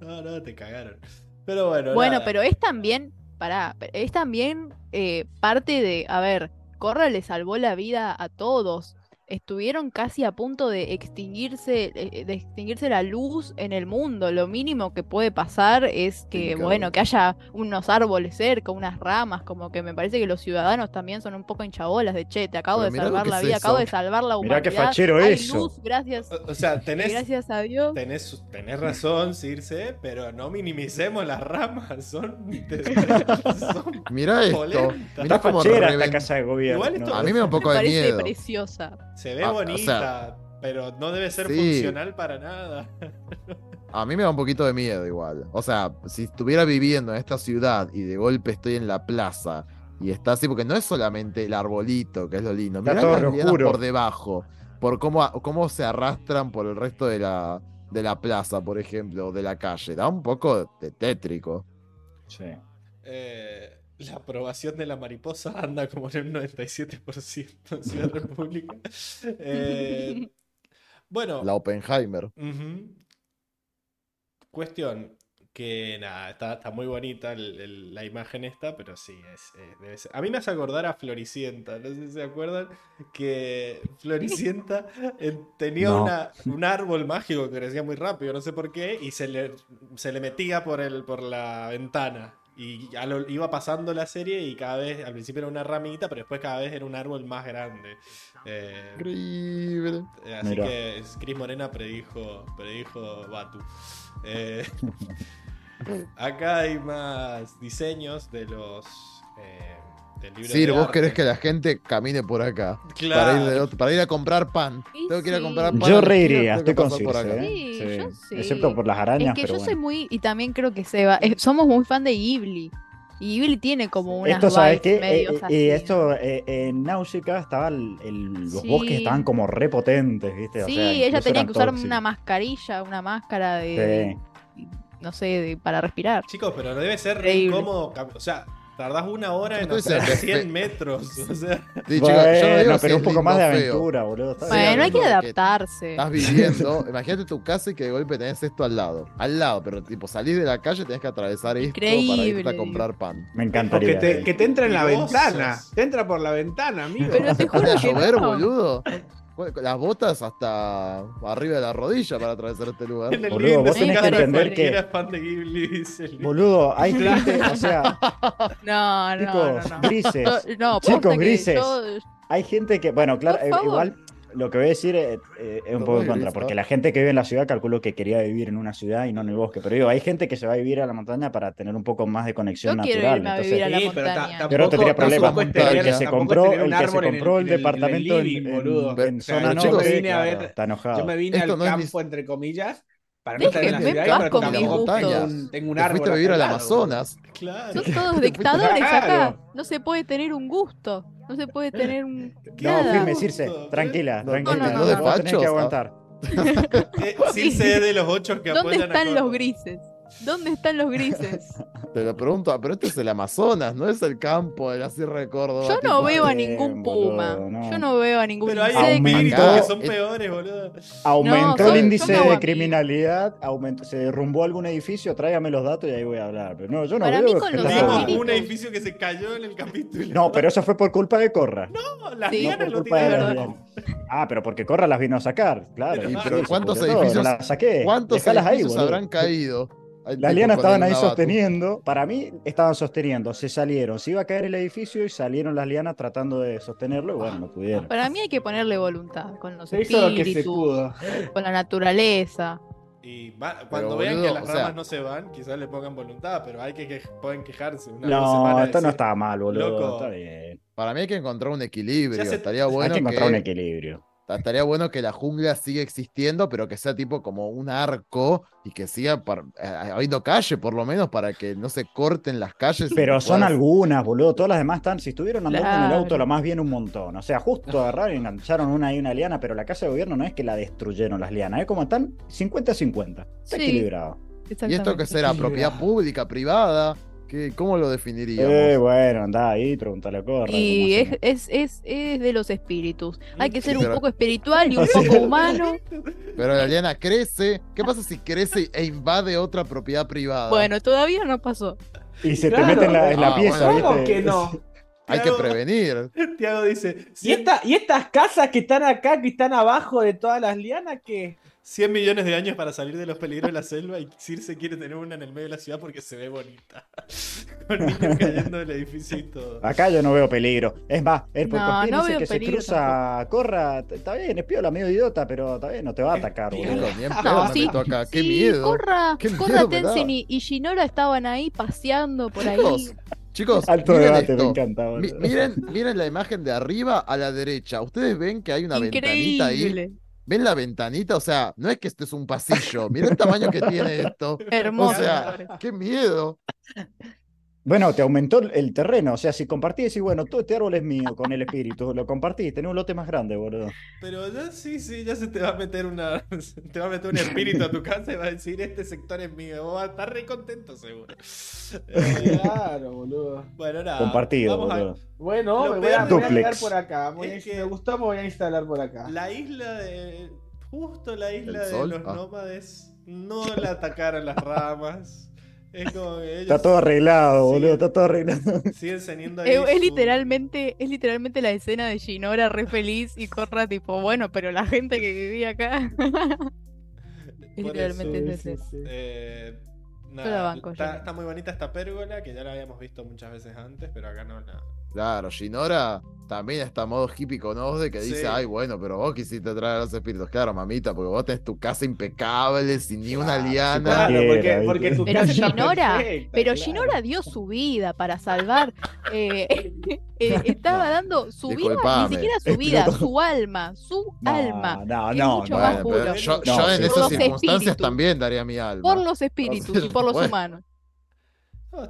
[SPEAKER 1] No, no, te cagaron. Pero bueno.
[SPEAKER 3] Bueno,
[SPEAKER 1] nada.
[SPEAKER 3] pero es también, pará, pero es también eh, parte de, a ver, Corra le salvó la vida a todos. Estuvieron casi a punto de extinguirse, eh, de extinguirse la luz en el mundo. Lo mínimo que puede pasar es que, bueno, que haya unos árboles cerca, unas ramas, como que me parece que los ciudadanos también son un poco hinchabolas de che, te acabo
[SPEAKER 5] Pero
[SPEAKER 3] de
[SPEAKER 5] mirá
[SPEAKER 3] salvar
[SPEAKER 5] que
[SPEAKER 3] la
[SPEAKER 5] es
[SPEAKER 3] vida, acabo de salvar la
[SPEAKER 4] Mirá
[SPEAKER 3] humanidad.
[SPEAKER 4] qué fachero
[SPEAKER 3] Hay
[SPEAKER 4] eso.
[SPEAKER 3] luz, gracias,
[SPEAKER 1] O, o sea, tenés,
[SPEAKER 3] gracias a Dios.
[SPEAKER 1] tenés, tenés razón, Circe, pero no minimicemos las ramas. Son. son
[SPEAKER 5] Mirá esto.
[SPEAKER 1] polentas.
[SPEAKER 5] Mirá
[SPEAKER 4] Está
[SPEAKER 5] cómo
[SPEAKER 4] fachera esta casa de gobierno.
[SPEAKER 1] Igual esto-
[SPEAKER 5] A mí me da un poco
[SPEAKER 3] Me
[SPEAKER 5] de
[SPEAKER 3] parece
[SPEAKER 5] miedo.
[SPEAKER 3] preciosa.
[SPEAKER 1] Se ve
[SPEAKER 5] Ah, o
[SPEAKER 1] bonita,
[SPEAKER 5] sea,
[SPEAKER 1] pero no debe ser
[SPEAKER 5] sí.
[SPEAKER 1] funcional para nada.
[SPEAKER 5] A mí me da un poquito de miedo igual. O sea, si estuviera viviendo en esta ciudad y de golpe estoy en la plaza y está así, porque no es solamente el arbolito, que es lo lindo.
[SPEAKER 4] Oscuro.
[SPEAKER 5] por debajo, por cómo, cómo se arrastran por el resto de la, de la plaza, por ejemplo, o de la calle. Da un poco de tétrico.
[SPEAKER 4] Sí.
[SPEAKER 1] Eh, la aprobación de la mariposa anda como en un 97% en Ciudad República. Eh, bueno,
[SPEAKER 5] La Oppenheimer.
[SPEAKER 1] Cuestión que nada, está, está muy bonita el- el- la imagen esta, pero sí, es, es- debe ser. A mí me hace acordar a Floricienta, no sé si se acuerdan que Floricienta eh, tenía
[SPEAKER 4] No.
[SPEAKER 1] una, un árbol mágico que crecía muy rápido, no sé por qué, y se le, se le metía por, el, por la ventana. Y ya lo, iba pasando la serie y cada vez, al principio era una ramita, pero después cada vez era un árbol más grande. Eh,
[SPEAKER 5] Increíble.
[SPEAKER 1] así
[SPEAKER 4] Mira.
[SPEAKER 1] que Cris Morena predijo, predijo Batu. Eh, acá hay más diseños de los... Del libro
[SPEAKER 5] Sir,
[SPEAKER 1] de
[SPEAKER 5] vos
[SPEAKER 1] arte.
[SPEAKER 5] querés que la gente camine por acá.
[SPEAKER 1] Claro.
[SPEAKER 5] Para, ir de otro- para ir a comprar pan.
[SPEAKER 3] Y
[SPEAKER 5] Tengo que ir a
[SPEAKER 3] sí.
[SPEAKER 5] comprar pan.
[SPEAKER 4] Yo reiría, estoy con. ¿eh?
[SPEAKER 3] Sí, yo sí.
[SPEAKER 4] Excepto por las arañas,
[SPEAKER 3] Es que
[SPEAKER 4] pero
[SPEAKER 3] yo soy muy, y también creo que Seba, eh, somos muy fan de Ghibli. Y Ghibli tiene como unas
[SPEAKER 4] Esto, ¿sabes qué?
[SPEAKER 3] medios
[SPEAKER 4] Eh, eh,
[SPEAKER 3] así,
[SPEAKER 4] y
[SPEAKER 3] ¿no?
[SPEAKER 4] esto, eh, en Náusica estaba el- el- los
[SPEAKER 3] Sí.
[SPEAKER 4] bosques estaban como repotentes, ¿viste? O
[SPEAKER 3] Sí,
[SPEAKER 4] sea,
[SPEAKER 3] ella tenía que usar
[SPEAKER 4] tóxicos.
[SPEAKER 3] una mascarilla, una máscara de,
[SPEAKER 4] Sí.
[SPEAKER 3] no sé, de- para respirar.
[SPEAKER 1] Chicos, pero debe ser incómodo. O sea, tardás una hora en hacer
[SPEAKER 5] cerca.
[SPEAKER 1] 100 metros. O sea,
[SPEAKER 5] Sí, chicos, yo no
[SPEAKER 4] Bueno,
[SPEAKER 5] digo si
[SPEAKER 4] pero un poco más de
[SPEAKER 5] feo.
[SPEAKER 4] aventura, boludo. está
[SPEAKER 5] Sí,
[SPEAKER 4] bien.
[SPEAKER 3] bueno, hay que
[SPEAKER 5] que
[SPEAKER 3] adaptarse.
[SPEAKER 5] Estás viviendo, imagínate tu casa y que de golpe tenés esto al lado. Al lado, pero tipo salís de la calle tenés que atravesar esto para irte
[SPEAKER 3] Increíble.
[SPEAKER 5] a comprar pan.
[SPEAKER 4] Me
[SPEAKER 2] O
[SPEAKER 4] encantaría.
[SPEAKER 2] que te, que te entra en la ventana. Te entra por la ventana, amigo.
[SPEAKER 3] Pero te juro
[SPEAKER 5] ¿Van a
[SPEAKER 3] que
[SPEAKER 5] llover,
[SPEAKER 3] no.
[SPEAKER 5] boludo? Las botas hasta arriba de la rodilla para atravesar este lugar.
[SPEAKER 1] en el
[SPEAKER 4] Boludo, vos
[SPEAKER 3] tenés que entender
[SPEAKER 4] que-
[SPEAKER 1] es fan de Ghibli, dice el-
[SPEAKER 4] Boludo, hay gente, o sea,
[SPEAKER 3] No, no,
[SPEAKER 4] chicos,
[SPEAKER 3] no, no.
[SPEAKER 4] grises.
[SPEAKER 3] Yo- no,
[SPEAKER 4] Chicos, grises.
[SPEAKER 3] yo-
[SPEAKER 4] Hay gente que, bueno, claro, igual lo que voy a decir eh, eh, es un poco en contra, porque la gente que vive en la ciudad calculo que quería vivir en una ciudad y no en el bosque. Pero digo, hay gente que se va a vivir a la montaña para tener un poco más de conexión
[SPEAKER 3] Yo quiero
[SPEAKER 4] natural.
[SPEAKER 3] irme a
[SPEAKER 4] entonces-
[SPEAKER 3] vivir a la
[SPEAKER 2] Sí, pero ta-
[SPEAKER 3] montaña.
[SPEAKER 2] tampoco-
[SPEAKER 4] tendría
[SPEAKER 2] tampoco
[SPEAKER 4] problema.
[SPEAKER 2] es tener-
[SPEAKER 4] El que se compró, el que se
[SPEAKER 2] árbol en el-
[SPEAKER 4] compró el
[SPEAKER 2] en el- en el
[SPEAKER 4] departamento en-
[SPEAKER 2] living,
[SPEAKER 4] en-
[SPEAKER 2] boludo.
[SPEAKER 4] en
[SPEAKER 2] O sea,
[SPEAKER 4] zona norte,
[SPEAKER 2] vine a
[SPEAKER 4] claro,
[SPEAKER 2] ver-
[SPEAKER 4] está enojado.
[SPEAKER 2] Yo me vine
[SPEAKER 5] Esto
[SPEAKER 2] al
[SPEAKER 5] no
[SPEAKER 2] campo, entre comillas, para no estar en la ciudad, pero
[SPEAKER 3] con
[SPEAKER 2] tampoco
[SPEAKER 3] mis
[SPEAKER 2] tengo un, tengo un
[SPEAKER 5] Te
[SPEAKER 2] árbol.
[SPEAKER 5] fuiste a vivir al Amazonas.
[SPEAKER 1] Claro.
[SPEAKER 3] Son todos dictadores acá. No se puede tener un gusto. No se puede tener un.
[SPEAKER 1] ¿Qué
[SPEAKER 4] No,
[SPEAKER 3] nada.
[SPEAKER 4] firme, Circe, tranquila,
[SPEAKER 5] No,
[SPEAKER 4] tranquila.
[SPEAKER 3] no, no, no.
[SPEAKER 4] tenés
[SPEAKER 5] Fachos,
[SPEAKER 4] que
[SPEAKER 5] ah.
[SPEAKER 4] aguantar.
[SPEAKER 1] Eh, Circe es de los ocho que
[SPEAKER 3] ¿Dónde
[SPEAKER 1] apoyan
[SPEAKER 3] están los grises? ¿Dónde están los grises?
[SPEAKER 5] Te lo pregunto, pero este es el Amazonas, no es el campo de la Sierra de Córdoba.
[SPEAKER 3] Yo no veo a ningún
[SPEAKER 4] boludo,
[SPEAKER 3] puma.
[SPEAKER 4] no.
[SPEAKER 3] Yo no veo a ningún
[SPEAKER 1] Pero hay
[SPEAKER 4] Aumentó-
[SPEAKER 1] que son peores, boludo.
[SPEAKER 4] Aumentó
[SPEAKER 3] No,
[SPEAKER 4] el
[SPEAKER 3] son-
[SPEAKER 4] índice
[SPEAKER 3] son
[SPEAKER 4] de criminalidad, aumentó, se derrumbó algún edificio, tráigame los datos y ahí voy a hablar. Pero no, yo no
[SPEAKER 3] Para
[SPEAKER 4] veo
[SPEAKER 3] mí con los
[SPEAKER 1] Vimos un edificio que se cayó en el capítulo.
[SPEAKER 4] No, pero eso fue por culpa de Corra.
[SPEAKER 1] No, las
[SPEAKER 3] Sí.
[SPEAKER 4] No
[SPEAKER 1] lo tiraron.
[SPEAKER 4] Ah, pero porque Corra las vino a sacar, claro.
[SPEAKER 1] Pero-
[SPEAKER 4] y
[SPEAKER 5] ¿cuántos
[SPEAKER 4] todo,
[SPEAKER 5] edificios-
[SPEAKER 4] no las saqué.
[SPEAKER 5] ¿Cuántos
[SPEAKER 4] Dejalas
[SPEAKER 5] edificios habrán caído?
[SPEAKER 4] Las lianas estaban ahí sosteniendo. Para mí estaban sosteniendo. Se salieron. Se iba a caer el edificio y salieron las lianas tratando de sostenerlo y bueno, no pudieron.
[SPEAKER 3] Para mí hay que ponerle voluntad con los
[SPEAKER 2] Se hizo lo que se
[SPEAKER 3] espíritus,
[SPEAKER 2] pudo.
[SPEAKER 3] con la naturaleza.
[SPEAKER 1] Y va- cuando
[SPEAKER 5] Pero,
[SPEAKER 1] vean
[SPEAKER 5] boludo,
[SPEAKER 1] que las
[SPEAKER 5] sea-
[SPEAKER 1] ramas no se van, quizás le pongan voluntad, pero hay que, que pueden quejarse. Una
[SPEAKER 4] No, esto no estaba mal, boludo.
[SPEAKER 1] loco.
[SPEAKER 4] Está bien.
[SPEAKER 5] Para mí hay que encontrar un equilibrio.
[SPEAKER 1] Ya se-
[SPEAKER 5] Estaría
[SPEAKER 4] Hay
[SPEAKER 5] bueno
[SPEAKER 4] que encontrar un equilibrio.
[SPEAKER 5] Estaría bueno que la jungla siga existiendo, pero que sea tipo como un arco y que siga par- eh, habiendo calle, por lo menos, para que no se corten las calles.
[SPEAKER 4] Pero son
[SPEAKER 5] puedas-
[SPEAKER 4] algunas, boludo. Todas las demás están. Si estuvieron andando en el auto, lo más bien un montón. O sea, justo agarraron y engancharon una y una liana, pero la casa de gobierno no es que la destruyeron las lianas. Es como están 50-50. Está
[SPEAKER 3] Sí.
[SPEAKER 4] equilibrado.
[SPEAKER 5] ¿Y esto que será? ¿Propiedad pública, privada? ¿Qué, ¿Cómo lo definiríamos?
[SPEAKER 4] Eh, bueno, andá ahí, pregúntale a Corra.
[SPEAKER 3] Y es, es, es, es de los espíritus. Hay que ser un
[SPEAKER 5] Pero-
[SPEAKER 3] poco espiritual y un
[SPEAKER 4] Sí.
[SPEAKER 3] poco humano.
[SPEAKER 5] Pero la liana crece. ¿Qué pasa si crece e invade otra propiedad privada?
[SPEAKER 3] Bueno, todavía no pasó.
[SPEAKER 4] Y se
[SPEAKER 2] Claro.
[SPEAKER 4] te mete en la, en la
[SPEAKER 5] Ah,
[SPEAKER 4] pieza,
[SPEAKER 5] bueno.
[SPEAKER 2] ¿Cómo
[SPEAKER 4] ¿viste?
[SPEAKER 2] que no?
[SPEAKER 5] hay que prevenir.
[SPEAKER 1] Tiago dice:
[SPEAKER 2] ¿Y,
[SPEAKER 1] 100,
[SPEAKER 2] esta, ¿Y estas casas que están acá, que están abajo de todas las lianas, qué?
[SPEAKER 1] 100 millones de años para salir de los peligros de la selva y Circe quiere tener una en el medio de la ciudad porque se ve bonita. Con niños cayendo del edificio y todo.
[SPEAKER 4] Acá yo no veo peligro. Es más, el
[SPEAKER 3] No, no
[SPEAKER 4] dice
[SPEAKER 3] veo
[SPEAKER 4] que se cruza, corra, está bien, es piola, medio idiota, pero está bien, no te va a atacar,
[SPEAKER 1] Piola.
[SPEAKER 4] boludo.
[SPEAKER 3] No,
[SPEAKER 5] me
[SPEAKER 3] sí.
[SPEAKER 5] ¡Qué
[SPEAKER 3] Sí,
[SPEAKER 5] miedo!
[SPEAKER 3] Corra,
[SPEAKER 5] Qué
[SPEAKER 3] Corra
[SPEAKER 5] me.
[SPEAKER 3] Tenzin y, y Shinora estaban ahí paseando por ahí.
[SPEAKER 5] Chicos, chicos,
[SPEAKER 4] Alto
[SPEAKER 5] miren
[SPEAKER 4] debate, me
[SPEAKER 5] esto.
[SPEAKER 4] encanta,
[SPEAKER 5] Mi-
[SPEAKER 4] boludo.
[SPEAKER 5] miren, miren la imagen de arriba a la derecha. Ustedes ven que hay una ventanita ahí. ¿Ven la ventanita? O sea, no es que esto es un pasillo. Miren el tamaño que tiene esto.
[SPEAKER 3] Hermoso.
[SPEAKER 5] O sea, qué miedo.
[SPEAKER 4] Bueno, te aumentó el- terreno, o sea, si compartís, decís, bueno, todo este árbol es mío con el espíritu, lo compartís, tenés un lote más grande, boludo.
[SPEAKER 1] Pero ya sí, sí, ya se te va a meter una. Te va a meter un espíritu a tu casa y va a decir este sector es mío. Vos vas a estar re contento seguro.
[SPEAKER 2] Claro, boludo.
[SPEAKER 1] bueno, nada.
[SPEAKER 4] Compartido,
[SPEAKER 1] vamos a-
[SPEAKER 4] boludo.
[SPEAKER 2] Bueno,
[SPEAKER 1] Lo
[SPEAKER 2] me voy, a, me voy a por acá. Voy a-
[SPEAKER 1] que-
[SPEAKER 2] me gustó, me voy a instalar por acá.
[SPEAKER 1] La isla de. Justo la isla
[SPEAKER 5] ¿El
[SPEAKER 1] de los
[SPEAKER 5] Ah.
[SPEAKER 1] nómades no la atacaron las ramas. Es como que ellos
[SPEAKER 4] Está todo arreglado,
[SPEAKER 1] Sí.
[SPEAKER 4] boludo, está todo arreglado.
[SPEAKER 1] siguen teniendo ahí
[SPEAKER 3] Es, es
[SPEAKER 1] su-
[SPEAKER 3] literalmente, es literalmente la escena de Shinora re feliz y Corra tipo, bueno, pero la gente que vivía acá. es literalmente
[SPEAKER 1] eso,
[SPEAKER 3] ese.
[SPEAKER 1] Eh, Nada,
[SPEAKER 3] banco,
[SPEAKER 1] está, está muy bonita esta pérgola, que ya la habíamos visto muchas veces antes, pero acá no la.
[SPEAKER 5] Claro, Shinora también está modo hippie con Osde que dice,
[SPEAKER 1] Sí.
[SPEAKER 5] ay, bueno, pero vos quisiste traer a los espíritus. Claro, mamita, porque vos tenés tu casa impecable, sin ni una liana.
[SPEAKER 2] Claro, porque, porque tu
[SPEAKER 3] Pero
[SPEAKER 2] casa perfecta,
[SPEAKER 3] pero
[SPEAKER 2] claro.
[SPEAKER 3] Shinora dio su vida para salvar. eh, eh, estaba dando su vida, ni siquiera su vida, su alma, su
[SPEAKER 4] No,
[SPEAKER 3] alma.
[SPEAKER 4] no,
[SPEAKER 3] Es
[SPEAKER 4] no,
[SPEAKER 3] mucho
[SPEAKER 4] no,
[SPEAKER 3] más
[SPEAKER 5] Bueno, yo,
[SPEAKER 4] No,
[SPEAKER 5] yo en esas
[SPEAKER 3] Por los
[SPEAKER 5] circunstancias
[SPEAKER 3] espíritus.
[SPEAKER 5] también daría mi alma.
[SPEAKER 3] Por los espíritus y por los
[SPEAKER 5] Bueno.
[SPEAKER 3] humanos.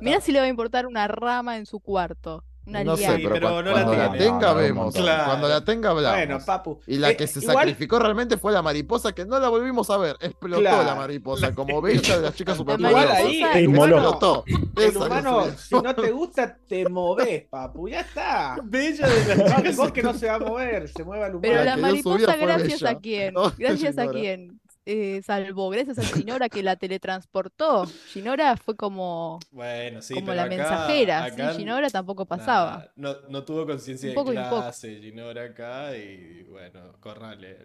[SPEAKER 3] Mira si le va a importar una rama en su cuarto. Una
[SPEAKER 5] no sé, pero,
[SPEAKER 1] pero
[SPEAKER 5] cua-
[SPEAKER 1] no la
[SPEAKER 5] cuando la, tenga
[SPEAKER 4] No,
[SPEAKER 5] vemos. Cuando la tenga hablamos.
[SPEAKER 2] Bueno, papu.
[SPEAKER 5] y la
[SPEAKER 2] eh,
[SPEAKER 5] que se
[SPEAKER 2] igual-
[SPEAKER 5] sacrificó realmente fue la mariposa, que no la volvimos a ver. Explotó
[SPEAKER 2] Claro.
[SPEAKER 5] la mariposa, como bella de las chicas
[SPEAKER 2] Igual
[SPEAKER 5] superpoderosas.
[SPEAKER 2] ahí,
[SPEAKER 5] Explotó.
[SPEAKER 2] el
[SPEAKER 5] Esa
[SPEAKER 2] humano, si no te gusta, te moves, papu. Ya está.
[SPEAKER 1] Bella de las chicas
[SPEAKER 2] vos que no se va a mover, se mueva el humano.
[SPEAKER 3] Pero
[SPEAKER 5] La
[SPEAKER 3] mariposa, gracias a quién,
[SPEAKER 5] No,
[SPEAKER 3] gracias a quién eh, salvó, gracias a Shinora que la teletransportó. Shinora fue como,
[SPEAKER 1] Bueno, sí,
[SPEAKER 3] como la
[SPEAKER 1] acá-
[SPEAKER 3] mensajera,
[SPEAKER 1] acá
[SPEAKER 3] ¿sí? Shinora tampoco pasaba.
[SPEAKER 1] nada, no, no tuvo conciencia de clase, Ginora acá, y bueno, Corral le,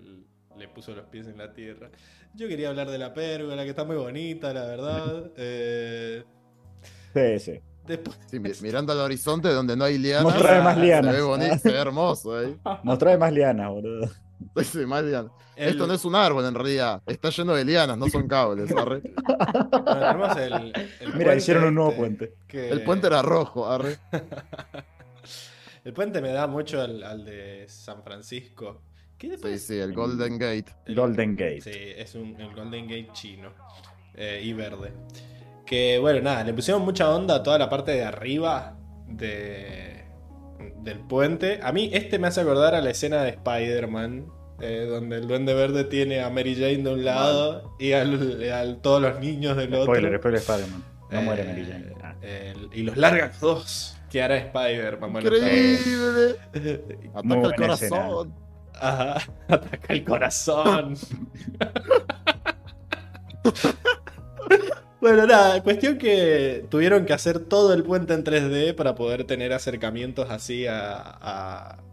[SPEAKER 1] le puso los pies en la tierra. Yo quería hablar de la pérgola, que está muy bonita, la verdad. Eh,
[SPEAKER 4] Sí, sí.
[SPEAKER 1] después,
[SPEAKER 5] Sí, mirando al horizonte donde no hay lianas.
[SPEAKER 4] Mostrame más
[SPEAKER 5] Se
[SPEAKER 4] lianas.
[SPEAKER 5] ve bonito, se ve hermoso, ¿eh?
[SPEAKER 4] Nos trae más lianas, boludo.
[SPEAKER 5] Sí, sí, más lianas.
[SPEAKER 1] el-
[SPEAKER 5] Esto no es un árbol en realidad. Está lleno de lianas, no son cables. arre.
[SPEAKER 1] bueno, el- el
[SPEAKER 4] Mira, hicieron un nuevo
[SPEAKER 1] este,
[SPEAKER 4] puente.
[SPEAKER 1] que-
[SPEAKER 5] El puente era rojo, arre.
[SPEAKER 1] El puente me da mucho al, al de San Francisco. ¿Qué
[SPEAKER 5] Sí, sí, el Golden Gate.
[SPEAKER 1] El-
[SPEAKER 4] Golden Gate.
[SPEAKER 1] Sí, es un, el Golden Gate chino eh, y verde. Que bueno, nada, le pusieron mucha onda a toda la parte de arriba de, del puente. A mí este me hace acordar a la escena de Spider-Man, eh, donde el duende verde tiene a Mary Jane de un lado y al- a todos los niños del otro.
[SPEAKER 4] Spoiler, spoiler Spider-Man. No
[SPEAKER 1] Eh,
[SPEAKER 4] muere Mary Jane. Ah.
[SPEAKER 1] el- y los larga los dos. ¿Qué hará Spider-Man?
[SPEAKER 5] Increíble. Ataca
[SPEAKER 4] Muy
[SPEAKER 5] el corazón.
[SPEAKER 1] Ajá, ataca el corazón. bueno, nada, cuestión que tuvieron que hacer todo el puente en 3D para poder tener acercamientos así a. a-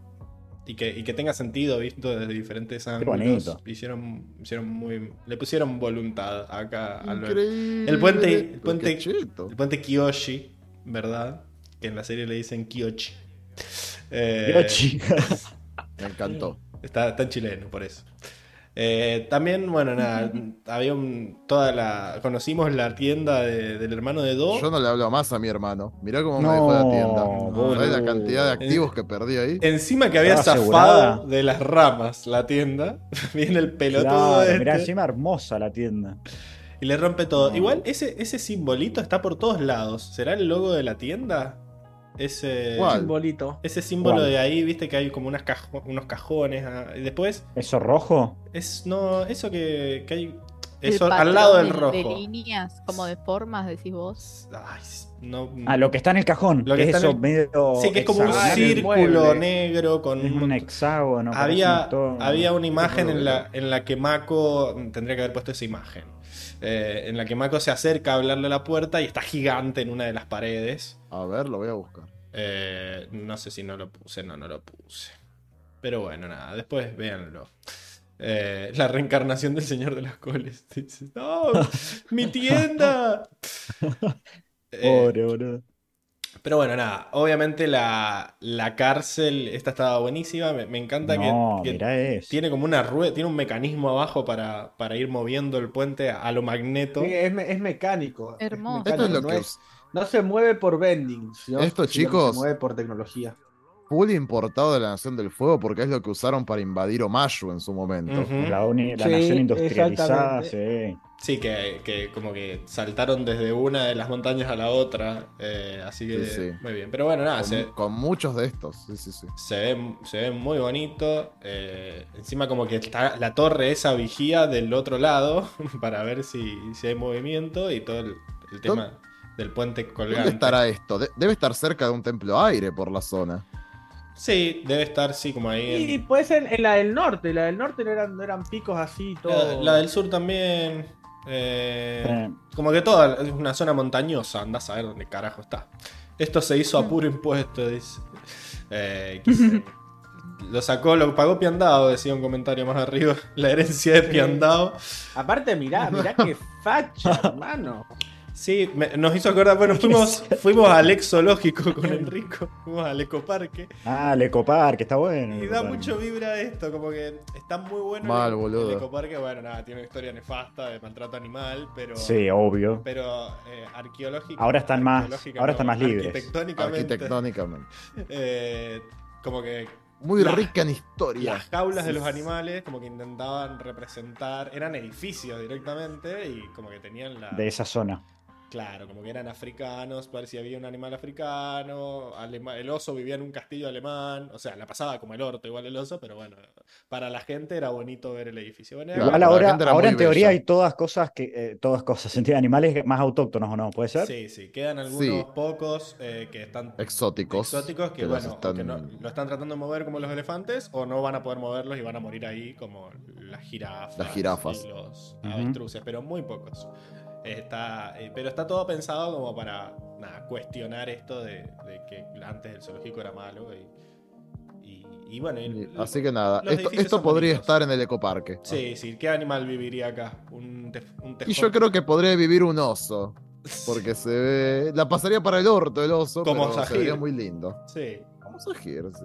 [SPEAKER 1] y, que, y que tenga sentido visto desde diferentes ángulos.
[SPEAKER 4] bonito.
[SPEAKER 1] Hicieron, hicieron muy. Le pusieron voluntad acá a lo-
[SPEAKER 5] Increíble.
[SPEAKER 1] El puente- el puente- el puente Kiyoshi, ¿verdad? Que en la serie le dicen Kiyoshi. Eh,
[SPEAKER 4] Yo, chicas.
[SPEAKER 5] Me encantó.
[SPEAKER 1] Está, está en chileno, por eso. Eh, también, bueno, nada, había un, toda la. Conocimos la tienda de- del hermano de Do.
[SPEAKER 5] Yo no le hablo más a mi hermano. Mirá cómo me dejó la tienda.
[SPEAKER 4] boludo.
[SPEAKER 5] ¿Sabés la cantidad de activos que perdí ahí?
[SPEAKER 1] Encima que había zafado
[SPEAKER 4] asegurada.
[SPEAKER 1] de las ramas la tienda. Viene el pelotudo
[SPEAKER 4] Claro,
[SPEAKER 1] este
[SPEAKER 4] mirá, encima hermosa la tienda.
[SPEAKER 1] y le rompe todo.
[SPEAKER 4] No.
[SPEAKER 1] Igual ese, ese simbolito está por todos lados. ¿Será el logo de la tienda? Ese.
[SPEAKER 5] ¿Cuál?
[SPEAKER 2] Simbolito.
[SPEAKER 1] Ese símbolo
[SPEAKER 4] ¿Cuál?
[SPEAKER 1] de ahí, viste que hay como unas cajo- unos cajones. ah, y después,
[SPEAKER 4] ¿Eso rojo?
[SPEAKER 1] es. No, eso que, que hay. Eso al lado del
[SPEAKER 3] de-
[SPEAKER 1] rojo.
[SPEAKER 3] De líneas, como de formas, decís vos.
[SPEAKER 1] Ay, no.
[SPEAKER 4] Ah, lo que está en el cajón.
[SPEAKER 1] Lo que
[SPEAKER 4] que
[SPEAKER 1] en el-
[SPEAKER 4] medio.
[SPEAKER 1] Sí, que es como un círculo
[SPEAKER 2] mueble.
[SPEAKER 1] negro con
[SPEAKER 4] Es
[SPEAKER 1] un
[SPEAKER 4] hexágono.
[SPEAKER 1] Había,
[SPEAKER 4] un
[SPEAKER 1] había una imagen en la, en la que Mako. Tendría que haber puesto esa imagen. Eh, en la que Mako se acerca a hablarle a la puerta y está gigante en una de las paredes.
[SPEAKER 5] A ver, lo voy a buscar.
[SPEAKER 1] Eh, no sé si no lo puse, no, no lo puse. Pero bueno, nada, después véanlo. Eh, la reencarnación del Señor de las Coles. Dice, ¡No! ¡Mi tienda!
[SPEAKER 4] Pobre, boludo.
[SPEAKER 1] Pero bueno, nada, obviamente la, la cárcel, esta estaba buenísima. Me, me encanta que-
[SPEAKER 4] No,
[SPEAKER 1] que,
[SPEAKER 4] mirá eso.
[SPEAKER 1] tiene como una rueda, tiene un mecanismo abajo para, para ir moviendo el puente a lo magneto.
[SPEAKER 2] Sí, es, es mecánico. es
[SPEAKER 3] Hermoso.
[SPEAKER 2] mecánico,
[SPEAKER 5] Esto es lo
[SPEAKER 2] no
[SPEAKER 5] que
[SPEAKER 2] es- no se mueve por vending. sino-
[SPEAKER 5] Esto,
[SPEAKER 2] sino que
[SPEAKER 5] chicos,
[SPEAKER 2] Se mueve por tecnología.
[SPEAKER 5] full importado de la Nación del Fuego porque es lo que usaron para invadir Omayu en su momento.
[SPEAKER 1] Ujú.
[SPEAKER 4] La, uni- la
[SPEAKER 2] Sí,
[SPEAKER 4] nación industrializada, sí.
[SPEAKER 1] Sí, que, que como que saltaron desde una de las montañas a la otra. eh, así que
[SPEAKER 5] Sí, sí.
[SPEAKER 1] muy bien. Pero bueno, nada,
[SPEAKER 5] Con,
[SPEAKER 1] se,
[SPEAKER 5] con muchos de estos. Sí, sí, sí.
[SPEAKER 1] se ve, se ve muy bonito. eh, encima como que está la torre esa vigía del otro lado para ver si, si hay movimiento y todo el, el tema del puente colgante.
[SPEAKER 5] ¿Dónde estará esto? De- debe estar cerca de un templo aire por la zona.
[SPEAKER 1] Sí, debe estar, sí, como ahí.
[SPEAKER 2] Y puede ser en la del norte. La del norte no eran, no eran picos así,
[SPEAKER 1] la,
[SPEAKER 2] todo.
[SPEAKER 1] la del sur también. Eh, Como que toda es una zona montañosa, andás a ver dónde carajo está. Esto se hizo a puro impuesto, dice. Eh, lo sacó, lo pagó Piandao, decía un comentario más arriba. La herencia de Piandao.
[SPEAKER 2] Aparte, mirá, mirá qué facha, hermano.
[SPEAKER 1] Sí, me- nos hizo acordar, bueno, fuimos, fuimos al ex zoológico con Enrico, fuimos al ecoparque.
[SPEAKER 4] Ah, el Ecopark, está bueno.
[SPEAKER 1] Y da mucho vibra esto, como que está muy bueno.
[SPEAKER 5] Mal,
[SPEAKER 1] el,
[SPEAKER 5] boludo.
[SPEAKER 1] el ecoparque, bueno, nada, tiene una historia nefasta de maltrato animal, pero.
[SPEAKER 4] Sí, obvio.
[SPEAKER 1] Pero eh, arqueológico.
[SPEAKER 4] Ahora están más- ahora están más libres.
[SPEAKER 1] Arquitectónicamente.
[SPEAKER 5] Arquitectónicamente.
[SPEAKER 1] eh, como que
[SPEAKER 5] Muy
[SPEAKER 1] La-
[SPEAKER 5] rica en historia.
[SPEAKER 1] las jaulas de los animales, como que intentaban representar. Eran edificios directamente y como que tenían la.
[SPEAKER 4] De esa zona.
[SPEAKER 1] Claro, como que eran africanos, parecía había un animal africano, alema- el oso vivía en un castillo alemán, o sea, la pasaba como el orto igual el oso, pero bueno, para la gente era bonito ver el edificio. Bueno,
[SPEAKER 4] Igual ahora, ahora en teoría hay todas cosas que. eh, todas cosas, sentido animales más autóctonos o no, ¿puede ser?
[SPEAKER 1] sí, sí, quedan algunos
[SPEAKER 5] Sí.
[SPEAKER 1] pocos eh, que están
[SPEAKER 5] Exóticos.
[SPEAKER 1] exóticos que, bueno, o
[SPEAKER 5] están-
[SPEAKER 1] que no- lo están tratando de mover como los elefantes o no van a poder moverlos y van a morir ahí como las jirafas,
[SPEAKER 5] Las jirafas.
[SPEAKER 1] y los
[SPEAKER 4] Ujú.
[SPEAKER 1] avestruces, pero muy pocos. Está, eh, pero está todo pensado como para nada, cuestionar esto de, de que antes el zoológico era malo y, y- y bueno,
[SPEAKER 5] Así que nada, esto, esto podría
[SPEAKER 1] bonitos.
[SPEAKER 5] estar en el ecoparque.
[SPEAKER 1] Sí, sí, ¿qué animal viviría acá? Un, tef- un
[SPEAKER 5] Y yo creo que podría vivir un oso. Porque se ve. La pasaría para el orto el oso.
[SPEAKER 1] Como
[SPEAKER 5] pero se
[SPEAKER 1] Sahir.
[SPEAKER 5] vería muy lindo.
[SPEAKER 1] Sí.
[SPEAKER 5] Vamos a girar, sí.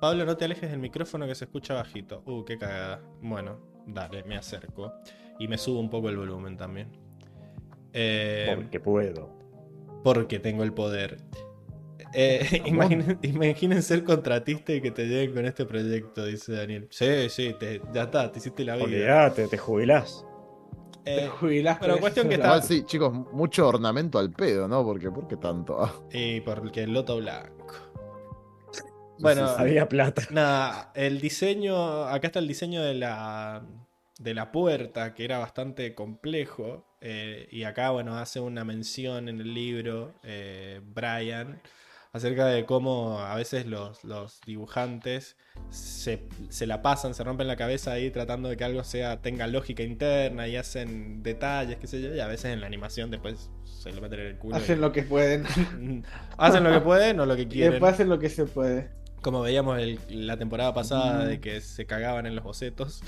[SPEAKER 1] Pablo, no te alejes del micrófono que se escucha bajito. Uh, qué cagada. Bueno, dale, me acerco. Y me subo un poco el volumen también. Eh,
[SPEAKER 4] Porque puedo.
[SPEAKER 1] porque tengo el poder. Eh, imaginen, imaginen ser contratista y que te lleguen con este proyecto, dice Daniel. Sí, sí, te- ya está, te hiciste la vida.
[SPEAKER 4] Olvídate, te jubilás.
[SPEAKER 1] Eh,
[SPEAKER 2] Te jubilás
[SPEAKER 1] pero cuestión que está-
[SPEAKER 5] Igual sí, chicos, mucho ornamento al pedo, ¿no? Porque, ¿Por qué tanto? Ah,
[SPEAKER 1] y porque el loto blanco. Bueno,
[SPEAKER 5] sí, sí.
[SPEAKER 4] Había plata.
[SPEAKER 1] Nada, el diseño, acá está el diseño de la, de la puerta, que era bastante complejo. Eh, y acá, bueno, hace una mención en el libro, eh, Brian, acerca de cómo a veces los, los dibujantes se, se la pasan, se rompen la cabeza ahí tratando de que algo sea, tenga lógica interna y hacen detalles, qué sé yo, y a veces en la animación después se lo meten en el culo. y-
[SPEAKER 2] Hacen lo que pueden.
[SPEAKER 1] hacen lo que pueden o lo que
[SPEAKER 2] Y
[SPEAKER 1] quieren.
[SPEAKER 2] después hacen lo que se puede.
[SPEAKER 1] Como veíamos el- la temporada pasada
[SPEAKER 2] Mm.
[SPEAKER 1] de que se cagaban en los bocetos.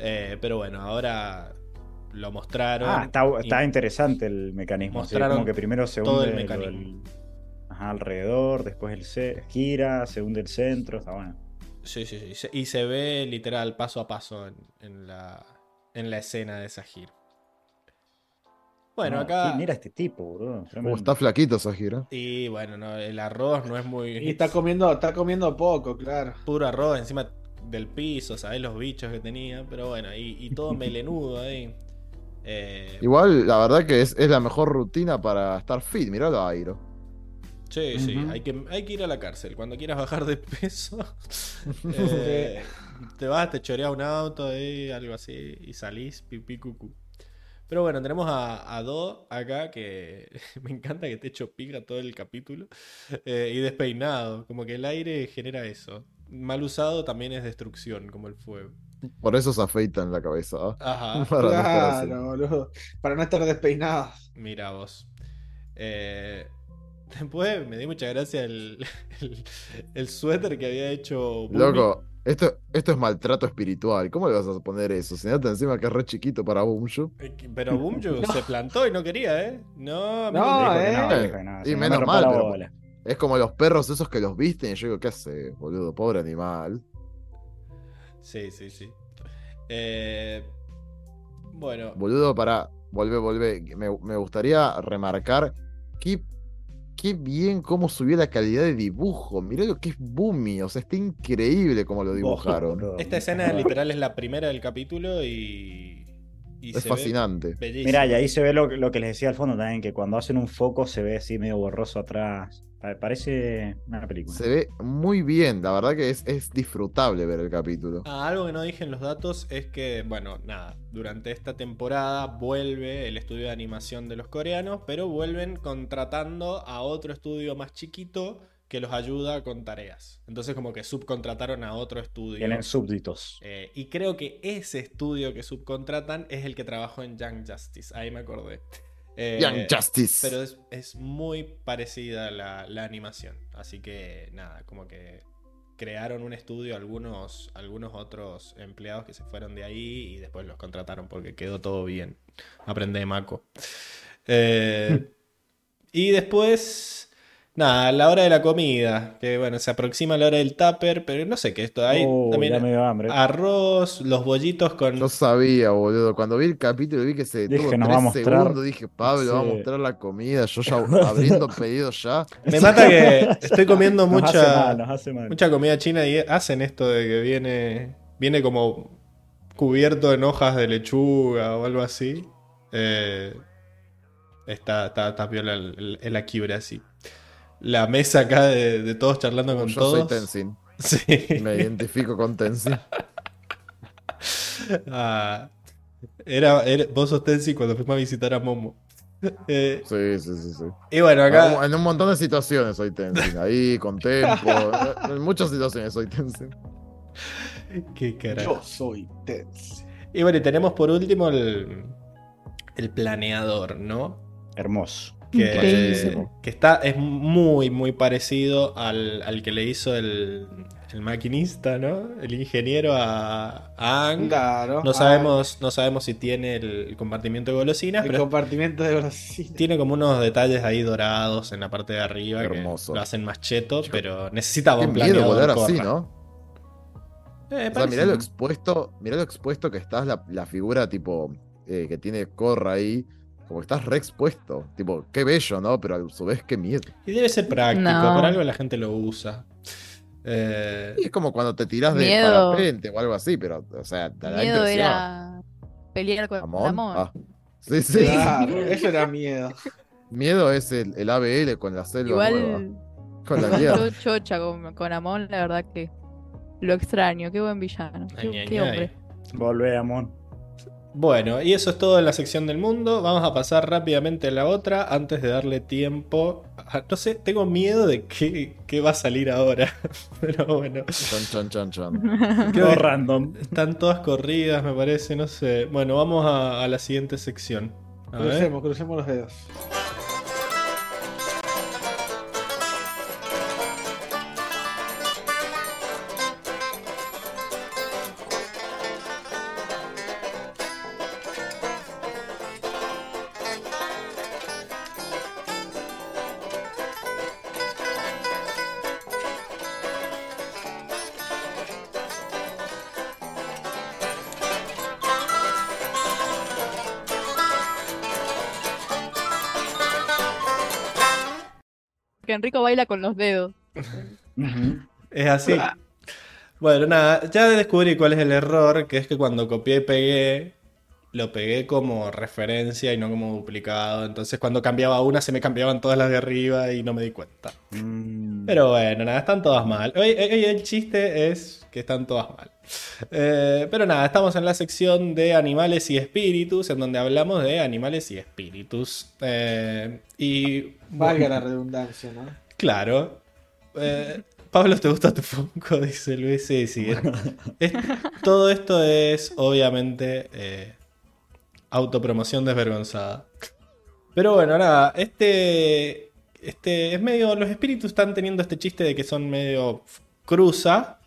[SPEAKER 1] Eh, pero bueno, ahora lo mostraron.
[SPEAKER 4] Ah, está, interesante el mecanismo. sí,
[SPEAKER 1] mostraron
[SPEAKER 4] como que primero se
[SPEAKER 1] todo
[SPEAKER 4] hunde
[SPEAKER 1] el mecanismo.
[SPEAKER 4] ajá, alrededor, después el ce- gira, se hunde el centro, está bueno.
[SPEAKER 1] Sí, sí, sí. Se- Y se ve literal paso a paso en, en la, en la escena de Sahir. Bueno,
[SPEAKER 4] No,
[SPEAKER 1] acá.
[SPEAKER 4] sí, Mira este tipo, bro.
[SPEAKER 5] Como está flaquito esa gira.
[SPEAKER 1] Y bueno, no, el arroz no es muy.
[SPEAKER 2] Y está comiendo, está comiendo poco, claro.
[SPEAKER 1] puro arroz encima del piso, ¿sabes? Los bichos que tenía. Pero bueno, y, y todo melenudo ahí. Eh,
[SPEAKER 5] Igual, la verdad que es, es la mejor rutina para estar fit. Miralo a Airo.
[SPEAKER 1] Sí, sí, hay que, hay que ir a la cárcel. Cuando quieras bajar de peso, eh, te vas, te choreas un auto y algo así y salís pipí cucú. Pero bueno, tenemos a, a Do acá que me encanta que esté hecho pica todo el capítulo eh, y despeinado. Como que el aire genera eso. Mal usado también es destrucción, como el fuego.
[SPEAKER 5] Por eso se afeitan la cabeza. ¿ah?
[SPEAKER 1] Ajá,
[SPEAKER 5] Para no estar así.
[SPEAKER 2] Claro, boludo. Para no estar despeinados.
[SPEAKER 1] mira vos. Eh, después me dio mucha gracia el, el, el suéter que había hecho Bumi.
[SPEAKER 5] Loco, esto, esto es maltrato espiritual. ¿Cómo le vas a poner eso? Se nota encima que es re chiquito para.
[SPEAKER 1] Eh, que- Pero Bumju se plantó y no quería, ¿eh? No, mí
[SPEAKER 2] No,
[SPEAKER 1] me-
[SPEAKER 2] eh.
[SPEAKER 4] no,
[SPEAKER 5] Y
[SPEAKER 4] si no me
[SPEAKER 5] menos
[SPEAKER 4] rompa
[SPEAKER 5] mal. Es como los perros esos que los visten. Y yo digo, ¿qué hace, boludo? Pobre animal.
[SPEAKER 1] Sí, sí, sí. Eh, Bueno,
[SPEAKER 5] Boludo, para. Volvé, volvé. Me, me gustaría remarcar qué, qué bien cómo subió la calidad de dibujo. Mirá lo que es Boomy. O sea, está increíble cómo lo dibujaron.
[SPEAKER 1] Esta escena literal es la primera del capítulo y. y
[SPEAKER 5] Es fascinante.
[SPEAKER 4] Mira, y ahí se ve lo, lo que les decía al fondo también, que cuando hacen un foco se ve así medio borroso atrás. Pa- Parece una película.
[SPEAKER 5] Se ve muy bien. La verdad que es, es disfrutable ver el capítulo.
[SPEAKER 1] Ah, algo que no dije en los datos es que, bueno, nada, durante esta temporada vuelve el estudio de animación de los coreanos, pero vuelven contratando a otro estudio más chiquito que los ayuda con tareas. Entonces como que subcontrataron a otro estudio.
[SPEAKER 4] Tienen súbditos.
[SPEAKER 1] Eh, y creo que ese estudio que subcontratan es el que trabajó en Young Justice. Ahí me acordé. Eh,
[SPEAKER 5] Young Justice.
[SPEAKER 1] Pero es, es muy parecida la, la animación. Así que nada, como que crearon un estudio algunos, algunos otros empleados que se fueron de ahí y después los contrataron porque quedó todo bien. Aprende Mako. Eh, y después, nada, la hora de la comida, que bueno, se aproxima la hora del tupper, pero no sé qué esto. Hay
[SPEAKER 4] Oh,
[SPEAKER 1] también
[SPEAKER 4] ya me dio hambre.
[SPEAKER 1] arroz, los bollitos con...
[SPEAKER 5] Yo sabía, boludo. Cuando vi el capítulo vi que se
[SPEAKER 4] Dije,
[SPEAKER 5] detuvo
[SPEAKER 4] nos
[SPEAKER 5] tres
[SPEAKER 4] va a mostrar.
[SPEAKER 5] segundos. Dije, Pablo, va a
[SPEAKER 4] Sí.
[SPEAKER 5] mostrar la comida. Yo ya abriendo pedidos ya.
[SPEAKER 1] Me mata que estoy comiendo
[SPEAKER 4] Nos hace
[SPEAKER 1] mucha,
[SPEAKER 4] mal, nos hace mal.
[SPEAKER 1] mucha comida china y hacen esto de que viene, viene como cubierto en hojas de lechuga o algo así. Eh, está, está, está piola el, el equilibrio así. La mesa acá de, de todos charlando con
[SPEAKER 5] Yo
[SPEAKER 1] todos.
[SPEAKER 5] soy Tenzin.
[SPEAKER 1] Sí.
[SPEAKER 5] Me identifico con Tenzin.
[SPEAKER 1] Ah, era, era- vos sos Tensi cuando fuimos a visitar a Momo. Eh,
[SPEAKER 5] Sí, sí, sí, sí.
[SPEAKER 1] y bueno, acá.
[SPEAKER 5] En un montón de situaciones soy Tenzin. Ahí, con tempo. En muchas situaciones soy Tenzin.
[SPEAKER 1] Qué carajo.
[SPEAKER 2] Yo soy Tens.
[SPEAKER 1] Y bueno, y tenemos por último el, el planeador, ¿no?
[SPEAKER 4] Hermoso.
[SPEAKER 1] Que, que está, es muy, muy parecido al, al que le hizo el, el maquinista, ¿no? El ingeniero a, a Aang.
[SPEAKER 2] Claro.
[SPEAKER 1] No sabemos, no sabemos si tiene el, compartimiento de golosinas,
[SPEAKER 2] el
[SPEAKER 1] pero
[SPEAKER 2] compartimento de golosinas.
[SPEAKER 1] tiene como unos detalles ahí dorados en la parte de arriba
[SPEAKER 5] Hermoso.
[SPEAKER 1] que lo hacen más cheto, pero necesitaba un
[SPEAKER 5] miedo volar así. ¿no?
[SPEAKER 1] Eh,
[SPEAKER 5] O sea, mirá lo expuesto, mirá lo expuesto que estás, la, la figura tipo eh, que tiene Corra ahí, como que estás re expuesto. Tipo, qué bello, ¿no? Pero a su vez qué miedo.
[SPEAKER 1] Y debe ser práctico,
[SPEAKER 3] No.
[SPEAKER 1] por algo la gente lo usa. Eh,
[SPEAKER 5] Y es como cuando te tirás de
[SPEAKER 3] Miedo.
[SPEAKER 5] parapente o algo así, pero, o sea, te da
[SPEAKER 3] Miedo
[SPEAKER 5] impresión.
[SPEAKER 3] era pelear con. Amon.
[SPEAKER 5] Ah. Sí, sí.
[SPEAKER 2] Claro, eso era miedo.
[SPEAKER 5] Miedo es el, el ABL con la selva nueva.
[SPEAKER 3] Igual
[SPEAKER 5] Con la
[SPEAKER 3] yo chocha con, con Amon, la verdad que lo extraño. Qué buen villano. Qué,
[SPEAKER 1] ay,
[SPEAKER 3] qué
[SPEAKER 1] ay.
[SPEAKER 3] hombre.
[SPEAKER 4] Volvé, Amon.
[SPEAKER 1] Bueno, y eso es todo en la sección del mundo. Vamos a pasar rápidamente a la otra antes de darle tiempo. a- no sé, tengo miedo de qué, qué va a salir ahora. Pero bueno,
[SPEAKER 5] Chan, chan, chan, chan.
[SPEAKER 1] creo
[SPEAKER 4] Todo
[SPEAKER 1] que
[SPEAKER 4] random.
[SPEAKER 1] están todas corridas, me parece. No sé. Bueno, vamos a, a la siguiente sección. A ver.
[SPEAKER 2] Crucemos, crucemos los dedos.
[SPEAKER 3] Baila con los dedos.
[SPEAKER 1] Es así. Bueno, nada, ya descubrí cuál es el error, que es que cuando copié y pegué, lo pegué como referencia y no como duplicado. Entonces cuando cambiaba una se me cambiaban todas las de arriba y no me di cuenta.
[SPEAKER 4] Mm.
[SPEAKER 1] Pero bueno, nada, están todas mal. Hoy, hoy el chiste es que están todas mal. Eh, pero nada, estamos en la sección de animales y espíritus, en donde hablamos de animales y espíritus. Eh, y
[SPEAKER 2] Valga la redundancia, ¿no?
[SPEAKER 1] Claro. Eh, Pablo, ¿te gusta tu Funko? Dice Luis. Sí, sí. Es- todo esto es, obviamente, autopromoción desvergonzada. Pero bueno, nada, este, este es medio. Los espíritus están teniendo este chiste de que son medio cruza.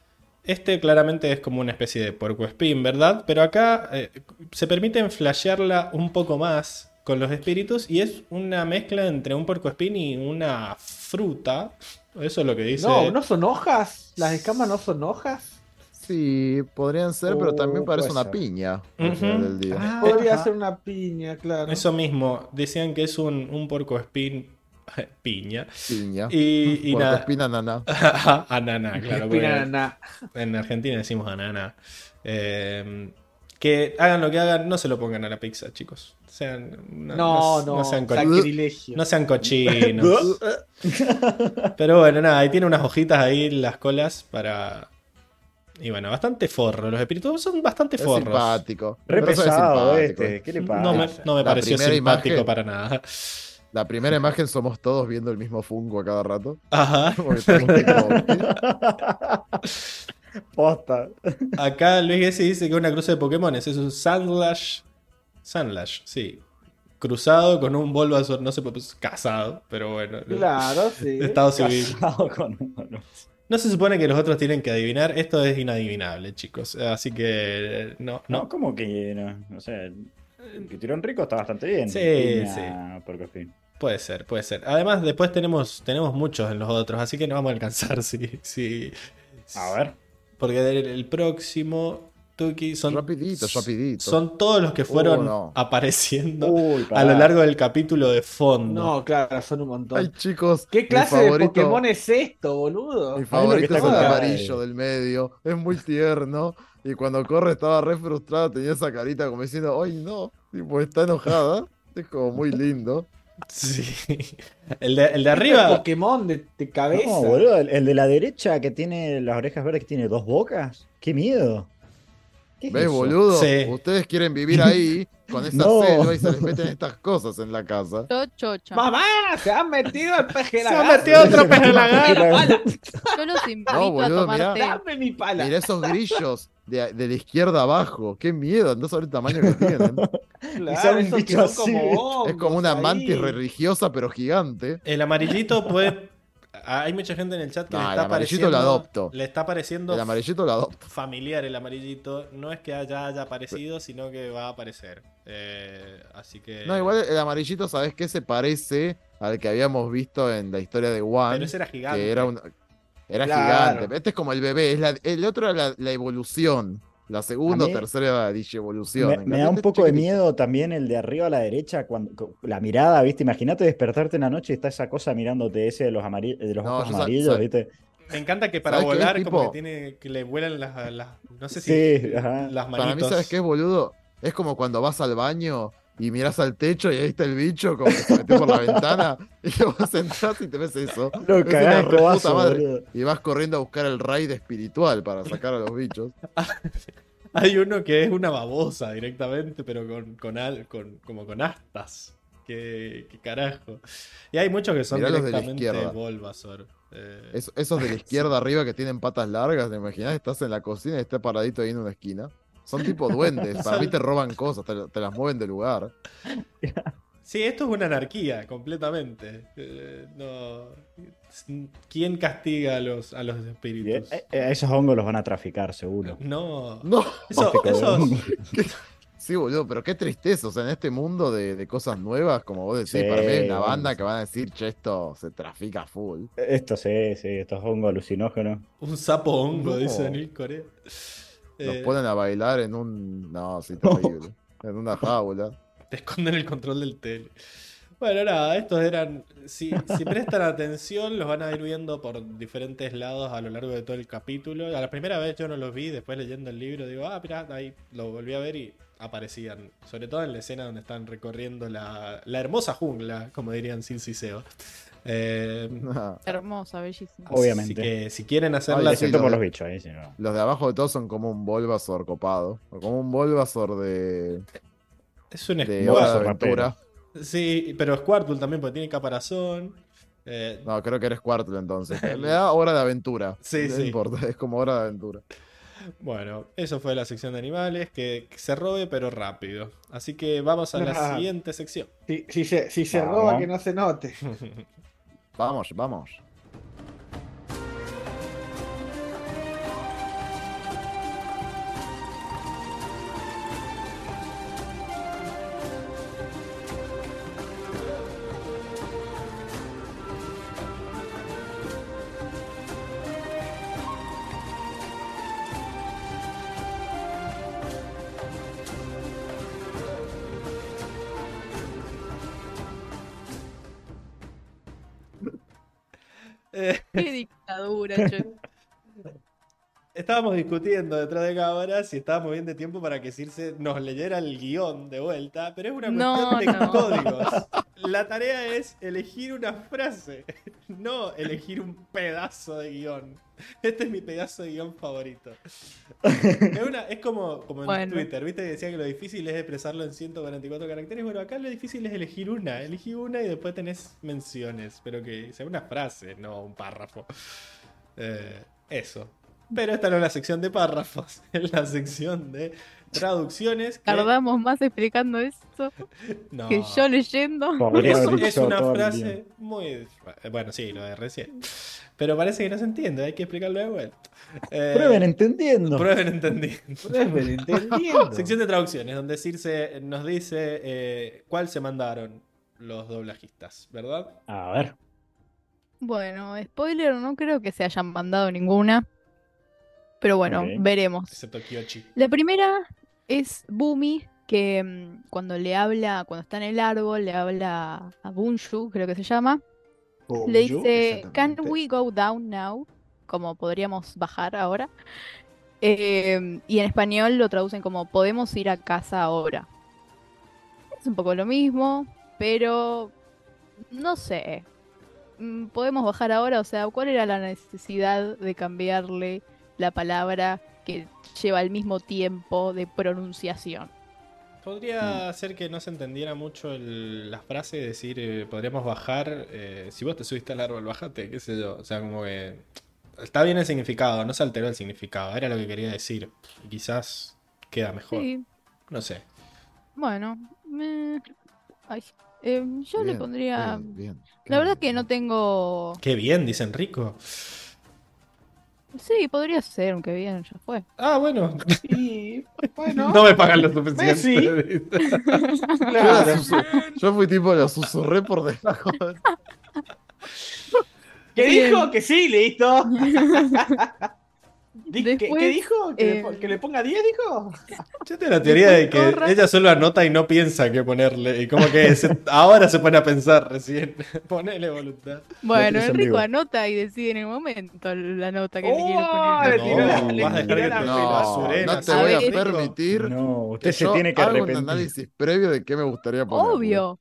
[SPEAKER 1] Este claramente es como una especie de puercoespín, ¿verdad? Pero acá eh, se permiten flashearla un poco más con los espíritus y es una mezcla entre un puercoespín y una fruta. Eso es lo que dice.
[SPEAKER 2] No, ¿no son hojas? ¿Las escamas no son hojas?
[SPEAKER 5] Sí, podrían ser, pero también
[SPEAKER 2] Oh,
[SPEAKER 5] parece una
[SPEAKER 2] ser.
[SPEAKER 5] piña final del día.
[SPEAKER 1] Ah,
[SPEAKER 2] Podría
[SPEAKER 1] ajá.
[SPEAKER 2] ser una piña, claro.
[SPEAKER 1] Eso mismo, decían que es un, un puercoespín piña.
[SPEAKER 5] Piña.
[SPEAKER 1] Y, y nada.
[SPEAKER 5] Espina nana.
[SPEAKER 1] Ananá, claro.
[SPEAKER 2] Espina naná.
[SPEAKER 1] En Argentina decimos ananá. Eh, que hagan lo que hagan, no se lo pongan a la pizza, chicos. Sean, no,
[SPEAKER 2] No,
[SPEAKER 1] no-
[SPEAKER 2] no,
[SPEAKER 1] no sean,
[SPEAKER 2] sacrilegio.
[SPEAKER 1] no sean cochinos. Pero bueno, nada, y tiene unas hojitas ahí en las colas para. Y bueno, bastante forro. Los espíritus son bastante
[SPEAKER 5] Es
[SPEAKER 1] forros.
[SPEAKER 5] simpático.
[SPEAKER 4] Re
[SPEAKER 5] es
[SPEAKER 4] pesado
[SPEAKER 5] simpático.
[SPEAKER 4] este. ¿Qué le pasa?
[SPEAKER 1] No me, no me
[SPEAKER 5] La
[SPEAKER 1] pareció simpático
[SPEAKER 5] imagen-
[SPEAKER 1] para nada.
[SPEAKER 5] La primera imagen somos todos viendo el mismo fungo a cada rato.
[SPEAKER 1] Ajá.
[SPEAKER 4] Posta.
[SPEAKER 1] Acá Luis Gessi dice que una cruza de Pokémon es un Sandlash. Sandlash, sí. Cruzado con un Bulbasaur, no sé, pues casado, pero bueno.
[SPEAKER 2] Claro, sí.
[SPEAKER 1] Estado civil.
[SPEAKER 4] Casado con uno.
[SPEAKER 1] No se supone que los otros tienen que adivinar, esto es inadivinable, chicos. Así que no,
[SPEAKER 4] No,
[SPEAKER 1] no.
[SPEAKER 4] como que no, no sé. Que Tirón Rico está bastante bien.
[SPEAKER 1] Sí,
[SPEAKER 4] Piña,
[SPEAKER 1] sí.
[SPEAKER 4] Porco Espín.
[SPEAKER 1] Puede ser, puede ser. Además, después tenemos, tenemos muchos en los otros, así que no vamos a alcanzar. Sí, sí.
[SPEAKER 4] A ver.
[SPEAKER 1] Porque el, el próximo, Tuki, son,
[SPEAKER 5] Rapidito, rapidito.
[SPEAKER 1] son todos los que fueron
[SPEAKER 5] Oh, no.
[SPEAKER 1] apareciendo
[SPEAKER 4] Uy,
[SPEAKER 1] a lo largo del capítulo de fondo.
[SPEAKER 2] No, claro, son un montón.
[SPEAKER 5] Ay, chicos.
[SPEAKER 2] ¿Qué clase de Pokémon es esto, boludo?
[SPEAKER 5] Mi favorito
[SPEAKER 4] está
[SPEAKER 5] es el amarillo del medio. Es muy tierno. Y cuando corre estaba re frustrada, tenía esa carita como diciendo, ¡ay no! Tipo, está enojada. Es como muy lindo.
[SPEAKER 1] Sí. El de, el de arriba.
[SPEAKER 2] Pokémon de, de cabeza.
[SPEAKER 4] No, boludo, el, el de la derecha que tiene las orejas verdes que tiene dos bocas. ¡Qué miedo! ¿Qué es
[SPEAKER 5] ¿Ves,
[SPEAKER 4] eso?
[SPEAKER 5] boludo?
[SPEAKER 1] Sí.
[SPEAKER 5] Ustedes quieren vivir ahí con esa
[SPEAKER 4] No.
[SPEAKER 5] selva y se les meten estas cosas en la casa.
[SPEAKER 3] Yo chocha.
[SPEAKER 2] ¡Mamá! ¡Se han metido el peje
[SPEAKER 1] Se
[SPEAKER 2] la
[SPEAKER 1] ha metido otro pez en.
[SPEAKER 3] Yo los invito
[SPEAKER 5] No,
[SPEAKER 3] a
[SPEAKER 5] boludo,
[SPEAKER 3] tomar
[SPEAKER 5] mirá.
[SPEAKER 3] té.
[SPEAKER 2] ¡Dame mi pala!
[SPEAKER 5] Mira esos grillos de, de la izquierda abajo. ¡Qué miedo! No sabes el tamaño que tienen.
[SPEAKER 2] Claro,
[SPEAKER 4] Y así.
[SPEAKER 2] como
[SPEAKER 5] Es como una
[SPEAKER 2] ahí.
[SPEAKER 5] mantis religiosa, pero gigante.
[SPEAKER 1] El amarillito puede. Hay mucha gente en el chat que
[SPEAKER 5] No,
[SPEAKER 1] le
[SPEAKER 5] el
[SPEAKER 1] está
[SPEAKER 5] amarillito
[SPEAKER 1] pareciendo.
[SPEAKER 5] lo adopto.
[SPEAKER 1] Le está pareciendo
[SPEAKER 5] El amarillito lo adopto.
[SPEAKER 1] familiar el amarillito. No es que haya, haya aparecido, sino que va a aparecer. Eh, así que.
[SPEAKER 5] No, igual el amarillito, ¿sabes qué? Se parece al que habíamos visto en la historia de One.
[SPEAKER 1] Pero ese era gigante.
[SPEAKER 5] que era un. Era
[SPEAKER 2] Claro.
[SPEAKER 5] gigante. Este es como el bebé. Es la- el otro era la, la evolución. La segunda o tercera digievolución.
[SPEAKER 4] Me,
[SPEAKER 5] En
[SPEAKER 4] me da un poco de miedo también el de arriba a la derecha, cuando la mirada, ¿viste? Imagínate despertarte en la noche y está esa cosa mirándote ese de los, de los
[SPEAKER 5] No,
[SPEAKER 4] ojos amarillos, ¿viste?
[SPEAKER 1] Me encanta que para
[SPEAKER 5] ¿Sabes qué es,
[SPEAKER 1] volar, como que tiene que le vuelan las. las- no sé si.
[SPEAKER 4] Sí.
[SPEAKER 1] Las manitos.
[SPEAKER 5] Para mí, ¿sabes qué es, boludo? Es como cuando vas al baño y miras al techo y ahí está el bicho, como que se metió por la ventana. Y vos entras y te ves eso.
[SPEAKER 4] Lo
[SPEAKER 5] Es
[SPEAKER 4] cagás de cobazo,
[SPEAKER 5] madre. Y vas corriendo a buscar el raid espiritual para sacar a los bichos.
[SPEAKER 1] Hay uno que es una babosa directamente, pero con, con, al- con como con astas. Qué, qué carajo. Y hay muchos que son
[SPEAKER 5] Mirá de la
[SPEAKER 1] directamente
[SPEAKER 5] izquierda.
[SPEAKER 1] Bulbasaur. Eh,
[SPEAKER 5] Es- esos de la izquierda arriba que tienen patas largas, ¿te imaginas? Estás en la cocina y estás paradito ahí en una esquina. Son tipo duendes. Para mí te roban cosas, te, te las mueven de lugar.
[SPEAKER 1] Sí, esto es una anarquía, completamente. Eh, no. ¿Quién castiga a los, a los espíritus?
[SPEAKER 4] eh, eh, esos hongos los van a traficar, seguro.
[SPEAKER 1] No.
[SPEAKER 5] No,
[SPEAKER 1] Eso, esos-
[SPEAKER 4] hongos.
[SPEAKER 5] sí, boludo, pero qué tristeza. O sea, en este mundo de, de cosas nuevas, como vos decís,
[SPEAKER 4] Sí,
[SPEAKER 5] para mí hay una banda que van a decir, che, esto se trafica full.
[SPEAKER 4] Esto sí, sí, estos hongos alucinógenos.
[SPEAKER 1] Un sapo hongo,
[SPEAKER 5] No.
[SPEAKER 1] dice Daniel Corea.
[SPEAKER 5] Nos
[SPEAKER 1] Eh,
[SPEAKER 5] ponen a bailar en un. No, sí, terrible. En una jaula.
[SPEAKER 1] Te esconden el control del tele. Bueno, nada, estos eran. Si, si prestan atención, los van a ir viendo por diferentes lados a lo largo de todo el capítulo. A la primera vez yo no los vi, después leyendo el libro digo, ah, mirá, ahí lo volví a ver y aparecían. Sobre todo en la escena donde están recorriendo la, la hermosa jungla, como dirían Sil Ciceo. Eh,
[SPEAKER 3] Hermosa, bellísima.
[SPEAKER 4] Obviamente.
[SPEAKER 1] Así que si quieren hacerla.
[SPEAKER 4] Por los bichos ahí, si no.
[SPEAKER 5] Los de abajo de todos son como un Bulbasaur copado. O como un Bulbasaur de,
[SPEAKER 1] Es un
[SPEAKER 5] de Aventura.
[SPEAKER 1] Sí, pero Squirtle también, porque tiene caparazón. Eh,
[SPEAKER 5] No, creo que eres Squirtle entonces. Me da Hora de Aventura.
[SPEAKER 1] Sí,
[SPEAKER 5] no
[SPEAKER 1] sí.
[SPEAKER 5] importa, es como Hora de Aventura.
[SPEAKER 1] Bueno, eso fue la sección de animales, que se robe pero rápido. Así que vamos a la siguiente sección.
[SPEAKER 2] Si, si se, si se roba, que no se note.
[SPEAKER 5] Vamos, vamos.
[SPEAKER 1] Estábamos discutiendo detrás de cámaras y estábamos bien de tiempo para que Circe nos leyera el guion de vuelta, pero es una
[SPEAKER 3] No,
[SPEAKER 1] cuestión de
[SPEAKER 3] no.
[SPEAKER 1] códigos. La tarea es elegir una frase, no elegir un pedazo de guion. Este es mi pedazo de guion favorito. Es, una- es como, como en
[SPEAKER 3] Bueno.
[SPEAKER 1] Twitter, ¿viste? Que decía que lo difícil es expresarlo en 144 caracteres. Bueno, acá lo difícil es elegir una. Elegí una y después tenés menciones, pero que sea una frase, no un párrafo. Eh, eso. Pero esta no es la sección de párrafos, es la sección de traducciones. que-
[SPEAKER 3] Tardamos más explicando esto
[SPEAKER 1] No.
[SPEAKER 3] que yo leyendo.
[SPEAKER 4] Podría
[SPEAKER 1] Es, una frase muy. Bueno, sí, lo de recién. Pero parece que no se entiende, hay que explicarlo de vuelta. Eh,
[SPEAKER 4] Prueben entendiendo.
[SPEAKER 1] Prueben entendiendo.
[SPEAKER 2] Prueben entendiendo.
[SPEAKER 1] Sección de traducciones, donde Circe nos dice eh, cuál se mandaron los doblajistas, ¿verdad?
[SPEAKER 4] A ver.
[SPEAKER 3] Bueno, spoiler, no creo que se hayan mandado ninguna. Pero bueno, veremos.
[SPEAKER 1] Excepto Kyochi.
[SPEAKER 3] La primera es Bumi, que mm, cuando le habla, cuando está en el árbol, le habla a Bunshu, creo que se llama. Le dice, Can we go down now? Como podríamos bajar ahora. Eh, y en español lo traducen como podemos ir a casa ahora. Es un poco lo mismo, pero no sé. Mm, Podemos bajar ahora, o sea, ¿cuál era la necesidad de cambiarle la palabra que lleva el mismo tiempo de pronunciación?
[SPEAKER 1] Podría ser que no se entendiera mucho el- la frase de decir, eh, podríamos bajar, eh, si vos te subiste al árbol, bajate, qué sé yo. O sea, como que está bien el significado, no se alteró el significado, era lo que quería decir. Quizás queda mejor.
[SPEAKER 3] Sí,
[SPEAKER 1] No sé.
[SPEAKER 3] bueno. eh, ay, eh, yo le pondría...
[SPEAKER 5] bien, bien.
[SPEAKER 3] La verdad que no tengo...
[SPEAKER 1] Qué bien, dicen rico.
[SPEAKER 3] Sí, podría ser, aunque bien, ya fue.
[SPEAKER 1] Ah, bueno.
[SPEAKER 2] Y bueno,
[SPEAKER 1] No me pagan lo suficiente.
[SPEAKER 2] Sí.
[SPEAKER 5] Yo,
[SPEAKER 2] claro.
[SPEAKER 5] yo fui tipo, lo susurré por debajo.
[SPEAKER 2] ¿Qué
[SPEAKER 3] Bien.
[SPEAKER 2] dijo? Que sí, listo. ¿qué- ¿Qué,
[SPEAKER 3] Después,
[SPEAKER 2] dijo? ¿Que, le
[SPEAKER 3] eh,
[SPEAKER 2] po- que le ponga 10, dijo?
[SPEAKER 1] Yo tengo la teoría de que
[SPEAKER 3] corra.
[SPEAKER 1] ella solo anota y no piensa qué ponerle. Y como que se- ahora se pone a pensar recién. Ponele voluntad.
[SPEAKER 3] Bueno, Enrico anota y decide en el momento la nota que le quiere
[SPEAKER 2] ¡Oh!
[SPEAKER 3] poner.
[SPEAKER 2] Le tiró la-
[SPEAKER 1] No,
[SPEAKER 2] le
[SPEAKER 1] vas a dejar
[SPEAKER 2] tiró
[SPEAKER 1] que
[SPEAKER 2] la
[SPEAKER 1] te.
[SPEAKER 5] No, no te
[SPEAKER 3] A
[SPEAKER 5] voy a
[SPEAKER 3] ver.
[SPEAKER 5] permitir
[SPEAKER 4] No, usted
[SPEAKER 5] que
[SPEAKER 4] se
[SPEAKER 5] yo
[SPEAKER 4] tiene que
[SPEAKER 5] haga un
[SPEAKER 4] arrepentir.
[SPEAKER 5] análisis previo de qué me gustaría poner.
[SPEAKER 3] Obvio.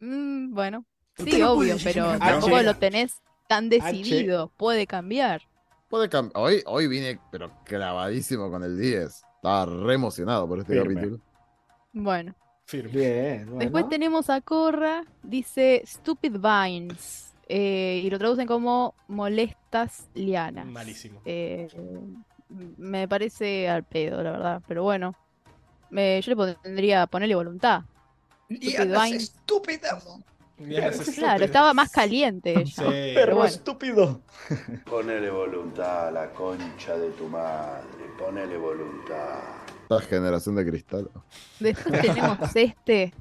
[SPEAKER 3] Mm, bueno, sí,
[SPEAKER 2] no
[SPEAKER 3] obvio, pero
[SPEAKER 2] no.
[SPEAKER 3] tampoco
[SPEAKER 2] H.
[SPEAKER 3] lo tenés tan decidido. Puede cambiar.
[SPEAKER 5] Puede hoy, hoy vine, pero clavadísimo con el 10. Estaba re emocionado por este
[SPEAKER 4] Firme.
[SPEAKER 5] capítulo.
[SPEAKER 3] Bueno,
[SPEAKER 1] Firme.
[SPEAKER 2] Bien, bueno.
[SPEAKER 3] después tenemos a Corra, dice Stupid Vines. eh, y lo traducen como molestas lianas.
[SPEAKER 1] Malísimo.
[SPEAKER 3] Eh, me parece al pedo, la verdad. Pero bueno, me- yo le pondría ponerle voluntad. Stupid Vines. Claro, estaba más caliente ella.
[SPEAKER 1] Sí.
[SPEAKER 3] Pero bueno.
[SPEAKER 4] estúpido.
[SPEAKER 6] Ponele voluntad a la concha de tu madre. Ponele voluntad.
[SPEAKER 5] Esta generación de cristal.
[SPEAKER 3] Después tenemos este,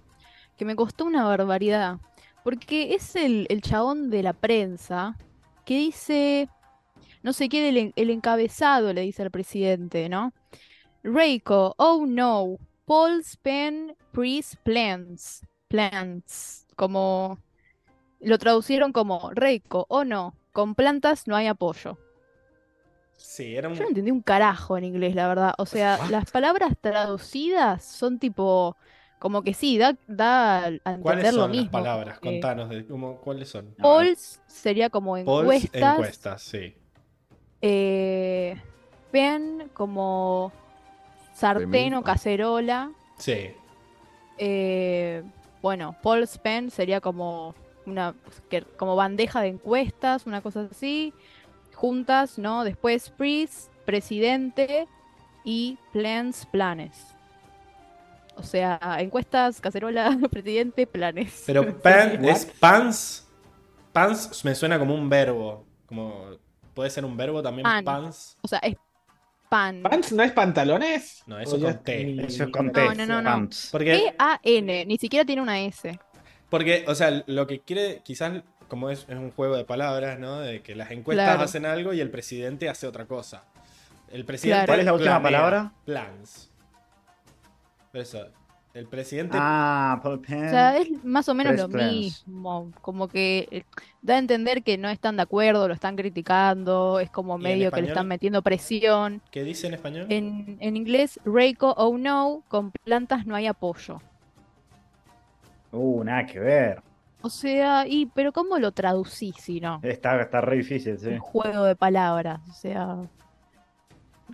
[SPEAKER 3] que me costó una barbaridad. Porque es el, el chabón de la prensa que dice, no sé qué, el, en- el encabezado le dice al presidente, ¿no? Reiko, oh no, Paul's pen priest plants. Plants. Como lo traducieron como Reiko, oh no, con plantas no hay apoyo.
[SPEAKER 1] Sí, era un.
[SPEAKER 3] Yo no entendí un carajo en inglés, la verdad. O sea,
[SPEAKER 1] What?
[SPEAKER 3] las palabras traducidas son tipo, como que sí, da, da a entender
[SPEAKER 1] ¿Cuáles
[SPEAKER 3] lo
[SPEAKER 1] son las
[SPEAKER 3] mismo.
[SPEAKER 1] palabras?
[SPEAKER 3] como que
[SPEAKER 1] Contanos de cómo, cuáles son.
[SPEAKER 3] polls sería como
[SPEAKER 1] Polls,
[SPEAKER 3] encuestas.
[SPEAKER 1] encuestas, sí.
[SPEAKER 3] eh, pen como sartén o cacerola.
[SPEAKER 1] Sí.
[SPEAKER 3] eh, bueno, Paul's pen sería como una como bandeja de encuestas, una cosa así. Juntas, ¿no? Después priest, presidente y plans, planes. O sea, encuestas, cacerola, presidente, planes.
[SPEAKER 1] Pero pan es pants. Pants me suena como un verbo. Como. Puede ser un verbo también,
[SPEAKER 3] Pan.
[SPEAKER 1] pants.
[SPEAKER 3] O sea, es pan.
[SPEAKER 2] ¿Pants no es pantalones?
[SPEAKER 1] No, eso
[SPEAKER 2] ya-
[SPEAKER 1] con T.
[SPEAKER 2] ni-
[SPEAKER 4] Eso es con
[SPEAKER 3] No,
[SPEAKER 4] T.
[SPEAKER 3] no, no, no.
[SPEAKER 4] Pants.
[SPEAKER 1] Porque,
[SPEAKER 3] E-A-N, ni siquiera tiene una S.
[SPEAKER 1] porque, o sea, lo que quiere, quizás, como es, es un juego de palabras, ¿no? De que las encuestas
[SPEAKER 3] Claro.
[SPEAKER 1] hacen algo y el presidente hace otra cosa. El presidente.
[SPEAKER 3] Claro.
[SPEAKER 4] ¿Cuál es la última
[SPEAKER 1] planea
[SPEAKER 4] palabra?
[SPEAKER 1] Plans. Eso. El presidente.
[SPEAKER 4] Ah, Paul
[SPEAKER 3] O sea, es más o menos
[SPEAKER 4] Press
[SPEAKER 3] lo
[SPEAKER 4] plans.
[SPEAKER 3] mismo. Como que eh, da a entender que no están de acuerdo, lo están criticando, es como
[SPEAKER 1] ¿Y en
[SPEAKER 3] medio que le están metiendo presión.
[SPEAKER 1] ¿Qué dice en español?
[SPEAKER 3] En, en inglés, Reiko, oh no, con plantas no hay apoyo.
[SPEAKER 4] Uh, nada que ver.
[SPEAKER 3] O sea, y pero ¿cómo lo traducís si no?
[SPEAKER 4] Está, está re difícil, sí.
[SPEAKER 3] Un juego de palabras, o sea.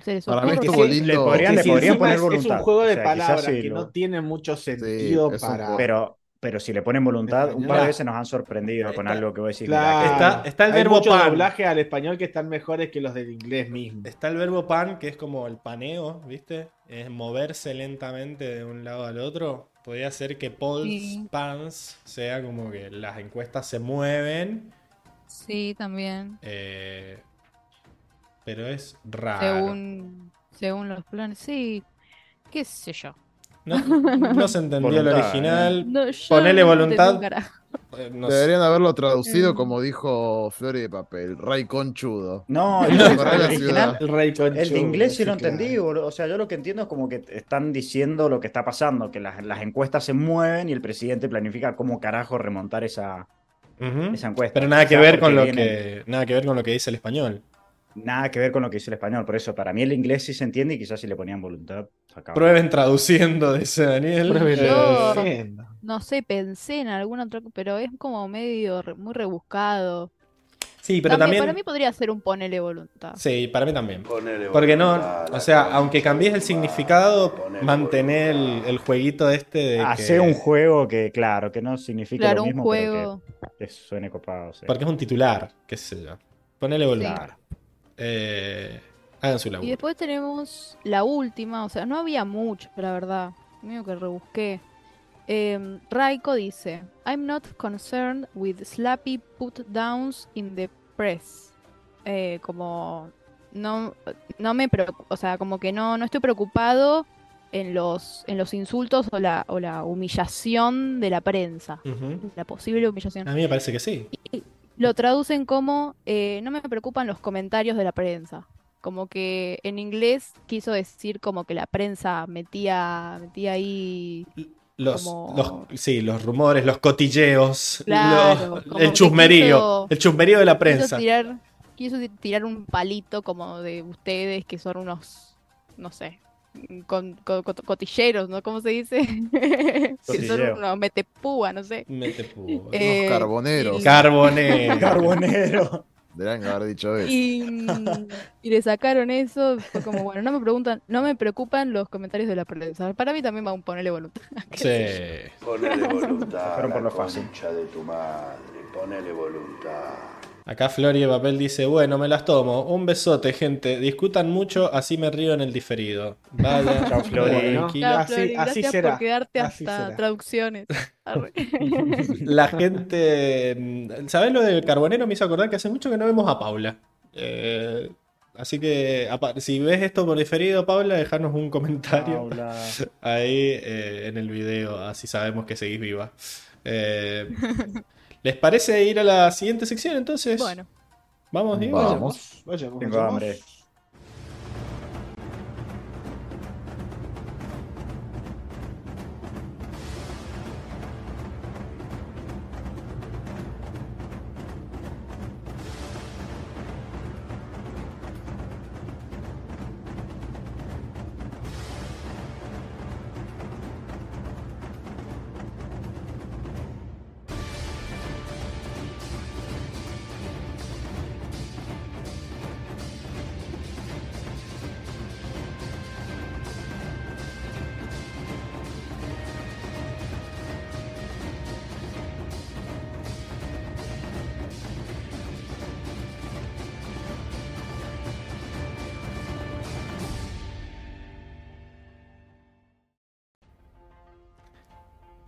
[SPEAKER 3] ¿Se les
[SPEAKER 5] Para mí estuvo
[SPEAKER 2] sí,
[SPEAKER 5] lindo.
[SPEAKER 4] le podrían- le podrían poner
[SPEAKER 2] es, es
[SPEAKER 4] voluntad.
[SPEAKER 2] un juego de
[SPEAKER 4] O sea,
[SPEAKER 2] palabras
[SPEAKER 4] sí
[SPEAKER 2] que
[SPEAKER 4] lo-
[SPEAKER 2] no tiene mucho sentido
[SPEAKER 5] es un
[SPEAKER 2] para.
[SPEAKER 4] Pero pero si le ponen voluntad, un par de veces nos han sorprendido con
[SPEAKER 1] Está-
[SPEAKER 4] algo que voy a decir.
[SPEAKER 2] Claro.
[SPEAKER 1] Está- está el
[SPEAKER 2] Hay
[SPEAKER 1] verbo
[SPEAKER 2] muchos
[SPEAKER 1] pan.
[SPEAKER 2] doblajes al español que están mejores que los del inglés mismo.
[SPEAKER 1] Está el verbo pan, que es como el paneo, ¿viste? Es moverse lentamente de un lado al otro. Podría ser que polls
[SPEAKER 3] Sí.
[SPEAKER 1] pans sea como que las encuestas se mueven,
[SPEAKER 3] Sí, también.
[SPEAKER 1] eh, pero es raro.
[SPEAKER 3] Según, según los planes. Sí, qué sé yo.
[SPEAKER 1] No, no se entendió el original.
[SPEAKER 3] No, yo
[SPEAKER 1] Ponele voluntad. eh, no sé.
[SPEAKER 5] Deberían haberlo traducido
[SPEAKER 3] Mm.
[SPEAKER 5] como dijo Flori de Papel, Ray Conchudo.
[SPEAKER 4] No, el, original.
[SPEAKER 2] El rey con
[SPEAKER 4] el de inglés sí lo entendí, boludo. O sea, yo lo que entiendo es como que están diciendo lo que está pasando, que las, las encuestas se mueven y el presidente planifica cómo carajo remontar esa, esa encuesta.
[SPEAKER 1] Pero nada que ver con lo
[SPEAKER 4] viene-
[SPEAKER 1] que nada que ver con lo que dice el español.
[SPEAKER 4] Nada que ver con lo que dice el español. Por eso, para mí el inglés sí se entiende y quizás si le ponían voluntad. sacaba.
[SPEAKER 1] Prueben traduciendo, dice Daniel.
[SPEAKER 2] Prueben
[SPEAKER 1] Eh,
[SPEAKER 3] Yo-
[SPEAKER 2] traduciendo.
[SPEAKER 3] No sé, pensé en algún otro, pero es como medio re- muy rebuscado.
[SPEAKER 1] sí, pero
[SPEAKER 3] También-
[SPEAKER 1] también.
[SPEAKER 3] Para mí podría ser un ponele voluntad.
[SPEAKER 1] Sí, para mí también.
[SPEAKER 6] Ponele
[SPEAKER 1] Porque no,
[SPEAKER 6] voluntad
[SPEAKER 1] o sea, aunque cambies el significado, mantener el, jueguito este de
[SPEAKER 4] Hace
[SPEAKER 1] que-
[SPEAKER 4] un juego que, claro, que no significa
[SPEAKER 3] Claro,
[SPEAKER 4] lo
[SPEAKER 3] un
[SPEAKER 4] mismo,
[SPEAKER 3] juego.
[SPEAKER 4] pero que, que suene copado. sí.
[SPEAKER 1] Porque es un titular, qué sé yo. Ponele voluntad. Eh, hagan su.
[SPEAKER 3] Y después tenemos la última, o sea, no había mucho, la verdad. Medio que rebusqué. Em, Raiko dice: I'm not concerned with slappy put downs in the press. Eh, como no, no me o sea, como que no, no estoy preocupado en los, en los insultos o la, o la humillación de la prensa. La posible humillación.
[SPEAKER 1] A mí me parece que sí.
[SPEAKER 3] Lo traducen como eh, no me preocupan los comentarios de la prensa. Como que en inglés quiso decir como que la prensa metía, metía ahí.
[SPEAKER 1] Los,
[SPEAKER 3] Como-
[SPEAKER 1] los- sí, los rumores, los cotilleos,
[SPEAKER 3] Claro,
[SPEAKER 1] los-
[SPEAKER 3] como
[SPEAKER 1] el chusmerío,
[SPEAKER 3] quiso-
[SPEAKER 1] el chusmerío de la
[SPEAKER 3] Quiso
[SPEAKER 1] prensa.
[SPEAKER 3] tirar, quiso tirar un palito como de ustedes que son unos, no sé, con, con- con- cotilleros, ¿no? ¿Cómo se dice? que son unos metepúa, no sé.
[SPEAKER 1] Mete pu-
[SPEAKER 3] Eh,
[SPEAKER 5] Unos carboneros.
[SPEAKER 3] y-
[SPEAKER 1] Carbonero.
[SPEAKER 4] Carbonero.
[SPEAKER 5] Deberían haber dicho eso.
[SPEAKER 3] Y, y le sacaron eso, fue como, bueno, no me preguntan, no me preocupan los comentarios de la prensa. Para mí también va a ponerle voluntad.
[SPEAKER 1] Sí.
[SPEAKER 6] Ponele voluntad
[SPEAKER 4] Fueron por
[SPEAKER 6] la
[SPEAKER 4] lo fácil.
[SPEAKER 6] de tu madre. Ponele voluntad.
[SPEAKER 1] Acá Flori de Papel dice, bueno, me las tomo. Un besote, gente. Discutan mucho, así me río en el diferido. Vaya.
[SPEAKER 4] Chao, Flori.
[SPEAKER 2] Bueno,
[SPEAKER 1] tranquila.
[SPEAKER 3] Chao,
[SPEAKER 2] Así-
[SPEAKER 3] Flori,
[SPEAKER 2] así
[SPEAKER 3] gracias
[SPEAKER 2] será,
[SPEAKER 3] por quedarte
[SPEAKER 2] así
[SPEAKER 3] hasta
[SPEAKER 2] será.
[SPEAKER 3] traducciones. Arre.
[SPEAKER 1] La gente. ¿Sabés lo del carbonero? Me hizo acordar que hace mucho que no vemos a Paula. Eh, así que, si ves esto por diferido, Paula, dejanos un comentario
[SPEAKER 4] Paula.
[SPEAKER 1] ahí eh, en el video, así sabemos que seguís viva. Eh, ¿Les parece ir a la siguiente sección entonces?
[SPEAKER 3] Bueno,
[SPEAKER 1] Vamos, Diego.
[SPEAKER 5] Vamos.
[SPEAKER 2] Vayamos,
[SPEAKER 4] Tengo
[SPEAKER 2] vayamos.
[SPEAKER 4] hambre.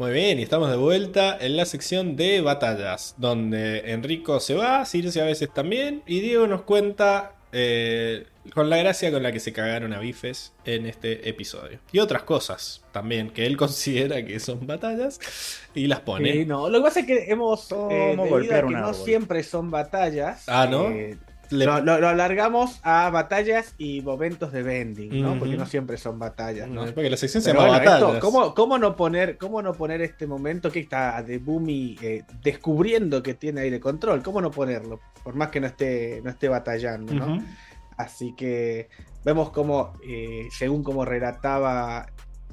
[SPEAKER 1] Muy bien, y estamos de vuelta en la sección de batallas, donde Enrico se va, Circe a veces también, y Diego nos cuenta eh, con la gracia con la que se cagaron a bifes en este episodio. Y otras cosas también que él considera que son batallas y las pone.
[SPEAKER 2] Sí, no, lo que pasa es que hemos,
[SPEAKER 4] ¿Cómo
[SPEAKER 2] eh, debido a
[SPEAKER 4] golpear
[SPEAKER 2] que
[SPEAKER 4] un
[SPEAKER 2] no
[SPEAKER 4] árbol?
[SPEAKER 2] siempre son batallas,
[SPEAKER 1] Ah, ¿no?
[SPEAKER 2] eh,
[SPEAKER 1] Le-
[SPEAKER 2] lo, lo- lo alargamos a batallas y momentos de vending, ¿no? Porque no siempre son batallas, ¿no?
[SPEAKER 1] Porque la sección se
[SPEAKER 2] Pero
[SPEAKER 1] llama
[SPEAKER 2] bueno, esto,
[SPEAKER 1] batallas.
[SPEAKER 2] ¿cómo, cómo no poner, ¿Cómo no poner este momento que está de Boomy eh, descubriendo que tiene aire control? ¿Cómo no ponerlo? Por más que no esté, no esté batallando, ¿no? Así que vemos como, eh, según como relataba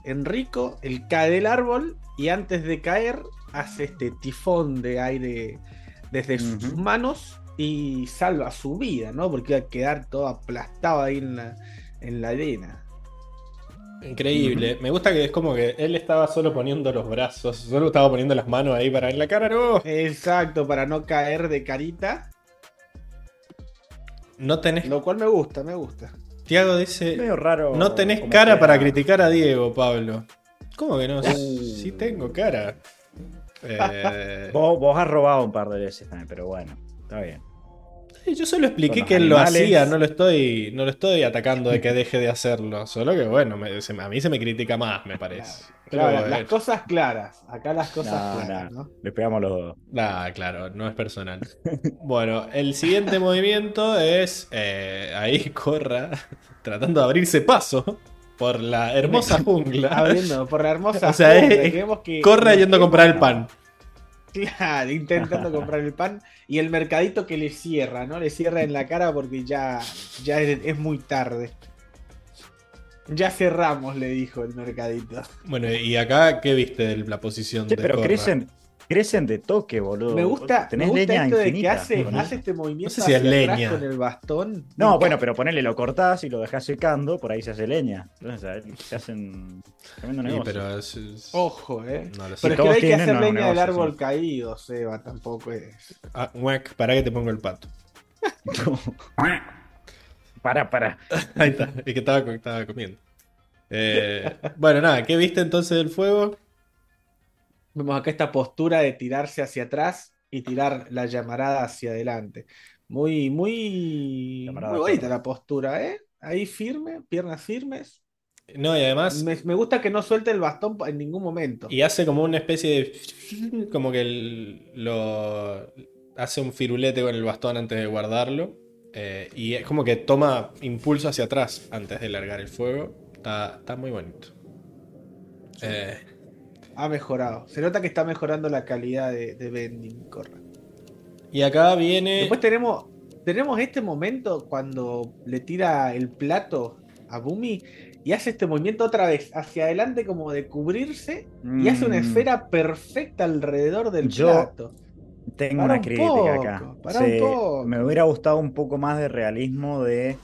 [SPEAKER 2] Enrico, él cae del árbol y antes de caer hace este tifón de aire desde sus manos y salva su vida, ¿no? Porque iba a quedar todo aplastado ahí en la, en la arena.
[SPEAKER 1] Increíble. Me gusta que es como que él estaba solo poniendo los brazos, solo estaba poniendo las manos ahí para en la cara, no.
[SPEAKER 2] Exacto, para no caer de carita.
[SPEAKER 1] No tenés.
[SPEAKER 2] Lo cual me gusta, me gusta.
[SPEAKER 1] Tiago dice.
[SPEAKER 4] Medio raro.
[SPEAKER 1] No tenés cara
[SPEAKER 4] que-
[SPEAKER 1] para criticar a Diego, Pablo. ¿Cómo que no?
[SPEAKER 4] Uh.
[SPEAKER 1] Sí tengo cara. Eh,
[SPEAKER 4] Vos, vos has robado un par de veces también, pero bueno, está bien.
[SPEAKER 1] Yo solo expliqué que él lo hacía, no lo estoy, no lo estoy atacando de que deje de hacerlo. Solo que bueno, me- se- a mí se me critica más, me parece.
[SPEAKER 2] Claro, las cosas claras. Acá las cosas
[SPEAKER 4] No,
[SPEAKER 2] claras,
[SPEAKER 4] no,
[SPEAKER 2] ¿no?
[SPEAKER 4] Le pegamos los dos.
[SPEAKER 1] Ah, claro, no es personal. Bueno, el siguiente movimiento es eh, ahí corra tratando de abrirse paso por la hermosa jungla.
[SPEAKER 2] Abriendo por la hermosa.
[SPEAKER 1] O sea,
[SPEAKER 2] jungla,
[SPEAKER 1] es-
[SPEAKER 2] queremos que-
[SPEAKER 1] Corra yendo a comprar el pan.
[SPEAKER 2] Claro, intentando comprar el pan y el mercadito que le cierra, ¿no? Le cierra en la cara porque ya, ya es, es muy tarde. Ya cerramos, le dijo el mercadito.
[SPEAKER 1] Bueno, y acá, ¿qué viste de la posición
[SPEAKER 4] Sí,
[SPEAKER 1] de
[SPEAKER 4] pero
[SPEAKER 1] Corra?
[SPEAKER 4] crecen, crecen de toque, boludo.
[SPEAKER 2] Me gusta, me
[SPEAKER 4] Tenés
[SPEAKER 2] gusta
[SPEAKER 4] leña
[SPEAKER 2] esto de que
[SPEAKER 4] infinita
[SPEAKER 2] hace, este movimiento
[SPEAKER 1] No sé si es leña.
[SPEAKER 2] con el bastón. Me
[SPEAKER 4] No, bueno, pero ponele, lo cortás y lo dejás secando, por ahí se hace leña. Entonces, ahí se hacen tremendo
[SPEAKER 1] Sí,
[SPEAKER 4] negocio.
[SPEAKER 1] pero es- es-
[SPEAKER 2] Ojo, eh.
[SPEAKER 1] no.
[SPEAKER 2] Pero es que no hay que hacer leña del árbol
[SPEAKER 4] sí.
[SPEAKER 2] caído, Seba, tampoco es.
[SPEAKER 1] Ah, muec, pará que te pongo el pato.
[SPEAKER 4] para, para.
[SPEAKER 1] Ahí está, es que estaba, estaba comiendo. Eh, bueno, nada, ¿qué viste entonces del fuego?
[SPEAKER 2] Vemos acá esta postura de tirarse hacia atrás y tirar la llamarada hacia adelante. Muy, muy,
[SPEAKER 4] Llamarada
[SPEAKER 2] muy bonita la postura, ¿eh? Ahí firme, piernas firmes.
[SPEAKER 1] No, y además,
[SPEAKER 2] Me, me gusta que no suelte el bastón en ningún momento.
[SPEAKER 1] y hace como una especie de. Como que el- lo. Hace un firulete con el bastón antes de guardarlo. eh, y es como que toma impulso hacia atrás antes de largar el fuego. Está, está muy bonito. Eh,
[SPEAKER 2] Ha mejorado. Se nota que está mejorando la calidad de, de Bending, corra.
[SPEAKER 1] y acá viene.
[SPEAKER 2] Después tenemos, tenemos este momento cuando le tira el plato a Bumi y hace este movimiento otra vez hacia adelante como de cubrirse y hace una
[SPEAKER 4] Mm,
[SPEAKER 2] esfera perfecta alrededor del
[SPEAKER 4] Yo-
[SPEAKER 2] plato.
[SPEAKER 4] Tengo
[SPEAKER 2] Para
[SPEAKER 4] una
[SPEAKER 2] un
[SPEAKER 4] crítica
[SPEAKER 2] poco,
[SPEAKER 4] acá.
[SPEAKER 2] para un poco.
[SPEAKER 4] Me hubiera gustado un poco más de realismo de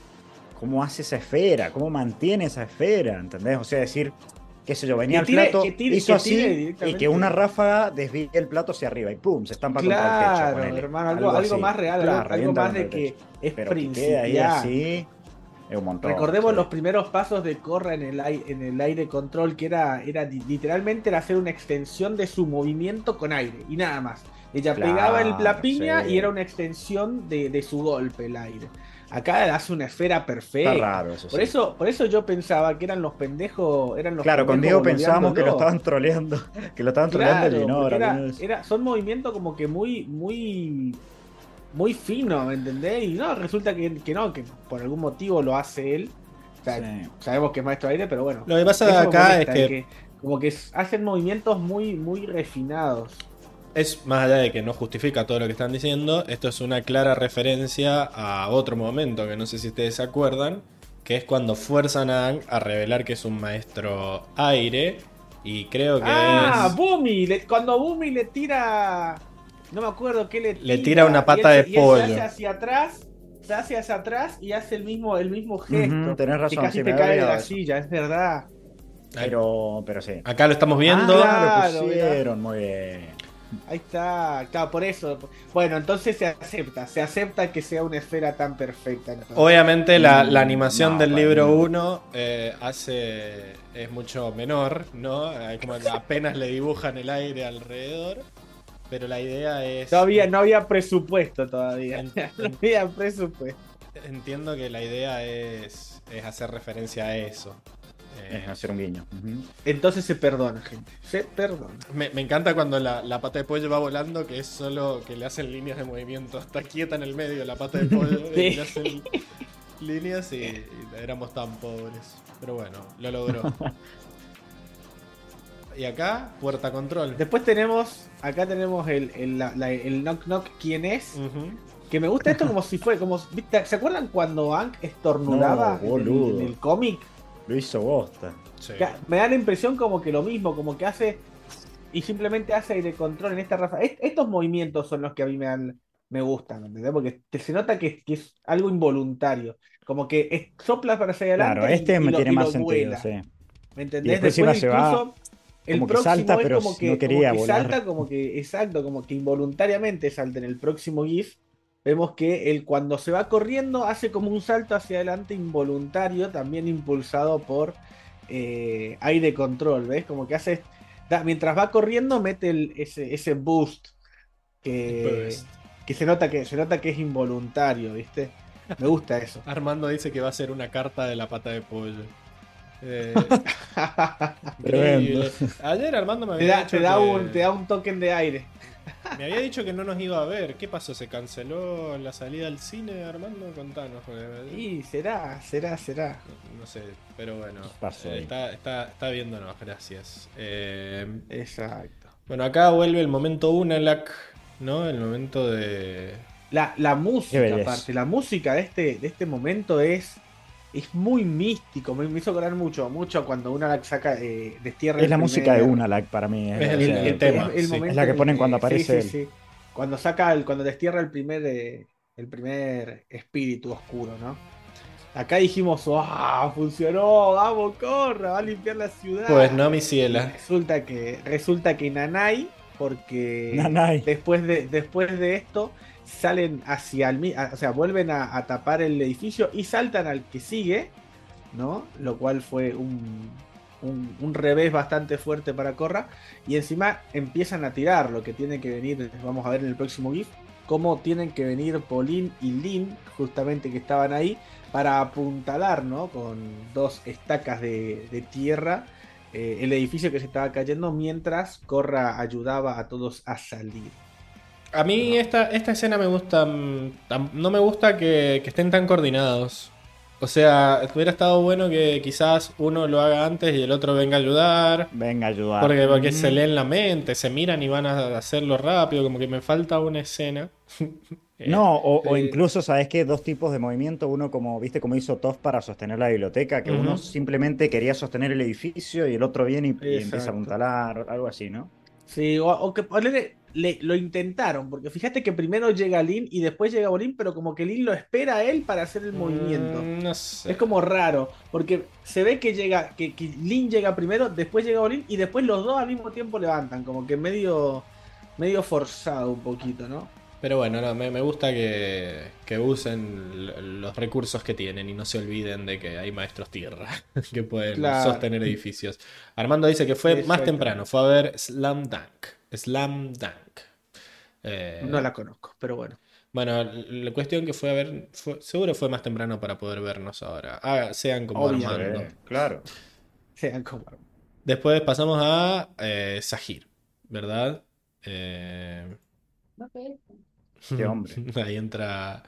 [SPEAKER 4] cómo hace esa esfera, cómo mantiene esa esfera, ¿entendés? O sea, decir, qué sé yo, venía el plato,
[SPEAKER 2] que tire-
[SPEAKER 4] hizo
[SPEAKER 2] que
[SPEAKER 4] así y que una ráfaga desvíe el plato hacia arriba y pum, se estampa contra el
[SPEAKER 2] Claro,
[SPEAKER 4] techo.
[SPEAKER 2] hermano, algo, más real,
[SPEAKER 4] Claro,
[SPEAKER 2] algo, más de que es
[SPEAKER 4] Pero que quede ahí
[SPEAKER 2] principiante.
[SPEAKER 4] así, es un montón.
[SPEAKER 2] Recordemos
[SPEAKER 4] sí.
[SPEAKER 2] los primeros pasos de Corra en el, ai- en el aire control, que era, era literalmente era hacer una extensión de su movimiento con aire y nada más. Ella
[SPEAKER 4] Claro,
[SPEAKER 2] pegaba el, la piña
[SPEAKER 4] sí.
[SPEAKER 2] y era una extensión de, de su golpe el aire. Acá hace una esfera
[SPEAKER 4] Está
[SPEAKER 2] perfecta.
[SPEAKER 4] raro eso.
[SPEAKER 2] Por
[SPEAKER 4] sí.
[SPEAKER 2] eso, por eso yo pensaba que eran los pendejos, eran los
[SPEAKER 4] Claro, con
[SPEAKER 2] pendejos
[SPEAKER 4] Diego pensábamos que lo estaban troleando, que lo estaban troleando y no, era,
[SPEAKER 2] son movimientos como que muy, muy, muy finos, ¿me entendés? Y no, resulta que, que no, que por algún motivo lo hace él. O sea,
[SPEAKER 4] Sí.
[SPEAKER 2] sabemos que es maestro aire, pero bueno.
[SPEAKER 1] Lo que pasa acá es
[SPEAKER 2] molesta,
[SPEAKER 1] que
[SPEAKER 2] como que hacen movimientos muy, muy refinados.
[SPEAKER 1] Es más allá de que no justifica todo lo que están diciendo, esto es una clara referencia a otro momento que no sé si ustedes se acuerdan, que es cuando fuerzan a Aang a revelar que es un maestro aire y creo que
[SPEAKER 2] Ah,
[SPEAKER 1] es...
[SPEAKER 2] Bumi, le- cuando Bumi le tira, no me acuerdo qué le tira.
[SPEAKER 1] Le tira una
[SPEAKER 2] y
[SPEAKER 1] pata
[SPEAKER 2] él
[SPEAKER 1] de
[SPEAKER 2] se- y él
[SPEAKER 1] pollo.
[SPEAKER 2] Se hace hacia atrás, se hace hacia atrás y hace el mismo, el mismo gesto.
[SPEAKER 4] Ujú, tenés
[SPEAKER 2] que
[SPEAKER 4] razón,
[SPEAKER 2] casi
[SPEAKER 4] sí,
[SPEAKER 2] te cae de la
[SPEAKER 4] eso.
[SPEAKER 2] silla, es verdad.
[SPEAKER 4] Pero, pero sí.
[SPEAKER 1] Acá lo estamos viendo.
[SPEAKER 2] Claro,
[SPEAKER 4] Ah, lo pusieron, muy bien.
[SPEAKER 2] Ahí está, claro, por eso. Bueno, entonces se acepta, se acepta que sea una esfera tan perfecta. entonces.
[SPEAKER 1] Obviamente la,
[SPEAKER 4] Mm,
[SPEAKER 1] la animación
[SPEAKER 4] no,
[SPEAKER 1] del libro
[SPEAKER 4] mí no.
[SPEAKER 1] 1 hace es mucho menor, ¿no? Apenas le dibujan el aire alrededor, pero la idea es...
[SPEAKER 2] Todavía no había presupuesto todavía.
[SPEAKER 1] En-
[SPEAKER 2] no había presupuesto.
[SPEAKER 1] Entiendo que la idea es, es hacer referencia a eso. Eh,
[SPEAKER 4] Es hacer un guiño.
[SPEAKER 2] Entonces se perdona, gente. Se perdona.
[SPEAKER 1] me, me encanta cuando la, la pata de pollo va volando, que es solo que le hacen líneas de movimiento. Está quieta en el medio la pata de pollo y le hacen líneas y, y éramos tan pobres. Pero bueno, lo logró. y acá, puerta control.
[SPEAKER 2] Después tenemos, acá tenemos el, el, la- la- el knock knock quién es. Que me gusta esto como si fuera, como, ¿viste? ¿se acuerdan cuando Hank estornudaba
[SPEAKER 4] No,
[SPEAKER 2] en el cómic?
[SPEAKER 4] Lo hizo bosta.
[SPEAKER 1] Sí.
[SPEAKER 2] Que Me da la impresión como que lo mismo, como que hace y simplemente hace aire control en esta raza. Est- estos movimientos son los que a mí me dan, me gustan, ¿me ¿entendés? Porque te- se nota que, que es algo involuntario. Como que es- soplas para hacia adelante
[SPEAKER 4] Claro, este
[SPEAKER 2] y, y
[SPEAKER 4] me
[SPEAKER 2] lo-
[SPEAKER 4] tiene
[SPEAKER 2] y
[SPEAKER 4] más sentido,
[SPEAKER 2] vuela.
[SPEAKER 4] sí.
[SPEAKER 2] ¿Me entendés? Después, incluso, el próximo
[SPEAKER 4] salta, es como que, quería
[SPEAKER 2] como que salta, como que, exacto, como que involuntariamente salta en el próximo GIF. Vemos que él cuando se va corriendo hace como un salto hacia adelante involuntario, también impulsado por eh, aire control, ¿ves? Como que hace, mientras va corriendo mete ese, ese boost que, que, se nota que se nota que es involuntario, ¿viste? Me gusta eso.
[SPEAKER 1] Armando dice que va a ser una carta de la pata de pollo. Eh, Ayer Armando me
[SPEAKER 2] había dicho te da, un, te da un token de aire.
[SPEAKER 1] Me había dicho que no nos iba a ver. ¿Qué pasó? ¿Se canceló la salida al cine, Armando? Contanos.
[SPEAKER 2] Y será, será, será.
[SPEAKER 1] No, sé, pero bueno. Eh, está, está, está, viéndonos, gracias. Eh,
[SPEAKER 2] Exacto.
[SPEAKER 1] Bueno, acá vuelve el momento Unalak, ¿no? El momento de.
[SPEAKER 2] La, la música, aparte. La música de este, de este momento es es muy místico, me, hizo acordar mucho, mucho cuando Unalak saca, eh, destierra.
[SPEAKER 4] Es la música de Unalak para mí.
[SPEAKER 1] Es, el, tema.
[SPEAKER 4] Es la que ponen cuando aparece. Sí, sí,
[SPEAKER 2] Cuando saca, el, cuando destierra el primer, eh, el primer espíritu oscuro, ¿no? Acá dijimos, ¡ah! Funcionó, vamos, corra, va a limpiar la ciudad.
[SPEAKER 1] Pues no, mi ciela.
[SPEAKER 2] Resulta que, resulta que Nanai, porque Nanai. Después, de, después de esto, salen hacia el o sea, vuelven a, tapar el edificio y saltan al que sigue, ¿no? Lo cual fue un, un, revés bastante fuerte para Corra. Y encima empiezan a tirar lo que tiene que venir, vamos a ver en el próximo GIF, cómo tienen que venir Pauline y Lynn, justamente que estaban ahí, para apuntalar, ¿no? Con dos estacas de, tierra. Eh, el edificio que se estaba cayendo mientras Corra ayudaba a todos a salir.
[SPEAKER 1] A mí esta, esta escena me gusta. Mm, no me gusta que, estén tan coordinados. O sea, hubiera estado bueno que quizás uno lo haga antes y el otro venga a ayudar.
[SPEAKER 4] Venga a ayudar.
[SPEAKER 1] Porque, porque se leen la mente, se miran y van a hacerlo rápido. Como que me falta una escena.
[SPEAKER 4] no, o, incluso, ¿sabes qué? Dos tipos de movimiento. Uno, como viste, como hizo Toff para sostener la biblioteca, que uno simplemente quería sostener el edificio y el otro viene y, empieza a apuntalar, algo así, ¿no?
[SPEAKER 2] Sí, o, o que ponerle lo intentaron, porque fíjate que primero llega Lin y después llega Bolín, pero como que Lin lo espera a él para hacer el movimiento.
[SPEAKER 1] Mm,
[SPEAKER 2] es como raro, porque se ve que llega, que, Lin llega primero, después llega Bolín y después los dos al mismo tiempo levantan, como que medio, medio forzado un poquito, ¿no?
[SPEAKER 1] Pero bueno, no, me, gusta que, que, usen los recursos que tienen y no se olviden de que hay maestros tierra que pueden sostener edificios. Armando dice que fue más temprano, fue a ver Slam Dunk. Slam Dunk.
[SPEAKER 2] Eh, no la conozco, pero bueno.
[SPEAKER 1] Bueno, la cuestión que fue a ver, seguro fue más temprano para poder vernos ahora. Ah, sean como Armando.
[SPEAKER 2] claro. Sean como
[SPEAKER 1] Después pasamos a eh, Sahir, ¿verdad? Eh...
[SPEAKER 4] Qué hombre.
[SPEAKER 1] Ahí entra.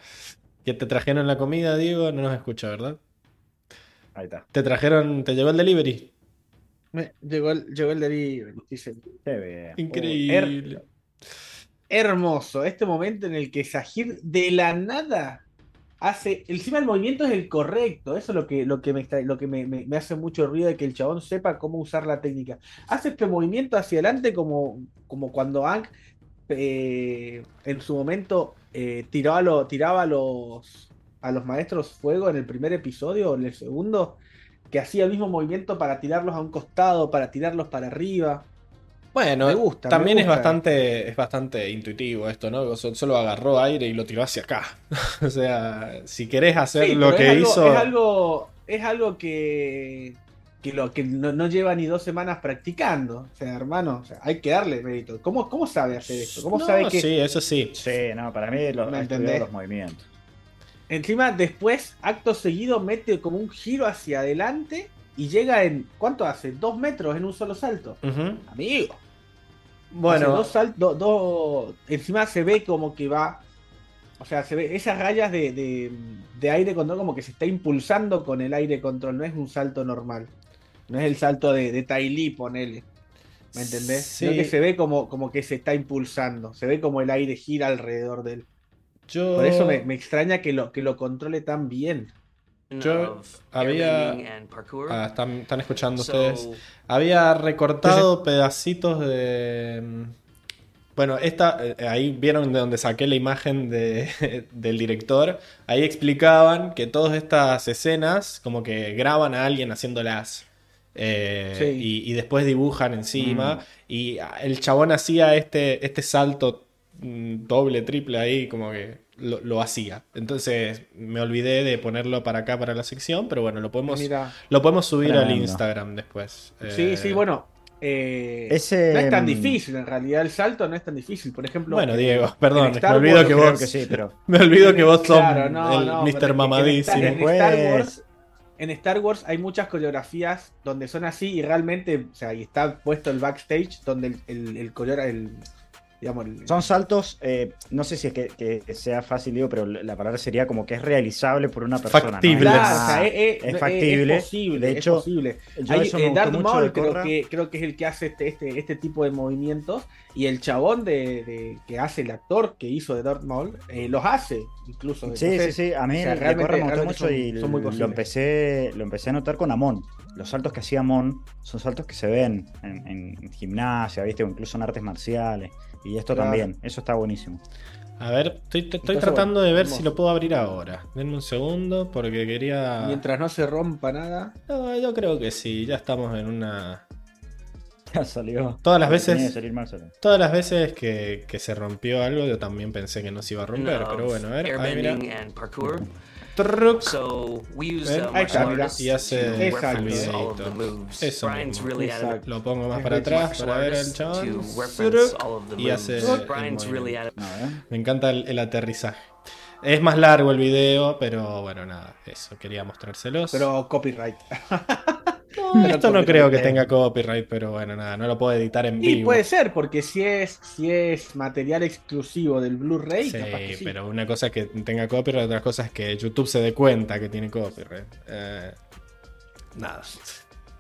[SPEAKER 1] ¿Qué te trajeron la comida, Diego? No nos escucha, ¿verdad?
[SPEAKER 4] Ahí está.
[SPEAKER 1] ¿Te trajeron, te llegó el delivery?
[SPEAKER 2] Llegó, el, llegó el delivery,
[SPEAKER 1] Increíble.
[SPEAKER 2] hermoso. Este momento en el que Sahir de la nada hace. Encima el movimiento es el correcto. Eso es lo que, lo que, me, lo que me, hace mucho ruido de que el chabón sepa cómo usar la técnica. Hace este movimiento hacia adelante como, como cuando Ang eh, en su momento eh, tiraba, tiraba a, los, a los maestros fuego en el primer episodio o en el segundo que hacía el mismo movimiento para tirarlos a un costado, para tirarlos para arriba.
[SPEAKER 1] Bueno, me gusta, también es bastante es bastante intuitivo esto, ¿no? Solo agarró aire y lo tiró hacia acá. o sea, si querés hacer lo que hizo.
[SPEAKER 2] Es algo, es algo que, que, lo, que no, lleva ni dos semanas practicando. O sea, hermano, hay que darle mérito. ¿Cómo, ¿Cómo sabe hacer esto? ¿Cómo sabe que.?
[SPEAKER 1] Sí, eso sí.
[SPEAKER 4] Sí, no, para mí lo, los movimientos.
[SPEAKER 2] Encima, después, acto seguido, mete como un giro hacia adelante y llega en. ¿Cuánto hace? Dos metros en un solo salto. Amigo. Bueno. dos saltos. Dos, encima se ve como que va. O sea, se ve esas rayas de, de, aire control como que se está impulsando con el aire control. No es un salto normal. No es el salto de, de Ty ponele. ¿Me entendés? Sino que se ve como, como que se está impulsando. Se ve como el aire gira alrededor de él. Por eso me, extraña que lo, que lo controle tan bien.
[SPEAKER 1] Yo había. Ah, están, escuchando ustedes. Había recortado pedacitos de. Mm, bueno, esta, eh, ahí vieron de donde saqué la imagen de, del director. Ahí explicaban que todas estas escenas, como que graban a alguien haciéndolas eh, y, después dibujan encima. Mm. Y el chabón hacía este, este salto doble, triple ahí, como que lo, hacía. Entonces me olvidé de ponerlo para acá, para la sección, pero bueno, lo podemos, lo podemos subir al Instagram después.
[SPEAKER 2] Sí, sí, bueno, eh, Ese, no es tan mm, difícil, en realidad el salto no es tan difícil. Por ejemplo,
[SPEAKER 1] bueno, Diego, perdón, me olvido que vos. Que sí, pero... Me olvido que vos sos el Mr. Mamadísimo.
[SPEAKER 2] En, Star Wars, en Star Wars hay muchas coreografías donde son así y realmente, o sea, y está puesto el backstage donde el, el, el, el
[SPEAKER 4] son saltos, eh, no sé si es que, sea fácil, digo, pero la palabra sería como que es realizable por una persona.
[SPEAKER 1] Factible.
[SPEAKER 2] es, factible. Es posible, de hecho, posible. Eh, Darth Maul creo que, creo que es el que hace este, este, este tipo de movimientos y el chabón de, que hace el actor que hizo de Darth Maul eh, los hace incluso.
[SPEAKER 4] Sí, sí, sí. A mí me gustó mucho y lo, empecé, lo empecé a notar con Amon. Los saltos que hacía Amon son saltos que se ven en, en gimnasia, ¿viste? o incluso en artes marciales. Y esto también, eso está buenísimo.
[SPEAKER 1] A ver, estoy, tratando de ver si lo puedo abrir ahora. Denme un segundo porque quería.
[SPEAKER 2] Mientras no se rompa nada.
[SPEAKER 1] No, yo creo que sí, ya estamos en una.
[SPEAKER 4] Ya salió.
[SPEAKER 1] Todas las veces. todas las veces que, se rompió algo, yo también pensé que no se iba a romper, pero bueno, a ver. Ahí, mira. Truc. So we use uh, y hace el videito. Eso mismo. Lo pongo más para atrás para ver el chabón. Y hace Me encanta el, aterrizaje. Es más largo el video, pero bueno, nada, eso, quería mostrárselos.
[SPEAKER 2] Pero copyright.
[SPEAKER 1] esto no creo que tenga copyright, pero bueno, nada, no lo puedo editar en vivo.
[SPEAKER 2] Y puede ser, porque si es, si es material exclusivo del Blu-ray,
[SPEAKER 1] sí, pero una cosa es que tenga copyright, otra cosa es que YouTube se dé cuenta que tiene copyright. Eh, nada.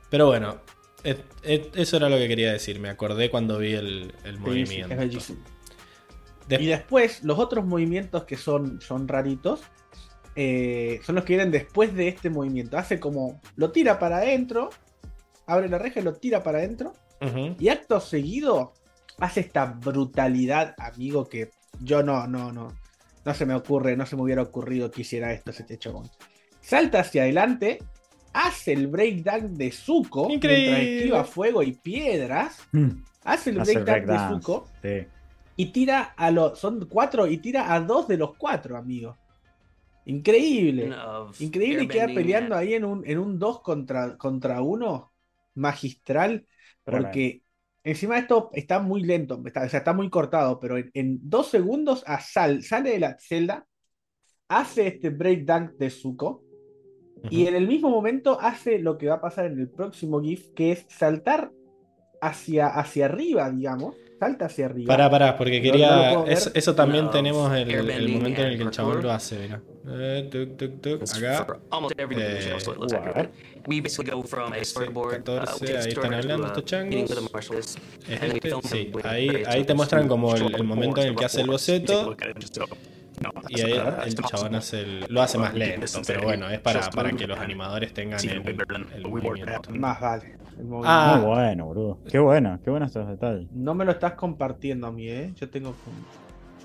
[SPEAKER 1] Pero bueno, eso era lo que quería decir. Me acordé cuando vi el, movimiento.
[SPEAKER 2] y después, los otros movimientos que son, son raritos eh, son los que vienen después de este movimiento. Hace como. Lo tira para adentro. Abre la reja y lo tira para adentro. Y acto seguido. Hace esta brutalidad, amigo, que yo no, no, no. No se me ocurre, no se me hubiera ocurrido que hiciera esto ese techo Salta hacia adelante. Hace el breakdown de Zuko. Increíble. Mientras esquiva fuego y piedras. Mm. Hace el breakdown de Zuko. Y tira a los. Son cuatro. Y tira a dos de los cuatro, amigo. Increíble. Increíble que queda peleando ahí en un, en un 2 contra, contra 1 magistral. Porque encima esto está muy lento, está, o sea, está muy cortado, pero en, dos segundos a sal, sale de la celda, hace este breakdown de Zuko. Y en el mismo momento hace lo que va a pasar en el próximo GIF, que es saltar hacia, hacia arriba, digamos, salta hacia arriba.
[SPEAKER 1] Pará, pará, porque quería. eso, también tenemos el, el, momento en el que el chabón lo hace, mira. Eh, tuk, tuk, tuk, acá. Eh, 14, ahí están hablando estos changos. Este, sí, ahí, ahí te muestran como el, el momento en el que hace el boceto. Y ahí el chabón hace el, lo hace más lento, pero bueno, es para, para que los animadores tengan el, el movimiento.
[SPEAKER 2] Más vale.
[SPEAKER 4] Ah, muy bueno, boludo. Qué bueno, qué buenos estos detalles.
[SPEAKER 2] No me lo estás compartiendo a mí, ¿eh? Yo tengo.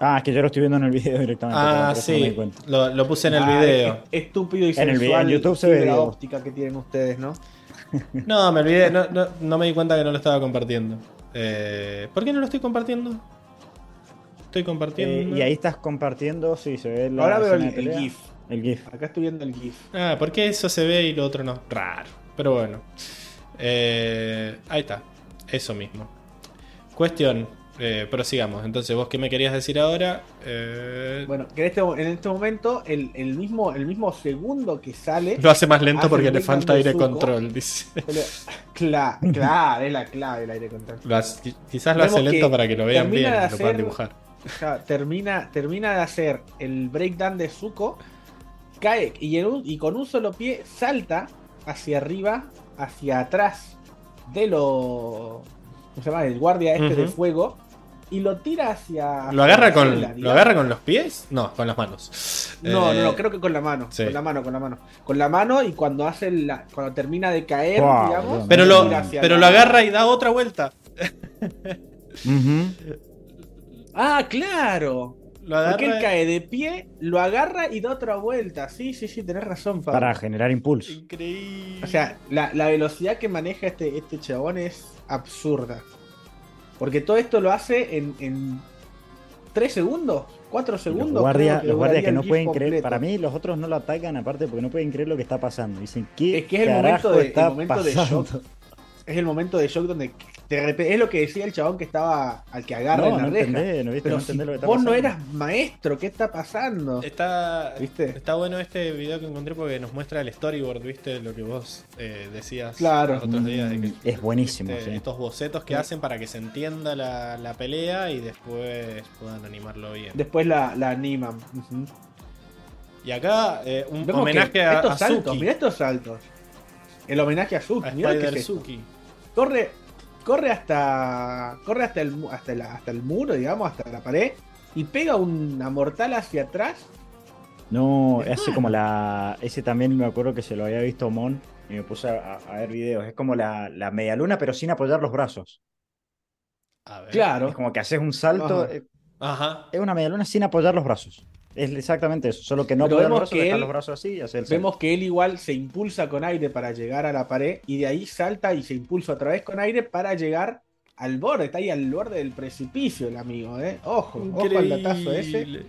[SPEAKER 4] Ah, es que yo lo estoy viendo en el video directamente.
[SPEAKER 1] Ah, sí. lo, lo, puse en el ah, video.
[SPEAKER 2] estúpido y sensual. En, el video, en YouTube se ve la óptica que tienen ustedes, ¿no?
[SPEAKER 1] no, me olvidé. No, no, no, me di cuenta que no lo estaba compartiendo. Eh, ¿Por qué no lo estoy compartiendo? Estoy compartiendo.
[SPEAKER 4] Eh, y ahí estás compartiendo, sí, se ve la
[SPEAKER 2] Ahora veo el, GIF.
[SPEAKER 4] El GIF.
[SPEAKER 2] Acá estoy viendo el GIF.
[SPEAKER 1] Ah, ¿por qué eso se ve y lo otro no? Raro. Pero bueno. Eh, ahí está, eso mismo. Cuestión, eh, prosigamos. Entonces, ¿vos qué me querías decir ahora?
[SPEAKER 2] Eh, bueno, que en este, en este momento, el, mismo, el mismo segundo que sale.
[SPEAKER 1] Lo hace más lento porque le falta aire control, dice.
[SPEAKER 2] Claro, claro, es la clave del aire control.
[SPEAKER 1] quizás lo hace lento para que lo vean bien, lo puedan dibujar.
[SPEAKER 2] termina, termina de hacer el breakdown de Zuko, cae y, y con un solo pie salta hacia arriba hacia atrás de lo. ¿Cómo se llama? El guardia este de fuego. Y lo tira hacia.
[SPEAKER 1] ¿Lo agarra, con, ¿Lo agarra con los pies? No, con las manos.
[SPEAKER 2] No, no, no, eh, creo que con la mano. Con la mano, con la mano. Con la mano y cuando hace la, cuando termina de caer, digamos.
[SPEAKER 1] Pero lo, pero lo agarra y da otra vuelta.
[SPEAKER 2] Ah, claro. Porque él cae de pie, lo agarra y da otra vuelta. Sí, sí, sí, tenés razón,
[SPEAKER 4] Pablo. Para generar impulso.
[SPEAKER 1] Increíble.
[SPEAKER 2] O sea, la, velocidad que maneja este, este chabón es absurda. Porque todo esto lo hace en, en 3 segundos, 4 segundos.
[SPEAKER 4] Los guardias que, que no pueden creer, para mí los otros no lo atacan aparte porque no pueden creer lo que está pasando. Dicen, ¿qué
[SPEAKER 2] es que es el momento, de, el momento de shock. Es el momento de shock donde es lo que decía el chabón que estaba al que agarra en la reja. no viste, Pero no lo que vos no eras maestro, ¿qué está pasando?
[SPEAKER 1] Está, ¿Viste? está bueno este video que encontré porque nos muestra el storyboard, ¿viste? Lo que vos eh, decías
[SPEAKER 2] claro.
[SPEAKER 1] los otros días.
[SPEAKER 4] Mm, es buenísimo.
[SPEAKER 1] Estos bocetos que hacen para que se entienda la, pelea y después puedan animarlo bien.
[SPEAKER 2] Después la, animan.
[SPEAKER 1] Y acá eh, un homenaje a,
[SPEAKER 2] estos saltos, mira estos saltos. El homenaje a Suki. A Suki. Corre, corre hasta corre hasta el, hasta, hasta el muro, digamos, hasta la pared y pega una mortal hacia atrás.
[SPEAKER 4] No, hace como la. Ese también me acuerdo que se lo había visto Mon y me puse a, ver videos. Es como la, la media luna, pero sin apoyar los brazos.
[SPEAKER 2] A ver. Claro.
[SPEAKER 4] Es como que haces un salto.
[SPEAKER 1] Ajá.
[SPEAKER 4] Es una media luna sin apoyar los brazos. Es exactamente eso, solo que no
[SPEAKER 2] podemos los brazos, los brazos así y el Vemos que él igual se impulsa con aire para llegar a la pared y de ahí salta y se impulsa otra vez con aire para llegar al borde, está ahí al borde del precipicio el amigo, ¿eh? Ojo, ojo al datazo ese.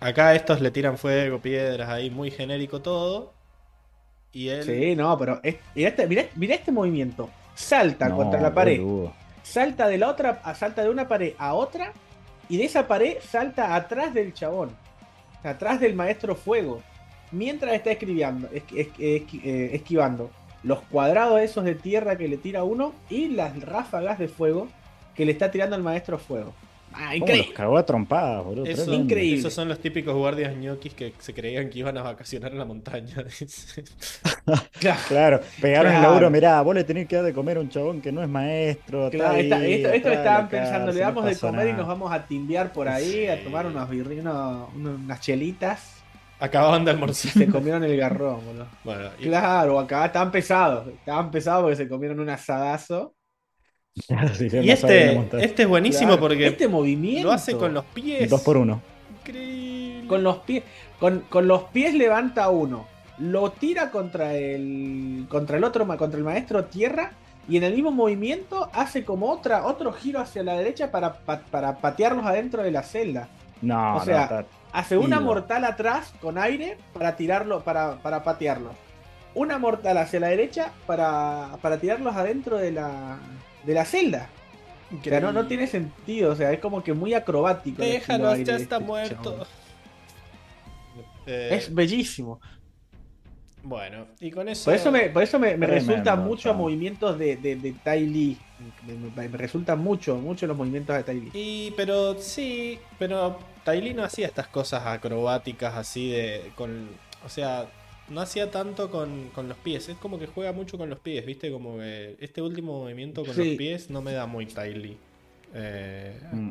[SPEAKER 1] Acá estos le tiran fuego, piedras, ahí muy genérico todo. Y él...
[SPEAKER 2] Sí, no, pero mira, este, este, movimiento. Salta contra la pared. Salta de la otra, salta de una pared a otra y de esa pared salta atrás del chabón, atrás del maestro fuego, mientras está escribiendo, eh, esquivando los cuadrados esos de tierra que le tira uno y las ráfagas de fuego que le está tirando el maestro fuego.
[SPEAKER 4] Ah, increíble. cagó a trompadas, boludo.
[SPEAKER 1] Eso, increíble. Esos son los típicos guardias ñoquis que se creían que iban a vacacionar en la montaña.
[SPEAKER 4] claro, pegaron el laburo. Mirá, vos le tenés que dar de comer a un chabón que no es maestro.
[SPEAKER 2] Claro, esto, esto estaban pensando, le damos de comer y nos vamos a timbiar por ahí, a tomar unos birrinos, unas chelitas.
[SPEAKER 1] Acababan de almorzar.
[SPEAKER 2] Se comieron el garrón, boludo. Bueno, Claro, acá estaban pesados. Estaban pesados porque se comieron un asadazo.
[SPEAKER 1] y este, este es buenísimo porque
[SPEAKER 2] este movimiento
[SPEAKER 1] lo hace con los pies.
[SPEAKER 4] Dos por uno.
[SPEAKER 1] Increíble.
[SPEAKER 2] Con los pies, con, los pies levanta uno, lo tira contra el contra el otro, contra el maestro tierra y en el mismo movimiento hace como otra otro giro hacia la derecha para, para patearlos adentro de la celda.
[SPEAKER 4] No,
[SPEAKER 2] o sea, hace una mortal atrás con aire para tirarlo, para, para patearlos. Una mortal hacia la derecha para, para tirarlos adentro de la, de la celda. Que no, no tiene sentido, o sea, es como que muy acrobático.
[SPEAKER 1] Déjalo, ya está este muerto.
[SPEAKER 2] Eh, es bellísimo.
[SPEAKER 1] Bueno, y con eso.
[SPEAKER 2] Por eso me, por eso me, resulta mucho a movimientos de, de, de Tai Lee. Me, resultan mucho, mucho los movimientos de Tai Lee.
[SPEAKER 1] Y, pero sí, pero Tai Lee no hacía estas cosas acrobáticas así de. con O sea, no hacía tanto con, los pies. Es como que juega mucho con los pies, ¿viste? Como que este último movimiento con los pies no me da muy Ty eh, mm.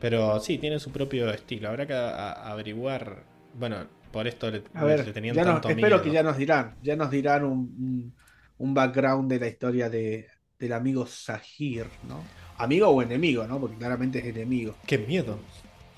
[SPEAKER 1] Pero sí, tiene su propio estilo. Habrá que averiguar. Bueno, por esto le,
[SPEAKER 2] a ver, tenían tanto Espero que ya nos dirán. Ya nos dirán un, un, background de la historia de, del amigo Sahir, ¿no? Amigo o enemigo, ¿no? Porque claramente es enemigo.
[SPEAKER 1] Qué miedo.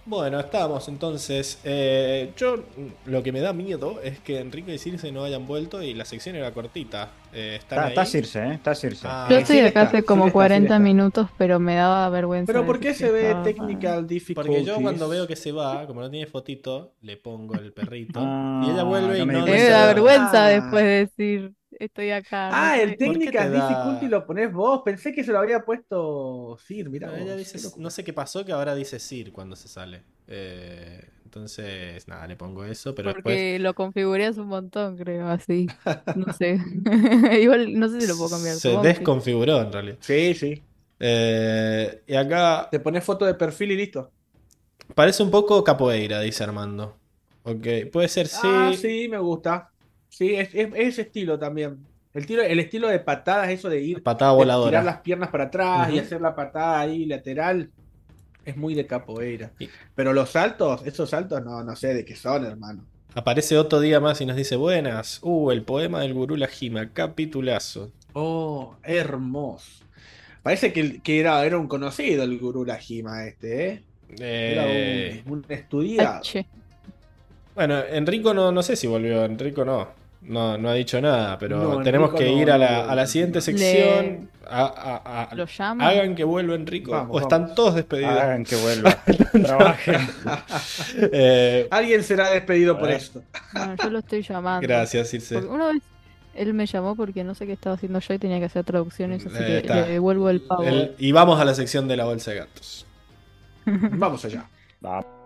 [SPEAKER 1] Bueno, estamos entonces. Eh, yo lo que me da miedo es que Enrique y Circe no hayan vuelto y la sección era cortita. Eh,
[SPEAKER 4] está, está, Circe, ¿eh? Está Circe.
[SPEAKER 3] Ah, yo estoy acá hace como 40 minutos, pero me daba vergüenza.
[SPEAKER 2] ¿Pero por qué se ve technical difficulties?
[SPEAKER 1] Porque yo cuando veo que se va, como no tiene fotito, le pongo el perrito y ella vuelve y no...
[SPEAKER 3] Me da vergüenza después de decir estoy acá.
[SPEAKER 2] Ah, el Technical Difficulty lo pones vos. Pensé que se lo había puesto Sir, mira.
[SPEAKER 1] No, sé qué pasó que ahora dice Sir cuando se sale. Eh, entonces, nada, le pongo eso, pero
[SPEAKER 3] Porque lo configuré hace un montón, creo, así. No sé. Igual no sé si lo puedo cambiar.
[SPEAKER 1] Se desconfiguró en realidad.
[SPEAKER 2] Sí, sí.
[SPEAKER 1] Eh, y acá.
[SPEAKER 2] Te pones foto de perfil y listo.
[SPEAKER 1] Parece un poco capoeira, dice Armando. Ok, puede ser sí.
[SPEAKER 2] Ah, sí, me gusta. Sí, es, ese estilo también. El, tiro, el estilo de patadas, eso de ir.
[SPEAKER 1] Patada voladora.
[SPEAKER 2] tirar las piernas para atrás y hacer la patada ahí lateral. Es muy de capoeira. Pero los saltos, esos saltos no, no sé de qué son, hermano.
[SPEAKER 1] Aparece otro día más y nos dice: Buenas. Uh, el poema del gurú Lajima, capitulazo.
[SPEAKER 2] Oh, hermoso. Parece que, que era, era un conocido el gurú Lajima este, ¿eh? Era
[SPEAKER 1] Eh,
[SPEAKER 2] un, un estudiado.
[SPEAKER 3] H.
[SPEAKER 1] Bueno, Enrico no, no sé si volvió. Enrico no. No, no ha dicho nada, pero
[SPEAKER 2] No,
[SPEAKER 1] tenemos
[SPEAKER 2] Enrico
[SPEAKER 1] que
[SPEAKER 2] no-
[SPEAKER 1] ir a la, a la siguiente sección. A- a- a-
[SPEAKER 3] Lo llama.
[SPEAKER 1] hagan que vuelva Enrico.
[SPEAKER 2] Vamos,
[SPEAKER 1] o están
[SPEAKER 2] vamos.
[SPEAKER 1] todos despedidos.
[SPEAKER 4] Hagan que vuelva. Trabajen.
[SPEAKER 1] Eh,
[SPEAKER 2] Alguien será despedido por
[SPEAKER 1] Ah.
[SPEAKER 2] esto.
[SPEAKER 3] Bueno, yo lo estoy llamando.
[SPEAKER 1] gracias, Circe.
[SPEAKER 3] Porque una vez él me llamó porque no sé qué estaba haciendo yo y tenía que hacer traducciones, así
[SPEAKER 1] Eh,
[SPEAKER 3] que
[SPEAKER 1] está.
[SPEAKER 3] le devuelvo el pago.
[SPEAKER 1] El- y vamos a la sección de la bolsa de gatos.
[SPEAKER 2] Vamos allá.
[SPEAKER 4] Va.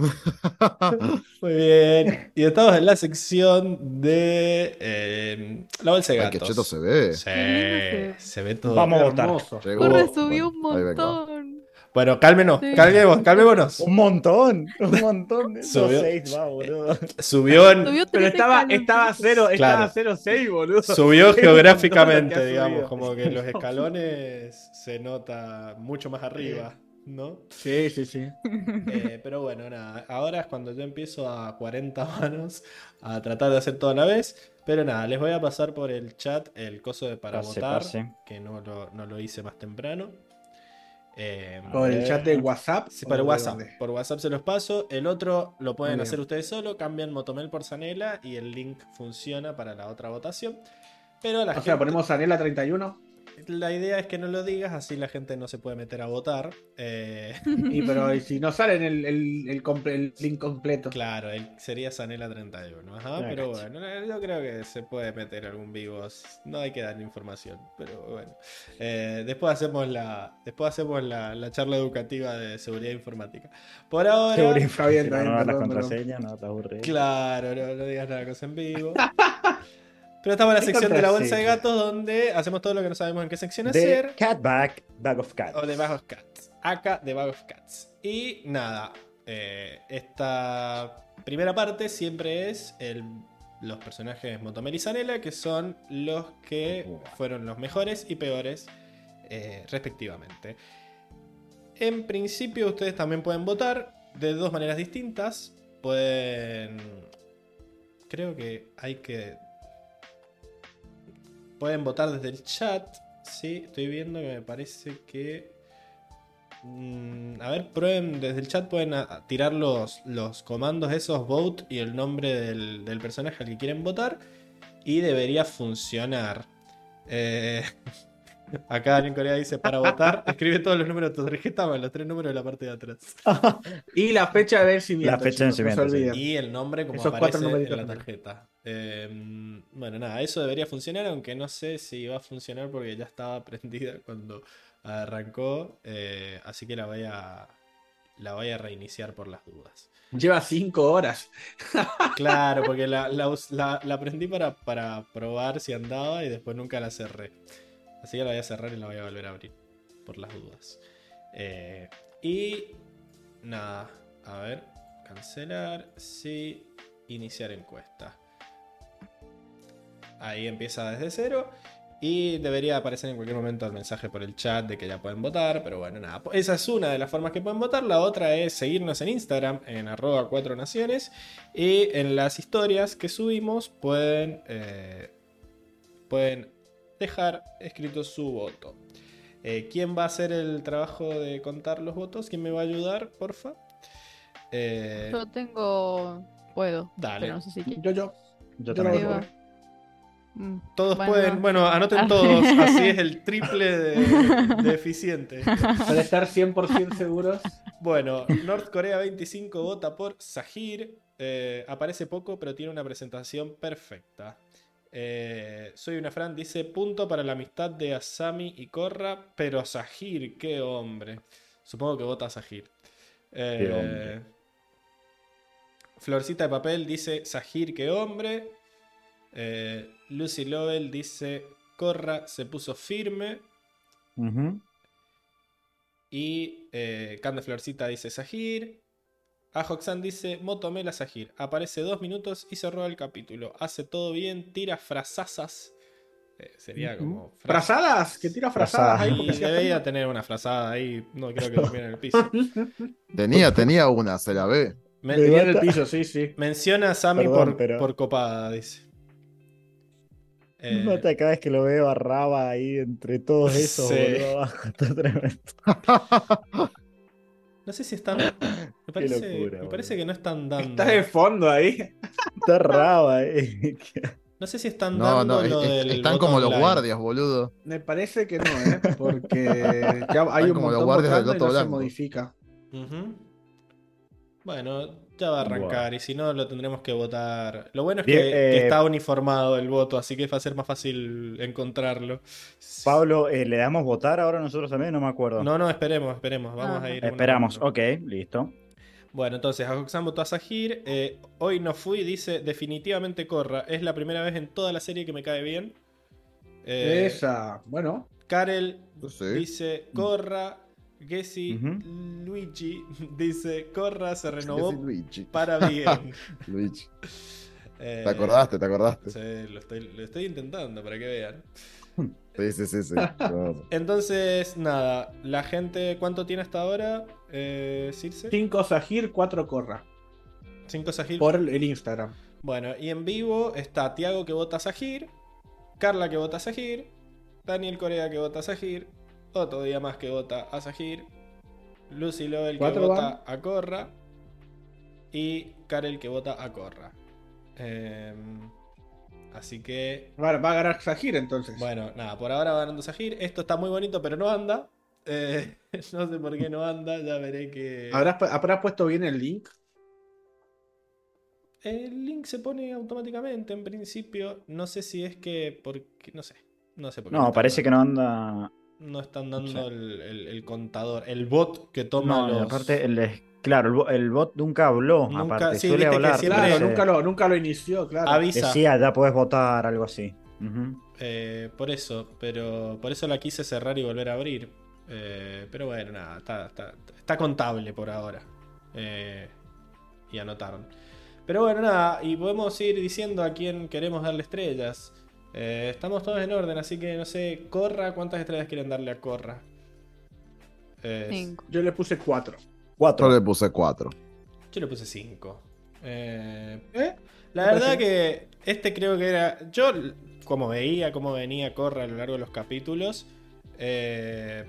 [SPEAKER 1] Muy bien. Y estamos en la sección de eh, la bolsa de
[SPEAKER 5] Ay, que
[SPEAKER 1] gatos.
[SPEAKER 5] cheto se ve.
[SPEAKER 1] Sí,
[SPEAKER 3] Qué
[SPEAKER 1] se ve todo.
[SPEAKER 4] Vamos a votar.
[SPEAKER 3] Corre, subió un montón.
[SPEAKER 1] Bueno, cálmenos,
[SPEAKER 3] Sí.
[SPEAKER 1] cálmemos, calmémonos.
[SPEAKER 4] Un montón. Un montón.
[SPEAKER 1] Subió.
[SPEAKER 4] seis va, boludo.
[SPEAKER 1] Subió, en-
[SPEAKER 3] Subió
[SPEAKER 2] Pero estaba, estaba cero,
[SPEAKER 1] Claro.
[SPEAKER 2] estaba cero seis, boludo.
[SPEAKER 1] subió geográficamente, digamos, como que los escalones se nota mucho más arriba, ¿no?
[SPEAKER 2] Sí, sí, sí.
[SPEAKER 1] Eh, pero bueno, nada, ahora es cuando yo empiezo a 40 manos a tratar de hacer todo a la vez. Pero nada, les voy a pasar por el chat el coso de para
[SPEAKER 4] Pase,
[SPEAKER 1] votar,
[SPEAKER 4] pase.
[SPEAKER 1] que no lo, no lo hice más temprano. Eh,
[SPEAKER 2] Por el chat de WhatsApp.
[SPEAKER 1] Sí,
[SPEAKER 2] ¿o
[SPEAKER 1] por WhatsApp.
[SPEAKER 2] dónde?
[SPEAKER 1] Por WhatsApp se los paso. El otro lo pueden
[SPEAKER 2] Muy bien.
[SPEAKER 1] hacer ustedes solo. Cambian Motomel por Sanela y el link funciona para la otra votación. Pero la
[SPEAKER 2] O sea, ponemos Anela 31.
[SPEAKER 1] La idea es que no lo digas, así la gente no se puede meter a votar. Eh,
[SPEAKER 2] Y pero y si no sale en el, el, el comple- el link completo.
[SPEAKER 1] claro, el- sería Sanela 31. Ajá,
[SPEAKER 4] Ah,
[SPEAKER 1] pero
[SPEAKER 4] cacho.
[SPEAKER 1] bueno, yo creo que se puede meter algún vivo. No hay que dar información, pero bueno. Eh, después hacemos la, después hacemos la, la charla educativa de seguridad informática. Por ahora.
[SPEAKER 4] Seguridad Si no, no las contraseñas, no te aburres.
[SPEAKER 1] Claro, no, no digas nada cosa en vivo. Pero estamos en la
[SPEAKER 4] ¿Qué
[SPEAKER 1] sección de la bolsa de gatos donde hacemos todo lo que no sabemos en qué sección
[SPEAKER 4] De
[SPEAKER 1] hacer.
[SPEAKER 4] Catback, Bag of Cats.
[SPEAKER 1] O de Bag of Cats. Acá de Bag of Cats. Y nada, eh, esta primera parte siempre es el- los personajes Motomel y Zanella, que son los que fueron los mejores y peores eh, respectivamente. En principio ustedes también pueden votar de dos maneras distintas. Pueden... Creo que hay que... Pueden votar desde el chat. Sí, estoy viendo que me parece que... Mm, a ver, prueben desde el chat, pueden a- a tirar los, los comandos esos, vote y el nombre del, del personaje al que quieren votar. Y debería funcionar. Eh, acá en Corea dice para votar, escribe todos los números de tu tarjeta más los tres números de la parte de atrás.
[SPEAKER 2] Y la fecha de vencimiento.
[SPEAKER 4] La fecha de
[SPEAKER 2] no
[SPEAKER 4] vencimiento.
[SPEAKER 1] Y el nombre como
[SPEAKER 2] Esos cuatro
[SPEAKER 1] aparece en
[SPEAKER 2] numeritos
[SPEAKER 1] la tarjeta. Eh, bueno, nada, eso debería funcionar, aunque no sé si va a funcionar porque ya estaba prendida cuando arrancó. eh, así que la voy a. La voy a reiniciar por las dudas.
[SPEAKER 2] Lleva cinco horas.
[SPEAKER 1] Claro, porque la, la la- la prendí para, para probar si andaba y después nunca la cerré. Así que la voy a cerrar y la voy a volver a abrir. Por las dudas. Eh, y nada. A ver. Cancelar. Sí. Iniciar encuesta. Ahí empieza desde cero. Y debería aparecer en cualquier momento el mensaje por el chat de que ya pueden votar. Pero bueno, nada. Esa es una de las formas que pueden votar. La otra es seguirnos en Instagram en arroba 4 naciones. Y en las historias que subimos pueden, eh, pueden dejar escrito su voto. Eh, ¿Quién va a hacer el trabajo de contar los votos? ¿Quién me va a ayudar, porfa? Eh,
[SPEAKER 3] Yo tengo. Puedo.
[SPEAKER 1] Dale.
[SPEAKER 3] Pero no sé si quiero.
[SPEAKER 2] Yo, yo.
[SPEAKER 4] Yo también.
[SPEAKER 3] Mm,
[SPEAKER 1] todos
[SPEAKER 3] bueno,
[SPEAKER 1] pueden,
[SPEAKER 3] no.
[SPEAKER 1] bueno, anoten
[SPEAKER 3] Ah.
[SPEAKER 1] todos, así es el triple de, de eficiente.
[SPEAKER 2] Para estar 100% seguros.
[SPEAKER 1] Bueno, North Corea 25 vota por Sahir. Eh, aparece poco, pero tiene una presentación perfecta. Eh, soy una Fran, dice punto para la amistad de Asami y Korra, pero Sahir, qué hombre. Supongo que vota Sahir. Eh,
[SPEAKER 4] Qué hombre.
[SPEAKER 1] Florcita de papel dice Sahir, qué hombre. Eh, Lucy Lovell dice Korra se puso firme. Y Cande Florcita dice Sahir. Ajoxan dice Motomela Sahir. Aparece dos minutos y roba el capítulo. Hace todo bien, tira frasazas. Eh, sería como. fras-
[SPEAKER 2] ¿Frazadas? Que tira frazadas ahí. Hacen-
[SPEAKER 1] tener una frazada ahí. No creo que durmiera en el piso.
[SPEAKER 5] Tenía, tenía una, se la ve.
[SPEAKER 1] Me-
[SPEAKER 2] De en el piso, sí, sí.
[SPEAKER 1] menciona a Sammy
[SPEAKER 4] Perdón,
[SPEAKER 1] por,
[SPEAKER 4] pero-
[SPEAKER 1] por copada, dice. Eh,
[SPEAKER 4] mata cada vez que lo veo a Raba ahí entre todos esos,
[SPEAKER 1] Sí.
[SPEAKER 4] boludo, abajo. Está tremendo.
[SPEAKER 1] No sé si están. Me parece,
[SPEAKER 4] locura,
[SPEAKER 1] me parece
[SPEAKER 4] boludo.
[SPEAKER 1] que no están dando.
[SPEAKER 2] Está de fondo ahí.
[SPEAKER 4] Está Raba ahí.
[SPEAKER 1] No sé si están
[SPEAKER 5] No,
[SPEAKER 1] dando
[SPEAKER 5] no,
[SPEAKER 1] lo
[SPEAKER 5] es- es-
[SPEAKER 1] del
[SPEAKER 5] están como los guardias, boludo.
[SPEAKER 2] Me parece que no, ¿eh? Porque ya hay un
[SPEAKER 5] como los guardias del
[SPEAKER 2] y
[SPEAKER 5] Loto
[SPEAKER 2] no se
[SPEAKER 5] Blanco.
[SPEAKER 2] modifica.
[SPEAKER 1] Bueno, ya va a arrancar y si no lo tendremos que votar. Lo bueno es que,
[SPEAKER 4] Bien,
[SPEAKER 1] que
[SPEAKER 4] eh,
[SPEAKER 1] está uniformado el voto, así que va a ser más fácil encontrarlo.
[SPEAKER 4] Pablo, eh, ¿le damos votar ahora nosotros también? No me acuerdo.
[SPEAKER 1] No, no, esperemos, esperemos. Vamos
[SPEAKER 3] Ah.
[SPEAKER 1] a ir.
[SPEAKER 4] Esperamos, ok, listo.
[SPEAKER 1] Bueno, entonces, Ajoxan votó a Sahir. eh, hoy no fui, dice definitivamente Corra. Es la primera vez en toda la serie que me cae bien. Eh,
[SPEAKER 2] Esa, bueno.
[SPEAKER 1] Karel
[SPEAKER 5] Sí.
[SPEAKER 1] dice Corra. Gessi. Luigi dice Corra se renovó
[SPEAKER 5] Luigi.
[SPEAKER 1] para bien.
[SPEAKER 5] Luigi.
[SPEAKER 1] Eh,
[SPEAKER 5] ¿Te acordaste? ¿Te acordaste?
[SPEAKER 1] Sí, lo estoy, lo estoy intentando para que vean.
[SPEAKER 5] Sí, sí, sí. sí.
[SPEAKER 1] Entonces, nada, la gente, ¿cuánto tiene hasta ahora? Eh, Circe.
[SPEAKER 2] 5 Sahir, 4 Corra.
[SPEAKER 1] 5 Sahir.
[SPEAKER 2] Por el Instagram.
[SPEAKER 1] Bueno, y en vivo está Tiago que vota Sahir, Carla que vota Sahir, Daniel Corea que vota Sahir, otro día más que vota a Sahir, Lucy Lovell que vota a Corra y Karel que vota a Corra. Em, así que,
[SPEAKER 2] Va, va a ganar Sahir entonces.
[SPEAKER 1] bueno, nada, por ahora va ganando Sahir. Esto está muy bonito, pero no anda. Eh, no sé por qué no anda, ya veré que...
[SPEAKER 2] ¿Habrás, pu- habrás puesto bien el link?
[SPEAKER 1] El link se pone automáticamente en principio. No sé si es que. Porque, no sé. No sé por qué.
[SPEAKER 4] No, parece que no anda.
[SPEAKER 1] No están dando
[SPEAKER 4] Sí.
[SPEAKER 1] el, el- el contador. El bot que toma
[SPEAKER 4] No,
[SPEAKER 1] los.
[SPEAKER 4] aparte, el, claro, el, bo- el bot nunca habló.
[SPEAKER 1] Nunca-
[SPEAKER 4] aparte,
[SPEAKER 1] sí,
[SPEAKER 4] suele
[SPEAKER 1] que
[SPEAKER 4] hablar.
[SPEAKER 1] siempre-
[SPEAKER 2] Claro,
[SPEAKER 4] dice-
[SPEAKER 2] nunca lo, nunca lo inició, claro.
[SPEAKER 1] avisa.
[SPEAKER 4] Decía, ya podés votar, algo así.
[SPEAKER 1] Eh, por eso. Pero por eso la quise cerrar y volver a abrir. Eh, pero bueno, nada. Está, está, está contable por ahora. Eh, y anotaron. Pero bueno, nada. Y podemos ir diciendo a quién queremos darle estrellas. Eh, estamos todos en orden, así que no sé. Corra, ¿cuántas estrellas quieren darle a Corra? Eh,
[SPEAKER 3] Cinco.
[SPEAKER 2] Yo le puse 4.
[SPEAKER 4] Cuatro.
[SPEAKER 5] Yo le puse cuatro.
[SPEAKER 1] Yo le puse 5.
[SPEAKER 2] ¿Eh?
[SPEAKER 1] la
[SPEAKER 2] Me
[SPEAKER 1] verdad que este creo que era. Yo, como veía cómo venía Corra a lo largo de los capítulos. eh,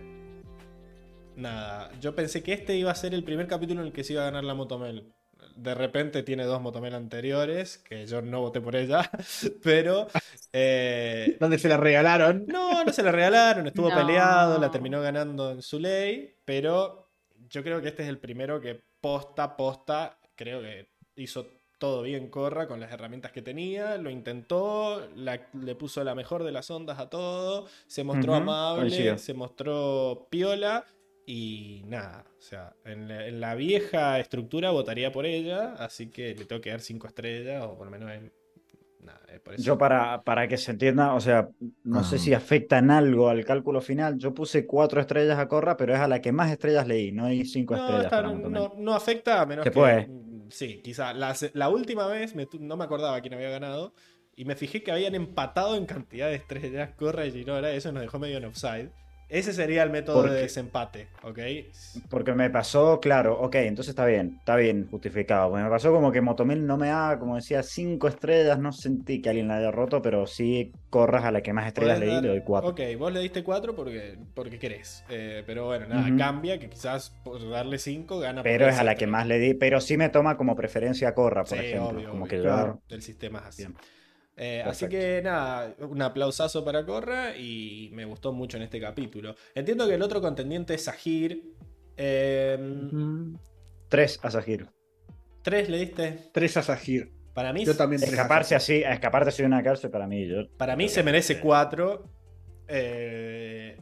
[SPEAKER 1] nada, yo pensé que este iba a ser el primer capítulo en el que se iba a ganar la Motomel. De repente tiene dos Motomel anteriores, que yo no voté por ella, pero. eh,
[SPEAKER 2] Donde se la regalaron.
[SPEAKER 1] no, no se la regalaron, estuvo
[SPEAKER 3] No.
[SPEAKER 1] peleado, la terminó ganando en su ley, pero yo creo que este es el primero que posta, posta, creo que hizo todo bien Corra con las herramientas que tenía, lo intentó, la- le puso la mejor de las ondas a todo, se mostró amable,
[SPEAKER 4] coincido.
[SPEAKER 1] se mostró piola y nada, o sea, en la, en la vieja estructura votaría por ella, así que le tengo que dar cinco estrellas o por lo menos en... Nada, es por eso.
[SPEAKER 4] Yo para, para que se entienda, o sea, no sé
[SPEAKER 5] Ajá.
[SPEAKER 4] si afecta en algo al cálculo final. Yo puse cuatro estrellas a Corra, pero es a la que más estrellas leí, no hay cinco
[SPEAKER 1] No,
[SPEAKER 4] estrellas
[SPEAKER 1] está- no, no afecta a menos
[SPEAKER 4] Se
[SPEAKER 1] que.
[SPEAKER 4] puede.
[SPEAKER 1] mm, Sí, quizá. La, la última vez me no me acordaba quién había ganado. Y me fijé que habían empatado en cantidad de estrellas Corra y Ginora. Eso nos dejó medio en offside. Ese sería el método
[SPEAKER 4] Porque-
[SPEAKER 1] de desempate, ¿ok?
[SPEAKER 4] Porque me pasó, claro, ok, entonces está bien, está bien justificado. Porque me pasó como que Motomil no me da, como decía, cinco estrellas, no sentí que alguien la haya roto, pero sí corras a la que más estrellas leí,
[SPEAKER 1] dar-
[SPEAKER 4] le doy cuatro.
[SPEAKER 1] Ok, vos le diste 4 porque, porque querés. Eh, pero bueno, nada, cambia que quizás por darle 5 gana. por
[SPEAKER 4] Pero es a la que más le di, pero sí me toma como preferencia Corra, por
[SPEAKER 1] Sí,
[SPEAKER 4] ejemplo.
[SPEAKER 1] obvio,
[SPEAKER 4] como
[SPEAKER 1] obvio,
[SPEAKER 4] que yo-
[SPEAKER 2] claro.
[SPEAKER 1] El sistema es así.
[SPEAKER 4] Bien.
[SPEAKER 1] Eh, así que nada, un aplausazo para Corra y me gustó mucho en este capítulo. Entiendo que el otro contendiente es Sahir. Eh,
[SPEAKER 4] Tres a Sahir.
[SPEAKER 1] ¿Tres le diste?
[SPEAKER 2] 3 a Sahir.
[SPEAKER 1] Para mí,
[SPEAKER 2] Yo también tres
[SPEAKER 4] Escaparse así, a escaparse así de una cárcel para mí, yo.
[SPEAKER 1] para mí se merece cuatro. Eh,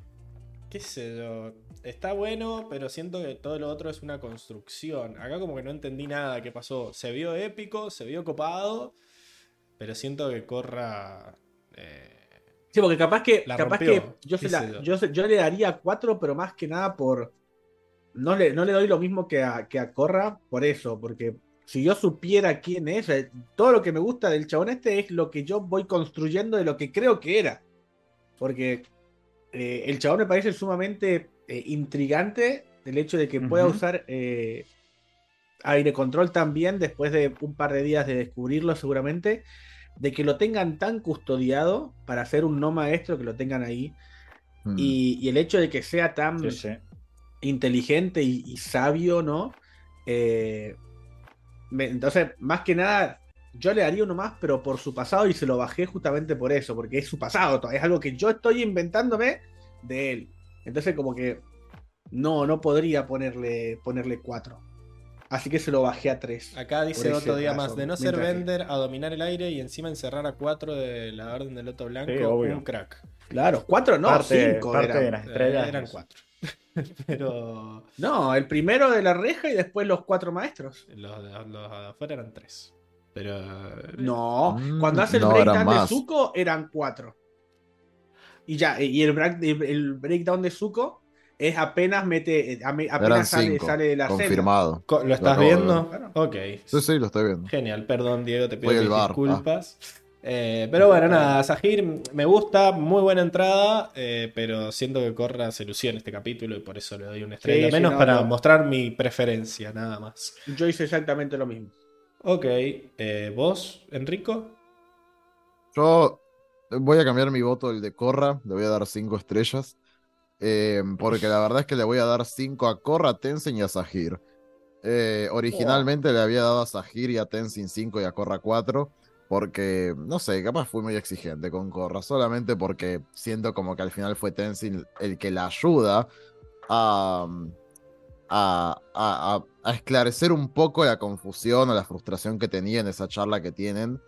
[SPEAKER 1] ¿Qué sé yo? Está bueno, pero siento que todo lo otro es una construcción. Acá como que no entendí nada que pasó. Se vio épico, se vio copado, pero siento que Corra... eh,
[SPEAKER 2] Sí, porque capaz que,
[SPEAKER 1] La
[SPEAKER 2] capaz
[SPEAKER 1] rompió,
[SPEAKER 2] que yo, se la-
[SPEAKER 1] yo.
[SPEAKER 2] yo, se- yo le daría 4, pero más que nada por. No le, no le doy lo mismo que a, que a Corra por eso, porque si yo supiera quién es, eh, todo lo que me gusta del chabón este es lo que yo voy construyendo de lo que creo que era. Porque eh, el chabón me parece sumamente eh, intrigante el hecho de que pueda usar eh, aire control también después de un par de días de descubrirlo seguramente, de que lo tengan tan custodiado para ser un no maestro, que lo tengan ahí,
[SPEAKER 5] Mm.
[SPEAKER 2] y, y el hecho de que sea tan
[SPEAKER 4] Sí, sí.
[SPEAKER 2] inteligente y, y sabio, ¿no? Eh, me- entonces, más que nada, yo le daría uno más, pero por su pasado y se lo bajé justamente por eso, porque es su pasado, es algo que yo estoy inventándome de él. Entonces, como que no, no podría ponerle, ponerle cuatro. Así que se lo bajé a tres.
[SPEAKER 1] Acá dice otro día
[SPEAKER 2] razón,
[SPEAKER 1] más, de no ser
[SPEAKER 2] mientras que-
[SPEAKER 1] vender a dominar el aire y encima encerrar a cuatro de la Orden del Loto Blanco,
[SPEAKER 4] Sí, obvio.
[SPEAKER 1] un crack.
[SPEAKER 2] Claro, cuatro no,
[SPEAKER 4] parte
[SPEAKER 2] cinco
[SPEAKER 4] parte
[SPEAKER 2] eran.
[SPEAKER 4] de las estrellas.
[SPEAKER 1] Eh, eran cuatro. Pero
[SPEAKER 2] No, el primero de la reja y después los cuatro maestros.
[SPEAKER 1] los, de- los afuera eran tres. Pero
[SPEAKER 2] No,
[SPEAKER 5] Mm,
[SPEAKER 2] cuando hace el
[SPEAKER 5] no,
[SPEAKER 2] breakdown de. Zuko eran cuatro. Y ya, y el, break- el breakdown de Zuko es apenas mete, eh, apenas sale, sale de la
[SPEAKER 5] confirmado.
[SPEAKER 1] Co- ¿Lo estás viendo? Ok.
[SPEAKER 5] Sí, sí, lo estoy viendo.
[SPEAKER 1] Genial, perdón Diego, te pido mis disculpas. Eh, pero bueno, nada, Sahir me gusta, muy buena entrada, eh, pero siento que Corra se lució en este capítulo y por eso le doy una estrella
[SPEAKER 2] sí,
[SPEAKER 1] menos
[SPEAKER 2] no,
[SPEAKER 1] para
[SPEAKER 2] no.
[SPEAKER 1] mostrar mi preferencia, nada más.
[SPEAKER 2] Yo hice exactamente lo mismo.
[SPEAKER 1] Ok, eh, ¿vos, Enrico?
[SPEAKER 5] Yo voy a cambiar mi voto, el de Corra, le voy a dar cinco estrellas. Eh, porque la verdad es que le voy a dar cinco a Corra, a Tenzin y a Sahir. Eh, originalmente le había dado a Sahir y a Tenzin 5 y a Corra 4. Porque, no sé, capaz fui muy exigente con Corra. Solamente porque siento como que al final fue Tenzin el que la ayuda a, a- a- a esclarecer un poco la confusión o la frustración que tenía en esa charla que tienen.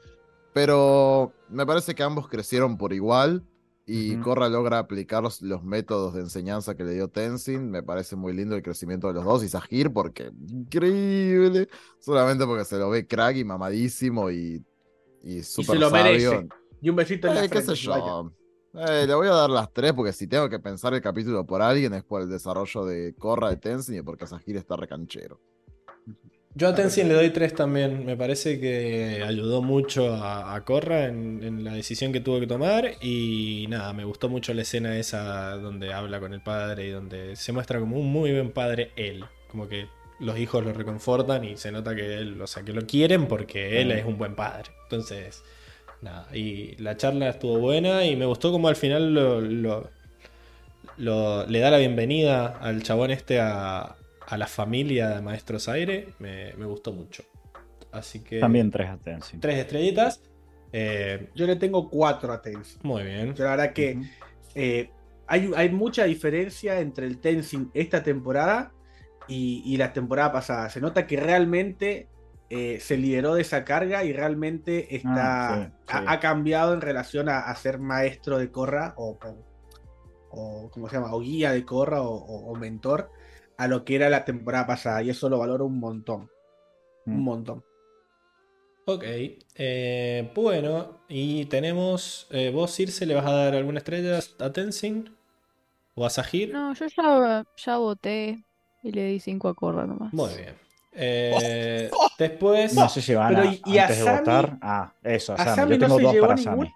[SPEAKER 5] Pero me parece que ambos crecieron por igual y
[SPEAKER 4] Ujú.
[SPEAKER 5] Korra logra aplicar los, los métodos de enseñanza que le dio Tenzin. Me parece muy lindo el crecimiento de los dos y Sahir porque increíble. Solamente porque se lo ve crack y mamadísimo y, y súper sabio.
[SPEAKER 2] merece. Y un besito en la
[SPEAKER 5] Eh, qué
[SPEAKER 2] frente,
[SPEAKER 5] sé yo. Eh, le voy a dar las tres porque si tengo que pensar el capítulo por alguien es por el desarrollo de Korra de Tenzin y porque Sahir está recanchero.
[SPEAKER 1] Yo a Tenzin le doy tres también. Me parece que ayudó mucho a, a Korra en, en la decisión que tuvo que tomar. Y nada, me gustó mucho la escena esa donde habla con el padre y donde se muestra como un muy buen padre él. Como que los hijos lo reconfortan y se nota que él, o sea, que lo quieren porque él
[SPEAKER 4] Mm.
[SPEAKER 1] es un buen padre. Entonces, nada. Y la charla estuvo buena y me gustó como al final lo, lo- lo- le da la bienvenida al chabón este a, a la familia de Maestros Aire. Me, me gustó mucho. Así que.
[SPEAKER 4] También tres atención.
[SPEAKER 1] Tres estrellitas. Eh,
[SPEAKER 2] Yo le tengo cuatro a
[SPEAKER 1] muy bien.
[SPEAKER 2] Yo la verdad que eh, hay, hay mucha diferencia entre el Tenzin esta temporada y, y la temporada pasada. Se nota que realmente eh, se liberó de esa carga y realmente está,
[SPEAKER 4] Ah, sí, sí.
[SPEAKER 2] Ha, ha cambiado en relación a, a ser maestro de Corra o, o, o, ¿cómo se llama? O guía de Corra o, o- o mentor a lo que era la temporada pasada. Y eso lo valoro un montón. Un
[SPEAKER 4] Mm.
[SPEAKER 2] montón.
[SPEAKER 1] Ok. eh, bueno, y tenemos. eh, ¿Vos, Circe, le vas a dar alguna estrella a Tenzin? ¿O a Sahir?
[SPEAKER 3] No, yo ya, ya voté y le di 5 a Corra nomás.
[SPEAKER 1] Muy bien. Eh, después.
[SPEAKER 4] No sé si van
[SPEAKER 2] Pero
[SPEAKER 4] a,
[SPEAKER 2] y- y a
[SPEAKER 4] antes de votar. Ah, eso, a
[SPEAKER 2] ¿A
[SPEAKER 4] Sammy.
[SPEAKER 2] Sammy
[SPEAKER 4] Yo
[SPEAKER 2] no
[SPEAKER 4] tengo
[SPEAKER 2] se
[SPEAKER 4] dos
[SPEAKER 2] llevó
[SPEAKER 4] para Sammy.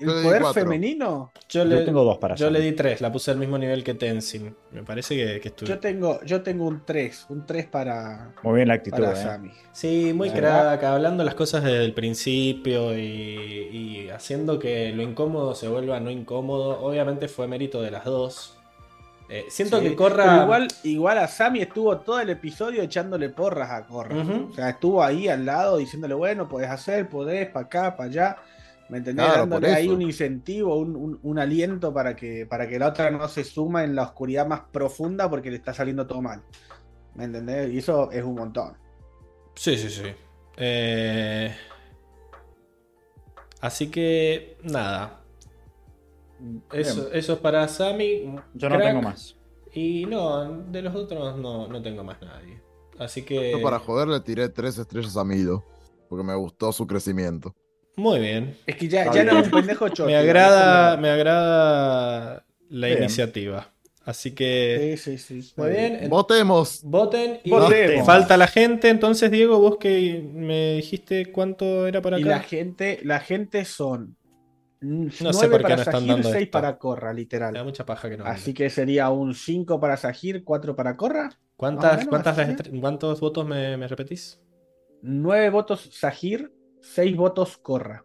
[SPEAKER 2] ¿El
[SPEAKER 5] Yo
[SPEAKER 2] poder femenino?
[SPEAKER 1] Yo
[SPEAKER 4] Yo
[SPEAKER 1] le,
[SPEAKER 4] tengo dos para
[SPEAKER 1] yo le di tres, la puse al mismo nivel que Tenzin. Me parece que, que estuve.
[SPEAKER 2] Yo tengo, yo tengo un 3, un 3 para,
[SPEAKER 4] Muy bien la actitud,
[SPEAKER 2] para
[SPEAKER 4] eh.
[SPEAKER 2] Sammy.
[SPEAKER 1] Sí, muy crack, hablando las cosas desde el principio y, y haciendo que lo incómodo se vuelva no incómodo. Obviamente fue mérito de las dos. Eh, siento
[SPEAKER 2] Sí,
[SPEAKER 1] que Corra.
[SPEAKER 2] igual, igual a Sammy estuvo todo el episodio echándole porras a Corra. O sea, estuvo ahí al lado diciéndole, bueno, podés hacer, podés, para acá, para allá. ¿Me entendés?
[SPEAKER 5] Claro,
[SPEAKER 2] Dándole ahí un incentivo, un, un- un aliento para que, para que la otra no se suma en la oscuridad más profunda porque le está saliendo todo mal. ¿Me entendés? Y eso es un montón.
[SPEAKER 1] Sí, sí, sí. Eh, Así que, nada. Eso, eso es para Sammy.
[SPEAKER 4] Yo no
[SPEAKER 1] Crack.
[SPEAKER 4] tengo más.
[SPEAKER 1] Y no, de los otros no, no tengo más nadie. Así que.
[SPEAKER 5] Yo para joder le tiré tres estrellas a Milo, porque me gustó su crecimiento.
[SPEAKER 1] Muy bien.
[SPEAKER 2] Es que ya, ya no es un pendejo choto.
[SPEAKER 1] Me agrada, me agrada la
[SPEAKER 4] Bien.
[SPEAKER 1] iniciativa. Así que.
[SPEAKER 2] Sí, sí, sí.
[SPEAKER 1] Muy bien.
[SPEAKER 5] Votemos.
[SPEAKER 1] Voten y
[SPEAKER 2] Votemos.
[SPEAKER 1] falta la gente. Entonces, Diego, vos que me dijiste cuánto era para
[SPEAKER 2] Y
[SPEAKER 1] acá.
[SPEAKER 2] la gente, la gente son
[SPEAKER 1] No sé por qué
[SPEAKER 2] para
[SPEAKER 1] no están
[SPEAKER 2] Sahir,
[SPEAKER 1] dando
[SPEAKER 2] 6
[SPEAKER 1] esto.
[SPEAKER 2] para Corra,
[SPEAKER 1] Me da
[SPEAKER 2] literal.
[SPEAKER 1] mucha paja que no.
[SPEAKER 2] Así que sería un 5 para Sahir, 4 para Corra.
[SPEAKER 1] ¿Cuántas,
[SPEAKER 2] menos,
[SPEAKER 1] cuántas ¿Cuántos votos me, me repetís?
[SPEAKER 2] 9 votos Sahir, 6 votos Corra.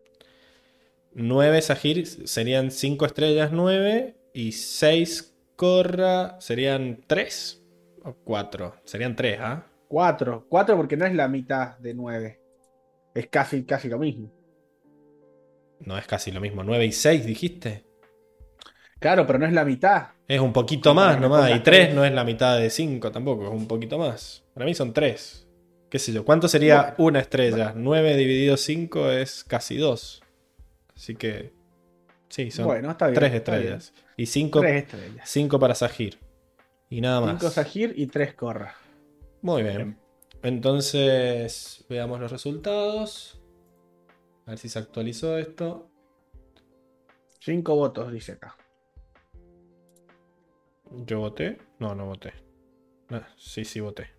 [SPEAKER 1] 9 Sahir serían 5 estrellas, 9. Y 6 Corra serían 3 o 4. Serían 3, ¿ah?
[SPEAKER 2] 4, 4 porque no es la mitad de 9. Es casi, casi lo mismo.
[SPEAKER 1] No es casi lo mismo. 9 y 6 dijiste.
[SPEAKER 2] Claro, pero no es la mitad.
[SPEAKER 1] Es un poquito más nomás. Y
[SPEAKER 2] pongas
[SPEAKER 1] 3
[SPEAKER 2] tres.
[SPEAKER 1] no es la mitad de 5 tampoco. Es un poquito más. Para mí son 3. ¿Qué sé yo? ¿Cuánto sería
[SPEAKER 2] Bueno.
[SPEAKER 1] una estrella? 9 dividido 5 es casi 2. Así que. Sí, son
[SPEAKER 2] bueno, está bien.
[SPEAKER 1] 3
[SPEAKER 2] está
[SPEAKER 1] estrellas. Y 5
[SPEAKER 2] bien. 3 estrellas.
[SPEAKER 1] 5 para Sahir. Y nada más.
[SPEAKER 2] 5 Sahir y 3 Corra.
[SPEAKER 1] Muy bien. Entonces, veamos los resultados. A ver si se actualizó esto.
[SPEAKER 2] 5 votos, dice acá.
[SPEAKER 1] Yo voté. No, no voté. Ah, sí, sí voté.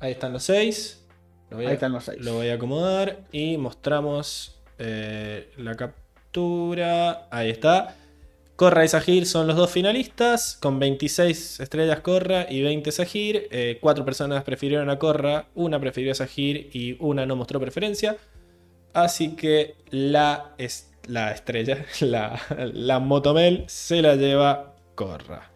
[SPEAKER 1] Ahí están los 6. Lo voy a-
[SPEAKER 2] Ahí están los 6.
[SPEAKER 1] Lo voy a acomodar y mostramos eh, la captura. Ahí está. Corra y Sahir son los dos finalistas, con 26 estrellas Corra y 20 Sahir. Eh, cuatro personas prefirieron a Corra, una prefirió a Sahir y una no mostró preferencia. Así que la, la estrella, la, la Motomel, se la lleva Corra.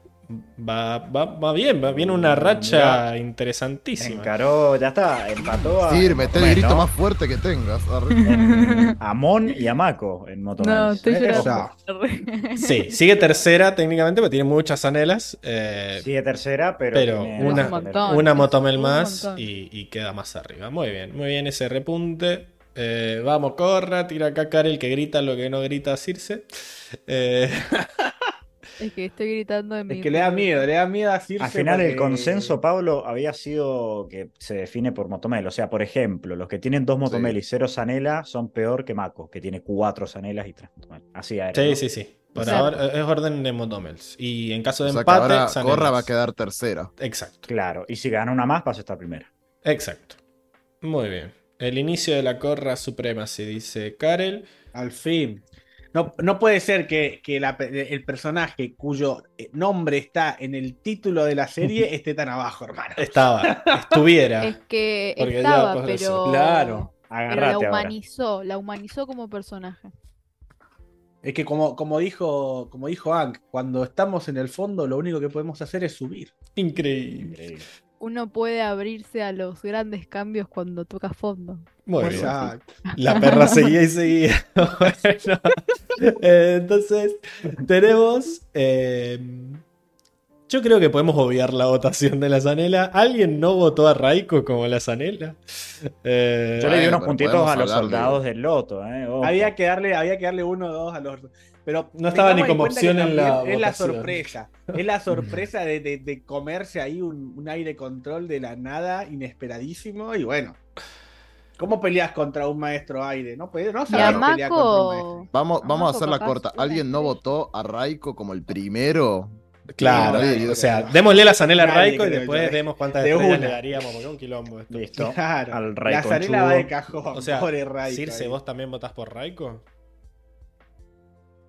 [SPEAKER 1] Va, va, va bien, va bien una racha interesantísima.
[SPEAKER 4] Encaró, ya está, empató a.
[SPEAKER 5] Sí, mete el grito
[SPEAKER 4] ¿no?
[SPEAKER 5] más fuerte que tengas.
[SPEAKER 4] A Mon y a Mako en Motomel.
[SPEAKER 3] No, estoy
[SPEAKER 2] Eh.
[SPEAKER 1] Sí, sigue tercera técnicamente, porque tiene muchas anelas. eh,
[SPEAKER 4] Sigue tercera, pero.
[SPEAKER 1] Pero
[SPEAKER 4] tiene
[SPEAKER 1] una-
[SPEAKER 3] un montón.
[SPEAKER 1] una motomel
[SPEAKER 3] Un
[SPEAKER 1] más y queda más arriba. Muy bien, muy bien ese repunte. Eh, vamos, corra, tira acá Karel que grita lo que no grita Circe. Eh,
[SPEAKER 3] Es que estoy gritando en mi.
[SPEAKER 2] Es que le da miedo, le da miedo a Circe
[SPEAKER 4] Al final, el consenso, Pablo, había sido que se define por Motomel. O sea, por ejemplo, los que tienen dos Motomel y cero Sanela son peor que Mako, que tiene cuatro Sanelas y tres Motomel. Así era.
[SPEAKER 1] sí,
[SPEAKER 4] ¿no?
[SPEAKER 1] sí, sí. Por
[SPEAKER 3] Exacto.
[SPEAKER 1] ahora es orden de motomels. Y en caso de
[SPEAKER 5] O sea que
[SPEAKER 1] empate,
[SPEAKER 5] ahora
[SPEAKER 1] Sanelas.
[SPEAKER 5] Corra va a quedar tercera.
[SPEAKER 1] Exacto,
[SPEAKER 4] Claro, y si gana una más, pasa a estar primera.
[SPEAKER 1] exacto. Muy bien. El inicio de la corra suprema, se dice Karel.
[SPEAKER 2] Al fin. No, no puede ser que, que la el personaje cuyo eh, nombre está en el título de la serie esté tan abajo, hermano.
[SPEAKER 1] Estaba, estuviera.
[SPEAKER 3] Es que
[SPEAKER 1] Porque ya
[SPEAKER 3] estaba,
[SPEAKER 1] eso.
[SPEAKER 3] pero.
[SPEAKER 2] Claro.
[SPEAKER 3] Pero la
[SPEAKER 4] ahora.
[SPEAKER 3] humanizó, la humanizó como personaje.
[SPEAKER 2] Es que como, como dijo, como dijo Hank, cuando estamos en el fondo, lo único que podemos hacer es subir.
[SPEAKER 1] Increíble.
[SPEAKER 4] Increíble.
[SPEAKER 3] Uno puede abrirse a los grandes cambios cuando toca fondo.
[SPEAKER 1] Muy bien. La perra seguía y seguía. Bueno, eh, entonces, tenemos. eh, yo creo que podemos obviar la votación de la Zanela. ¿Alguien no votó a Raiko como la Zanela? Eh,
[SPEAKER 4] Yo le di unos puntitos a los
[SPEAKER 5] de-
[SPEAKER 4] soldados del Loto, ¿eh?
[SPEAKER 2] Había que darle, había que darle uno o dos a los. Pero
[SPEAKER 1] No estaba ni como opción en la
[SPEAKER 2] Es la sorpresa. Es la sorpresa de, de- de comerse ahí un, un aire control de la nada, inesperadísimo. Y bueno. ¿Cómo peleas contra un maestro aire? No, no
[SPEAKER 3] Y a
[SPEAKER 2] sabes pelear contra un maestro.
[SPEAKER 3] Mako.
[SPEAKER 5] Vamos, vamos a hacerla
[SPEAKER 3] capaz
[SPEAKER 5] corta. ¿Alguien no votó a Raiko como el primero?
[SPEAKER 1] Claro, o sea, démosle la Zanela a Raiko y después
[SPEAKER 2] yo.
[SPEAKER 1] vemos cuántas
[SPEAKER 2] De
[SPEAKER 1] estrellas
[SPEAKER 2] una.
[SPEAKER 1] le daríamos, porque es un quilombo esto.
[SPEAKER 4] Listo.
[SPEAKER 2] Claro.
[SPEAKER 4] Al
[SPEAKER 2] la
[SPEAKER 4] Raiko
[SPEAKER 2] Zarela va de cajón.
[SPEAKER 1] O sea,
[SPEAKER 2] pobre Raiko
[SPEAKER 1] Circe,
[SPEAKER 2] ahí.
[SPEAKER 1] ¿vos también votás por Raiko?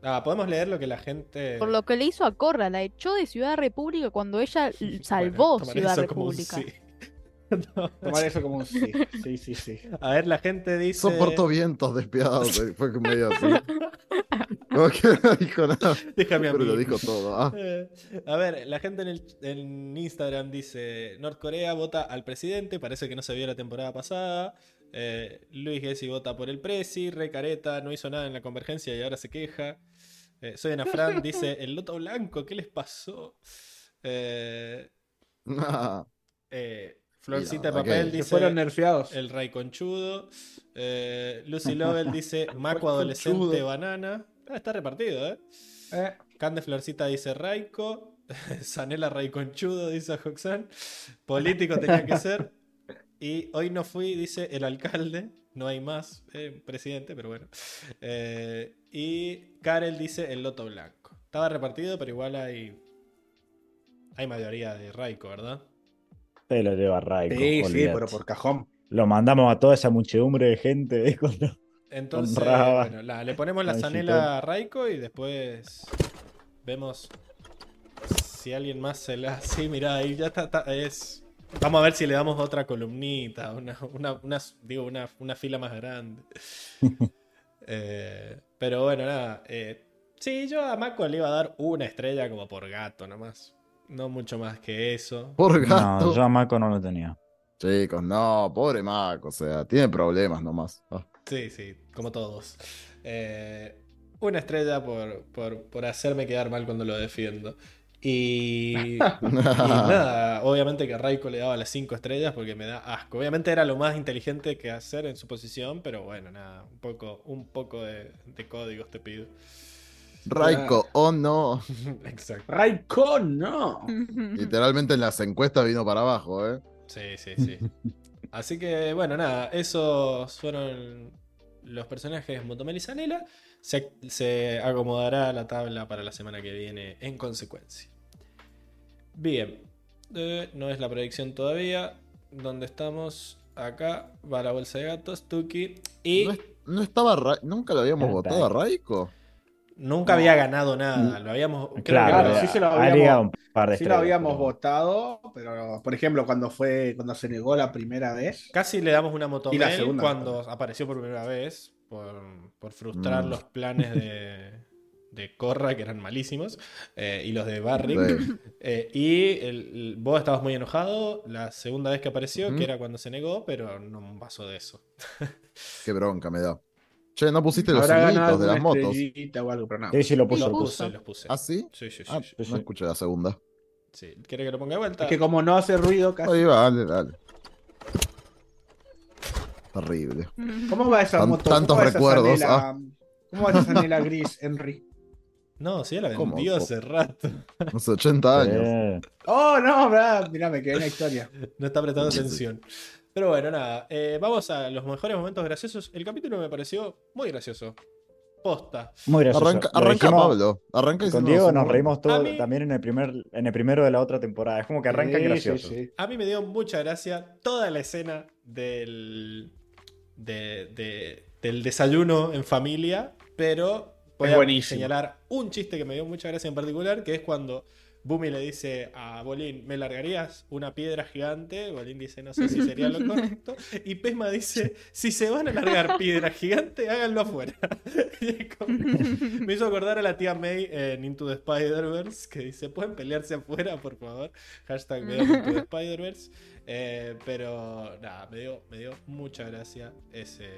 [SPEAKER 1] Ah, podemos leer lo que la gente.
[SPEAKER 3] Por lo que le hizo a Corra, la echó de Ciudad República cuando ella salvó
[SPEAKER 1] Bueno, tomar
[SPEAKER 3] Ciudad
[SPEAKER 1] eso como un
[SPEAKER 3] República.
[SPEAKER 1] sí. No.
[SPEAKER 2] Tomar eso como un sí. Sí, sí, sí.
[SPEAKER 1] A ver, la gente dice.
[SPEAKER 5] Soportó vientos despiadados. Fue medio así. Como que no dijo nada.
[SPEAKER 1] Déjame a
[SPEAKER 5] Pero
[SPEAKER 1] mí.
[SPEAKER 5] lo dijo todo. ah.
[SPEAKER 1] Eh, A ver, la gente en, el, en Instagram dice: Norcorea vota al presidente, parece que no se vio la temporada pasada. Eh, Luis Gessi vota por el Presi. Recareta no hizo nada en la convergencia y ahora se queja. Eh, Soy Ana Fran dice: El Loto Blanco, ¿qué les pasó? Eh, eh, Florcita de papel dice:
[SPEAKER 2] fueron nerfeados.
[SPEAKER 1] El Ray Conchudo. Eh, Lucy Lovell dice: Maco adolescente
[SPEAKER 2] Conchudo.
[SPEAKER 1] banana. Ah, está repartido, ¿eh?
[SPEAKER 2] Eh,
[SPEAKER 1] Cande Florcita dice Raiko. Sanela Raiconchudo dice Hoxan. Político tenía que ser. Y hoy no fui, dice el alcalde. No hay más eh, presidente, pero bueno. Eh, y Karel dice el loto blanco. Estaba repartido, pero igual hay. Hay mayoría de Raiko, ¿verdad?
[SPEAKER 4] Se lo lleva Raiko.
[SPEAKER 2] Sí, sí, pero por cajón.
[SPEAKER 4] Lo mandamos a toda esa muchedumbre de gente. ¿eh? Cuando-
[SPEAKER 1] Entonces, bueno, la- le ponemos la zanela a Raiko y después vemos si alguien más se la. Sí, mirá, ahí ya está. está- es... Vamos a ver si le damos otra columnita, una, una, una- digo, una, una fila más grande. Eh, pero bueno, nada. eh, sí, yo a Mako le iba a dar una estrella como por gato nomás. No mucho más que eso.
[SPEAKER 5] Por
[SPEAKER 4] No,
[SPEAKER 5] gato.
[SPEAKER 4] yo a Mako no lo tenía.
[SPEAKER 5] Chicos, no, pobre Mac, o sea, tiene problemas nomás. Ah.
[SPEAKER 1] Sí, sí, como todos. Eh, una estrella por, por, por hacerme quedar mal cuando lo defiendo. Y, y nada, obviamente que Raiko le daba las 5 estrellas porque me da asco. Obviamente era lo más inteligente que hacer en su posición, pero bueno, nada, un poco, un poco de, de códigos te pido.
[SPEAKER 5] Raiko, oh no.
[SPEAKER 1] Exacto.
[SPEAKER 2] Raikon, no.
[SPEAKER 5] Literalmente en las encuestas vino para abajo, ¿eh?
[SPEAKER 1] Sí, sí, sí. Así que bueno, nada, esos fueron los personajes Motomel y Zanela. Se, se acomodará la tabla para la semana que viene en consecuencia. Bien, eh, no es la predicción todavía. ¿Dónde estamos? Acá va la bolsa de gatos, Tuki. Y
[SPEAKER 5] ¿No, es- no estaba Ra- ¿Nunca lo habíamos votado a Raiko?
[SPEAKER 1] nunca había ganado nada. Lo habíamos. creo
[SPEAKER 4] Claro,
[SPEAKER 1] que-
[SPEAKER 2] Claro, sí se lo
[SPEAKER 4] ha
[SPEAKER 2] habíamos-
[SPEAKER 4] ligado un par de
[SPEAKER 2] Sí lo habíamos
[SPEAKER 4] pero-
[SPEAKER 2] votado, pero por ejemplo, cuando fue, cuando se negó la primera vez.
[SPEAKER 1] Casi le damos una
[SPEAKER 2] Y la
[SPEAKER 1] motomel
[SPEAKER 2] segunda
[SPEAKER 1] cuando apareció por primera vez, por, por frustrar
[SPEAKER 5] Mm.
[SPEAKER 1] los planes de, de Corra, que eran malísimos, eh, y los de Barrick.
[SPEAKER 5] Sí.
[SPEAKER 1] Eh, y el- el- vos estabas muy enojado la segunda vez que apareció, que era cuando se negó, pero no pasó de eso.
[SPEAKER 5] Qué bronca me da. Che, no pusiste los sonidos de las motos.
[SPEAKER 2] o algo, pero no.
[SPEAKER 4] Sí, sí, lo
[SPEAKER 1] Los
[SPEAKER 4] puso.
[SPEAKER 1] Puse, los puse.
[SPEAKER 5] ¿Ah, sí?
[SPEAKER 1] Sí, sí, sí.
[SPEAKER 5] Ah,
[SPEAKER 1] sí.
[SPEAKER 5] no escuché la segunda.
[SPEAKER 1] Sí. ¿Quiere que lo ponga de vuelta?
[SPEAKER 2] Es que como no hace ruido casi.
[SPEAKER 5] Ahí va, dale, dale. Terrible.
[SPEAKER 2] ¿Cómo va esa
[SPEAKER 5] Tan-
[SPEAKER 2] moto?
[SPEAKER 5] tantos
[SPEAKER 2] ¿Cómo va esa
[SPEAKER 5] recuerdos?
[SPEAKER 2] ¿Cómo va esa zanela gris, Henry?
[SPEAKER 1] No, sí, la vendió hace rato.
[SPEAKER 5] Hace 80 años.
[SPEAKER 4] Eh,
[SPEAKER 2] Oh, no, mirá, mirá, me quedé en la historia.
[SPEAKER 1] No está prestando atención. Pero bueno, nada. eh, vamos a los mejores momentos graciosos. El capítulo me pareció muy gracioso. Posta.
[SPEAKER 4] muy gracioso.
[SPEAKER 5] Arranca, arranca
[SPEAKER 4] dijimos
[SPEAKER 5] Pablo. Arranca
[SPEAKER 4] Con Diego nos reímos
[SPEAKER 1] A
[SPEAKER 4] todo
[SPEAKER 1] mí-
[SPEAKER 4] también en el primer en el primero de la otra temporada. Es como que arranca
[SPEAKER 2] Sí,
[SPEAKER 4] gracioso.
[SPEAKER 2] sí, sí.
[SPEAKER 1] A mí me dio mucha gracia toda la escena del, de- de- del desayuno en familia, pero voy a
[SPEAKER 2] buenísimo.
[SPEAKER 1] señalar un chiste que me dio mucha gracia en particular, que es cuando Bumi le dice a Bolín, ¿me largarías una piedra gigante? Bolín dice, no sé si sería lo correcto. Y Pesma dice, si se van a largar piedra gigante, háganlo afuera. Como- me hizo acordar a la tía May en Into the Spider-Verse, que dice, ¿pueden pelearse afuera, por favor? Hashtag veo Into the Spider-Verse. Eh, pero nada, me dio, me dio mucha gracia ese...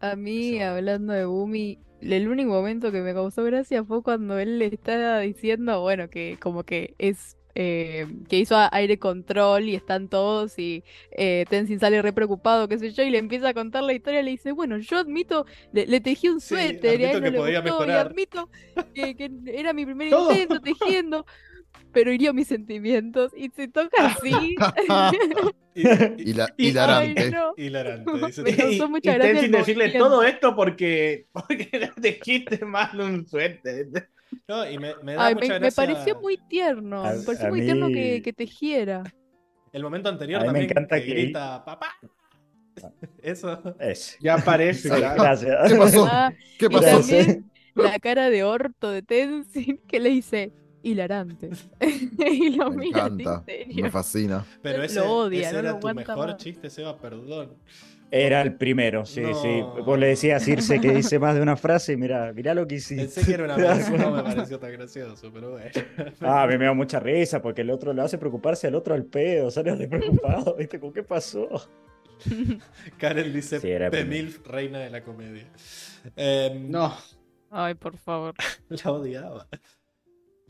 [SPEAKER 3] A mí, hablando de Bumi, el único momento que me causó gracia fue cuando él le está diciendo, bueno, que como que es eh, que hizo aire control y están todos y eh, Tenzin sale re preocupado, qué sé yo, y le empieza a contar la historia, le dice, bueno, yo admito, le, le tejí un
[SPEAKER 1] Sí,
[SPEAKER 3] suéter y a él no
[SPEAKER 1] que
[SPEAKER 3] le
[SPEAKER 1] podía
[SPEAKER 3] gustó, y
[SPEAKER 1] mejorar".
[SPEAKER 3] admito que, que era mi primer intento tejiendo, pero hirió mis sentimientos y se toca así.
[SPEAKER 1] Y,
[SPEAKER 5] la-
[SPEAKER 2] Y-
[SPEAKER 5] hilarante.
[SPEAKER 3] Ay, no.
[SPEAKER 1] hilarante,
[SPEAKER 3] Me causó
[SPEAKER 2] Y,
[SPEAKER 3] mucha
[SPEAKER 2] y
[SPEAKER 3] gracia el
[SPEAKER 2] decirle todo esto porque, porque no te quiste mal un suerte.
[SPEAKER 1] No, y me, me da
[SPEAKER 3] Ay,
[SPEAKER 1] mucha
[SPEAKER 3] me, me
[SPEAKER 1] gracia
[SPEAKER 3] pareció muy tierno,
[SPEAKER 4] A-
[SPEAKER 3] me pareció muy tierno que, que tejiera.
[SPEAKER 1] el momento anterior
[SPEAKER 4] A mí me
[SPEAKER 1] también
[SPEAKER 4] encanta
[SPEAKER 1] que
[SPEAKER 4] que-
[SPEAKER 1] grita papá. Eso.
[SPEAKER 2] Ya aparece, claro.
[SPEAKER 4] Gracias.
[SPEAKER 5] ¿Qué pasó?
[SPEAKER 3] Ah,
[SPEAKER 5] ¿Qué
[SPEAKER 3] y
[SPEAKER 5] pasó?
[SPEAKER 3] también la cara de orto de Tenzin que le dice hilarante. y lo
[SPEAKER 5] Me
[SPEAKER 3] mira
[SPEAKER 5] encanta.
[SPEAKER 3] serio.
[SPEAKER 5] Me fascina.
[SPEAKER 1] Pero
[SPEAKER 3] Lo
[SPEAKER 1] ese,
[SPEAKER 3] odia,
[SPEAKER 1] ese
[SPEAKER 3] no lo
[SPEAKER 1] era tu mejor
[SPEAKER 3] más.
[SPEAKER 1] chiste, Seba, perdón.
[SPEAKER 4] Era el primero, sí,
[SPEAKER 1] No.
[SPEAKER 4] sí. Vos le decías a Circe que dice más de una frase y mira, mirá lo que hiciste.
[SPEAKER 1] Pensé que era una vez, no me pareció tan gracioso, pero bueno.
[SPEAKER 4] Ah, a mí me da mucha risa porque el otro le hace preocuparse al otro al pedo, sale de preocupado, ¿viste? ¿Con qué pasó?
[SPEAKER 1] Karen dice
[SPEAKER 4] Sí, era
[SPEAKER 1] Pemilf, reina de la comedia. Em,
[SPEAKER 2] No,
[SPEAKER 3] Ay, por favor.
[SPEAKER 1] La odiaba.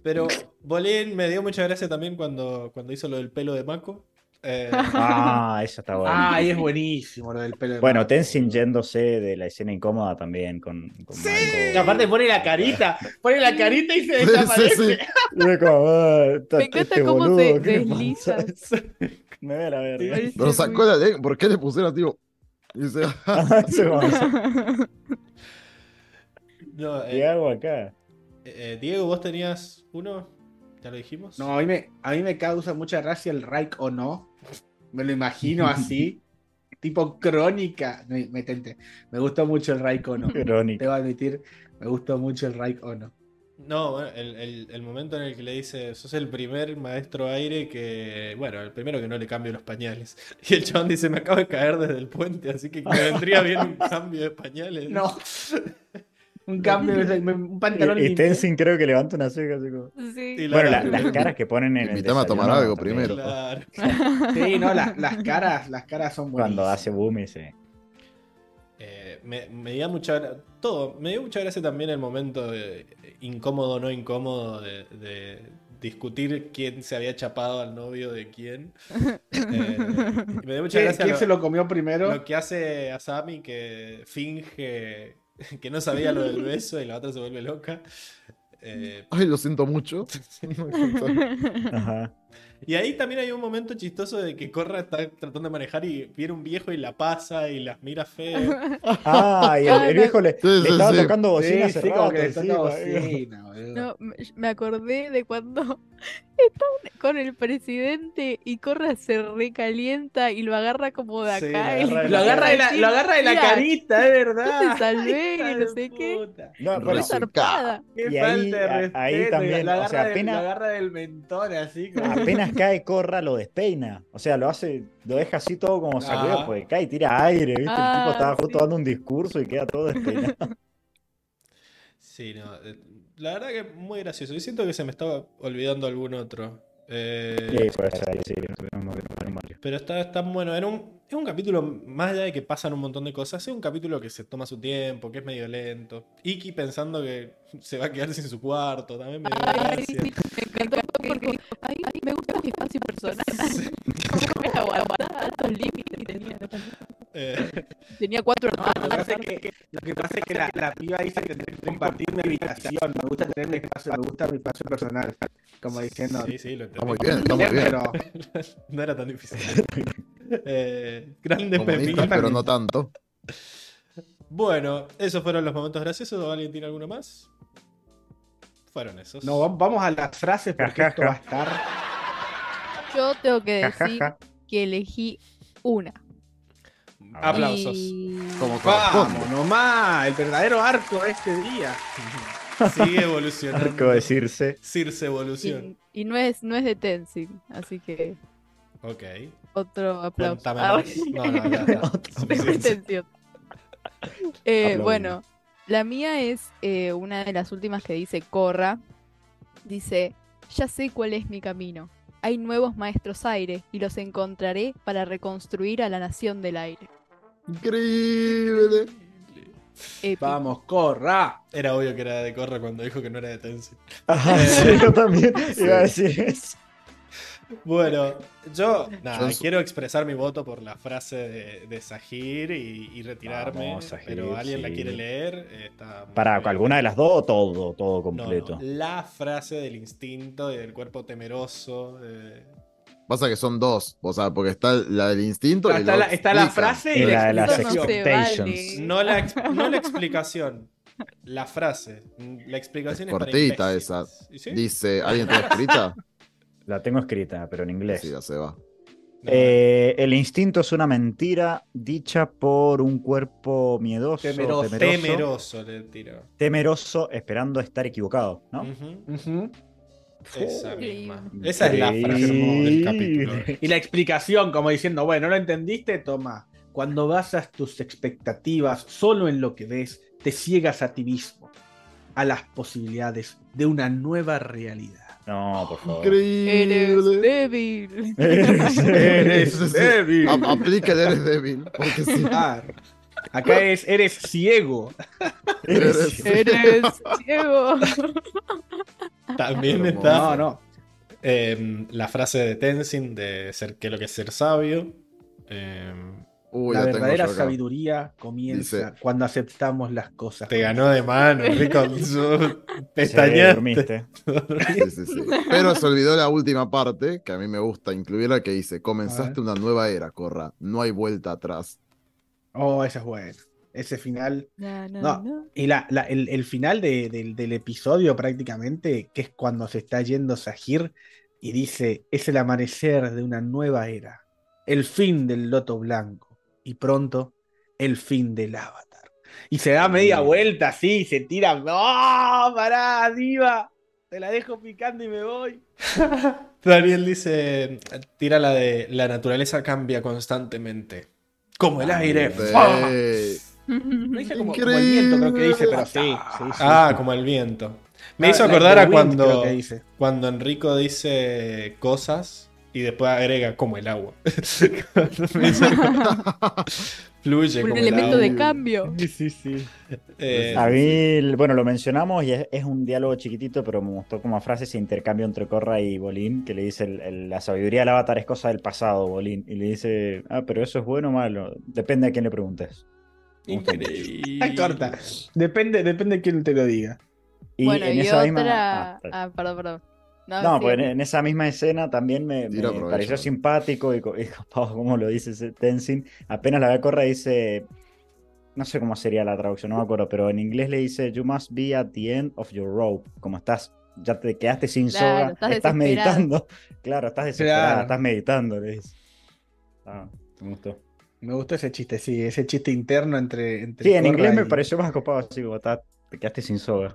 [SPEAKER 1] Pero Bolín me dio mucha gracia también cuando, cuando hizo lo del pelo de Mako. Eh,
[SPEAKER 4] Ah, eso está bueno.
[SPEAKER 2] ah, ahí es buenísimo lo del pelo. de
[SPEAKER 4] Bueno. Tenzin yéndose de la escena incómoda también con, con
[SPEAKER 2] Y
[SPEAKER 4] Marco.
[SPEAKER 2] aparte pone la carita, pone la carita y se
[SPEAKER 5] Sí,
[SPEAKER 2] desaparece.
[SPEAKER 5] sí, sí.
[SPEAKER 4] Y como, ah, está-
[SPEAKER 3] Me encanta
[SPEAKER 4] este
[SPEAKER 3] cómo
[SPEAKER 4] boludo,
[SPEAKER 3] se
[SPEAKER 4] ¿qué le
[SPEAKER 3] desliza.
[SPEAKER 4] pasa? Me ve la verga.
[SPEAKER 5] Lo sacó la lengua. ¿Por qué le pusieron, tío?
[SPEAKER 4] Eso como eso.
[SPEAKER 1] No, eh,
[SPEAKER 4] ¿Qué hago acá?
[SPEAKER 1] Eh, Diego, ¿vos tenías uno? ¿Ya lo dijimos?
[SPEAKER 2] No, a mí, me, a mí me causa mucha gracia el Reich o no. Me lo imagino así. tipo crónica. Me, me gustó mucho el Reich o no. Te
[SPEAKER 4] Crónica.
[SPEAKER 2] voy a admitir, me gustó mucho el Reich o no.
[SPEAKER 1] No, bueno, el, el- el momento en el que le dice, sos el primer maestro aire que, bueno, el primero que no le cambio los pañales. Y el chabón dice, me acabo de caer desde el puente, así que me vendría bien un cambio de pañales.
[SPEAKER 2] No. Un cambio, un pantalón
[SPEAKER 4] Y, y
[SPEAKER 2] limpio.
[SPEAKER 4] Tenzin creo que levanta una ceja así como...
[SPEAKER 3] Sí.
[SPEAKER 1] Y la-
[SPEAKER 4] Bueno, la- las caras que ponen en el
[SPEAKER 5] Invítame a tomar algo
[SPEAKER 4] también.
[SPEAKER 5] primero.
[SPEAKER 1] Claro.
[SPEAKER 2] Sí, no, la- las caras, las caras son buenas.
[SPEAKER 4] Cuando hace boom y se...
[SPEAKER 1] Eh, me, me dio mucha todo, me dio mucha gracia también el momento de- incómodo o no incómodo de, de discutir quién se había chapado al novio de quién. Eh, y me dio mucha
[SPEAKER 2] ¿Quién,
[SPEAKER 1] gracia
[SPEAKER 2] quién
[SPEAKER 1] lo,
[SPEAKER 2] se lo comió primero?
[SPEAKER 1] lo que hace Asami que finge que no sabía lo del beso y la otra se vuelve loca. Eh,
[SPEAKER 5] Ay, lo siento mucho.
[SPEAKER 4] Ajá.
[SPEAKER 1] y ahí también hay un momento chistoso de que Corra está tratando de manejar y viene un viejo y la pasa y las mira feo.
[SPEAKER 4] Ah, y el, el viejo le,
[SPEAKER 5] Sí,
[SPEAKER 4] le
[SPEAKER 5] sí,
[SPEAKER 4] estaba
[SPEAKER 5] sí.
[SPEAKER 4] tocando bocina
[SPEAKER 2] Sí, como que le bocina.
[SPEAKER 3] No, me acordé de cuando están con el presidente y Corra se recalienta y lo agarra como de
[SPEAKER 1] Sí,
[SPEAKER 3] acá.
[SPEAKER 1] lo agarra de
[SPEAKER 2] Lo agarra de la, lo agarra de la
[SPEAKER 3] "Mira,
[SPEAKER 2] carita, es verdad.
[SPEAKER 3] yo te salvé, y no sé qué".
[SPEAKER 4] No, pero-.
[SPEAKER 2] Qué
[SPEAKER 4] Y ahí-
[SPEAKER 2] falta de
[SPEAKER 4] a-
[SPEAKER 2] respeto.
[SPEAKER 4] ahí
[SPEAKER 2] y
[SPEAKER 4] también,
[SPEAKER 2] lo
[SPEAKER 4] o
[SPEAKER 2] agarra,
[SPEAKER 4] sea,
[SPEAKER 2] del-
[SPEAKER 4] apenas-
[SPEAKER 2] lo agarra del mentón así. como-
[SPEAKER 4] apenas cae Corra lo despeina. O sea, lo hace, lo deja así todo como sacudido,
[SPEAKER 1] Ah.
[SPEAKER 4] porque cae y tira aire, ¿viste? el
[SPEAKER 3] Ah,
[SPEAKER 4] tipo estaba justo
[SPEAKER 3] sí.
[SPEAKER 4] dando un discurso y queda todo despeinado.
[SPEAKER 1] Sí, no. Eh, La verdad que muy gracioso. Y siento que se me estaba olvidando algún otro. Eh,
[SPEAKER 4] Sí, puede ser, sí, no, no, no.
[SPEAKER 1] Pero está, está bueno. Era un, es un capítulo, más allá de que pasan un montón de cosas, es un capítulo que se toma su tiempo, que es medio lento. Iki pensando que se va a quedar sin su cuarto, también me
[SPEAKER 3] Ay, sí, me encantó porque dijo, ay, me gusta mi espacio personal. Altos límites que tenía.
[SPEAKER 1] Eh,
[SPEAKER 3] Tenía cuatro
[SPEAKER 2] Lo que
[SPEAKER 3] hermanos.
[SPEAKER 2] pasa es que, lo que, pasa es que la, la piba dice que tendré que compartir mi habitación. Me gusta tener mi espacio, me gusta mi espacio personal. Como diciendo.
[SPEAKER 1] sí, sí, lo
[SPEAKER 5] Está
[SPEAKER 1] entendí.
[SPEAKER 5] muy bien, está muy bien.
[SPEAKER 2] Pero
[SPEAKER 1] No era tan difícil. Eh, grande Pepín.
[SPEAKER 5] pero no tanto.
[SPEAKER 1] Bueno, esos fueron los momentos graciosos. ¿Alguien tiene alguno más? Fueron esos.
[SPEAKER 2] no, vam- vamos a las frases porque
[SPEAKER 4] Ja, ja,
[SPEAKER 2] esto va a estar.
[SPEAKER 3] Yo tengo que
[SPEAKER 4] Ja, ja,
[SPEAKER 3] decir
[SPEAKER 4] ja.
[SPEAKER 3] que elegí una.
[SPEAKER 1] Aplausos.
[SPEAKER 3] Y-
[SPEAKER 5] Como
[SPEAKER 2] Vamos nomás, el verdadero arco de este día.
[SPEAKER 1] Sigue evolucionando.
[SPEAKER 4] Arco decirse.
[SPEAKER 1] Circe evolución.
[SPEAKER 3] Y, y no es no es de Tenzin, así que
[SPEAKER 1] Ok.
[SPEAKER 3] Otro aplauso.
[SPEAKER 1] Cuéntame
[SPEAKER 3] Ah,
[SPEAKER 1] más. No, no, ya
[SPEAKER 3] retención. Eh, bueno, la mía es eh, una de las últimas que dice Corra. Dice, ya sé cuál es mi camino. Hay nuevos maestros aire y los encontraré para reconstruir a la nación del aire.
[SPEAKER 5] Increíble.
[SPEAKER 3] Épico.
[SPEAKER 2] Vamos, corra.
[SPEAKER 1] Era obvio que era de Corra cuando dijo que no era de Tenzin.
[SPEAKER 4] Ajá,
[SPEAKER 1] Eh,
[SPEAKER 4] sí, yo también
[SPEAKER 5] sí.
[SPEAKER 4] iba a decir eso.
[SPEAKER 1] Bueno, yo nada,
[SPEAKER 5] Yo
[SPEAKER 1] quiero expresar mi voto por la frase de, de Sahir y, y retirarme.
[SPEAKER 4] Vamos, Sahir,
[SPEAKER 1] pero alguien la quiere leer. Está
[SPEAKER 4] Para
[SPEAKER 1] bien.
[SPEAKER 4] alguna de las dos o todo, todo completo.
[SPEAKER 1] no, la frase del instinto y del cuerpo temeroso. eh,
[SPEAKER 5] Pasa que son dos. O sea, porque está la del instinto y
[SPEAKER 2] Está, la, está frase y la
[SPEAKER 4] de las
[SPEAKER 3] no
[SPEAKER 4] expectations.
[SPEAKER 3] vale.
[SPEAKER 1] no, la, ex- no la explicación, la frase. La explicación es para
[SPEAKER 5] Cortita
[SPEAKER 1] imbéciles.
[SPEAKER 5] esa.
[SPEAKER 1] ¿Y sí?
[SPEAKER 5] Dice, ¿alguien tiene escrita?
[SPEAKER 4] La tengo escrita, pero en inglés.
[SPEAKER 5] Sí, ya se va.
[SPEAKER 4] Eh, el instinto es una mentira dicha por un cuerpo miedoso,
[SPEAKER 2] Temeroso.
[SPEAKER 4] temeroso,
[SPEAKER 1] temeroso le tiro.
[SPEAKER 4] temeroso, esperando estar equivocado, ¿no?
[SPEAKER 1] Esa misma. Esa es la frase del capítulo.
[SPEAKER 2] Y la explicación, como diciendo, bueno, ¿no lo entendiste? Toma. Cuando basas tus expectativas solo en lo que ves, te ciegas a ti mismo, a las posibilidades de una nueva realidad.
[SPEAKER 4] No, por favor.
[SPEAKER 3] Eres
[SPEAKER 5] Increíble.
[SPEAKER 3] débil.
[SPEAKER 2] Eres
[SPEAKER 5] sí, sí.
[SPEAKER 2] débil.
[SPEAKER 5] Aplica el eres débil. Porque sí.
[SPEAKER 2] Ah, Acá es, eres ciego.
[SPEAKER 5] Eres-
[SPEAKER 3] Eres ciego.
[SPEAKER 1] También está
[SPEAKER 2] No, no.
[SPEAKER 1] eh, la frase de Tenzin de ser que lo que es ser sabio. Eh,
[SPEAKER 5] Uy,
[SPEAKER 2] la verdadera sabiduría comienza
[SPEAKER 5] Dice-
[SPEAKER 2] cuando aceptamos las cosas.
[SPEAKER 1] te ganó de mano, Rico. Pestañaste.
[SPEAKER 4] dormiste.
[SPEAKER 5] Sí, sí, sí. Pero se olvidó la última parte, que a mí me gusta incluirla, que dice, comenzaste una nueva era, Corra, no hay vuelta atrás.
[SPEAKER 2] Oh, esa es buena. Ese final.
[SPEAKER 3] No, no,
[SPEAKER 2] No,
[SPEAKER 3] no.
[SPEAKER 2] Y la, la- el, el final de- del- del episodio prácticamente, que es cuando se está yendo Sahir y dice, es el amanecer de una nueva era, el fin del loto blanco y pronto el fin del avatar. Y se da media vuelta así, y se tira, ¡no! ¡Pará, diva! Te la dejo picando y me voy.
[SPEAKER 1] Daniel dice, tira la de la naturaleza cambia constantemente. Como el aire.
[SPEAKER 2] Lo dice como, como el viento, creo que dice, pero sí. sí, sí.
[SPEAKER 1] Ah, como el viento. Me
[SPEAKER 2] Ah,
[SPEAKER 1] hizo acordar a cuando,
[SPEAKER 2] que dice.
[SPEAKER 1] cuando Enrico dice cosas y después agrega como el agua. Fluye
[SPEAKER 3] Un
[SPEAKER 1] como el
[SPEAKER 3] elemento
[SPEAKER 1] agua.
[SPEAKER 3] de cambio.
[SPEAKER 2] Sí, sí, sí.
[SPEAKER 1] Eh,
[SPEAKER 4] A mí, bueno, lo mencionamos y es, es un diálogo chiquitito, pero me gustó como frase ese intercambio entre Corra y Bolín, que le dice el- el- la sabiduría del avatar es cosa del pasado, Bolín. Y le dice, ah, pero eso es bueno o malo. Depende a quién le preguntes.
[SPEAKER 1] Increíble.
[SPEAKER 2] Corta. Depende, depende de quién te lo diga.
[SPEAKER 4] Y
[SPEAKER 3] bueno,
[SPEAKER 4] en
[SPEAKER 3] y
[SPEAKER 4] esa
[SPEAKER 3] otra.
[SPEAKER 4] misma. ah,
[SPEAKER 3] Ah, perdón, perdón. No,
[SPEAKER 4] No,
[SPEAKER 3] sí,
[SPEAKER 4] pues en, en esa misma escena también me, pareció simpático y, y copado como lo dice ese Tenzin. Apenas la ve a Corra dice, no sé cómo sería la traducción, no me acuerdo, pero en inglés le dice, you must be at the end of your rope. Como estás, ya te quedaste sin
[SPEAKER 3] Claro,
[SPEAKER 4] soga,
[SPEAKER 3] estás
[SPEAKER 4] meditando. Claro, estás desesperada,
[SPEAKER 2] Claro.
[SPEAKER 4] estás meditando, le dice. Ah, me gustó.
[SPEAKER 2] Me gustó ese chiste, sí, ese chiste interno entre. entre
[SPEAKER 4] Sí, en inglés me pareció más copado así, como "Ta- te quedaste sin soga.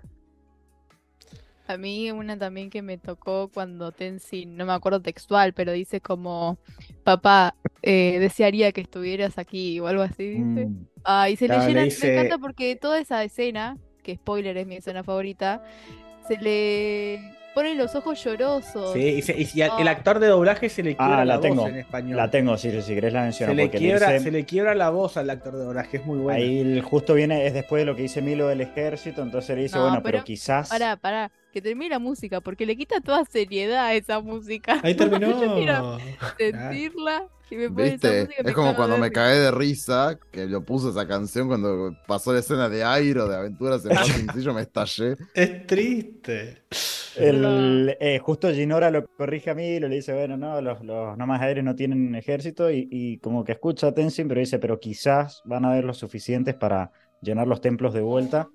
[SPEAKER 3] A mí una también que me tocó cuando Tenzin, no me acuerdo textual, pero dice como, papá, eh, desearía que estuvieras aquí o algo así, dice.
[SPEAKER 4] Mm.
[SPEAKER 3] Ah, y se
[SPEAKER 2] Claro,
[SPEAKER 3] le
[SPEAKER 2] le
[SPEAKER 3] llena,
[SPEAKER 2] dice-
[SPEAKER 3] me encanta porque toda esa escena, que spoiler es mi escena favorita, se le ponen los ojos llorosos.
[SPEAKER 2] Sí, y, se- y si al- el
[SPEAKER 3] Ah.
[SPEAKER 2] actor de doblaje se le quiebra
[SPEAKER 4] Ah,
[SPEAKER 2] la,
[SPEAKER 4] la tengo.
[SPEAKER 2] voz en español.
[SPEAKER 4] La tengo, sí, si querés la menciono.
[SPEAKER 2] se, le quiebra,
[SPEAKER 4] dice-
[SPEAKER 2] se le quiebra la voz al actor de doblaje, es muy bueno.
[SPEAKER 4] Ahí justo viene, es después de lo que dice Milo del ejército, entonces le dice,
[SPEAKER 3] No,
[SPEAKER 4] bueno, pero,
[SPEAKER 3] pero
[SPEAKER 4] quizás...
[SPEAKER 3] Pará, pará, que termine la música, porque le quita toda seriedad a esa música.
[SPEAKER 1] Ahí
[SPEAKER 3] Yo quiero
[SPEAKER 1] terminó.
[SPEAKER 3] sentirla y me pone esa
[SPEAKER 5] ¿Viste?
[SPEAKER 3] música y
[SPEAKER 5] Es como cuando me cagué de risa, que lo puso esa canción cuando pasó la escena de Airo, de Aventuras en Más Sencillo, me estallé.
[SPEAKER 1] Es triste.
[SPEAKER 4] El, eh, justo Ginora lo corrige a Milo, le dice, bueno, no, los, los nómadas aéreos no tienen ejército y, y como que escucha a Tenzin, pero dice, pero quizás van a haber los suficientes para llenar los templos de vuelta.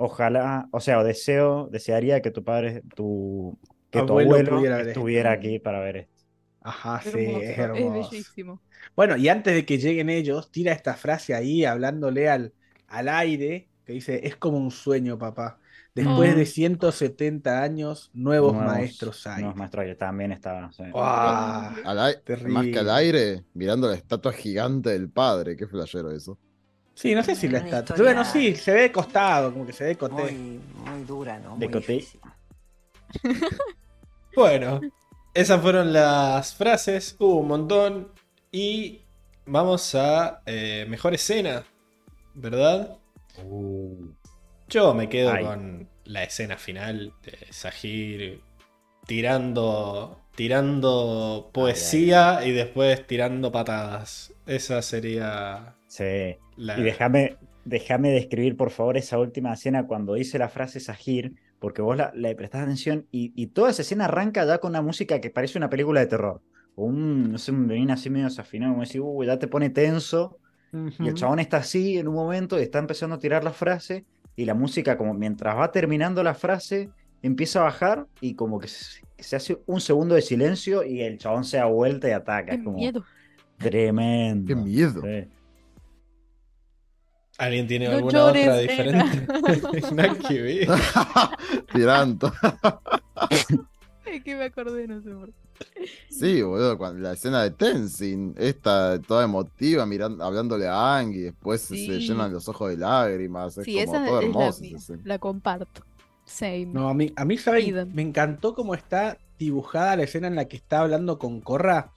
[SPEAKER 4] Ojalá, o sea, o deseo, desearía que tu padre, tu, que tu
[SPEAKER 2] Abuelo
[SPEAKER 4] abuelo
[SPEAKER 2] pudiera ver esto.
[SPEAKER 4] estuviera aquí para ver esto.
[SPEAKER 2] Ajá, sí,
[SPEAKER 3] Hermoso,
[SPEAKER 2] es
[SPEAKER 3] es
[SPEAKER 2] hermoso.
[SPEAKER 3] bellísimo.
[SPEAKER 2] Bueno, y antes de que lleguen ellos, tira esta frase ahí hablándole al, al aire, que dice, es como un sueño, papá. Después de 170 años, nuevos, maestros hay.
[SPEAKER 4] Nuevos maestros hay, también está. sí.
[SPEAKER 2] ¡Ah!
[SPEAKER 5] Al más que al aire, mirando la estatua gigante del padre. Qué flashero eso.
[SPEAKER 2] Sí, no sé si la
[SPEAKER 7] historia-
[SPEAKER 2] Bueno, sí, se ve de costado, como que se ve de coté.
[SPEAKER 7] Muy, muy dura, ¿no?
[SPEAKER 4] De
[SPEAKER 7] Muy
[SPEAKER 4] coté.
[SPEAKER 7] difícil.
[SPEAKER 1] Bueno, esas fueron las frases. Hubo un montón. Y vamos a eh, mejor escena, ¿verdad?
[SPEAKER 4] Uh,
[SPEAKER 1] Yo me quedo
[SPEAKER 4] Ay.
[SPEAKER 1] con la escena final de Sahir tirando, tirando poesía y después tirando patadas. Esa sería
[SPEAKER 4] sí.
[SPEAKER 1] la...
[SPEAKER 4] Y déjame, déjame describir, por favor, esa última escena cuando dice la frase Sahir, porque vos la, le prestás atención y, y toda esa escena arranca ya con una música que parece una película de terror. O un, no sé, un violín así medio desafinado, como decir, uy, ya te pone tenso. Y el chabón está así en un momento y está empezando a tirar la frase y la música como mientras va terminando la frase empieza a bajar y como que se, se hace un segundo de silencio y el chabón se da vuelta y ataca.
[SPEAKER 3] Qué
[SPEAKER 4] Es como
[SPEAKER 3] miedo.
[SPEAKER 4] tremendo.
[SPEAKER 5] Qué miedo.
[SPEAKER 4] Sí.
[SPEAKER 1] ¿Alguien tiene
[SPEAKER 3] No
[SPEAKER 1] alguna
[SPEAKER 3] llores,
[SPEAKER 1] otra diferente? Nada que ver.
[SPEAKER 5] Tirando.
[SPEAKER 3] Es que me acordé, no sé por qué.
[SPEAKER 5] Sí, boludo, cuando, la escena de Tenzin, esta toda emotiva, mirando, hablándole a Ang y después se- llenan los ojos de lágrimas. Es
[SPEAKER 3] Sí,
[SPEAKER 5] como
[SPEAKER 3] esa
[SPEAKER 5] todo
[SPEAKER 3] es la
[SPEAKER 5] hermoso.
[SPEAKER 3] mía,
[SPEAKER 5] escena.
[SPEAKER 3] La comparto. Same.
[SPEAKER 2] No, a mí, a mí.
[SPEAKER 3] Idem.
[SPEAKER 2] Me encantó cómo está dibujada la escena en la que está hablando con Corra,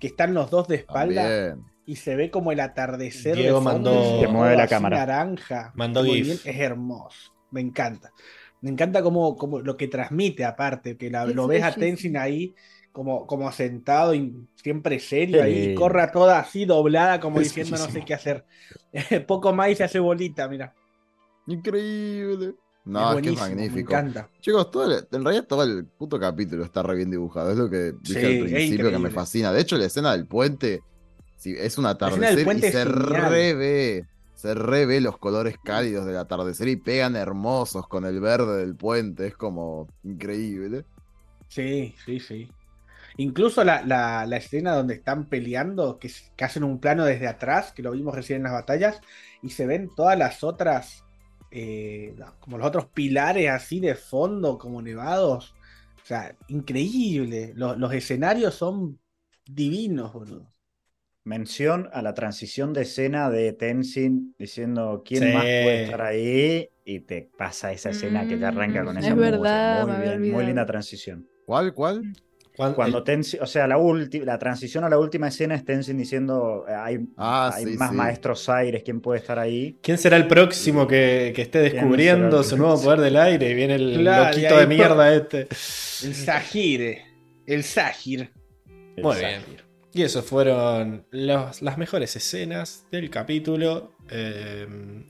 [SPEAKER 2] que están los dos de espalda
[SPEAKER 5] También.
[SPEAKER 2] Y se ve como el atardecer
[SPEAKER 1] Diego
[SPEAKER 2] de fondo,
[SPEAKER 1] mandó- Se
[SPEAKER 4] mueve la cámara.
[SPEAKER 2] naranja.
[SPEAKER 1] Mandó
[SPEAKER 2] muy
[SPEAKER 1] GIF.
[SPEAKER 2] bien, es hermoso. Me encanta. Me encanta como, como lo que transmite aparte, que la- lo ves a. Tenzin ahí como, como sentado y siempre serio ahí,
[SPEAKER 4] Sí.
[SPEAKER 2] y Corra toda así doblada como
[SPEAKER 1] Es
[SPEAKER 2] diciendo no sé qué hacer. Poco más y se hace bolita, mira.
[SPEAKER 5] Increíble. No, es, que es magnífico.
[SPEAKER 2] Me encanta.
[SPEAKER 5] Chicos, todo el- en realidad todo el puto capítulo está re bien dibujado. Es lo que dije
[SPEAKER 2] Sí,
[SPEAKER 5] al principio que me fascina. De hecho, la escena del puente es un atardecer y se revé. Se revé los colores cálidos del atardecer y pegan hermosos con el verde del puente. Es como increíble.
[SPEAKER 2] Sí, sí, sí. Incluso la, la- la escena donde están peleando, que hacen un plano desde atrás, que lo vimos recién en las batallas, y se ven todas las otras, eh, como los otros pilares así de fondo, como nevados. O sea, increíble. Los, los escenarios son divinos, boludo.
[SPEAKER 4] Mención a la transición de escena de Tenzin diciendo quién
[SPEAKER 1] Sí.
[SPEAKER 4] más puede estar ahí y te pasa esa escena que te arranca con
[SPEAKER 3] Mm,
[SPEAKER 4] esa
[SPEAKER 3] es
[SPEAKER 4] música.
[SPEAKER 3] verdad,
[SPEAKER 4] muy bien, muy linda transición.
[SPEAKER 5] ¿Cuál? ¿Cuál?
[SPEAKER 1] Cuan-
[SPEAKER 4] Cuando
[SPEAKER 1] el-
[SPEAKER 4] Tenzin, o sea, la última, la transición a la última escena es Tenzin diciendo eh, hay,
[SPEAKER 5] Ah,
[SPEAKER 4] hay
[SPEAKER 5] sí,
[SPEAKER 4] más
[SPEAKER 5] sí.
[SPEAKER 4] maestros aires, ¿quién puede estar ahí?
[SPEAKER 1] ¿Quién será el próximo que, que esté
[SPEAKER 4] ¿Quién será
[SPEAKER 1] descubriendo su nuevo poder del aire? Y viene el
[SPEAKER 2] Claro,
[SPEAKER 1] loquito de mierda este.
[SPEAKER 2] El Sahir. El Sahir.
[SPEAKER 4] El
[SPEAKER 1] Muy bien. Y eso fueron los- las mejores escenas del capítulo. Eh,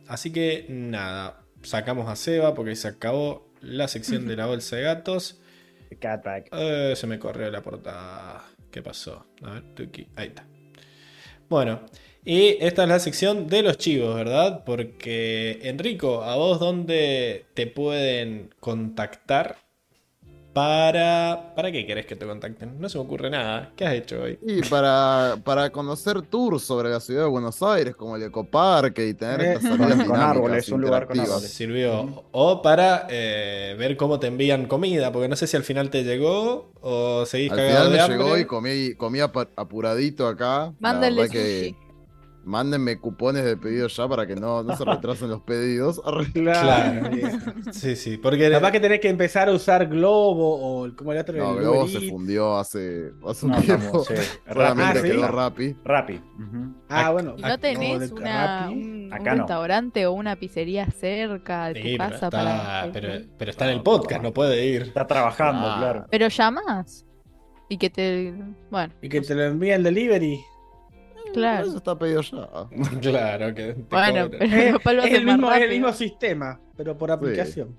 [SPEAKER 1] así que nada, sacamos a Seba porque se acabó la sección de la bolsa de gatos. Eh, se me corrió la portada. ¿Qué pasó? A ver, tuki. Ahí está. Bueno, y esta es la sección de los chivos, ¿verdad? Porque, Enrico, ¿a vos dónde te pueden contactar? Para... ¿Para qué querés que te contacten? No se me ocurre nada. ¿Qué has hecho hoy?
[SPEAKER 5] Y para, para conocer tours sobre la ciudad de Buenos Aires, como el Ecoparque y tener
[SPEAKER 2] Eh,
[SPEAKER 5] estas
[SPEAKER 2] con-
[SPEAKER 4] con árboles, un lugar con árboles.
[SPEAKER 1] Sirvió. O para eh, ver cómo te envían comida, porque no sé si al final te llegó o seguís
[SPEAKER 5] Al
[SPEAKER 1] cagado
[SPEAKER 5] final
[SPEAKER 1] de
[SPEAKER 5] me
[SPEAKER 1] hambre.
[SPEAKER 5] llegó y comí, comí apuradito acá.
[SPEAKER 3] Mándale
[SPEAKER 5] que. Mándenme cupones de pedido ya para que no, no se retrasen los pedidos.
[SPEAKER 1] Claro. Sí, sí, porque...
[SPEAKER 2] Capaz que tenés que empezar a usar Globo o el- como el otro.
[SPEAKER 5] No,
[SPEAKER 2] el
[SPEAKER 5] Globo se fundió hace, hace un
[SPEAKER 4] No,
[SPEAKER 5] tiempo.
[SPEAKER 4] estamos, sí.
[SPEAKER 5] Solamente
[SPEAKER 2] Ah, ¿sí?
[SPEAKER 5] quedó Rappi.
[SPEAKER 4] Rappi.
[SPEAKER 2] Ah, bueno.
[SPEAKER 3] ¿Y no tenés una, un, un
[SPEAKER 4] Acá no.
[SPEAKER 3] restaurante o una pizzería cerca de tu
[SPEAKER 1] Sí, pero,
[SPEAKER 3] casa
[SPEAKER 1] está,
[SPEAKER 3] para...
[SPEAKER 1] pero, pero está en el podcast, no puede ir.
[SPEAKER 4] Está trabajando,
[SPEAKER 5] Ah.
[SPEAKER 4] claro.
[SPEAKER 3] Pero llamas. Y que te... Bueno,
[SPEAKER 2] Y que te lo envía el delivery.
[SPEAKER 3] Claro.
[SPEAKER 5] Eso está pedido ya.
[SPEAKER 1] Claro, que
[SPEAKER 3] Bueno, pero
[SPEAKER 2] es, el mismo, es el mismo sistema, pero por aplicación.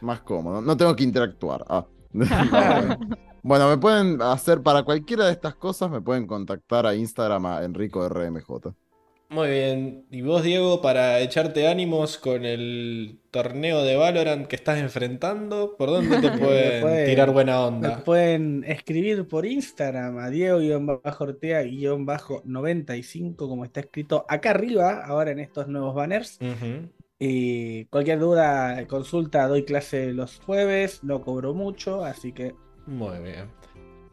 [SPEAKER 5] Más cómodo. No tengo que interactuar. Ah. Bueno, me pueden hacer para cualquiera de estas cosas, me pueden contactar a Instagram a EnricoRMJ.
[SPEAKER 1] Muy bien. ¿Y vos, Diego, para echarte ánimos con el torneo de Valorant que estás enfrentando? ¿Por dónde te pueden
[SPEAKER 2] pueden-
[SPEAKER 1] tirar buena
[SPEAKER 2] Me
[SPEAKER 1] onda?
[SPEAKER 2] pueden escribir por Instagram a Diego-Ortea-95, como está escrito acá arriba, ahora en estos nuevos banners. Y cualquier duda, consulta, doy clase los jueves, no cobro mucho, así que
[SPEAKER 1] Muy bien.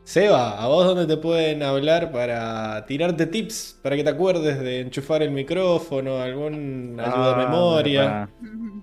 [SPEAKER 1] Seba, ¿a vos dónde te pueden hablar para tirarte tips? Para que te acuerdes de enchufar el micrófono, algún ayuda a
[SPEAKER 4] Ah,
[SPEAKER 1] memoria.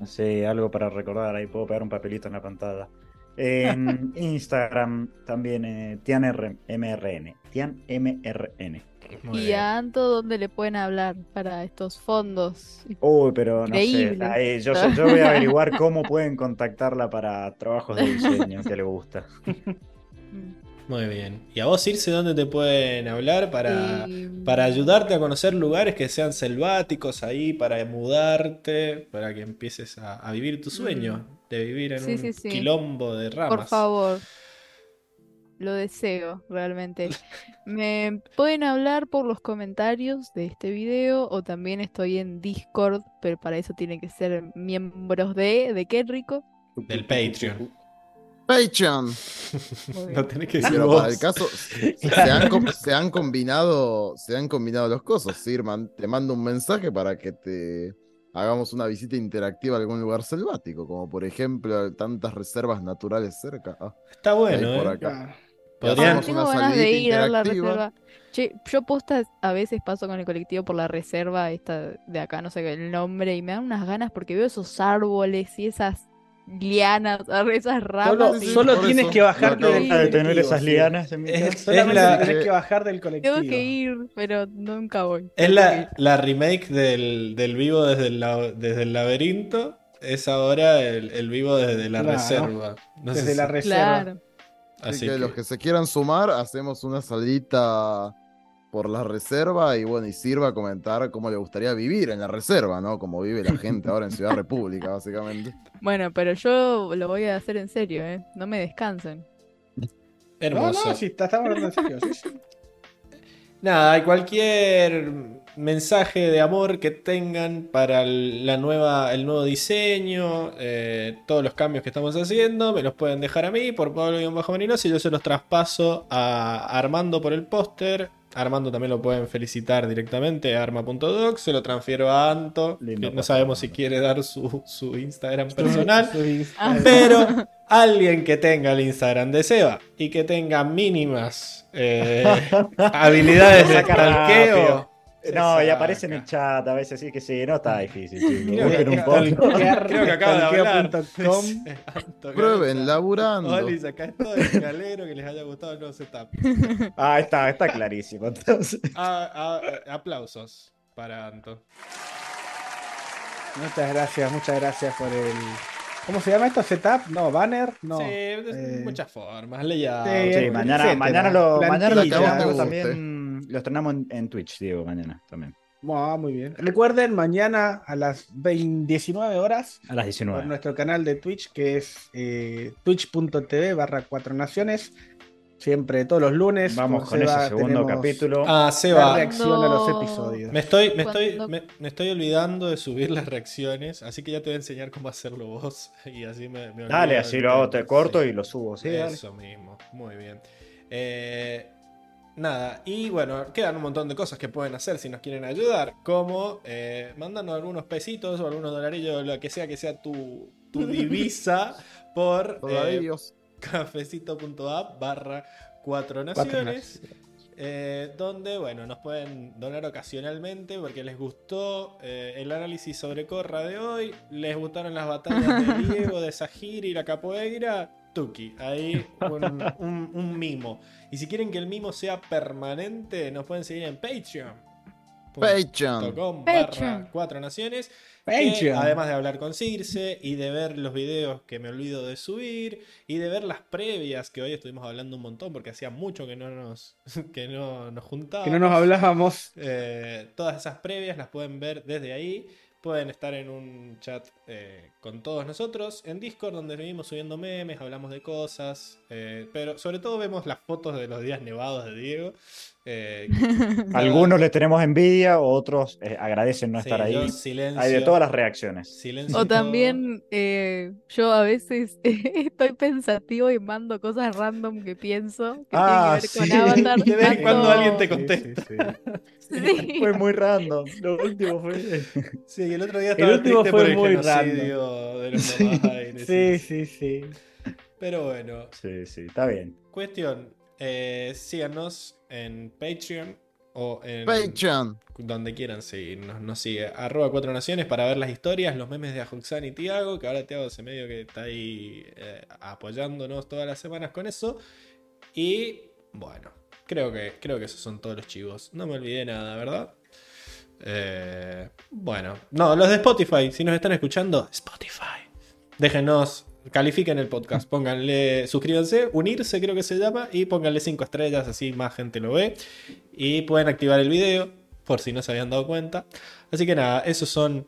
[SPEAKER 4] Sí, algo para recordar. Ahí puedo pegar un papelito en la pantalla. En Instagram también, eh, TianMRN. TianMRN.
[SPEAKER 1] Muy
[SPEAKER 3] ¿Y
[SPEAKER 1] bien.
[SPEAKER 3] a Anto dónde le pueden hablar para estos fondos?
[SPEAKER 4] Uy, pero no sé. Ahí, yo, voy a averiguar cómo pueden contactarla para trabajos de diseño que le gusta.
[SPEAKER 3] Mm.
[SPEAKER 1] Muy bien. ¿Y a vos, Circe, dónde te pueden hablar para, para ayudarte a conocer lugares que sean selváticos ahí, para mudarte, para que empieces a, a vivir tu sueño de vivir en
[SPEAKER 3] Sí,
[SPEAKER 1] un
[SPEAKER 3] sí, sí.
[SPEAKER 1] quilombo de ramas?
[SPEAKER 3] Por favor. Lo deseo, realmente. Me pueden hablar por los comentarios de este video o también estoy en Discord, pero para eso tienen que ser miembros de... ¿De qué, Rico?
[SPEAKER 1] Del Patreon.
[SPEAKER 5] Patreon.
[SPEAKER 1] Lo tenés que decir
[SPEAKER 5] Pero
[SPEAKER 1] vos.
[SPEAKER 5] para el caso, se han, com- se han combinado, se han combinado los cosas. Sirman, te mando un mensaje para que te hagamos una visita interactiva a algún lugar selvático, como por ejemplo tantas reservas naturales cerca. Ah,
[SPEAKER 1] Está bueno,
[SPEAKER 5] por
[SPEAKER 1] ¿eh?
[SPEAKER 5] acá.
[SPEAKER 3] Tengo
[SPEAKER 5] una
[SPEAKER 3] ganas de ir a la reserva. Che, yo postas a veces paso con el colectivo por la reserva esta de acá, no sé el nombre, y me dan unas ganas porque veo esos árboles y esas lianas, esas ramas.
[SPEAKER 2] solo,
[SPEAKER 3] y-
[SPEAKER 2] solo tienes
[SPEAKER 5] eso.
[SPEAKER 2] que bajarte
[SPEAKER 5] No, no.
[SPEAKER 2] del
[SPEAKER 4] de tener esas
[SPEAKER 2] sí.
[SPEAKER 4] lianas en mi
[SPEAKER 1] Es-
[SPEAKER 4] casa.
[SPEAKER 2] Solamente
[SPEAKER 1] la-
[SPEAKER 2] tenés que bajar del colectivo.
[SPEAKER 3] Tengo que ir, pero nunca voy.
[SPEAKER 1] Es la, la remake del, del vivo desde el, desde el laberinto. Es ahora el, el vivo desde la
[SPEAKER 2] Claro.
[SPEAKER 1] reserva. No sé
[SPEAKER 2] Desde
[SPEAKER 1] si-
[SPEAKER 2] la reserva.
[SPEAKER 3] Claro.
[SPEAKER 5] Así,
[SPEAKER 1] Así
[SPEAKER 5] que,
[SPEAKER 1] que-
[SPEAKER 5] los que se quieran sumar, hacemos una salidita por la reserva y bueno, y sirva a comentar cómo le gustaría vivir en la reserva, ¿no? Como vive la gente ahora en Ciudad República, básicamente.
[SPEAKER 3] Bueno, pero yo lo voy a hacer en serio, ¿eh? No me descansen.
[SPEAKER 2] No,
[SPEAKER 1] Hermoso.
[SPEAKER 2] no, si está- estamos hablando en serio. sí, sí.
[SPEAKER 1] nada, hay cualquier mensaje de amor que tengan para la nueva, el nuevo diseño, eh, todos los cambios que estamos haciendo, me los pueden dejar a mí por Pablo-Marinos y yo se los traspaso a Armando por el póster. Armando también lo pueden felicitar directamente a arma.doc, se lo transfiero a Anto, no sabemos si quiere dar su, Instagram personal, pero alguien que tenga el Instagram de Seba y que tenga mínimas eh, habilidades de talqueo
[SPEAKER 4] no, y aparece en el chat a veces sí que sí, no está difícil.
[SPEAKER 1] Creo, que, creo que acaba de hablar.
[SPEAKER 5] Prueben, laburando.
[SPEAKER 1] Olis, acá estoy, me alegro que les haya gustado el nuevo setup.
[SPEAKER 4] Ah, está, está clarísimo. Entonces.
[SPEAKER 1] Ah, ah, aplausos para Anto.
[SPEAKER 2] Muchas gracias, muchas gracias por el, ¿Cómo se llama esto? ¿Setup? No, banner. No.
[SPEAKER 1] Sí, de eh, muchas formas. Layout.
[SPEAKER 4] Sí, mañana, mañana lo, mañana lo también. Lo estrenamos en, Twitch, Diego, mañana también.
[SPEAKER 2] Ah, muy bien. Recuerden, mañana a las 19 horas.
[SPEAKER 4] A las 19.
[SPEAKER 2] Por nuestro canal de Twitch, que es eh, twitch.tv barra cuatro naciones. Siempre, todos los lunes.
[SPEAKER 4] Vamos con ese segundo capítulo.
[SPEAKER 1] Ah, Seba.
[SPEAKER 2] reacción a los episodios.
[SPEAKER 1] Me estoy, me, estoy, me, estoy olvidando de subir las reacciones, así que ya te voy a enseñar cómo hacerlo vos. Y así me,
[SPEAKER 4] Dale, así lo hago, te corto y lo subo. Sí,
[SPEAKER 1] Eso mismo, muy bien. Eh, nada, y bueno, quedan un montón de cosas que pueden hacer si nos quieren ayudar, como eh, mandando algunos pesitos o algunos dolarillos, lo que sea que sea tu, tu divisa por cafecito.app barra cuatro naciones. Eh, donde, bueno, nos pueden donar ocasionalmente porque les gustó eh, el análisis sobre Corra de hoy, les gustaron las batallas de Diego, de Sahir y la capoeira, Tuki, ahí un, un, mimo. Y si quieren que el mimo sea permanente, nos pueden seguir en Patreon.
[SPEAKER 5] Patreon.
[SPEAKER 1] barra cuatro naciones además de hablar con Circe y de ver los videos que me olvido de subir y de ver las previas que hoy estuvimos hablando un montón porque hacía mucho que no nos, que no nos juntábamos.
[SPEAKER 2] Que no nos hablábamos.
[SPEAKER 1] Eh, todas esas previas las pueden ver desde ahí. Pueden estar en un chat eh, con todos nosotros, en Discord, donde venimos subiendo memes, hablamos de cosas, eh, pero sobre todo vemos las fotos de los días nevados de Diego.
[SPEAKER 4] Eh, Algunos les tenemos envidia, otros agradecen no estar ahí. Hay de todas las reacciones.
[SPEAKER 3] o también yo a veces estoy pensativo y mando cosas random que pienso que
[SPEAKER 4] ah,
[SPEAKER 3] tienen que ver con Avatar.
[SPEAKER 1] De vez cuando alguien te contesta.
[SPEAKER 4] Fue muy random. Lo último fue.
[SPEAKER 1] Sí, el otro día estaba el último fue muy random. de los
[SPEAKER 2] sí, sí, sí.
[SPEAKER 1] Pero bueno.
[SPEAKER 4] Sí, sí, está bien.
[SPEAKER 1] Cuestión. Eh, síganos en Patreon o en
[SPEAKER 5] Patreon.
[SPEAKER 1] donde quieran seguirnos. Nos sigue arroba cuatro naciones para ver las historias, los memes de Ajuxan y Tiago, que ahora Tiago se medio que está ahí eh, apoyándonos todas las semanas con eso. Y bueno, creo que, creo que esos son todos los chivos. No me olvidé nada, ¿verdad? Eh, bueno, no, los de Spotify, si nos están escuchando, Spotify. Déjenos, califiquen el podcast, pónganle, suscríbanse, unirse creo que se llama, y pónganle 5 estrellas, así más gente lo ve. Y pueden activar el video, por si no se habían dado cuenta. Así que nada, esos son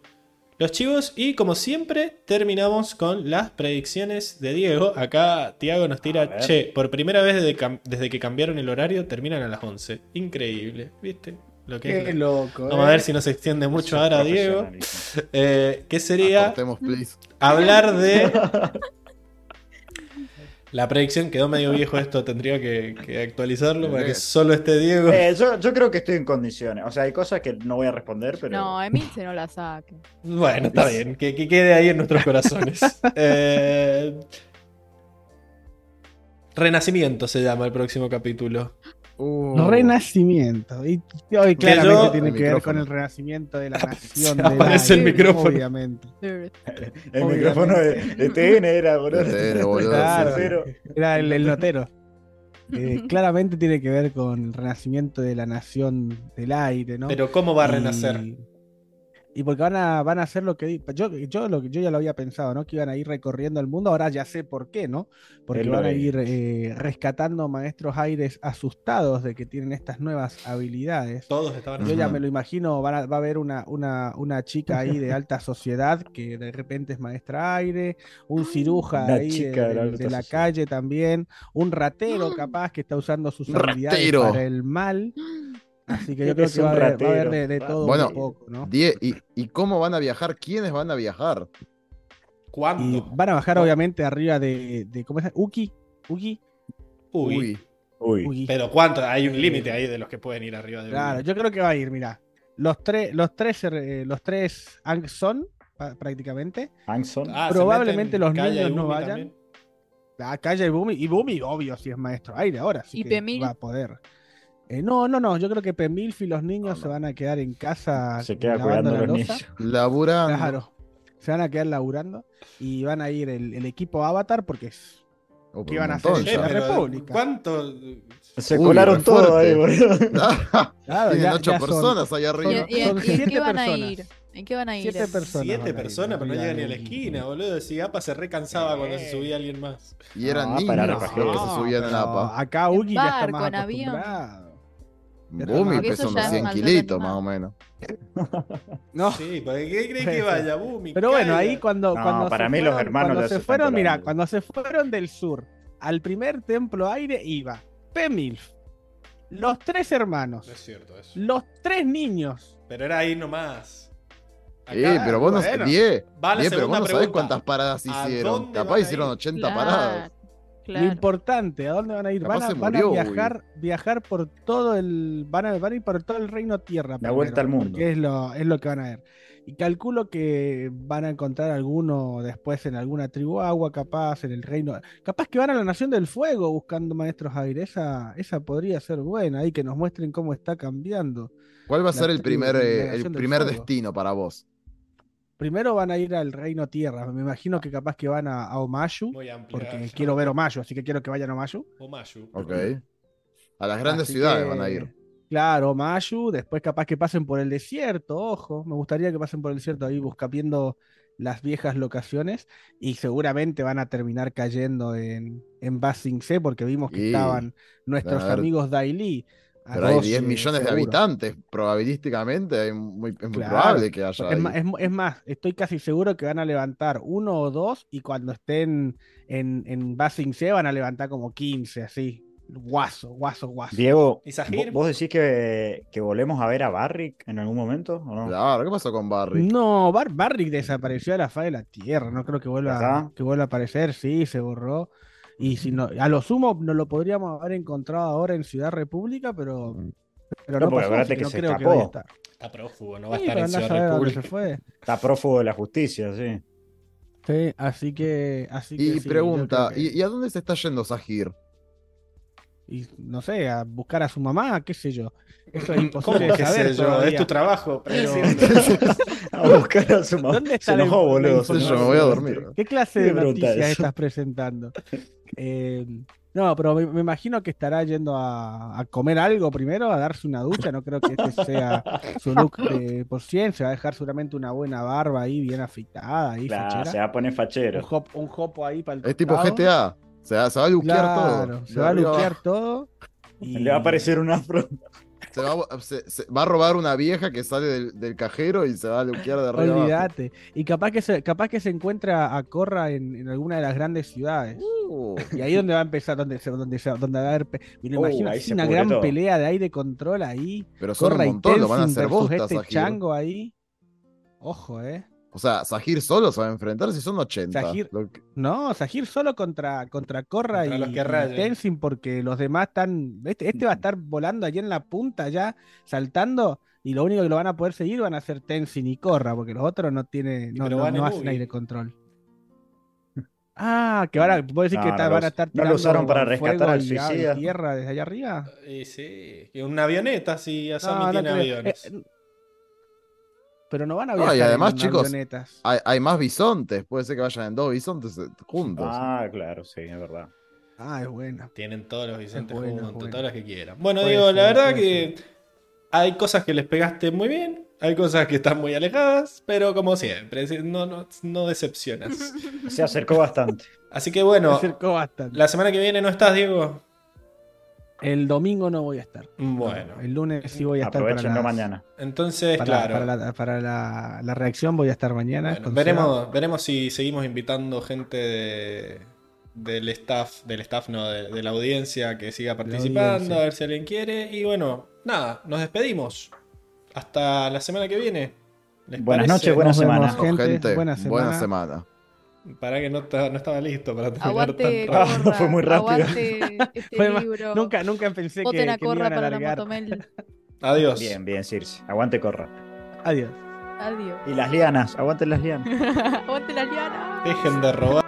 [SPEAKER 1] los chivos. Y como siempre, terminamos con las predicciones de Diego. Acá Tiago nos tira, che, por primera vez desde, desde que cambiaron el horario, terminan a las 11. Increíble, ¿viste?
[SPEAKER 2] Lo que Qué loco.
[SPEAKER 1] Vamos a ver eh. si no se extiende mucho ahora, Diego. Eh, ¿Qué sería hablar de. La predicción quedó medio viejo esto, tendría que, actualizarlo para que solo esté Diego.
[SPEAKER 4] Eh, yo, creo que estoy en condiciones. O sea, hay cosas que no voy a responder, pero.
[SPEAKER 3] No, se no la saque.
[SPEAKER 1] Bueno, está bien, que, quede ahí en nuestros corazones. Renacimiento se llama el próximo capítulo.
[SPEAKER 2] Uh. Renacimiento. Y, hoy claramente tiene que ver con el renacimiento de la nación. De
[SPEAKER 1] aparece el micrófono.
[SPEAKER 2] Obviamente.
[SPEAKER 4] El micrófono de, TN era,
[SPEAKER 2] boludo. Claro, era el, notero. Eh, claramente tiene que ver con el renacimiento de la nación del aire, ¿no?
[SPEAKER 1] Pero ¿cómo va a renacer?
[SPEAKER 2] Y porque van a, van a hacer lo que yo, yo, lo, yo ya lo había pensado, ¿no? Que iban a ir recorriendo el mundo, ahora ya sé por qué, ¿no? Porque van a ir eh, rescatando maestros aires asustados de que tienen estas nuevas habilidades.
[SPEAKER 1] Todos estaban
[SPEAKER 2] Yo ya me lo imagino, va a haber una, una, una, chica ahí de alta sociedad que de repente es maestra aire, un ciruja ahí de, la, calle también, un ratero capaz que está usando sus habilidades para el mal. Así que yo creo que va a haber, va a haber de, de, todo
[SPEAKER 5] bueno,
[SPEAKER 2] un poco, ¿no?
[SPEAKER 5] Die, ¿y, ¿y cómo van a viajar? ¿Quiénes van a viajar?
[SPEAKER 1] ¿Cuánto?
[SPEAKER 2] Y van a bajar, obviamente, arriba de, de ¿cómo es? Uki. Uki.
[SPEAKER 1] Uy.
[SPEAKER 5] Uy.
[SPEAKER 4] Uy.
[SPEAKER 2] Uki.
[SPEAKER 1] Pero ¿cuánto? Hay un límite ahí de los que pueden ir arriba de
[SPEAKER 2] Claro,
[SPEAKER 1] Uy.
[SPEAKER 2] yo creo que va a ir, mira. Los tres, los tres, eh, los tres Ang son, pa- prácticamente.
[SPEAKER 4] Hanson.
[SPEAKER 1] Ah,
[SPEAKER 2] probablemente los niños no
[SPEAKER 1] Umi
[SPEAKER 2] vayan.
[SPEAKER 1] también.
[SPEAKER 2] La calle y Bumi. Y Bumi, obvio, si es maestro aire ahora.
[SPEAKER 3] ¿Y
[SPEAKER 2] que
[SPEAKER 3] Pemil?
[SPEAKER 2] va a poder. Eh, no, no, no. Yo creo que Pemilf y los niños
[SPEAKER 5] No,
[SPEAKER 2] se
[SPEAKER 5] no.
[SPEAKER 2] van a quedar en casa.
[SPEAKER 4] Se queda cuidando a
[SPEAKER 2] la
[SPEAKER 4] los
[SPEAKER 2] loza.
[SPEAKER 4] niños.
[SPEAKER 5] Laburando.
[SPEAKER 2] Claro. Se van a quedar laburando. Y van a ir el, el equipo Avatar porque es.
[SPEAKER 5] Oh,
[SPEAKER 2] ¿Qué van a hacer
[SPEAKER 1] Eh,
[SPEAKER 2] en la República.
[SPEAKER 1] ¿Cuánto?
[SPEAKER 4] Se
[SPEAKER 5] Uy,
[SPEAKER 4] colaron todo
[SPEAKER 5] fuerte.
[SPEAKER 4] ahí, boludo.
[SPEAKER 2] Claro,
[SPEAKER 5] Tienen
[SPEAKER 2] ya-
[SPEAKER 5] ocho
[SPEAKER 2] ya son
[SPEAKER 5] personas
[SPEAKER 3] ¿Y,
[SPEAKER 5] arriba.
[SPEAKER 3] y-
[SPEAKER 2] Son
[SPEAKER 3] y en
[SPEAKER 2] siete
[SPEAKER 3] qué van a
[SPEAKER 2] personas.
[SPEAKER 3] ir? ¿En qué van a ir?
[SPEAKER 2] Siete personas. a
[SPEAKER 1] Siete personas, pero no llegan ni a la esquina, boludo. Si APA se recansaba cuando se subía alguien más.
[SPEAKER 5] Y eran
[SPEAKER 4] No,
[SPEAKER 5] niños
[SPEAKER 4] para
[SPEAKER 5] los que se subían en APA.
[SPEAKER 2] Acá Ugi ya está más acostumbrado.
[SPEAKER 5] Bumi pesa unos
[SPEAKER 3] ya es
[SPEAKER 5] 100
[SPEAKER 3] maltrato
[SPEAKER 5] kilitos más o menos.
[SPEAKER 2] No,
[SPEAKER 1] Sí, ¿para qué crees
[SPEAKER 2] Puede
[SPEAKER 1] que vaya? Bumi,
[SPEAKER 2] pero bueno, ahí cuando,
[SPEAKER 4] No,
[SPEAKER 2] cuando
[SPEAKER 4] para
[SPEAKER 2] se
[SPEAKER 4] mí los
[SPEAKER 2] fueron-
[SPEAKER 4] hermanos
[SPEAKER 2] cuando
[SPEAKER 4] le
[SPEAKER 2] se fueron, mira, cuando se fueron del sur al primer templo aire iba Pemilf, los tres hermanos,
[SPEAKER 1] No es cierto eso.
[SPEAKER 2] los tres niños.
[SPEAKER 1] Pero era ahí nomás. Acá,
[SPEAKER 5] Eh, pero vos no
[SPEAKER 2] bueno.
[SPEAKER 1] La
[SPEAKER 5] Die, pero vos no sabés cuántas paradas
[SPEAKER 1] ¿A
[SPEAKER 5] hicieron. Capaz hicieron
[SPEAKER 1] ir?
[SPEAKER 5] 80 paradas.
[SPEAKER 2] Lo importante, ¿a dónde van a ir? Van a, van viajar, viajar por todo el, van a, van a ir por todo el reino tierra.
[SPEAKER 4] La vuelta al mundo.
[SPEAKER 2] Es lo, es lo que van a ver. Y calculo que van a encontrar alguno después en alguna tribu agua, capaz, en el reino. Capaz que van a la Nación del Fuego buscando maestros aire. Esa, esa podría ser buena, ahí que nos muestren cómo está cambiando.
[SPEAKER 5] ¿Cuál va a ser el primer, eh, el primer destino para vos?
[SPEAKER 2] Primero van a ir al reino tierra. Me imagino que capaz que van a, a
[SPEAKER 1] amplio.
[SPEAKER 2] porque quiero ver Omashu, así que quiero que vayan a Omashu.
[SPEAKER 1] Omayu.
[SPEAKER 5] Ok. A las grandes
[SPEAKER 2] Así
[SPEAKER 5] ciudades
[SPEAKER 2] que,
[SPEAKER 5] van a ir.
[SPEAKER 2] Claro, Mayu, después capaz que pasen por el desierto, ojo, me gustaría que pasen por el desierto ahí busca viendo las viejas locaciones y seguramente van a terminar cayendo en, en Basing C porque vimos que
[SPEAKER 5] Y,
[SPEAKER 2] estaban nuestros amigos Daily. A
[SPEAKER 5] Pero hay
[SPEAKER 2] 12,
[SPEAKER 5] 10 millones de habitantes. Probabilísticamente es muy, es muy
[SPEAKER 2] Claro,
[SPEAKER 5] probable que haya.
[SPEAKER 2] Es,
[SPEAKER 5] ahí.
[SPEAKER 2] ma- es es más, estoy casi seguro que van a levantar uno o dos y cuando estén en, en Basing C van a levantar como 15, así. Guaso, guaso, guaso.
[SPEAKER 4] Diego,
[SPEAKER 1] ¿Y Sahir?
[SPEAKER 4] ¿vo- ¿vos decís que, que volvemos a ver a Barrick en algún momento o no?
[SPEAKER 5] Claro, ¿qué pasó con Barry?
[SPEAKER 2] No, Bar Barrick desapareció de la faz de la tierra. No creo que vuelva, que vuelva a aparecer. Sí, se borró. Y si no, a lo sumo no lo podríamos haber encontrado ahora en Ciudad República, pero, pero
[SPEAKER 4] No,
[SPEAKER 2] no, pasó, así
[SPEAKER 4] que
[SPEAKER 2] no
[SPEAKER 4] se
[SPEAKER 2] creo que vaya a estar.
[SPEAKER 1] Está prófugo, no va a estar en Ciudad República.
[SPEAKER 2] se fue.
[SPEAKER 4] Está prófugo de la justicia, sí.
[SPEAKER 2] Sí, así que, así que
[SPEAKER 5] Y
[SPEAKER 2] sí, yo
[SPEAKER 5] pregunta,
[SPEAKER 2] que-
[SPEAKER 5] ¿y, y a dónde se está yendo Sahir?
[SPEAKER 2] y no sé, a buscar a su mamá, qué sé yo. Eso es
[SPEAKER 1] ¿Cómo
[SPEAKER 2] imposible de
[SPEAKER 1] que
[SPEAKER 2] saber
[SPEAKER 1] yo?
[SPEAKER 2] todavía.
[SPEAKER 1] Es tu trabajo.
[SPEAKER 2] Pero-
[SPEAKER 4] A buscar a su mamá.
[SPEAKER 2] ¿Dónde
[SPEAKER 4] Se
[SPEAKER 2] está la
[SPEAKER 4] enojó, boludo.
[SPEAKER 5] Yo me voy a dormir.
[SPEAKER 2] ¿Qué clase de
[SPEAKER 4] Qué
[SPEAKER 2] noticias
[SPEAKER 4] eso.
[SPEAKER 2] estás presentando? Eh, no, pero me, me imagino que estará yendo a, a comer algo primero, a darse una ducha. No creo que este sea su look de por 100. Se va a dejar seguramente una buena barba ahí, bien afeitada. Ahí,
[SPEAKER 4] Claro,
[SPEAKER 2] fachera.
[SPEAKER 4] se va a poner
[SPEAKER 2] un,
[SPEAKER 4] fachero.
[SPEAKER 2] hop, un hopo ahí para el
[SPEAKER 5] Es tipo. GTA. Se va, se va a luquear
[SPEAKER 2] Claro,
[SPEAKER 5] todo.
[SPEAKER 2] se va a luquear todo. y-
[SPEAKER 4] Le va a aparecer un afro.
[SPEAKER 5] Se va, a- se- se- va a robar una vieja que sale del, del cajero y se va a luquear de arriba.
[SPEAKER 2] Olvídate. Y capaz que se, capaz que se encuentra a Corra en, en alguna de las grandes ciudades.
[SPEAKER 5] Uh,
[SPEAKER 2] Y ahí donde va a empezar, donde, donde, donde va a haber. Me lo
[SPEAKER 4] Oh,
[SPEAKER 2] imagino
[SPEAKER 4] se
[SPEAKER 2] una gran
[SPEAKER 4] todo.
[SPEAKER 2] pelea de aire control ahí.
[SPEAKER 5] pero son
[SPEAKER 2] Corra
[SPEAKER 5] un
[SPEAKER 2] y
[SPEAKER 5] montón, lo van a hacer bosta,
[SPEAKER 2] este
[SPEAKER 5] Sahir.
[SPEAKER 2] chango ahí. Ojo, eh.
[SPEAKER 5] O sea, Sahir solo se va a enfrentar si son 80.
[SPEAKER 2] Sahir-
[SPEAKER 5] que-
[SPEAKER 2] No, Sahir solo contra, contra Corra
[SPEAKER 1] Contra
[SPEAKER 2] y,
[SPEAKER 1] los que
[SPEAKER 2] y
[SPEAKER 1] rayen.
[SPEAKER 2] Tenzin porque los demás están. Este, este va a estar volando allí en la punta ya, saltando. Y lo único que lo van a poder seguir van a ser Tenzin y Corra, porque los otros no tienen, no, no-
[SPEAKER 1] van
[SPEAKER 2] no
[SPEAKER 1] en
[SPEAKER 2] hacen aire control. Ah, que ahora, ¿puedo decir que está-
[SPEAKER 4] no
[SPEAKER 2] van a estar
[SPEAKER 4] no lo usaron
[SPEAKER 2] tirando
[SPEAKER 4] para rescatar al
[SPEAKER 2] y a- y
[SPEAKER 4] suicida.
[SPEAKER 2] tierra desde allá arriba?
[SPEAKER 1] Y sí, que una avioneta, si Asami
[SPEAKER 2] No, no
[SPEAKER 1] tiene
[SPEAKER 2] creo.
[SPEAKER 1] aviones.
[SPEAKER 2] Eh, pero no van a
[SPEAKER 5] No, y
[SPEAKER 2] viajar
[SPEAKER 5] además,
[SPEAKER 2] en
[SPEAKER 5] chicos,
[SPEAKER 2] avionetas.
[SPEAKER 5] hay, hay más bisontes. Puede ser que vayan en dos bisontes eh, juntos.
[SPEAKER 4] Ah, claro, sí, es verdad.
[SPEAKER 2] Ah, es buena.
[SPEAKER 1] Tienen todos los
[SPEAKER 2] bueno,
[SPEAKER 1] juntos, todas las que quieran. Bueno,
[SPEAKER 2] Puede
[SPEAKER 1] digo, la verdad que hay cosas que les pegaste muy bien, hay cosas que están muy alejadas, pero como siempre, si- no, no, no decepcionas.
[SPEAKER 4] Se acercó bastante.
[SPEAKER 1] Así que bueno,
[SPEAKER 2] acercó bastante.
[SPEAKER 1] la semana que viene no estás, Diego.
[SPEAKER 2] El domingo no voy a estar.
[SPEAKER 1] Bueno,
[SPEAKER 2] El lunes sí voy a estar para,
[SPEAKER 4] Aprovechenlo
[SPEAKER 2] las-
[SPEAKER 4] mañana.
[SPEAKER 1] entonces,
[SPEAKER 2] para,
[SPEAKER 1] claro.
[SPEAKER 2] para la, para la- la reacción voy a estar mañana.
[SPEAKER 1] Bueno, veremos, veremos si seguimos invitando gente de- del staff, del staff no, de, de la audiencia que siga participando, a ver si alguien quiere. Y bueno, nada, nos despedimos. Hasta la semana que viene.
[SPEAKER 4] Buenas noches, buena semana.
[SPEAKER 5] gente, buena semana.
[SPEAKER 1] Para que no, no, estaba listo para terminar
[SPEAKER 3] aguante,
[SPEAKER 1] tan
[SPEAKER 3] rápido.
[SPEAKER 4] Fue muy rápido.
[SPEAKER 3] este libro.
[SPEAKER 2] Nunca, nunca pensé
[SPEAKER 3] Voten
[SPEAKER 2] que,
[SPEAKER 3] a
[SPEAKER 2] que
[SPEAKER 3] Corra
[SPEAKER 2] iban a
[SPEAKER 3] para la
[SPEAKER 2] alargar.
[SPEAKER 1] Adiós.
[SPEAKER 4] Bien, bien, Circe. Aguante corra.
[SPEAKER 2] Adiós.
[SPEAKER 3] Adiós.
[SPEAKER 4] Y las lianas, aguanten las lianas.
[SPEAKER 3] Aguante la liana.
[SPEAKER 1] Dejen de robar.